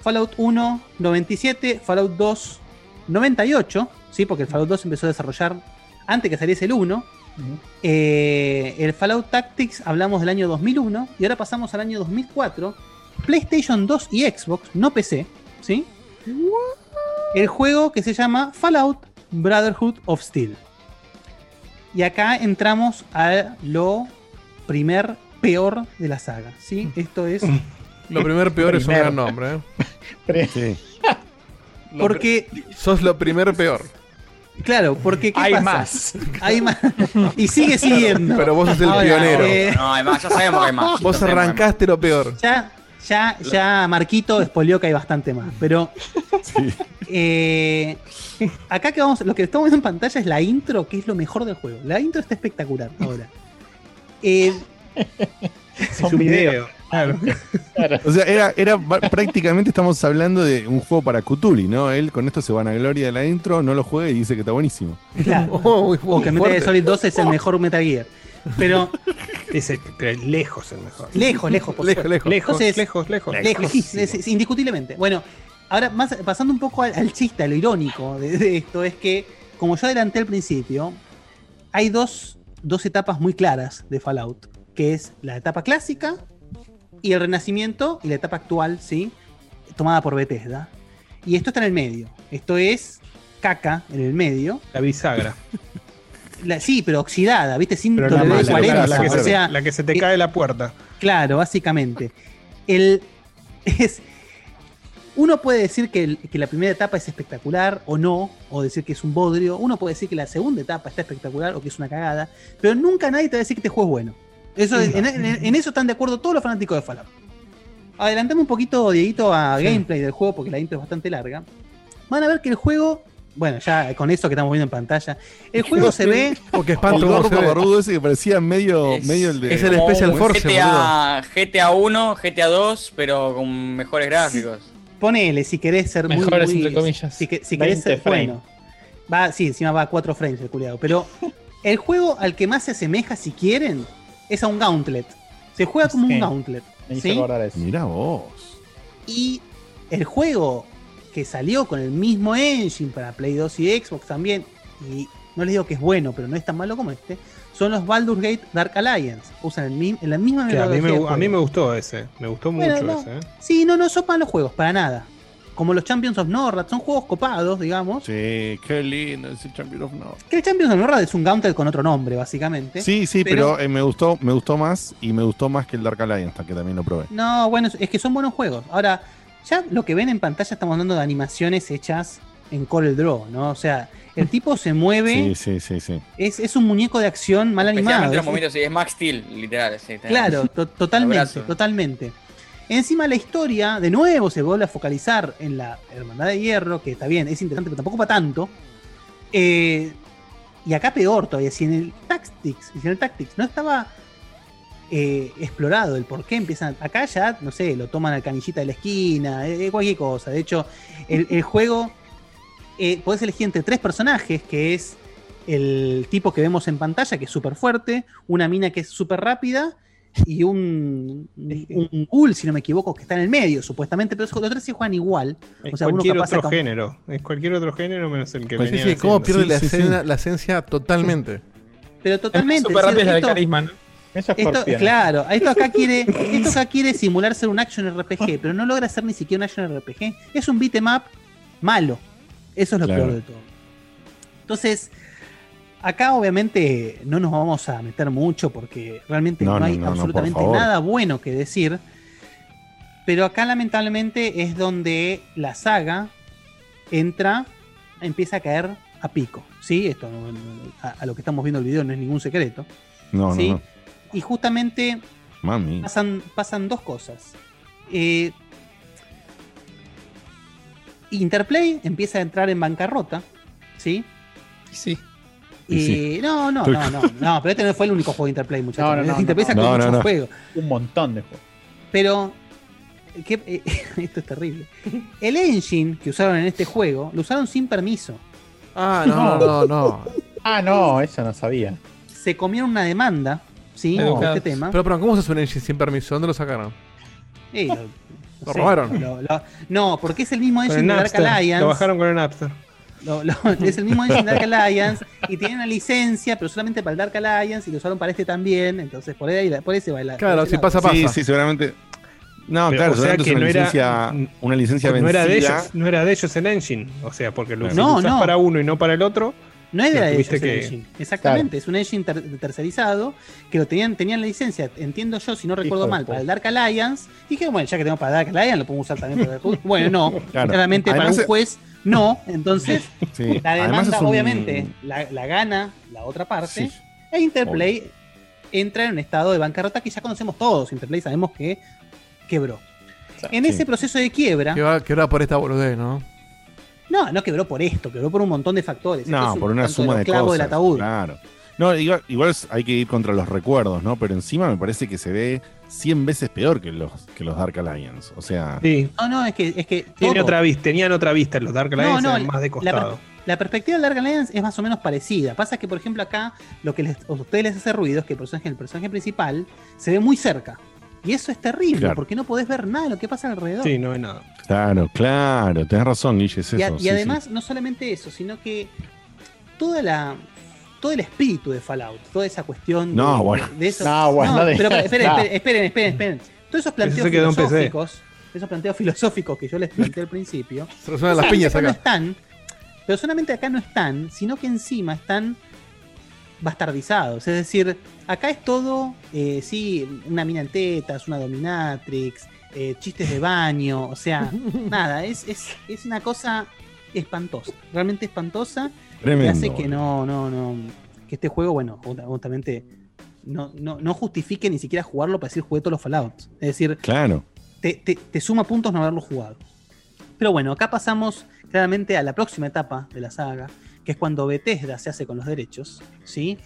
Fallout 1, 97, Fallout 2, 98, ¿sí? porque el Fallout 2 empezó a desarrollar antes que saliese el 1. Eh, el Fallout Tactics hablamos del año 2001 y ahora pasamos al año 2004. PlayStation 2 y Xbox, no PC, ¿sí? El juego que se llama Fallout Brotherhood of Steel. Y acá entramos a lo primer peor de la saga, ¿sí? Esto es... Lo primer peor es un gran nombre, ¿eh? Sí. Porque... Sos lo primer peor. Claro, porque ¿qué Hay pasa? más. Hay más. Y sigue siguiendo. Pero vos sos el Ahora, pionero. eh, No, hay más, ya sabemos que hay más. Vos arrancaste lo peor. Ya, ya, ya Marquito expolió que hay bastante más. Pero eh, acá que vamos, lo que estamos viendo en pantalla es la intro, que es lo mejor del juego. La intro está espectacular ahora. Eh, Es un video. Claro. O sea, era, prácticamente estamos hablando de un juego para Cthulhu, ¿no? Él con esto se van a gloria de la intro, no lo juega y dice que está buenísimo. claro. Oh, o que Metal Gear Solid 2 es el mejor Metal Gear. Pero pero lejos el mejor. lejos, lejos, por Lejos, supuesto. lejos, Entonces, lejos, lejos. Lejos, es- es indiscutiblemente. Bueno, ahora más, pasando un poco al, al chiste, a lo irónico de, de esto, es que, como yo adelanté al principio, hay dos, dos etapas muy claras de Fallout, que es la etapa clásica y el renacimiento y la etapa actual, ¿sí? Tomada por Bethesda. Y esto está en el medio. Esto es caca en el medio. La bisagra. La- sí, pero oxidada, ¿viste? Sin Pero la tolerabilidad mala, la, 40, que o se, sea, la que se te eh, cae la puerta. Claro, básicamente. El, es, uno puede decir que, el- que la primera etapa es espectacular o no, o decir que es un bodrio. Uno puede decir que la segunda etapa está espectacular o que es una cagada, pero nunca nadie te va a decir que este juego es bueno. Eso, es- en, en- en eso están de acuerdo todos los fanáticos de Fallout. Adelantame un poquito, Dieguito, a gameplay del juego, porque la intro es bastante larga. Van a ver que el juego, bueno, ya con eso que estamos viendo en pantalla, el juego se ve. Porque El espanto barbudo ese que parecía medio, medio el de. es el Special Force, GTA, GTA 1, GTA 2, pero con mejores gráficos. Ponele, si querés ser muy. Mejores, muy- entre comillas. Si, que- si querés 20 ser bueno. Va, sí, encima va a 4 frames el culiado. Pero el juego al que más se asemeja, si quieren, es a un Gauntlet. Se juega como Sí. un Gauntlet. Eso. Mirá vos. Y el juego que salió con el mismo engine para Play 2 y Xbox también, y no les digo que es bueno, pero no es tan malo como este, son los Baldur's Gate Dark Alliance. Usan el en la misma Que a, mí me, a mí gustó ese. Me gustó Bueno, mucho no. ese. ¿eh? Sí, no, no son malos juegos, para nada. Como los Champions of Norrad, son juegos copados, digamos. Sí, qué lindo ese Champion of North. Que el Champions of Norrad es un Gauntlet con otro nombre, básicamente. Sí, sí, pero, eh, me gustó, me gustó más y me gustó más que el Dark Alliance, que también lo probé. No, bueno, es- es que son buenos juegos. Ahora, ya lo que ven en pantalla estamos hablando de animaciones hechas en Corel Draw, ¿no? O sea, el tipo se mueve, Sí, sí, sí, sí. es, es un muñeco de acción mal animado. Es- es Max Steel, literal. sí, Claro, to- totalmente, totalmente. Encima la historia, de nuevo, se vuelve a focalizar en la Hermandad de Hierro, que está bien, es interesante, pero tampoco para tanto. Eh, y acá peor todavía, si en el Tactics, si en el Tactics no estaba eh, explorado el por qué empiezan. Acá ya, no sé, lo toman al canillita de la esquina, eh, cualquier cosa. De hecho, el, el juego eh, podés elegir entre tres personajes, que es el tipo que vemos en pantalla, que es súper fuerte, una mina que es súper rápida y un, un ghoul, si no me equivoco, que está en el medio, supuestamente, pero los tres se juegan igual. Es O sea, uno cualquier capaz otro género. Es cualquier otro género menos el que Pues sí, venía sí, cómo haciendo. pierde la, Sí, sí, sí. escena- la esencia totalmente. Pero totalmente. Súper rápido es la carisma, ¿no? Esto, claro, esto acá quiere, esto acá quiere simular ser un action RPG, pero no logra ser ni siquiera un action RPG. Es un beat 'em up malo. Eso es lo Claro. peor de todo. Entonces, acá obviamente no nos vamos a meter mucho porque realmente no, hay no, no, por absolutamente nada bueno que decir. Pero acá lamentablemente es donde la saga entra, empieza a caer a pico. ¿Sí? Esto a, a lo que estamos viendo el video no es ningún secreto. No, ¿sí? no, no. Y justamente Mami. pasan, pasan dos cosas. Eh, Interplay empieza a entrar en bancarrota, ¿sí? Sí. Y sí. no, no, no, no, no, pero este no fue el único juego de Interplay, muchachos. No, no, no, Interplay sacó no, muchos no, no. juegos. Un montón de juegos. Pero ¿qué- eh, esto es terrible. El engine que usaron en este juego lo usaron sin permiso. Ah, no, no, no. Ah, no, eso no sabía. Se comieron una demanda, ¿sí? No. Por este tema. Pero, pero, ¿cómo se hace un engine sin permiso? ¿Dónde lo sacaron? Eh, lo, ¿Lo robaron? lo- lo- no, porque es el mismo engine de Dark. Alliance. Lo bajaron con el Napster. Lo- lo- es el mismo engine Dark Alliance y tiene una licencia, pero solamente para el Dark Alliance y lo usaron para este también. Entonces, por ahí, por ahí se va el Claro, si pasa, pasa. Sí, sí, seguramente. No, Pero, claro, o sea que es una no era- licencia, una licencia no vencida. era de ellos, no era de ellos el engine. O sea, porque lo, No, lo usás no. para uno y no para el otro. No es de ellos el que- engine. Exactamente, es un engine ter- tercerizado que lo tenían, tenían la licencia, entiendo yo, si no recuerdo mal, para el Dark Alliance. Y dije, bueno, ya que tenemos para Dark Alliance, lo podemos usar también para el Bueno, no, Claro. claramente para un juez, no. Entonces, Sí, la demanda, un- obviamente, la, la gana la otra parte. Sí. E Interplay entra en un estado de bancarrota que ya conocemos todos. Interplay sabemos que quebró. En Sí. ese proceso de quiebra, Que va, que va por esta boludez, ¿no? no, no quebró por esto, quebró por un montón de factores. No, es un por una suma de cosas. del ataúd. Claro. No, igual, hay que ir contra los recuerdos, ¿no? Pero encima me parece que se ve 100 veces peor que los, que los Dark Alliance. O sea, Sí. No, no, es que, es que Tiene todo- otra vista, tenían otra vista. Los Dark Alliance no, eran más de la, costado. per- la perspectiva del Dark Alliance es más o menos parecida. Pasa que, por ejemplo, acá lo que les- a ustedes les hace ruido es que el personaje, el personaje principal se ve muy cerca. Y eso es terrible, Claro. porque no podés ver nada de lo que pasa alrededor. Sí, no hay nada. claro, claro, tenés razón, Guille, es y, a- y sí, además, sí. no solamente eso, sino que toda la todo el espíritu de Fallout, toda esa cuestión de, No, bueno. de eso. No, bueno, no pero esperen, no. esperen, esperen, esperen, esperen. Todos esos planteos filosóficos, esos planteos filosóficos que yo les planteé al principio, Se resuenan las piñas acá no están, pero solamente acá no están, sino que encima están bastardizados. Es decir, acá es todo, eh, sí, una mina en tetas, una dominatrix, eh, chistes de baño, o sea, nada, es, es, es una cosa espantosa, realmente espantosa, que Tremendo, hace que no, no, no, que este juego, bueno, justa- justamente no, no, no justifique ni siquiera jugarlo para decir jugué todos los Fallouts. Es decir, Claro. te, te- te suma puntos no haberlo jugado. Pero bueno, acá pasamos claramente a la próxima etapa de la saga, que es cuando Bethesda se hace con los derechos, ¿sí?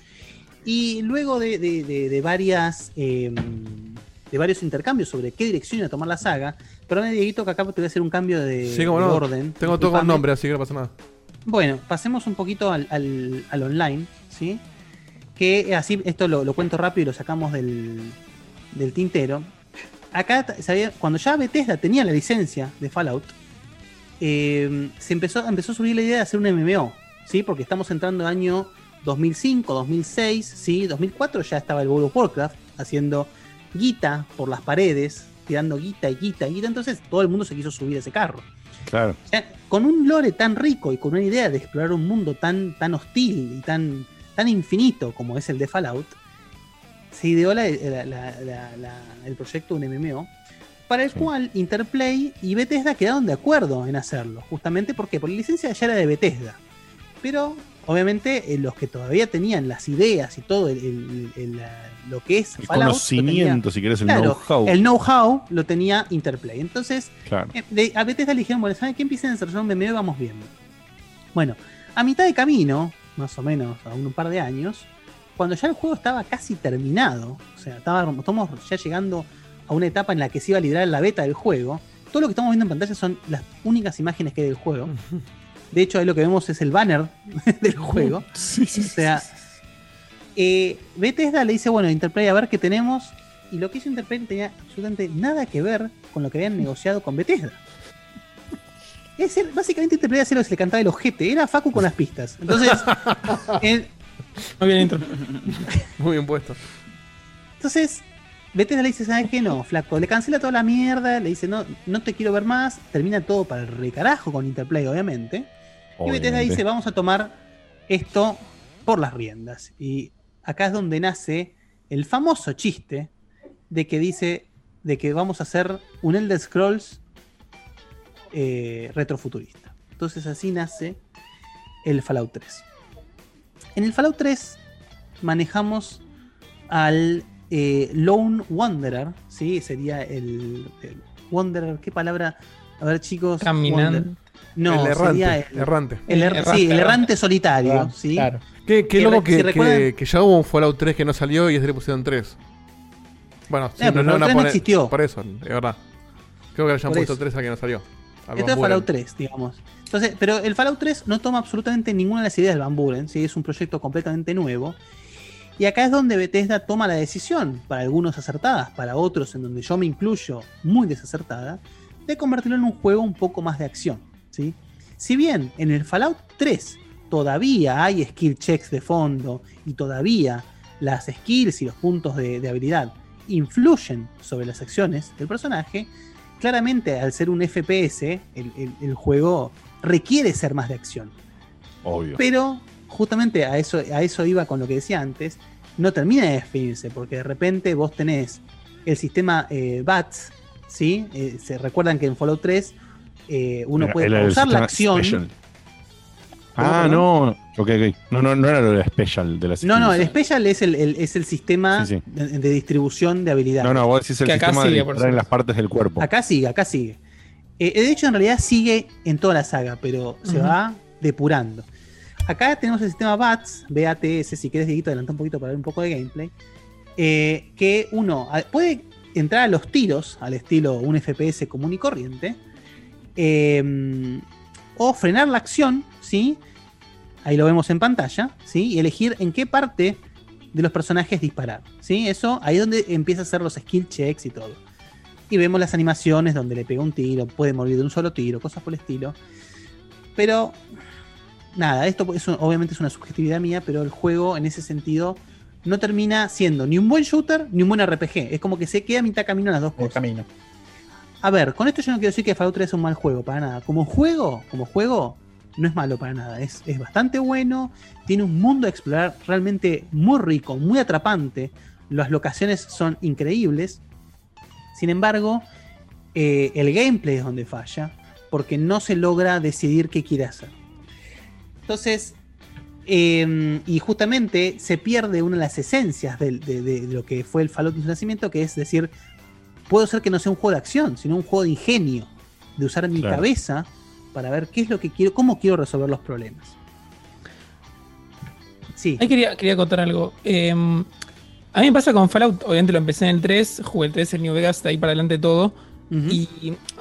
Y luego de, de- de- de varias, eh, de varios intercambios sobre qué dirección iba a tomar la saga, perdón, Dieguito, que acá te voy a hacer un cambio de, Sí, como de no. orden. Tengo todo con nombre, así que no pasa nada. Bueno, pasemos un poquito al, al- al online, ¿sí? Que así, esto lo, cuento rápido y lo sacamos del, del tintero. acá cuando ya Bethesda tenía la licencia de Fallout, eh, se empezó, empezó a subir la idea de hacer un MMO, ¿sí? Porque estamos entrando en año 2005, 2006, ¿sí? 2004 ya estaba el World of Warcraft haciendo guita por las paredes, tirando guita y guita y guita, entonces todo el mundo se quiso subir a ese carro. Claro. O sea, con un lore tan rico y con una idea de explorar un mundo tan, tan hostil y tan, tan infinito como es el de Fallout, se ideó la- la- la- la- la- el proyecto de un MMO, para el cual Interplay y Bethesda quedaron de acuerdo en hacerlo. Justamente porque por la licencia ya era de Bethesda. Pero obviamente eh, los que todavía tenían las ideas y todo el- el- el- la- lo que es El Fallout, conocimiento, si querés, el Claro, know-how. El know-how lo tenía Interplay. Entonces, Claro. eh, de- a Bethesda le dijeron, bueno, ¿saben qué? Empiecen a desarrollar un MMO y vamos viendo. Bueno, a mitad de camino, más o menos, a un par de años, cuando ya el juego estaba casi terminado, o sea, estaba, estamos ya llegando a una etapa en la que se iba a liberar la beta del juego, todo lo que estamos viendo en pantalla son las únicas imágenes que hay del juego. De hecho, ahí lo que vemos es el banner del juego. O sea, eh, Bethesda le dice, bueno, Interplay, a ver qué tenemos. Y lo que hizo Interplay no tenía absolutamente nada que ver con lo que habían negociado con Bethesda. Es decir, básicamente Interplay hacía lo que se le cantaba el ojete. Era Facu con las pistas. Entonces, Muy bien. Muy bien puesto. Entonces, Bethesda le dice, ¿sabes qué? No, flaco. Le cancela toda la mierda. Le dice, no, no te quiero ver más. Termina todo para el recarajo con Interplay, obviamente. Y Bethesda Obviamente. dice, vamos a tomar esto por las riendas. Y acá es donde nace el famoso chiste de que dice de que vamos a hacer un Elder Scrolls eh, retrofuturista. Entonces así nace el Fallout 3. En el Fallout 3 manejamos al eh, Lone Wanderer, ¿sí? Sería el, el Wanderer, ¿qué palabra? A ver chicos. Caminante. No, El errante, sería el, errante. el er- Errante, sí, el errante. solitario, Ah, ¿sí? claro. Qué, qué Que loco que, que- que ya hubo un Fallout 3 que no salió y este le pusieron 3. Bueno, sí, Eh, pero no, el no, 3 no pone- existió. Por eso, es verdad. Creo que le hayan Por puesto eso. 3 al que no salió. Al Esto es Fallout Buren. 3, digamos. Entonces, pero el Fallout 3 no toma absolutamente ninguna de las ideas del Van Buren, ¿sí? es un proyecto completamente nuevo. Y acá es donde Bethesda toma la decisión, para algunos acertadas, para otros, en donde yo me incluyo, muy desacertada, de convertirlo en un juego un poco más de acción. ¿Sí? Si bien en el Fallout 3 todavía hay skill checks de fondo y todavía las skills y los puntos de, de habilidad influyen sobre las acciones del personaje, claramente al ser un FPS, el, el- el juego requiere ser más de acción. Obvio. Pero justamente a eso, a eso iba con lo que decía antes, no termina de definirse, porque de repente vos tenés el sistema eh, BATS, ¿sí? Eh, se recuerdan que en Fallout 3 eh, uno puede pausar la acción. special. ¿Cómo, Ah, no. Ok, ok. No, no, no era lo de special de la No, no, el. Special es el, el- es el sistema Sí, sí. De, de distribución de habilidades. No, no, vos decís el Que sistema sigue, de en las partes del cuerpo. Acá sigue, acá sigue. Eh, de hecho, en realidad sigue en toda la saga, pero se va depurando. Acá tenemos el sistema BATS, BATS, si quieres, Dieguito, adelanta un poquito para ver un poco de gameplay. eh, que uno puede entrar a los tiros, al estilo un FPS común y corriente, eh, o frenar la acción, ¿sí? Ahí lo vemos en pantalla, ¿sí? Y elegir en qué parte de los personajes disparar, ¿sí? Eso, ahí es donde empieza a hacer los skill checks y todo. Y vemos las animaciones donde le pega un tiro, puede morir de un solo tiro, cosas por el estilo. Pero, nada, esto es obviamente es una subjetividad mía, pero el juego en ese sentido no termina siendo ni un buen shooter ni un buen RPG. Es como que se queda a mitad camino en las dos cosas. camino. A ver, con esto yo no quiero decir que Fallout 3 es un mal juego, para nada. Como juego, como juego, no es malo para nada. Es, es bastante bueno. Tiene un mundo a explorar realmente muy rico, muy atrapante. Las locaciones son increíbles. Sin embargo, eh, el gameplay es donde falla, porque no se logra decidir qué quiere hacer. Entonces, eh, y justamente se pierde una de las esencias de, de- de lo que fue el Fallout en su nacimiento, que es decir, puedo ser que no sea un juego de acción, sino un juego de ingenio, de usar mi Claro. cabeza para ver qué es lo que quiero, cómo quiero resolver los problemas. Sí. Ahí quería, quería contar algo. Eh, a mí me pasa con Fallout, obviamente lo empecé en el 3, jugué el 3, el New Vegas, de ahí para adelante todo. Y,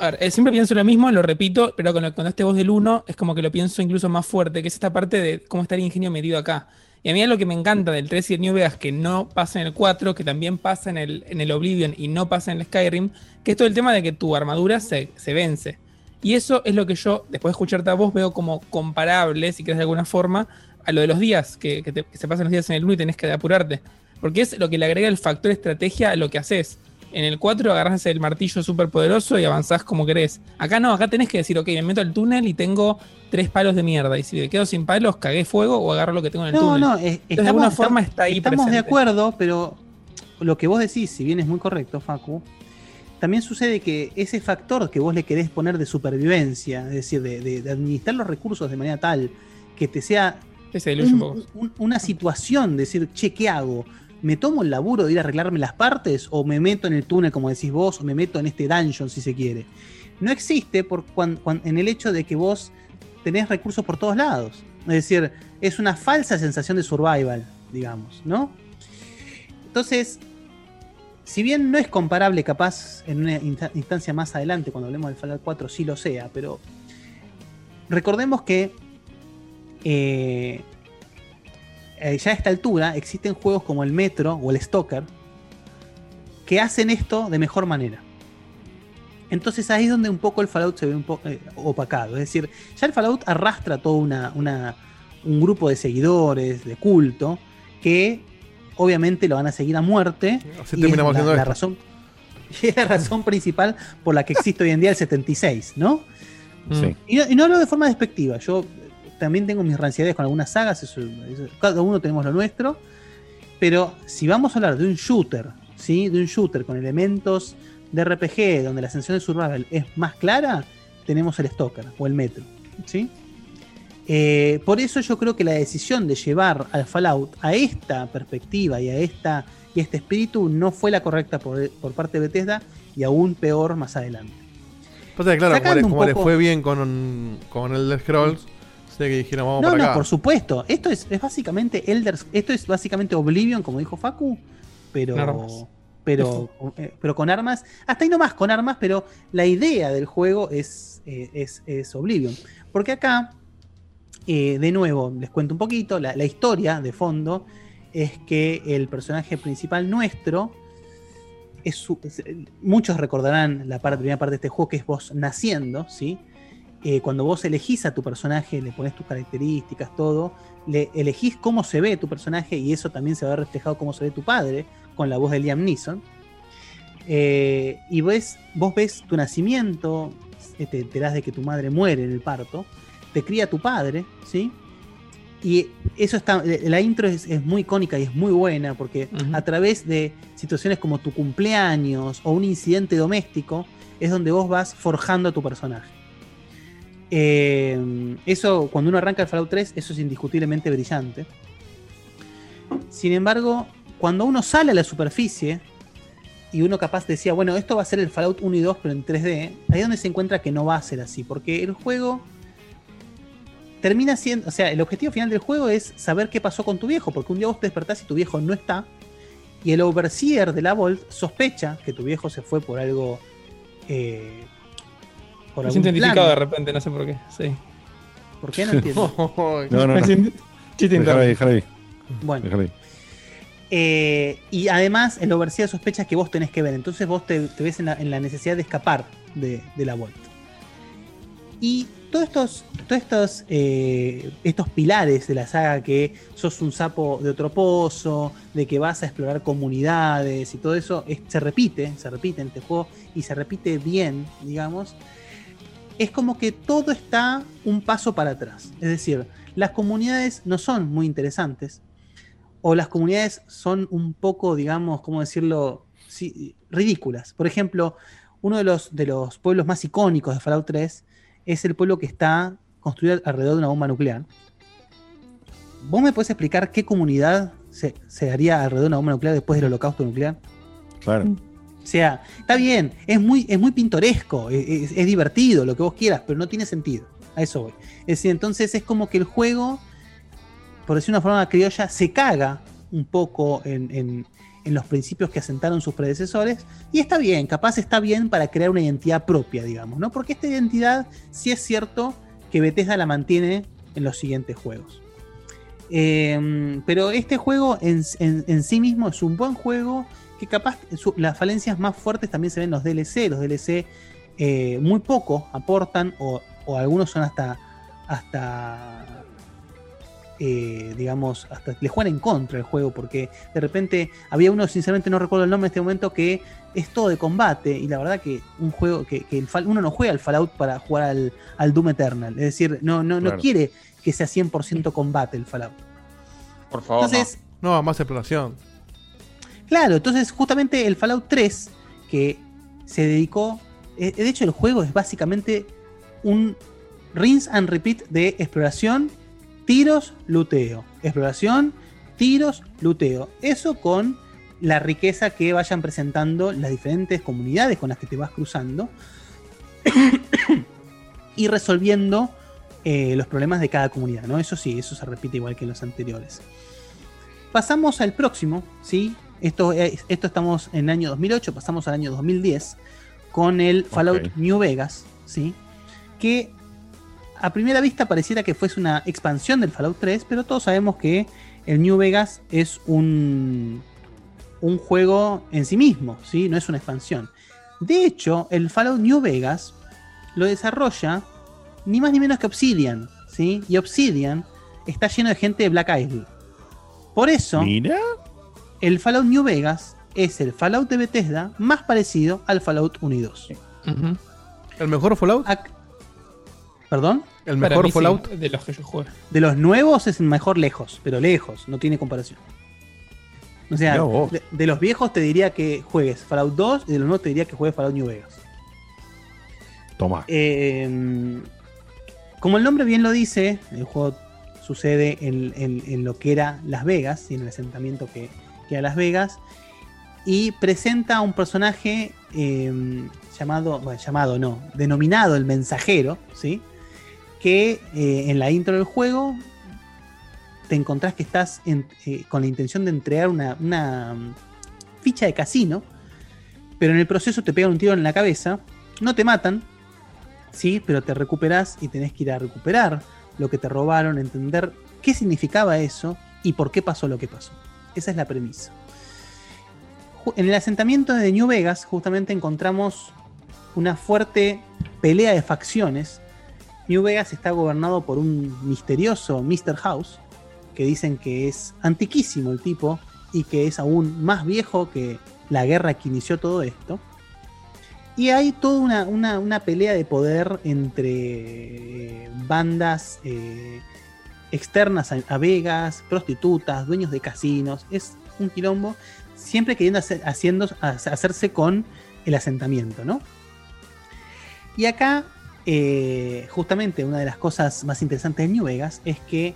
a ver, eh, siempre pienso lo mismo, lo repito, pero con lo que contaste vos del 1 es como que lo pienso incluso más fuerte, que es esta parte de cómo está el ingenio medido acá. Y a mí es lo que me encanta del 3 y el New Vegas, que no pasa en el 4, que también pasa en el, en el Oblivion y no pasa en el Skyrim, que es todo el tema de que tu armadura se, se vence. Y eso es lo que yo, después de escucharte a vos, veo como comparable, si quieres de alguna forma, a lo de los días, que, que que se pasan los días en el 1 y tenés que apurarte. Porque es lo que le agrega el factor estrategia a lo que haces. En el 4 agarras el martillo súper poderoso y avanzás como querés. Acá no, acá tenés que decir, ok, me meto al túnel y tengo tres palos de mierda. Y si me quedo sin palos, cagué fuego o agarro lo que tengo en el No, túnel. no, Entonces, es- de alguna forma está ahí estamos de acuerdo, pero lo que vos decís, si bien es muy correcto, Facu, también sucede que ese factor que vos le querés poner de supervivencia, es decir, de, de- de administrar los recursos de manera tal que te sea un un- un- una situación, decir, che, ¿qué hago? ¿Me tomo el laburo de ir a arreglarme las partes o me meto en el túnel, como decís vos, o me meto en este dungeon, si se quiere? No existe por cuan- en el hecho de que vos tenés recursos por todos lados. Es decir, es una falsa sensación de survival, digamos, ¿no? Entonces, si bien no es comparable capaz en una insta- instancia más adelante, cuando hablemos del Fallout 4 sí lo sea, pero recordemos que eh, eh, ya a esta altura existen juegos como el Metro o el Stalker que hacen esto de mejor manera. Entonces ahí es donde un poco el Fallout se ve un poco eh, opacado. Es decir, ya el Fallout arrastra todo una, una- un grupo de seguidores, de culto, que obviamente lo van a seguir a muerte. Así y es la, razón, y es la razón principal por la que existe hoy en día el 76, ¿no? Sí. Y no, y no hablo de forma despectiva. Yo también tengo mis ranciedades con algunas sagas. eso- eso- cada uno tenemos lo nuestro. Pero si vamos a hablar de un shooter, ¿sí? De un shooter con elementos de RPG, donde la sensación de survival es más clara, tenemos el Stalker o el Metro, ¿sí? Eh, por eso yo creo que la decisión de llevar al Fallout a esta perspectiva y a esta y este espíritu no fue la correcta por, por parte de Bethesda y aún peor más adelante. Que, claro, como, le, como le fue bien con, con el Scrolls, sé que dijeron vamos No, para no, acá. por supuesto. Esto es, es básicamente Elder, esto es básicamente Oblivion, como dijo Facu, pero Con armas. pero eh, pero con armas. Hasta ahí nomás con armas, pero la idea del juego es eh, es, es Oblivion, porque acá eh, de nuevo les cuento un poquito la, la historia de fondo es que el personaje principal nuestro es, su- es- muchos recordarán la parte, primera parte de este juego que es vos naciendo, ¿sí? Eh, cuando vos elegís a tu personaje, le pones tus características, todo, le elegís cómo se ve tu personaje y eso también se va reflejado cómo se ve tu padre, con la voz de Liam Neeson. Eh, y ves, vos ves tu nacimiento, eh, te enterás de que tu madre muere en el parto, te cría tu padre, ¿sí? Y eso está, la intro es, es muy icónica y es muy buena porque a través de situaciones como tu cumpleaños o un incidente doméstico es donde vos vas forjando a tu personaje. Eh, eso, cuando uno arranca el Fallout 3, eso es indiscutiblemente brillante. Sin embargo, cuando uno sale a la superficie y uno capaz decía, bueno, esto va a ser el Fallout 1 y 2, pero en 3D, ahí es donde se encuentra que no va a ser así, porque el juego termina siendo, o sea, el objetivo final del juego es saber qué pasó con tu viejo, porque un día vos te despertás y tu viejo no está, y el overseer de la Vault sospecha que tu viejo se fue por algo. Eh, por Me algún siento identificado plan. de repente, no sé por qué. Sí. ¿Por qué no entiendo? No, no, no. Chiste. Bueno. Eh, y además, el overseer sospecha que vos tenés que ver. Entonces vos te, te ves en la, en la necesidad de escapar de, de la vuelta. Y todos estos, todos estos, eh, estos pilares de la saga que sos un sapo de otro pozo, de que vas a explorar comunidades y todo eso, es- se repite, se repite en este juego y se repite bien, digamos. Es como que todo está un paso para atrás. Es decir, las comunidades no son muy interesantes, o las comunidades son un poco, digamos, ¿cómo decirlo? Sí, ridículas. Por ejemplo, uno de los, de los pueblos más icónicos de Fallout 3 es el pueblo que está construido alrededor de una bomba nuclear. ¿Vos me puedes explicar qué comunidad se, se haría alrededor de una bomba nuclear después del holocausto nuclear? Claro. O sea, está bien, es muy, es muy pintoresco, es, es- es divertido, lo que vos quieras, pero no tiene sentido. A eso voy. Es decir, entonces es como que el juego, por decir una forma criolla, se caga un poco en, en- los principios que asentaron sus predecesores. Y está bien, capaz está bien para crear una identidad propia, digamos, ¿no? Porque esta identidad sí es cierto que Bethesda la mantiene en los siguientes juegos. Eh, pero este juego en- en sí mismo es un buen juego que capaz su- las falencias más fuertes también se ven en los DLC. Los DLC eh, muy poco aportan o, o algunos son hasta, hasta eh, digamos, hasta le juegan en contra el juego porque de repente había uno, sinceramente no recuerdo el nombre en este momento, que es todo de combate y la verdad que un juego que, que el uno no juega al Fallout para jugar al, al Doom Eternal. Es decir, no, no, no quiere que sea 100% combate el Fallout. Por favor. Entonces, No, más exploración. Claro, entonces justamente el Fallout 3, que se dedicó, eh, de hecho el juego es básicamente un rinse and repeat de exploración, tiros, luteo, exploración, tiros, luteo. Eso con la riqueza que vayan presentando las diferentes comunidades con las que te vas cruzando y resolviendo eh, los problemas de cada comunidad, ¿no? Eso sí, eso se repite igual que en los anteriores. Pasamos al próximo, ¿sí? Esto, es- esto estamos en el año 2008, pasamos al año 2010 con el Fallout. New Vegas, ¿sí? Que a primera vista pareciera que fuese una expansión del Fallout 3, pero todos sabemos que el New Vegas es un, un juego en sí mismo, ¿sí? No es una expansión. De hecho, el Fallout New Vegas lo desarrolla ni más ni menos que Obsidian, ¿sí? Y Obsidian está lleno de gente de Black Isle. Por eso, Mira. El Fallout New Vegas es el Fallout de Bethesda más parecido al Fallout 1 y 2. ¿El mejor Fallout? ¿Perdón? ¿El mejor sí, Fallout? de los que yo jugué. De los nuevos es el mejor lejos, pero lejos, no tiene comparación. O sea, vos. de, de los viejos te diría que juegues Fallout 2 y de los nuevos te diría que juegues Fallout New Vegas. Toma. Eh, como el nombre bien lo dice, el juego sucede en, en- en lo que era Las Vegas y en el asentamiento que, que era Las Vegas. Y presenta a un personaje eh, llamado, bueno, llamado no, denominado el mensajero, ¿sí? Que eh, en la intro del juego te encontrás que estás eh, con la intención de entregar una, una, mm, ficha de casino, pero en el proceso te pegan un tiro en la cabeza, no te matan, sí, pero te recuperás y tenés que ir a recuperar lo que te robaron, entender qué significaba eso y por qué pasó lo que pasó. Esa es la premisa. En el asentamiento de New Vegas justamente encontramos una fuerte pelea de facciones. New Vegas está gobernado por un misterioso Mr. House, que dicen que es antiquísimo el tipo y que es aún más viejo que la guerra que inició todo esto. Y hay toda una, una- una pelea de poder entre bandas eh, externas a, Vegas, prostitutas, dueños de casinos. Es un quilombo, siempre queriendo haciendo, ha- hacerse con el asentamiento, ¿no? Y acá, eh, justamente, una de las cosas más interesantes de New Vegas es que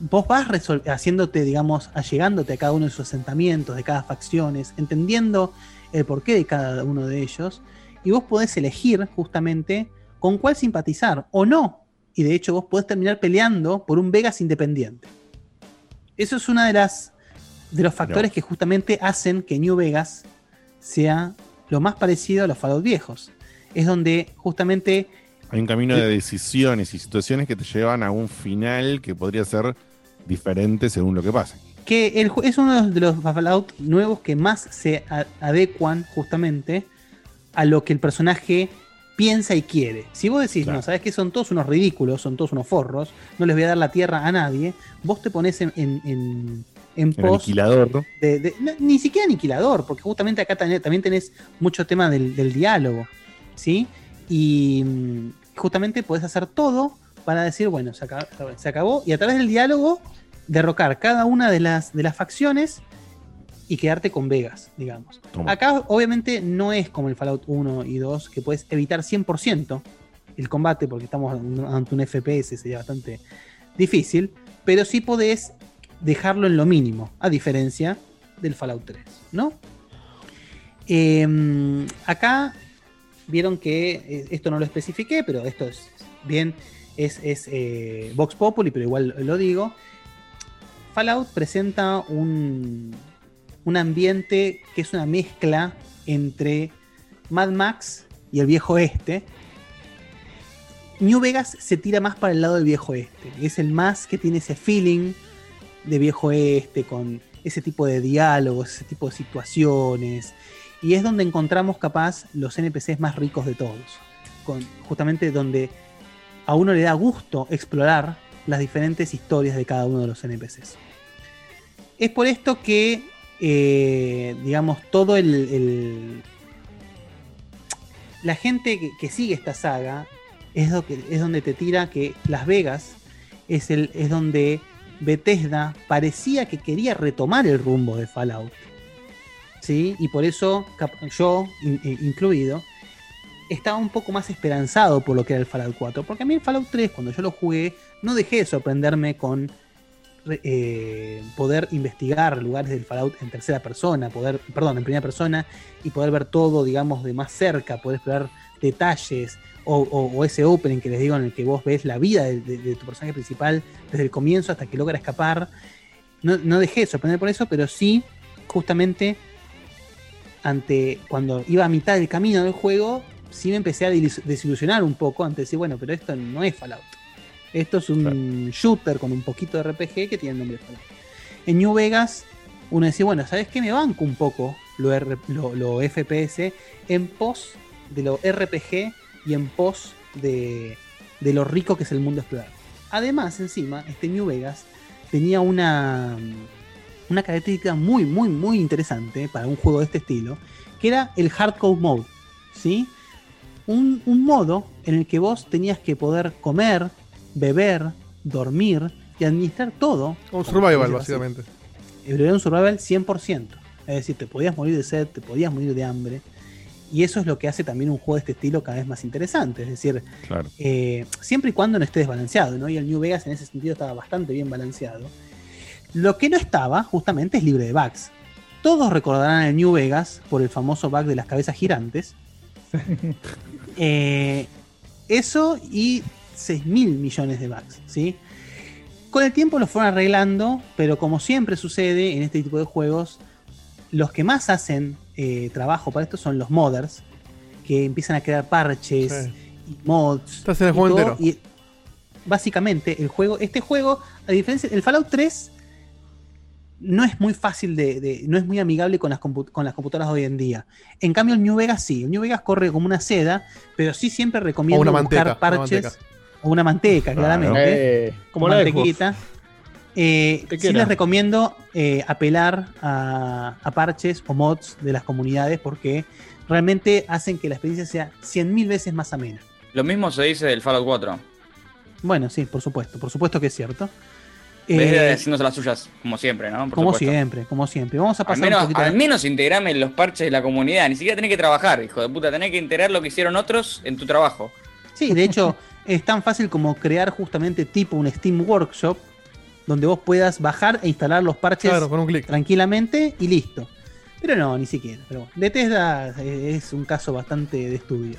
vos vas haciéndote, digamos, allegándote a cada uno de sus asentamientos, de cada facciones, entendiendo el porqué de cada uno de ellos, y vos podés elegir justamente con cuál simpatizar o no. Y de hecho vos podés terminar peleando por un Vegas independiente. Eso es una de las de los factores que justamente hacen que New Vegas sea lo más parecido a los Fallout viejos. Es donde justamente Hay un camino de decisiones y situaciones que te llevan a un final que podría ser diferente según lo que pase. que el, es uno de los- Fallout nuevos que más se adecuan justamente a lo que el personaje piensa y quiere. Si vos decís, no, sabes que son todos unos ridículos, son todos unos forros, no les voy a dar la tierra a nadie, vos te pones en, en, en, pos aniquilador, ¿no? de- de- no, ni siquiera aniquilador, porque justamente acá también, también tenés mucho tema del, del diálogo, ¿sí? Y mm, justamente podés hacer todo para decir, bueno, se acabó, se acabó, y a través del diálogo derrocar cada una de las, de las facciones y quedarte con Vegas, digamos. Toma. Acá obviamente no es como el Fallout 1 y 2, que puedes evitar 100% el combate, porque estamos ante un FPS, sería bastante difícil, pero sí podés dejarlo en lo mínimo, a diferencia del Fallout 3, ¿no? Eh, acá vieron que eh, esto no lo especifiqué, pero esto es bien, es, es eh, Vox Populi, pero igual lo digo. Fallout presenta un, un ambiente que es una mezcla entre Mad Max y el viejo este. New Vegas se tira más para el lado del viejo este. Es el más que tiene ese feeling de viejo este, con ese tipo de diálogos, ese tipo de situaciones. Y es donde encontramos capaz los NPCs más ricos de todos. Justamente donde a uno le da gusto explorar las diferentes historias de cada uno de los NPCs. Es por esto que, eh, digamos, todo el, La gente que, sigue esta saga es, donde te tira que Las Vegas es, el, es donde Bethesda parecía que quería retomar el rumbo de Fallout. ¿Sí? Y por eso yo, eh, incluido, estaba un poco más esperanzado por lo que era el Fallout 4. Porque a mí el Fallout 3, cuando yo lo jugué, no dejé de sorprenderme con eh, poder investigar lugares del Fallout en tercera persona, poder, perdón, en primera persona, y poder ver todo, digamos, de más cerca, poder explorar detalles, o, ese opening que les digo en el que vos ves la vida de, tu personaje principal desde el comienzo hasta que logra escapar. No, no dejé de sorprender por eso, pero sí, justamente, ante cuando iba a mitad del camino del juego, sí me empecé a desilusionar un poco antes de decir, bueno, pero esto no es Fallout. Esto es un shooter con un poquito de RPG que tiene el nombre de Fallout. En New Vegas, uno decía, bueno, ¿sabes qué? Me banco un poco lo, R- lo, lo FPS en pos de lo RPG y en pos de, de lo rico que es el mundo explorar. Además, encima, este New Vegas tenía una, una característica muy, muy, muy interesante para un juego de este estilo, que era el hardcore mode, ¿sí? Un, un modo en el que vos tenías que poder comer, beber, dormir y administrar todo. Un survival, básicamente. Era un survival 100%. Es decir, te podías morir de sed, te podías morir de hambre. Y eso es lo que hace también un juego de este estilo cada vez más interesante. Es decir, Claro. eh, siempre y cuando no esté desbalanceado, ¿no? Y el New Vegas en ese sentido estaba bastante bien balanceado. Lo que no estaba, justamente, es libre de bugs. Todos recordarán el New Vegas por el famoso bug de las cabezas girantes. Eh, eso y 6 mil millones de bugs, ¿sí? Con el tiempo lo fueron arreglando, pero como siempre sucede en este tipo de juegos, los que más hacen eh, trabajo para esto son los modders, que empiezan a crear parches Sí. y mods. Estás en el juego todo, entero. y básicamente, el juego, este juego, a diferencia, el Fallout 3 no es muy fácil de, de- no es muy amigable con las, con las computadoras de hoy en día. En cambio, el New Vegas sí, el New Vegas corre como una seda, pero sí siempre recomiendo O una buscar manteca, parches. O una manteca, Claro. claramente, Eh, como mantequita. Eh, sí les recomiendo eh, apelar a, a parches o mods de las comunidades porque realmente hacen que la experiencia sea 100.000 veces más amena. Lo mismo se dice del Fallout 4. Bueno, sí, por supuesto, por supuesto que es cierto. Eh, haciéndose las suyas, como siempre, ¿no? Por como supuesto. siempre, como siempre. Vamos a Al pasar menos, un poquito. al menos integrame en los parches de la comunidad. Ni siquiera tenés que trabajar, hijo de puta. Tenés que integrar lo que hicieron otros en tu trabajo. Sí, de hecho, es tan fácil como crear justamente tipo un Steam Workshop donde vos puedas bajar e instalar los parches Claro, con un clic. tranquilamente y listo. Pero no, ni siquiera. Pero bueno, Bethesda es un caso bastante de estudio.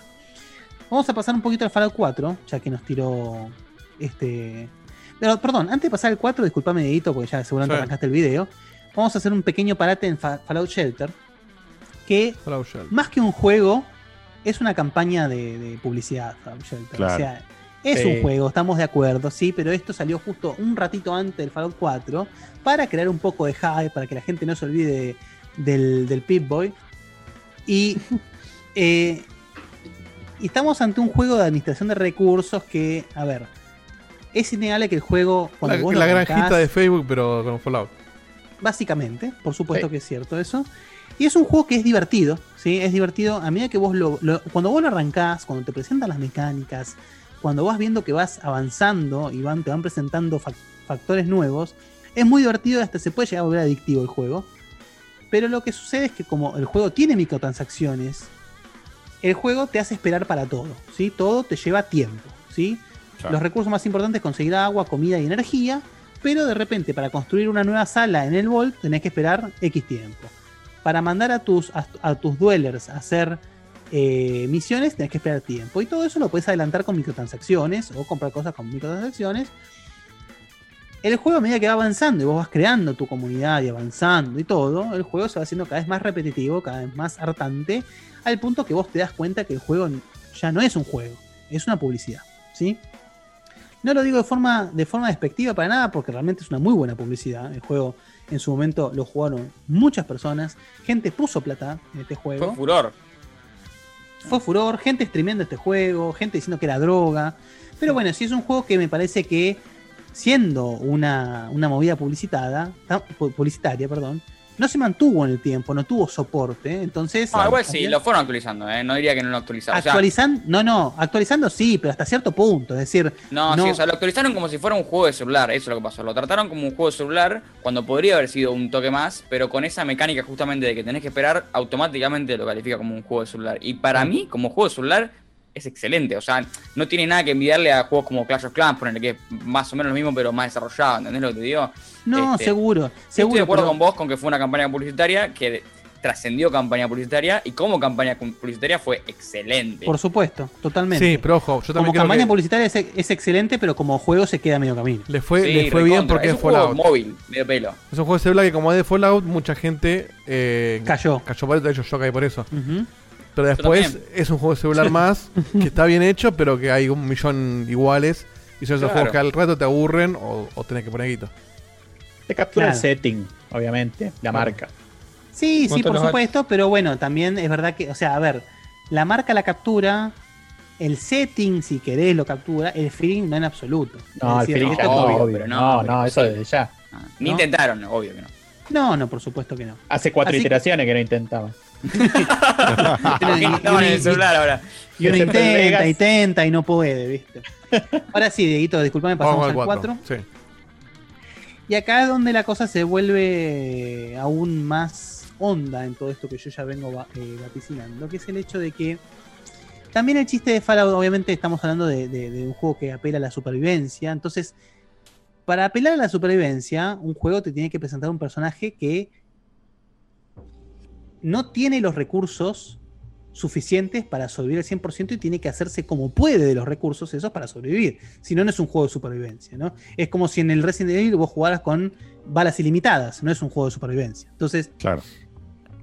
Vamos a pasar un poquito al Fallout 4, ya que nos tiró este. Pero, perdón, antes de pasar al 4, disculpame, Dedito, porque ya seguramente Sí. arrancaste el video. Vamos a hacer un pequeño parate en Fa- Fallout Shelter. Que Fallout Shelter. más que un juego, es una campaña de, de publicidad. Claro. O sea, es Sí. un juego, estamos de acuerdo, sí, pero esto salió justo un ratito antes del Fallout 4 para crear un poco de hype, para que la gente no se olvide del, del Pip-Boy. Y, eh, y estamos ante un juego de administración de recursos que, a ver, es innegable que el juego, cuando La, vos la lo granjita arrancás, de Facebook, pero con Fallout. Básicamente, por supuesto que es cierto eso. Y es un juego que es divertido, ¿sí? Es divertido a medida que vos lo, lo- Cuando vos lo arrancás, cuando te presentan las mecánicas, cuando vas viendo que vas avanzando y van, te van presentando fac- factores nuevos, es muy divertido y hasta se puede llegar a volver adictivo el juego. Pero lo que sucede es que como el juego tiene microtransacciones, el juego te hace esperar para todo, ¿sí? Todo te lleva tiempo, ¿sí? Claro. Los recursos más importantes es conseguir agua, comida y energía, pero de repente para construir una nueva sala en el Vault tenés que esperar X tiempo. Para mandar a tus, a, a tus dwellers a hacer eh, misiones tenés que esperar tiempo. Y todo eso lo puedes adelantar con microtransacciones o comprar cosas con microtransacciones. el juego a medida que va avanzando y vos vas creando tu comunidad y avanzando y todo, el juego se va haciendo cada vez más repetitivo, cada vez más hartante, al punto que vos te das cuenta que el juego ya no es un juego, es una publicidad, ¿sí? No lo digo de forma, de forma despectiva para nada, porque realmente es una muy buena publicidad. El juego en su momento lo jugaron muchas personas, gente puso plata en este juego. Fue furor. Fue furor, gente streameando este juego, gente diciendo que era droga. Pero bueno, sí es un juego que me parece que, siendo una, una movida publicitada, ta- pu- publicitaria, perdón, no se mantuvo en el tiempo, no tuvo soporte. Entonces. No, igual sí, lo fueron actualizando, ¿eh? No diría que no lo actualizaron. O sea, Actualizando, no, no, actualizando sí, pero hasta cierto punto. Es decir, No, sí, o sea, lo actualizaron como si fuera un juego de celular, eso es lo que pasó. Lo trataron como un juego de celular cuando podría haber sido un toque más, pero con esa mecánica justamente de que tenés que esperar, automáticamente lo califica como un juego de celular. Y para mí, como juego de celular, es excelente. O sea, no tiene nada que envidiarle a juegos como Clash of Clans, ponerle que es más o menos lo mismo, pero más desarrollado, ¿entendés lo que te digo? no, Este, seguro, estoy seguro. de acuerdo pero- con vos con que fue una campaña publicitaria que trascendió campaña publicitaria y como campaña publicitaria fue excelente. Por supuesto, totalmente. Sí, pero ojo, yo también como creo campaña que publicitaria es, es excelente, pero como juego se queda medio camino. le fue, Sí, le fue bien porque es es un juego Fallout. móvil, medio pelo. Es un juego de celular que como es de Fallout, mucha gente eh, Cayó. Cayó por eso, yo caí por eso. Ujú. Pero después es un juego de celular más que está bien hecho, pero que hay un millón iguales. Y son esos Claro. juegos que al rato te aburren o, o tenés que poner guito. Te captura Claro. el setting, obviamente, la Claro. marca. Sí, sí, por supuesto, pero bueno, también es verdad que, o sea, a ver, la marca la captura, el setting, si querés, lo captura, el feeling no en absoluto. No, Es el feeling esto ya es no, obvio. pero no, No, pero no, eso desde ya. Ni ¿No? intentaron, obvio que no. No, no, por supuesto que no. Hace cuatro Así iteraciones que no intentaba. En el y- celular ahora. Y uno intenta, y no puede, ¿viste? Ahora sí, Dieguito, disculpame, pasamos Vamos al al 4. 4. Sí. Y acá es donde la cosa se vuelve aún más honda en todo esto que yo ya vengo eh, vaticinando, que es el hecho de que también el chiste de Fallout, obviamente estamos hablando de, de- de un juego que apela a la supervivencia, entonces para apelar a la supervivencia, un juego te tiene que presentar un personaje que no tiene los recursos suficientes para sobrevivir al 100% y tiene que hacerse como puede de los recursos esos para sobrevivir. Si no, no es un juego de supervivencia, ¿no? Es como si en el Resident Evil vos jugaras con balas ilimitadas, no es un juego de supervivencia. Entonces, Claro.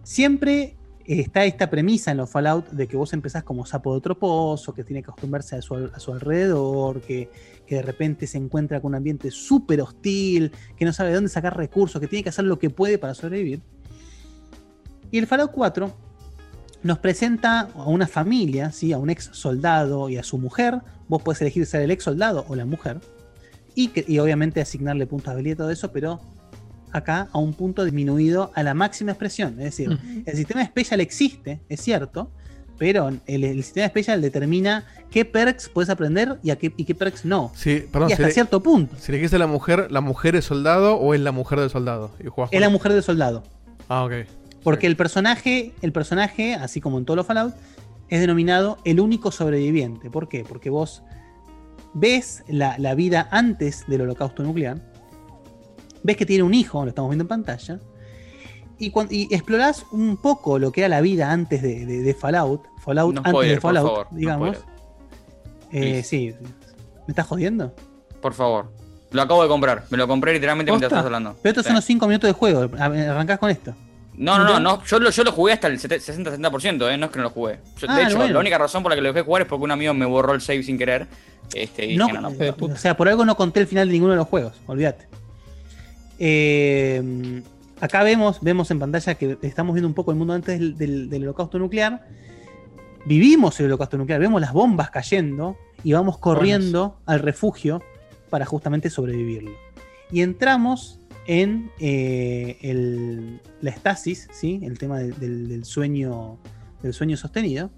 siempre está esta premisa en los Fallout de que vos empezás como sapo de otro pozo, que tiene que acostumbrarse a su, a su alrededor, que, que de repente se encuentra con un ambiente súper hostil, que no sabe de dónde sacar recursos, que tiene que hacer lo que puede para sobrevivir. Y el Fallout 4 nos presenta a una familia, ¿sí? a un ex soldado y a su mujer. Vos podés elegir ser el ex soldado o la mujer. Y, que- y obviamente asignarle puntos de habilidad y todo eso, pero acá a un punto disminuido a la máxima expresión. Es decir, el sistema Special existe, es cierto, pero el, el sistema Special determina qué perks puedes aprender y, a qué, y qué perks no. Sí, perdón, y hasta si le- cierto punto. Si a la mujer, ¿la mujer es soldado o es la mujer del soldado? Y Es la mujer del soldado. Ah, ok. Porque el personaje, el personaje, así como en todos los Fallout, es denominado el único sobreviviente. ¿Por qué? Porque vos ves la, la vida antes del holocausto nuclear, ves que tiene un hijo, lo estamos viendo en pantalla, y, cuan- y explorás un poco lo que era la vida antes de, de- de Fallout, Fallout No antes spoiler, de por Fallout, favor, no digamos. Eh, sí, ¿me estás jodiendo? Por favor. Lo acabo de comprar. Me lo compré literalmente mientras estás hablando. Pero estos Sí. son los 5 minutos de juego, arrancás con esto. No, no, no, no, yo lo, yo lo jugué hasta el 60-70%, ¿eh? no es que no lo jugué. Yo- Ah, de hecho, bueno. la única razón por la que lo dejé jugar es porque un amigo me borró el save sin querer. Este, y No, dije, no, no, eh, o sea, por algo no conté el final de ninguno de los juegos, olvídate. Eh, acá vemos, vemos en pantalla que estamos viendo un poco el mundo antes del, del- del holocausto nuclear. Vivimos el holocausto nuclear, vemos las bombas cayendo y vamos corriendo al refugio para justamente sobrevivirlo. Y entramos en eh, el- la estasis, ¿sí? el tema del sueño, del sueño sostenido.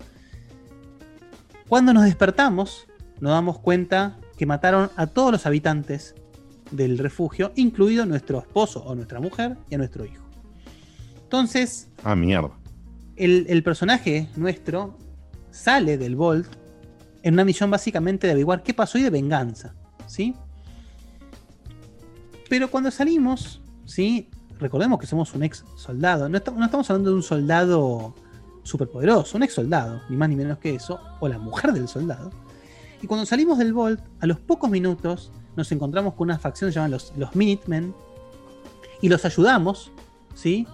Cuando nos despertamos, nos damos cuenta que mataron a todos los habitantes del refugio, incluido nuestro esposo o nuestra mujer y a nuestro hijo. Entonces, Ah, mierda. el, el personaje nuestro sale del Vault en una misión básicamente de averiguar qué pasó y de venganza, ¿sí? Pero cuando salimos, ¿sí? Recordemos que somos un ex soldado. No, esta- no estamos hablando de un soldado superpoderoso, un ex soldado, ni más ni menos que eso, o la mujer del soldado. Y cuando salimos del Vault, a los pocos minutos nos encontramos con una facción que se llaman los, los Minutemen y los ayudamos, ¿sí?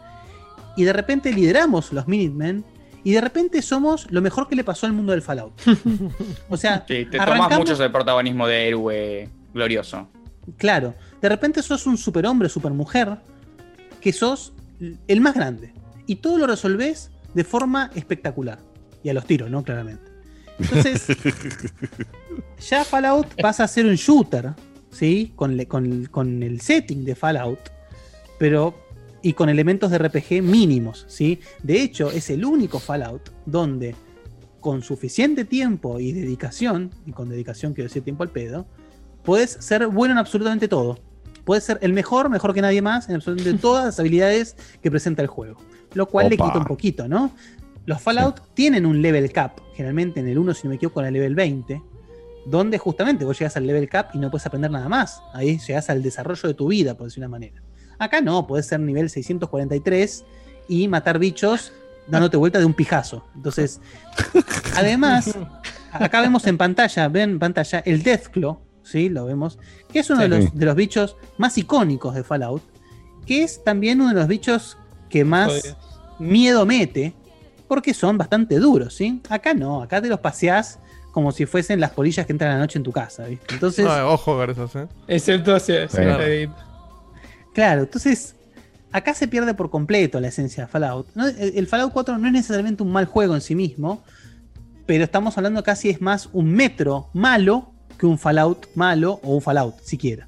Y de repente lideramos los Minutemen y de repente somos lo mejor que le pasó al mundo del Fallout. o sea, Sí, te tomas arrancamos- mucho el protagonismo de héroe glorioso. Claro, de repente sos un superhombre, supermujer, que sos el más grande. Y todo lo resolvés de forma espectacular. Y a los tiros, ¿no? Claramente. Entonces, ya Fallout pasa a ser un shooter, ¿sí? Con, le- con- con el setting de Fallout, pero. y con elementos de RPG mínimos, ¿sí? De hecho, es el único Fallout donde, con suficiente tiempo y dedicación, y con dedicación quiero decir tiempo al pedo, puedes ser bueno en absolutamente todo. Puedes ser el mejor, mejor que nadie más, en absolutamente todas las habilidades que presenta el juego. Lo cual le quita un poquito, ¿no? Los Fallout tienen un level cap, generalmente en el 1, si no me equivoco, con el level 20, donde justamente vos llegas al level cap y no puedes aprender nada más. Ahí llegas al desarrollo de tu vida, por decir una manera. Acá no, puedes ser nivel 643 y matar bichos dándote vuelta de un pijazo. Entonces, además, acá vemos en pantalla, ven en pantalla el Deathclaw, ¿sí? Lo vemos, que es uno de, Sí. los, de los bichos más icónicos de Fallout, que es también uno de los bichos que más Joder. miedo mete, porque son bastante duros, ¿sí? Acá no, acá te los paseás como si fuesen las polillas que entran a la noche en tu casa, ¿viste? Entonces, ojo con esos, ¿eh? Excepto si, si Claro. Entonces acá se pierde por completo la esencia de Fallout. ¿no? El, el Fallout 4 no es necesariamente un mal juego en sí mismo, pero estamos hablando casi es más un metro malo que un Fallout malo o un Fallout siquiera.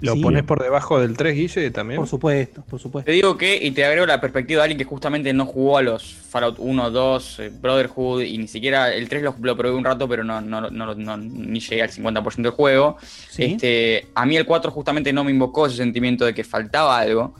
¿Lo Sí. pones por debajo del 3, Guille, también? Por supuesto, por supuesto. Te digo que, y te agrego la perspectiva de alguien que justamente no jugó a los Fallout 1, 2, eh, Brotherhood, y ni siquiera el 3 lo, lo probé un rato, pero no, no, no, no- ni llegué al 50% del juego. Sí. Este, a mí el 4 justamente no me invocó ese sentimiento de que faltaba algo.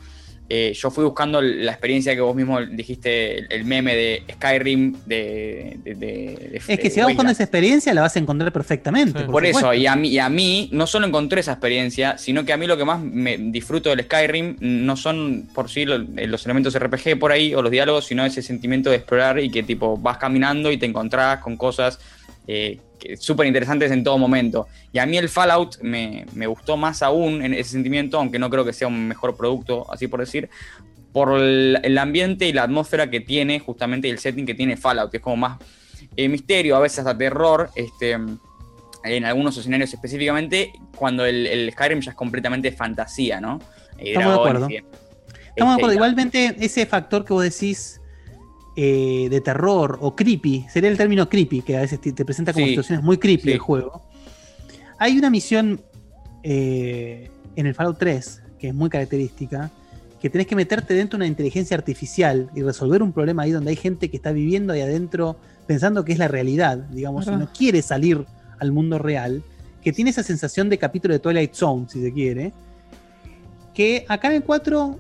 Eh, yo fui buscando la experiencia que vos mismo dijiste, el, el meme de Skyrim, de... de- de- de- Es que de si vas buscando esa experiencia la vas a encontrar perfectamente. Por, eso, y a, mí, y a mí no solo encontré esa experiencia, sino que a mí lo que más me disfruto del Skyrim no son por sí lo- eh, los elementos RPG por ahí o los diálogos, sino ese sentimiento de explorar y que tipo vas caminando y te encontrás con cosas eh, súper interesantes en todo momento. Y a mí el Fallout me, me gustó más aún en ese sentimiento, aunque no creo que sea un mejor producto, así por decir, por el, el ambiente y la atmósfera que tiene justamente y el setting que tiene Fallout, que es como más eh, misterio, a veces hasta terror, este, en algunos escenarios específicamente, cuando el, el Skyrim ya es completamente fantasía, ¿no? Eh, Estamos de acuerdo. Estamos de Este, acuerdo. Igualmente, ese factor que vos decís eh, de terror o creepy, sería el término creepy, que a veces te, te presenta como Sí. situaciones muy creepy Sí. el juego. Hay una misión eh, en el Fallout 3 que es muy característica, que tenés que meterte dentro de una inteligencia artificial y resolver un problema ahí donde hay gente que está viviendo ahí adentro pensando que es la realidad, digamos, y no quiere salir al mundo real, que tiene esa sensación de capítulo de Twilight Zone, si se quiere, que acá en el 4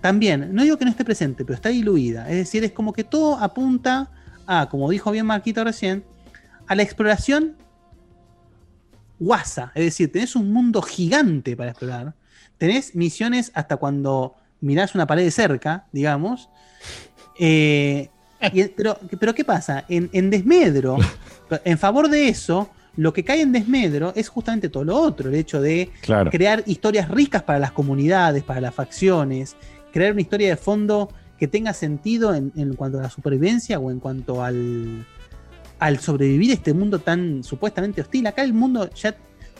también, no digo que no esté presente, pero está diluida. Es decir, es como que todo apunta a, como dijo bien Marquito recién, a la exploración guasa. Es decir, tenés un mundo gigante para explorar. Tenés misiones hasta cuando mirás una pared de cerca, digamos. Eh, y- pero, pero ¿qué pasa? En, en desmedro, en favor de eso, lo que cae en desmedro es justamente todo lo otro, el hecho de Claro. crear historias ricas para las comunidades, para las facciones, crear una historia de fondo que tenga sentido en, en cuanto a la supervivencia o en cuanto al, al sobrevivir este mundo tan supuestamente hostil. Acá el mundo ya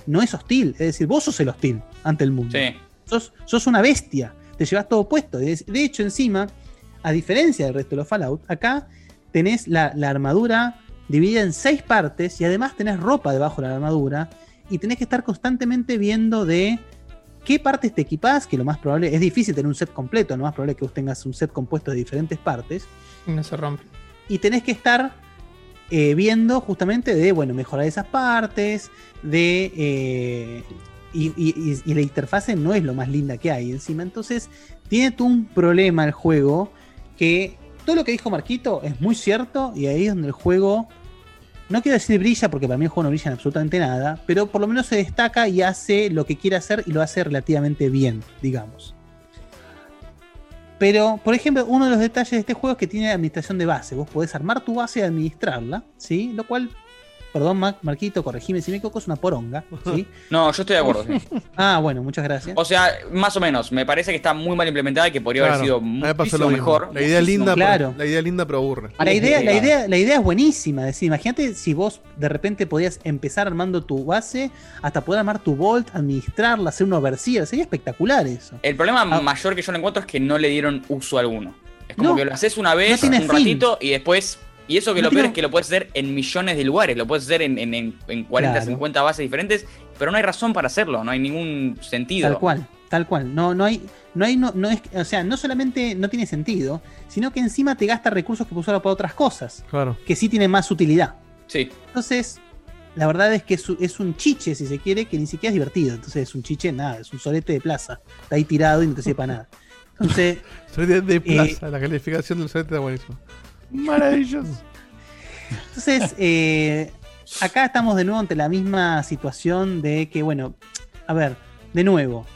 no es hostil, es decir, vos sos el hostil ante el mundo. Sí. Sos, sos una bestia, te llevas todo puesto. De, de hecho, encima, a diferencia del resto de los Fallout, acá tenés la, la armadura dividida en seis partes y además tenés ropa debajo de la armadura y tenés que estar constantemente viendo de qué partes te equipás, que lo más probable, es difícil tener un set completo, lo más probable es que vos tengas un set compuesto de diferentes partes Y no se rompe. y tenés que estar eh, viendo justamente de, bueno, mejorar esas partes, de... eh, y, y- y- y la interfase no es lo más linda que hay encima. Entonces, tiene tú un problema el juego que todo lo que dijo Marquito es muy cierto y ahí es donde el juego, no quiero decir brilla porque para mí el juego no brilla en absolutamente nada, pero por lo menos se destaca y hace lo que quiere hacer y lo hace relativamente bien, digamos. Pero, por ejemplo, uno de los detalles de este juego es que tiene administración de base. Vos podés armar tu base y administrarla, ¿sí? Lo cual perdón, Mar- Marquito, corregime si me equivoco, es una poronga. ¿sí? No, yo estoy de acuerdo. sí. Ah, bueno, muchas gracias. O sea, más o menos. Me parece que está muy mal implementada y que podría haber Claro, sido muchísimo mejor. La idea linda, muchísimo- pero- la idea linda, pero aburre. La idea, la, idea, la idea es buenísima. Es decir, imagínate si vos de repente podías empezar armando tu base, hasta poder armar tu Vault, administrarla, hacer un overseer. Sería espectacular eso. El problema mayor que yo le encuentro es que no le dieron uso alguno. Es como No, que lo haces una no vez, tiene un fin. ratito, y después. Y eso que No lo peor es que lo puedes hacer en millones de lugares, lo puedes hacer en, en, en- en 40, Claro. 50 bases diferentes, pero no hay razón para hacerlo, no hay ningún sentido. Tal cual, tal cual. No, no hay, no hay, no, no es, o sea, no solamente no tiene sentido, sino que encima te gasta recursos que puedes usar para otras cosas, Claro. que sí tienen más utilidad. Sí. Entonces, la verdad es que es, un- es un chiche, si se quiere, que ni siquiera es divertido. Entonces es un chiche, nada, es un solete de plaza. Está ahí tirado y no te sirve para nada. Entonces. Solete de eh, plaza, la calificación del solete está buenísima. Maravilloso. Entonces, eh, acá estamos de nuevo ante la misma situación de que, bueno, a ver, de nuevo,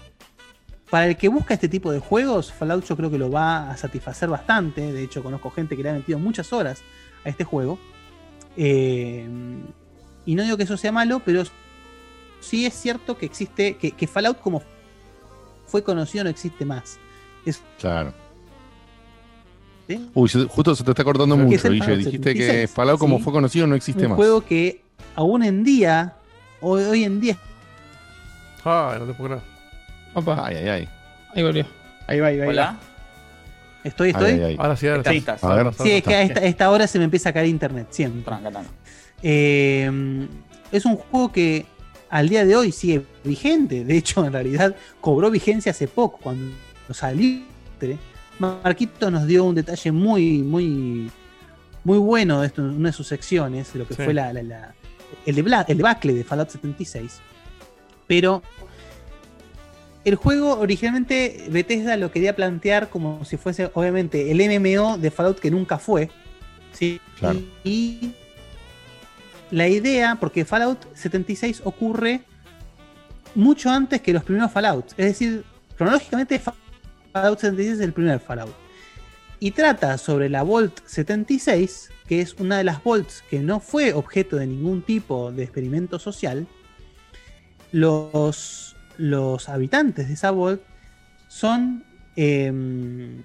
para el que busca este tipo de juegos, Fallout yo creo que lo va a satisfacer bastante. De hecho, conozco gente que le ha metido muchas horas a este juego. Eh, y no digo que eso sea malo, pero sí es cierto que existe, que, que Fallout como fue conocido no existe más. Es, Claro. ¿Sí? Uy, justo se te está cortando mucho, Guille. Dijiste que 76, Fallout como ¿sí? fue conocido no existe un más. juego que aún en día, hoy, hoy en día Ay, no te puedo creer. Opa. Ay, ay, ay. Ahí volvió. Ahí va, ahí va. ahí Hola. Estoy, estoy. Ay, ay, ay. Ahora sí, ahora sí. Estás, A ver. Sí, es que a esta, esta hora se me empieza a caer internet, siempre. Eh, es un juego que al día de hoy sigue vigente. De hecho, en realidad cobró vigencia hace poco, cuando salió. Marquito nos dio un detalle muy, muy, muy bueno de esto, en una de sus secciones, de lo que Sí. fue la, la- la- el, debacle de Fallout 76. Pero el juego originalmente Bethesda lo quería plantear como si fuese, obviamente, el MMO de Fallout que nunca fue. ¿sí? Claro. Y la idea, porque Fallout 76 ocurre mucho antes que los primeros Fallout. Es decir, cronológicamente Fallout 76 es el primer Fallout. Y trata sobre la Vault 76, que es una de las Vaults que no fue objeto de ningún tipo de experimento social. Los, los habitantes de esa Vault son. em,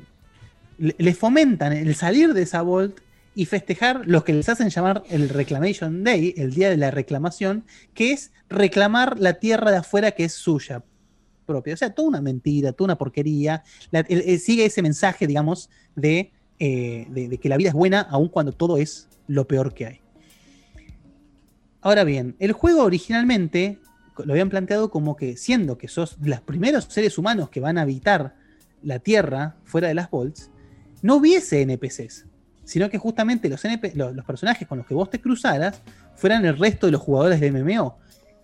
le, le fomentan el salir de esa Vault y festejar lo que les hacen llamar el Reclamation Day, el día de la reclamación, que es reclamar la tierra de afuera que es suya propia. O sea, toda una mentira, toda una porquería. Sigue ese mensaje, digamos, de, eh, de- de que la vida es buena aun cuando todo es lo peor que hay. Ahora bien, el juego originalmente lo habían planteado como que siendo que sos los primeros seres humanos que van a habitar la Tierra fuera de las Vaults, no hubiese NPCs, sino que justamente los, NP los, los personajes con los que vos te cruzaras fueran el resto de los jugadores de MMO,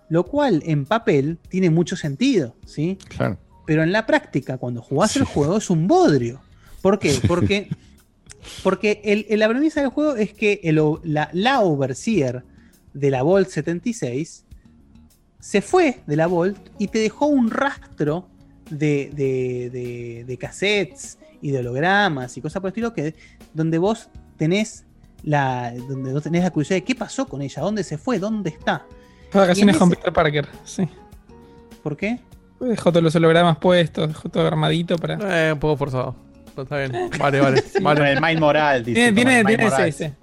lo cual en papel tiene mucho sentido, ¿sí? Claro. Pero en la práctica, cuando jugás el juego, es un bodrio. ¿Por qué? Porque, porque el- el- la premisa del juego es que el la, la overseer de la Vault 76 se fue de la Vault y te dejó un rastro de, de- de- de cassettes y de hologramas y cosas por el estilo que, donde vos tenés la, donde vos tenés la curiosidad de qué pasó con ella, dónde se fue, dónde está. Vacaciones con Peter Parker, sí. ¿Por qué? Dejó todos los hologramas puestos, dejó todo armadito para. Eh, un poco forzado. Pero está bien. Vale, vale. vale. Con el Mind Moral, dice. Tiene, tiene, tiene ese, ese.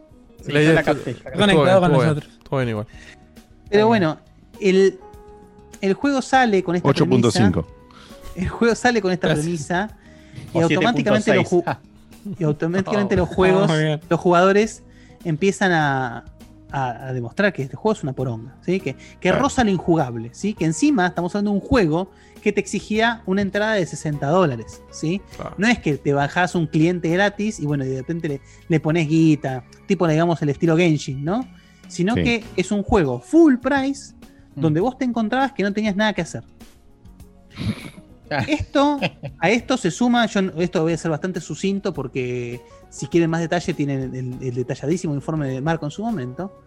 Sí, La capté. Conectado bien, con bien, nosotros. estuvo bien igual. Pero bueno, el, el juego sale con esta 8.5. premisa. El juego sale con esta Gracias. premisa y O automáticamente, los, 7.6. ju- y automáticamente Oh. los juegos, los jugadores empiezan a, a- a demostrar que este juego es una poronga, ¿sí? que, que Claro. roza lo injugable, ¿sí? que encima estamos hablando de un juego que te exigía una entrada de 60 dólares. ¿sí? Claro. No es que te bajás un cliente gratis y bueno, de repente le, le pones guita, tipo digamos el estilo Genshin, ¿no? Sino Sí. que es un juego full price Mm. donde vos te encontrabas que no tenías nada que hacer. Esto, a esto se suma, yo esto voy a ser bastante sucinto porque si quieren más detalle tienen el, el detalladísimo informe de Marco en su momento.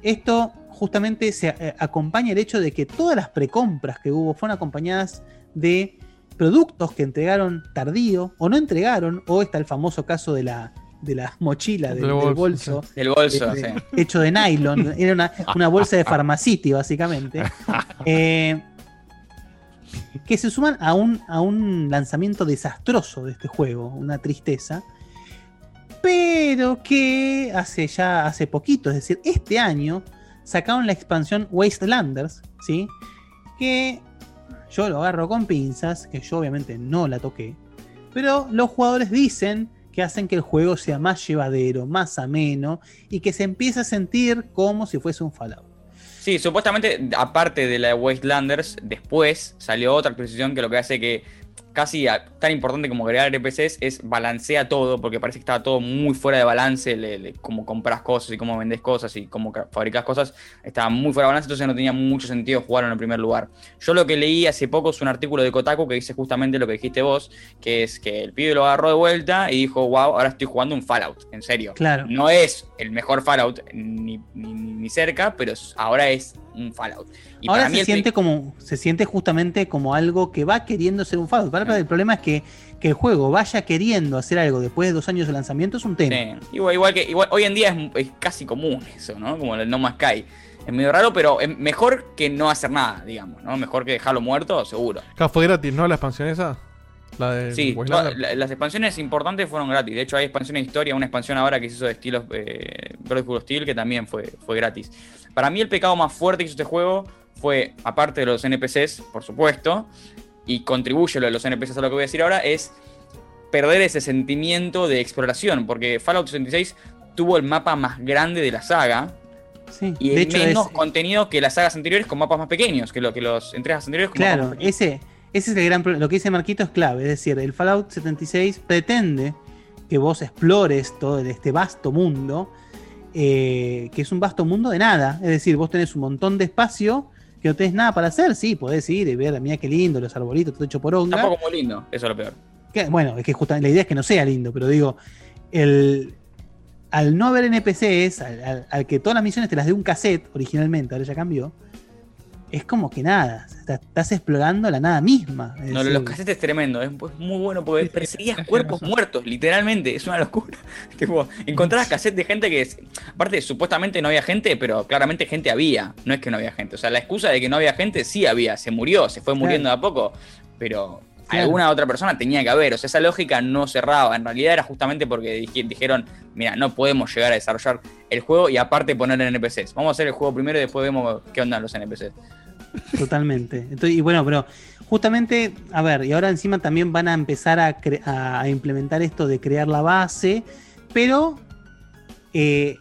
Esto justamente se eh, acompaña el hecho de que todas las precompras que hubo fueron acompañadas de productos que entregaron tardío o no entregaron, o está el famoso caso de la, de la mochila, del, bolso, bolso. Del bolso, eh, sí. Hecho de nylon. Era una, una bolsa de Pharmacity, básicamente. Eh, que se suman a un, a un lanzamiento desastroso de este juego, una tristeza, pero que hace ya hace poquito, es decir, este año sacaron la expansión Wastelanders, ¿sí? Que yo lo agarro con pinzas, que yo obviamente no la toqué, pero los jugadores dicen que hacen que el juego sea más llevadero, más ameno y que se empiece a sentir como si fuese un Fallout. Sí, supuestamente, aparte de la de Wastelanders, después salió otra actualización que lo que hace que casi tan importante como crear NPCs es balancea todo, porque parece que estaba todo muy fuera de balance, le- le- cómo compras cosas y cómo vendes cosas y cómo ca- fabricas cosas, estaba muy fuera de balance, entonces no tenía mucho sentido jugarlo en el primer lugar. Yo lo que leí hace poco es un artículo de Kotaku que dice justamente lo que dijiste vos, que es que el pibe lo agarró de vuelta y dijo, wow, ahora estoy jugando un Fallout, en serio. Claro. No es el mejor Fallout ni, ni- ni- cerca, pero ahora es un Fallout. Y Ahora para mí se el siente como se siente justamente como algo que va queriendo ser un Fallout. Para el problema es que, que el juego vaya queriendo hacer algo después de dos años de lanzamiento es un tema. Sí, igual, igual que igual, hoy en día es, es casi común eso, ¿no? Como el No Más Sky. Es medio raro, pero es mejor que no hacer nada, digamos, ¿no? Mejor que dejarlo muerto, seguro. Acá fue gratis, ¿no? La expansión esa. La de Sí, Waylander. toda- la- las expansiones importantes fueron gratis. De hecho, hay expansiones de historia, una expansión ahora que se hizo de estilos eh, Brotherhood of Steel, que también fue, fue gratis. Para mí, el pecado más fuerte que hizo este juego fue, aparte de los NPCs, por supuesto, y contribuye lo de los NPCs a lo que voy a decir ahora, es perder ese sentimiento de exploración. Porque Fallout 76 tuvo el mapa más grande de la saga. Sí, Y de hecho menos es- contenido que las sagas anteriores con mapas más pequeños, que, lo, que los entregas anteriores con mapas Claro, más pequeños. ese, ese es el gran problema. Lo que dice Marquito es clave. Es decir, el Fallout 76 pretende que vos explores todo este vasto mundo, eh, que es un vasto mundo de nada. Es decir, vos tenés un montón de espacio que no tenés nada para hacer. Sí, podés ir y ver, mira qué lindo, los arbolitos, todo hecho por honga. Tampoco muy lindo, eso es lo peor. Que, bueno, es que justamente la idea es que no sea lindo, pero digo, el, al no haber NPCs, al, al- al que todas las misiones te las dé un cassette originalmente, ahora ya cambió, es como que nada, está- estás explorando la nada misma. Es No, decir, los cassettes es tremendo, es, muy bueno porque perseguías cuerpos muertos, literalmente, es una locura. tipo, encontrabas cassettes de gente que, es- aparte, supuestamente no había gente, pero claramente gente había, no es que no había gente. O sea, la excusa de que no había gente sí había, se murió, se fue muriendo de a poco, pero Claro. alguna otra persona tenía que haber. O sea, esa lógica no cerraba. En realidad era justamente porque dij- dijeron, mira, no podemos llegar a desarrollar el juego y aparte poner NPCs. Vamos a hacer el juego primero y después vemos qué onda los NPCs. Totalmente. Entonces, y bueno, pero justamente, a ver, y ahora encima también van a empezar a, a implementar esto de crear la base, pero eh,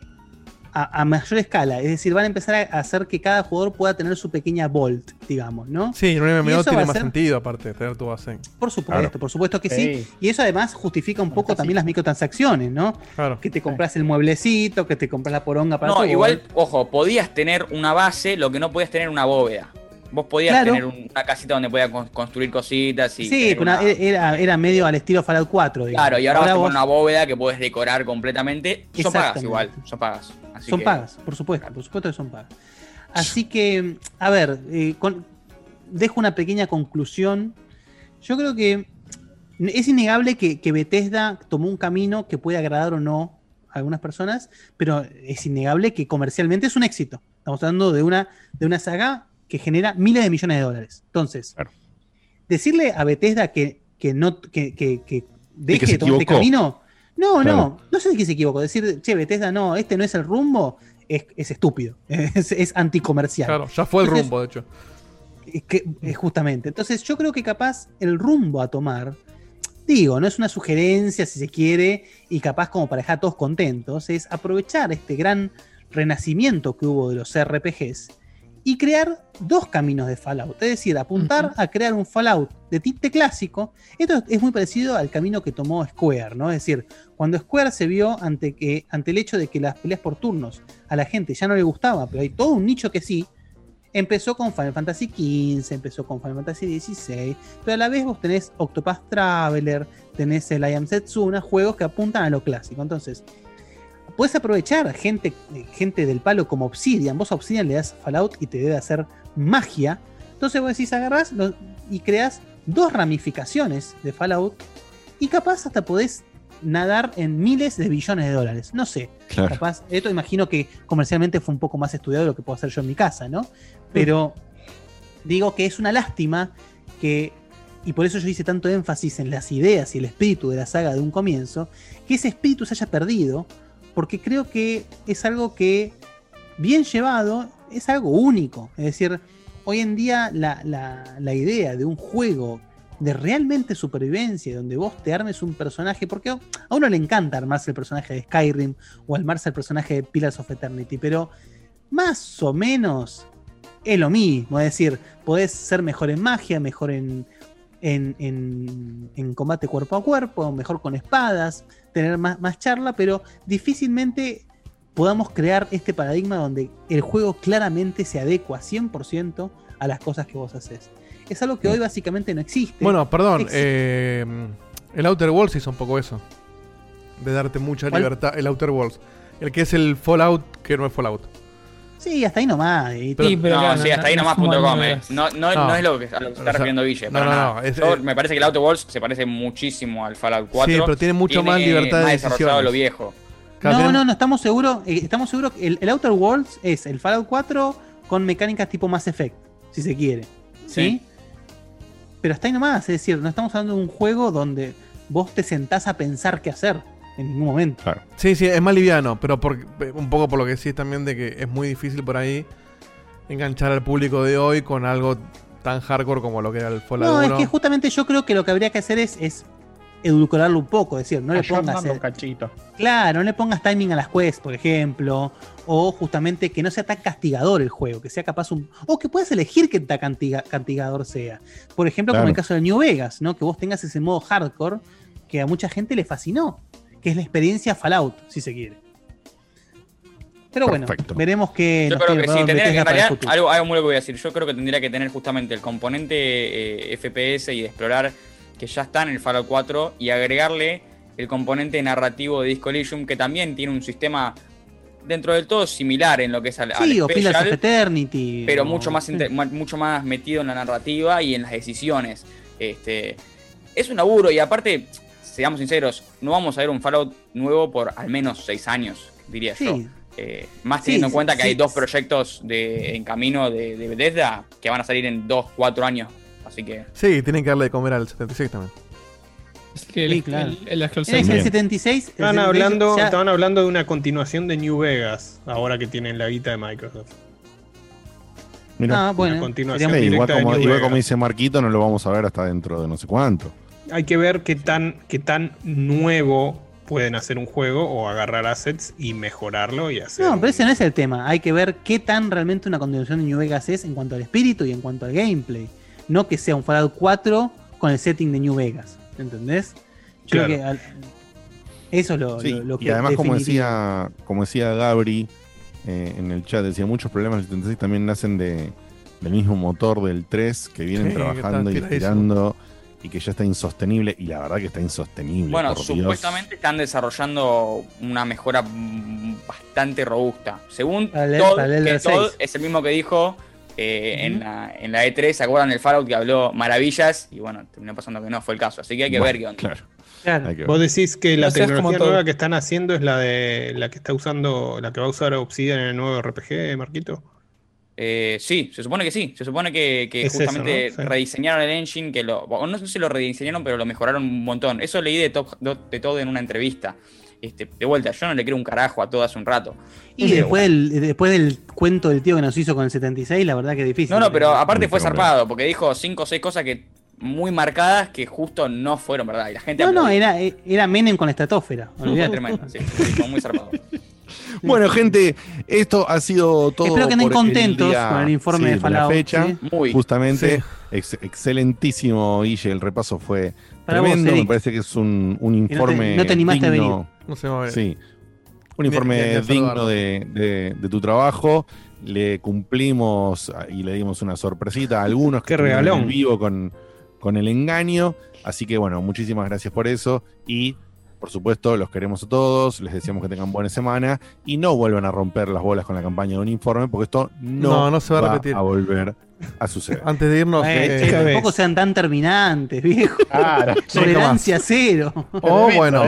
a, a mayor escala. Es decir, van a empezar a hacer que cada jugador pueda tener su pequeña vault, digamos, ¿no? Sí, en un MMO tiene más ser- sentido, aparte tener tu base. Por supuesto, por supuesto que sí. Sí. Y eso además justifica un poco también las microtransacciones, ¿no? Que te compras el mueblecito, que te compras la poronga para No, tu igual, vault. ojo, podías tener una base, lo que no podías tener una bóveda. Vos podías Claro. tener un- una casita donde podías con- construir cositas y. Sí, una- era, era medio al estilo Fallout 4. digamos. Claro, y ahora, vas a vos- poner una bóveda que puedes decorar completamente. Son pagas igual, son pagas. Así son que- pagas, por supuesto, por supuesto que son pagas. Así que, a ver, eh, con- dejo una pequeña conclusión. Yo creo que es innegable que, que Bethesda tomó un camino que puede agradar o no a algunas personas, pero es innegable que comercialmente es un éxito. Estamos hablando de una, de una saga que genera miles de millones de dólares. Entonces, decirle a Bethesda que, que no que, que- que deje se de tomar este equivocó. camino. No, Claro. no, no sé de qué se equivocó. Decir, che, Bethesda, no, este no es el rumbo, es, es estúpido. Es, es anticomercial. Claro, ya fue el Entonces, rumbo, de hecho. es que, es justamente. Entonces, yo creo que capaz el rumbo a tomar, digo, no es una sugerencia si se quiere, y capaz como para dejar a todos contentos, es aprovechar este gran renacimiento que hubo de los RPGs y crear dos caminos de Fallout. Es decir, apuntar a crear un Fallout de tinte clásico. Esto es muy parecido al camino que tomó Square, ¿no? Es decir, cuando Square se vio ante, que, ante el hecho de que las peleas por turnos a la gente ya no le gustaba, pero hay todo un nicho que sí, empezó con Final Fantasy XV, empezó con Final Fantasy XVI, pero a la vez vos tenés Octopath Traveler, tenés el I Am Setsuna, juegos que apuntan a lo clásico. Entonces, puedes aprovechar gente, gente del palo como Obsidian. Vos a Obsidian le das Fallout y te debe hacer magia. Entonces vos decís, agarrás lo- y creas dos ramificaciones de Fallout y capaz hasta podés nadar en miles de billones de dólares. No sé. Claro. Capaz, esto imagino que comercialmente fue un poco más estudiado de lo que puedo hacer yo en mi casa, ¿no? Pero digo que es una lástima que, y por eso yo hice tanto énfasis en las ideas y el espíritu de la saga de un comienzo, que ese espíritu se haya perdido, porque creo que es algo que, bien llevado, es algo único. Es decir, hoy en día la, la- la idea de un juego de realmente supervivencia, donde vos te armes un personaje, porque a uno le encanta armarse el personaje de Skyrim o armarse el personaje de Pillars of Eternity, pero más o menos es lo mismo. Es decir, podés ser mejor en magia, mejor en, en, en- en combate cuerpo a cuerpo, mejor con espadas, tener más, más charla, pero difícilmente podamos crear este paradigma donde el juego claramente se adecua 100% a las cosas que vos haces. Es algo que hoy básicamente no existe. Bueno, perdón, eh, el Outer Worlds hizo un poco eso. De darte mucha ¿Cuál? libertad. El Outer Worlds. El que es el Fallout, que no es Fallout. Sí, hasta ahí nomás. y- Pero- no, sí, hasta ahí nomás punto como com, el eh. No, no, No. no es lo que, a lo que se O está sea, refiriendo Ville. no, para no, nada. no, es- Yo- me parece que el Outer Worlds se parece muchísimo al Fallout 4. Sí, pero tiene mucho más libertad de más desarrollado lo viejo. No, no, no, estamos seguros. eh, estamos seguros que el, el Outer Worlds es el Fallout 4 con mecánicas tipo Mass Effect, si se quiere. ¿Sí? Sí. Pero hasta ahí nomás, es decir, no estamos hablando de un juego donde vos te sentás a pensar qué hacer en ningún momento. Sí, sí, es más liviano, pero por, un poco por lo que decís también de que es muy difícil por ahí enganchar al público de hoy con algo tan hardcore como lo que era el Fallout No, 1. es que justamente yo creo que lo que habría que hacer es, es edulcorarlo un poco, es decir, no le pongas. El- un cachito. Claro, no le pongas timing a las quests, por ejemplo. O justamente que no sea tan castigador el juego, que sea capaz un. O que puedas elegir qué tan cantiga- castigador sea. Por ejemplo, como Claro. el caso de New Vegas, ¿no? Que vos tengas ese modo hardcore que a mucha gente le fascinó. Que es la experiencia Fallout, si se quiere. Pero bueno, Perfecto. veremos que. Yo creo que sí, tendría que, en realidad, algo, algo muy lo que voy a decir. Yo creo que tendría que tener justamente el componente eh, FPS y de explorar que ya está en el Fallout 4 y agregarle el componente narrativo de Disco Elysium que también tiene un sistema dentro del todo similar en lo que es al, al Sí, o Pillars of Special, Eternity. pero o- mucho más, mucho más metido en la narrativa y en las decisiones. Este, es un laburo y aparte, seamos sinceros, no vamos a ver un Fallout nuevo por al menos seis años, diría Sí. yo. Eh, más Sí, teniendo en cuenta que sí, hay dos sí. proyectos de, en camino de, de Bethesda que van a salir en dos, cuatro años. Así que Sí, tienen que darle de comer al 76 también. Es que el, Sí, claro. el, el Scroll En el 6 76. el Estaban 76 hablando, ya- estaban hablando de una continuación de New Vegas, ahora que tienen la guita de Microsoft. Mirá. Ah, bueno. Una continuación Sí, igual, como, igual como dice Marquito, no lo vamos a ver hasta dentro de no sé cuánto. Hay que ver qué tan, qué tan nuevo pueden hacer un juego o agarrar assets y mejorarlo y hacer. No, pero ese no es el tema. Hay que ver qué tan realmente una continuación de New Vegas es en cuanto al espíritu y en cuanto al gameplay. No que sea un Fallout 4 con el setting de New Vegas. ¿Entendés? Yo Claro. creo que al- eso es lo, Sí, lo- lo que y además, como decía, como decía Gabri eh, en el chat, decía, muchos problemas del 76 también nacen de, del mismo motor del 3 que vienen Sí, que está trabajando y tirando y que ya está insostenible. Y la verdad que está insostenible. bueno, por Dios. supuestamente están desarrollando una mejora bastante robusta. Según Paralel- Todd, paralelo que al Todd 6. es el mismo que dijo eh, en, la, en la E3, ¿se acuerdan del Fallout que habló maravillas? Y bueno, terminó pasando que no fue el caso. Así que hay que Bueno, ver qué onda. Claro. Vos decís que la No tecnología todo. nueva que están haciendo es la de la que está usando, la que va a usar Obsidian en el nuevo RPG, Marquito. Eh, sí, se supone que sí. Se supone que, que Es eso, justamente ¿no? Sí. rediseñaron el engine, que lo. o No sé si lo rediseñaron, pero lo mejoraron un montón. Eso leí de, Top- de todo en una entrevista. Este, de vuelta, yo no le creo un carajo a todo hace un rato. Y después del, después del cuento del tío que nos hizo con el 76, la verdad que es difícil. No, no, pero aparte fue zarpado, porque dijo cinco o seis cosas que muy marcadas que justo no fueron verdad. Y la gente No, no, era, era Menem con la estratosfera. Olvidate. tremendo, sí, sí, sí, fue muy zarpado. Bueno, gente, esto ha sido todo. Espero que el contentos día, con el informe de la Fallout, fecha. ¿sí? Muy. Justamente, Sí. ex- excelentísimo, Guille. El repaso fue Para vos, tremendo. Me parece que es un, un no te- informe. no te animaste a digno, No se va a ver. Sí. Un informe digno de, de- de tu trabajo. Le cumplimos y le dimos una sorpresita a algunos que regalón. en vivo con, con el engaño. Así que bueno, muchísimas gracias por eso. Y por supuesto, los queremos a todos. Les deseamos que tengan buena semana. Y no vuelvan a romper las bolas con la campaña de un informe, porque esto no, No, no se va a repetir. a volver a suceder. Antes de irnos, Eh, eh, tampoco sean tan terminantes, viejo. Claro. Tolerancia cero. Oh, bueno,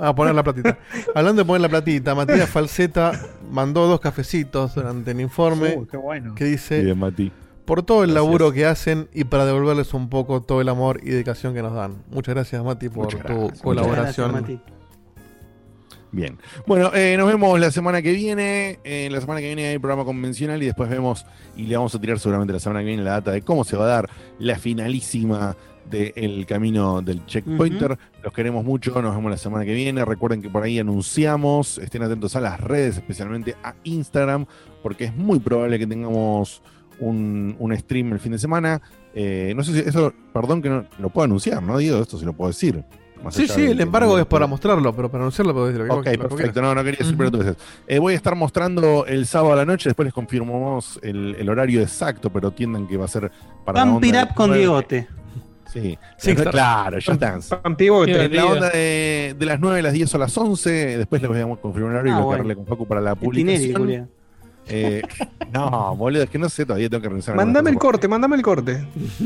a poner la platita. Hablando de poner la platita, Matías Falseta mandó dos cafecitos durante el informe. Uy, qué bueno. Que dice: Bien, Mati. Por todo el Gracias. laburo que hacen y para devolverles un poco todo el amor y dedicación que nos dan. Muchas gracias, Mati, por tu muchas colaboración. gracias, Bien. Bueno, eh, nos vemos la semana que viene. Eh, la semana que viene hay programa convencional y después vemos y le vamos a tirar seguramente la semana que viene la data de cómo se va a dar la finalísima del camino del checkpointer. Los queremos mucho, nos vemos la semana que viene. Recuerden que por ahí anunciamos, estén atentos a las redes, especialmente a Instagram, porque es muy probable que tengamos un, un stream el fin de semana. Eh, no sé si eso, perdón que no lo puedo anunciar, ¿no? Digo, esto sí lo puedo decir. Más Sí, sí, de el que- embargo es para mostrarlo, pero para anunciarlo puedo decir lo que Ok, vos- lo que perfecto. quieras. No, no quería decir pero tú dices. Eh, voy a estar mostrando el sábado a la noche, después les confirmamos el, el horario exacto, pero entiendan que va a ser para Pump it up con Diegote. Sí, Sí, claro, claro, ya están. Pampibote. La onda de, de las 9 a las 10 o las 11, después les voy a confirmar el horario Ah, y lo que bueno. con Facu para la publicación. Eh, no, boludo, es que no sé, todavía tengo que revisar. Mándame el corte, mándame el corte.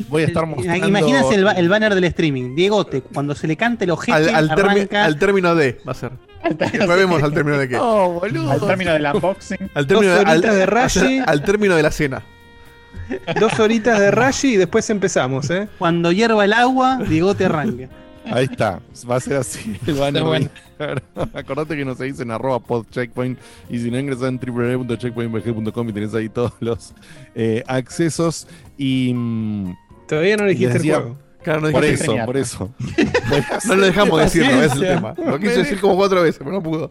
Voy a estar mostrando. Imagínate el, ba- el banner del streaming. Diegote, cuando se le cante el ojete, Al, al, arranca. al término de, va a ser. Después vemos al término de qué. No, boludo. Al término del unboxing. Al término, Dos al, horitas de Rashi. al término de la cena. Dos horitas de Rashi y después empezamos, ¿eh? Cuando hierva el agua, Diegote arranca. Ahí está, va a ser así. El banner bueno. Acordate que nos seguís en arroba podcheckpoint y si no ingresás en www.checkpointbg.com y tenés ahí todos los eh, accesos y... mm, Todavía no dijiste les el decía- juego. Claro, no por eso, genial. por eso. No lo dejamos decirlo, es el tema. Lo quise decir como cuatro veces, pero no pudo.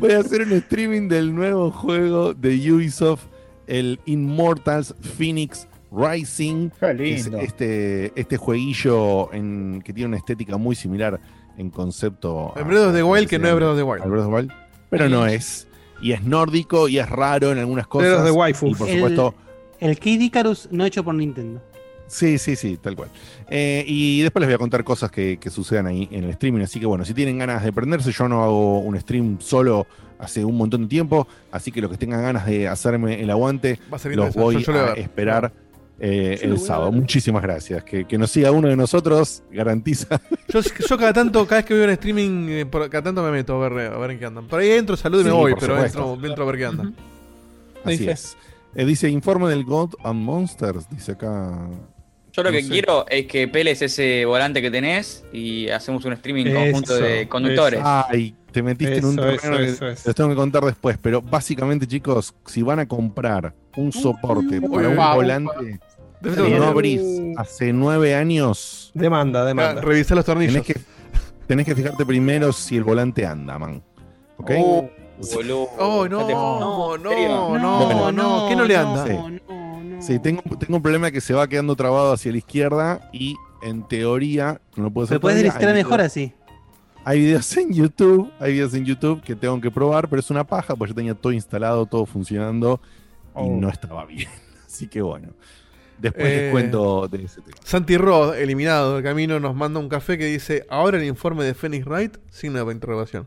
Voy a hacer un streaming del nuevo juego de Ubisoft, el Immortals Phoenix Rising. Qué es este, este jueguillo en, que tiene una estética muy similar en concepto. A- Breath of the Wild que no es Breath of the Wild. Breath of the Wild, pero no es. Y es nórdico y es raro en algunas cosas. Breath of the waifu. Y por El- supuesto, El Kid Icarus no hecho por Nintendo. Sí, sí, sí, tal cual. Eh, y después les voy a contar cosas que, que sucedan ahí en el streaming. Así que bueno, si tienen ganas de prenderse, yo no hago un stream solo hace un montón de tiempo. Así que los que tengan ganas de hacerme el aguante, los voy a esperar eh, el sábado. Muchísimas gracias. Que, que nos siga uno de nosotros garantiza. Yo, yo cada tanto, cada vez que veo un streaming, eh, por- cada tanto me meto a ver, a ver en qué andan. Por ahí entro, saludo y me voy, pero entro, entro a ver qué andan. Así Dice. es. Eh, dice informe del God and Monsters. Dice acá. Yo lo No que sé. quiero es que peles ese volante que tenés y hacemos un streaming conjunto de conductores. Ay, te metiste en un terreno eso, que eso, eso. les tengo que contar después. Pero básicamente, chicos, si van a comprar un soporte para un volante que no abrís hace nueve años, Demanda, Ah, demanda. Revisar los tornillos. tenés que, tenés que fijarte primero si el volante anda, man. ¿Ok? Oh, boludo. Oh, no, no, no, no, no, ¿qué no le anda? Sí. Sí, tengo, tengo un problema que se va quedando trabado hacia la izquierda y en teoría no lo puedo hacer. Puedes Hay mejor así. Hay videos en YouTube, hay videos en YouTube que tengo que probar, pero es una paja, porque yo tenía todo instalado, todo funcionando y Oh. no estaba bien. Así que bueno. Después Eh, les cuento de ese tema. Santi Rod, eliminado del camino, nos manda un café que dice: Ahora el informe de Phoenix Wright, signo de interrogación.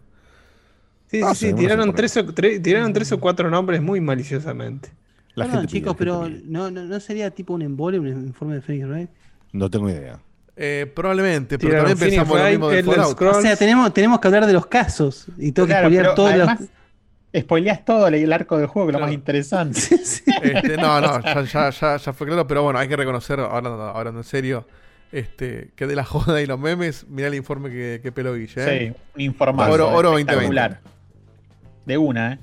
Sí, sí, Ah, sí, sí, tiraron tres, o, tre- tiraron tres o cuatro nombres muy maliciosamente. La Perdón, gente chicos, pide, la pero pide. no, no, no sería tipo un embole, un informe de Phoenix Wright. No tengo idea. Eh, probablemente, pero Tiraron también pensamos lo Phoenix mismo de Wright, Elder Fallout. Scrolls. O sea, tenemos, tenemos que hablar de los casos y tengo que Claro, spoilear pero todos los. spoileás todo el arco del juego, que es lo más interesante. Este, no, no, ya, ya, ya, ya fue claro, pero bueno, hay que reconocer, hablando, hablando en serio, este, que de la joda y los memes, mirá el informe que, que peló Guille. ¿eh? Sí, un informado. Oro, oro 2020. espectacular. De una, ¿eh?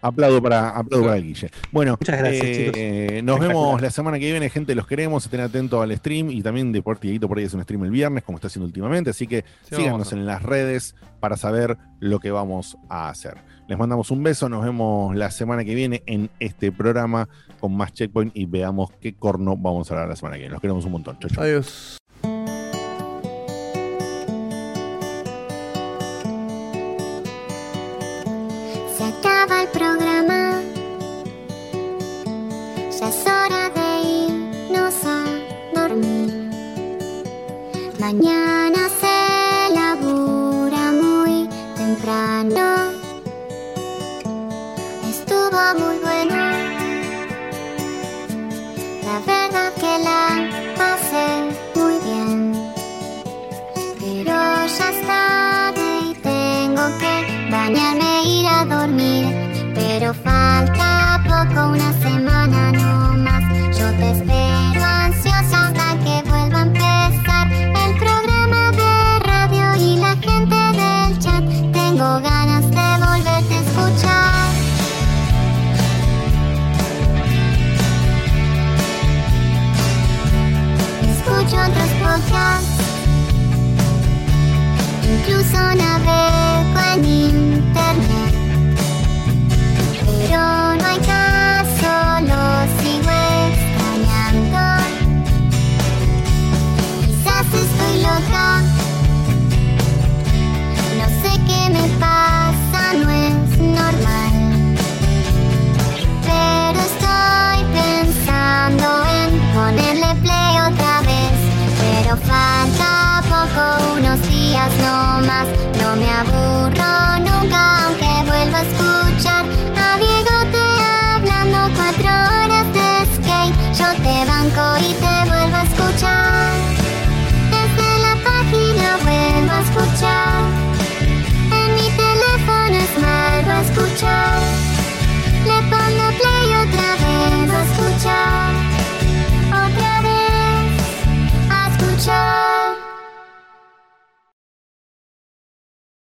Aplaudo para, aplaudo para Guille. Bueno, Muchas gracias, eh, chicos. nos vemos la semana que viene, gente. Los queremos. Estén atentos al stream y también de Portiguito por ahí es un stream el viernes, como está haciendo últimamente. Así que Sí, síganos en las redes para saber lo que vamos a hacer. Les mandamos un beso. Nos vemos la semana que viene en este programa con más checkpoint y veamos qué corno vamos a hablar la semana que viene. Los queremos un montón. Chau, chau. Adiós. Mañana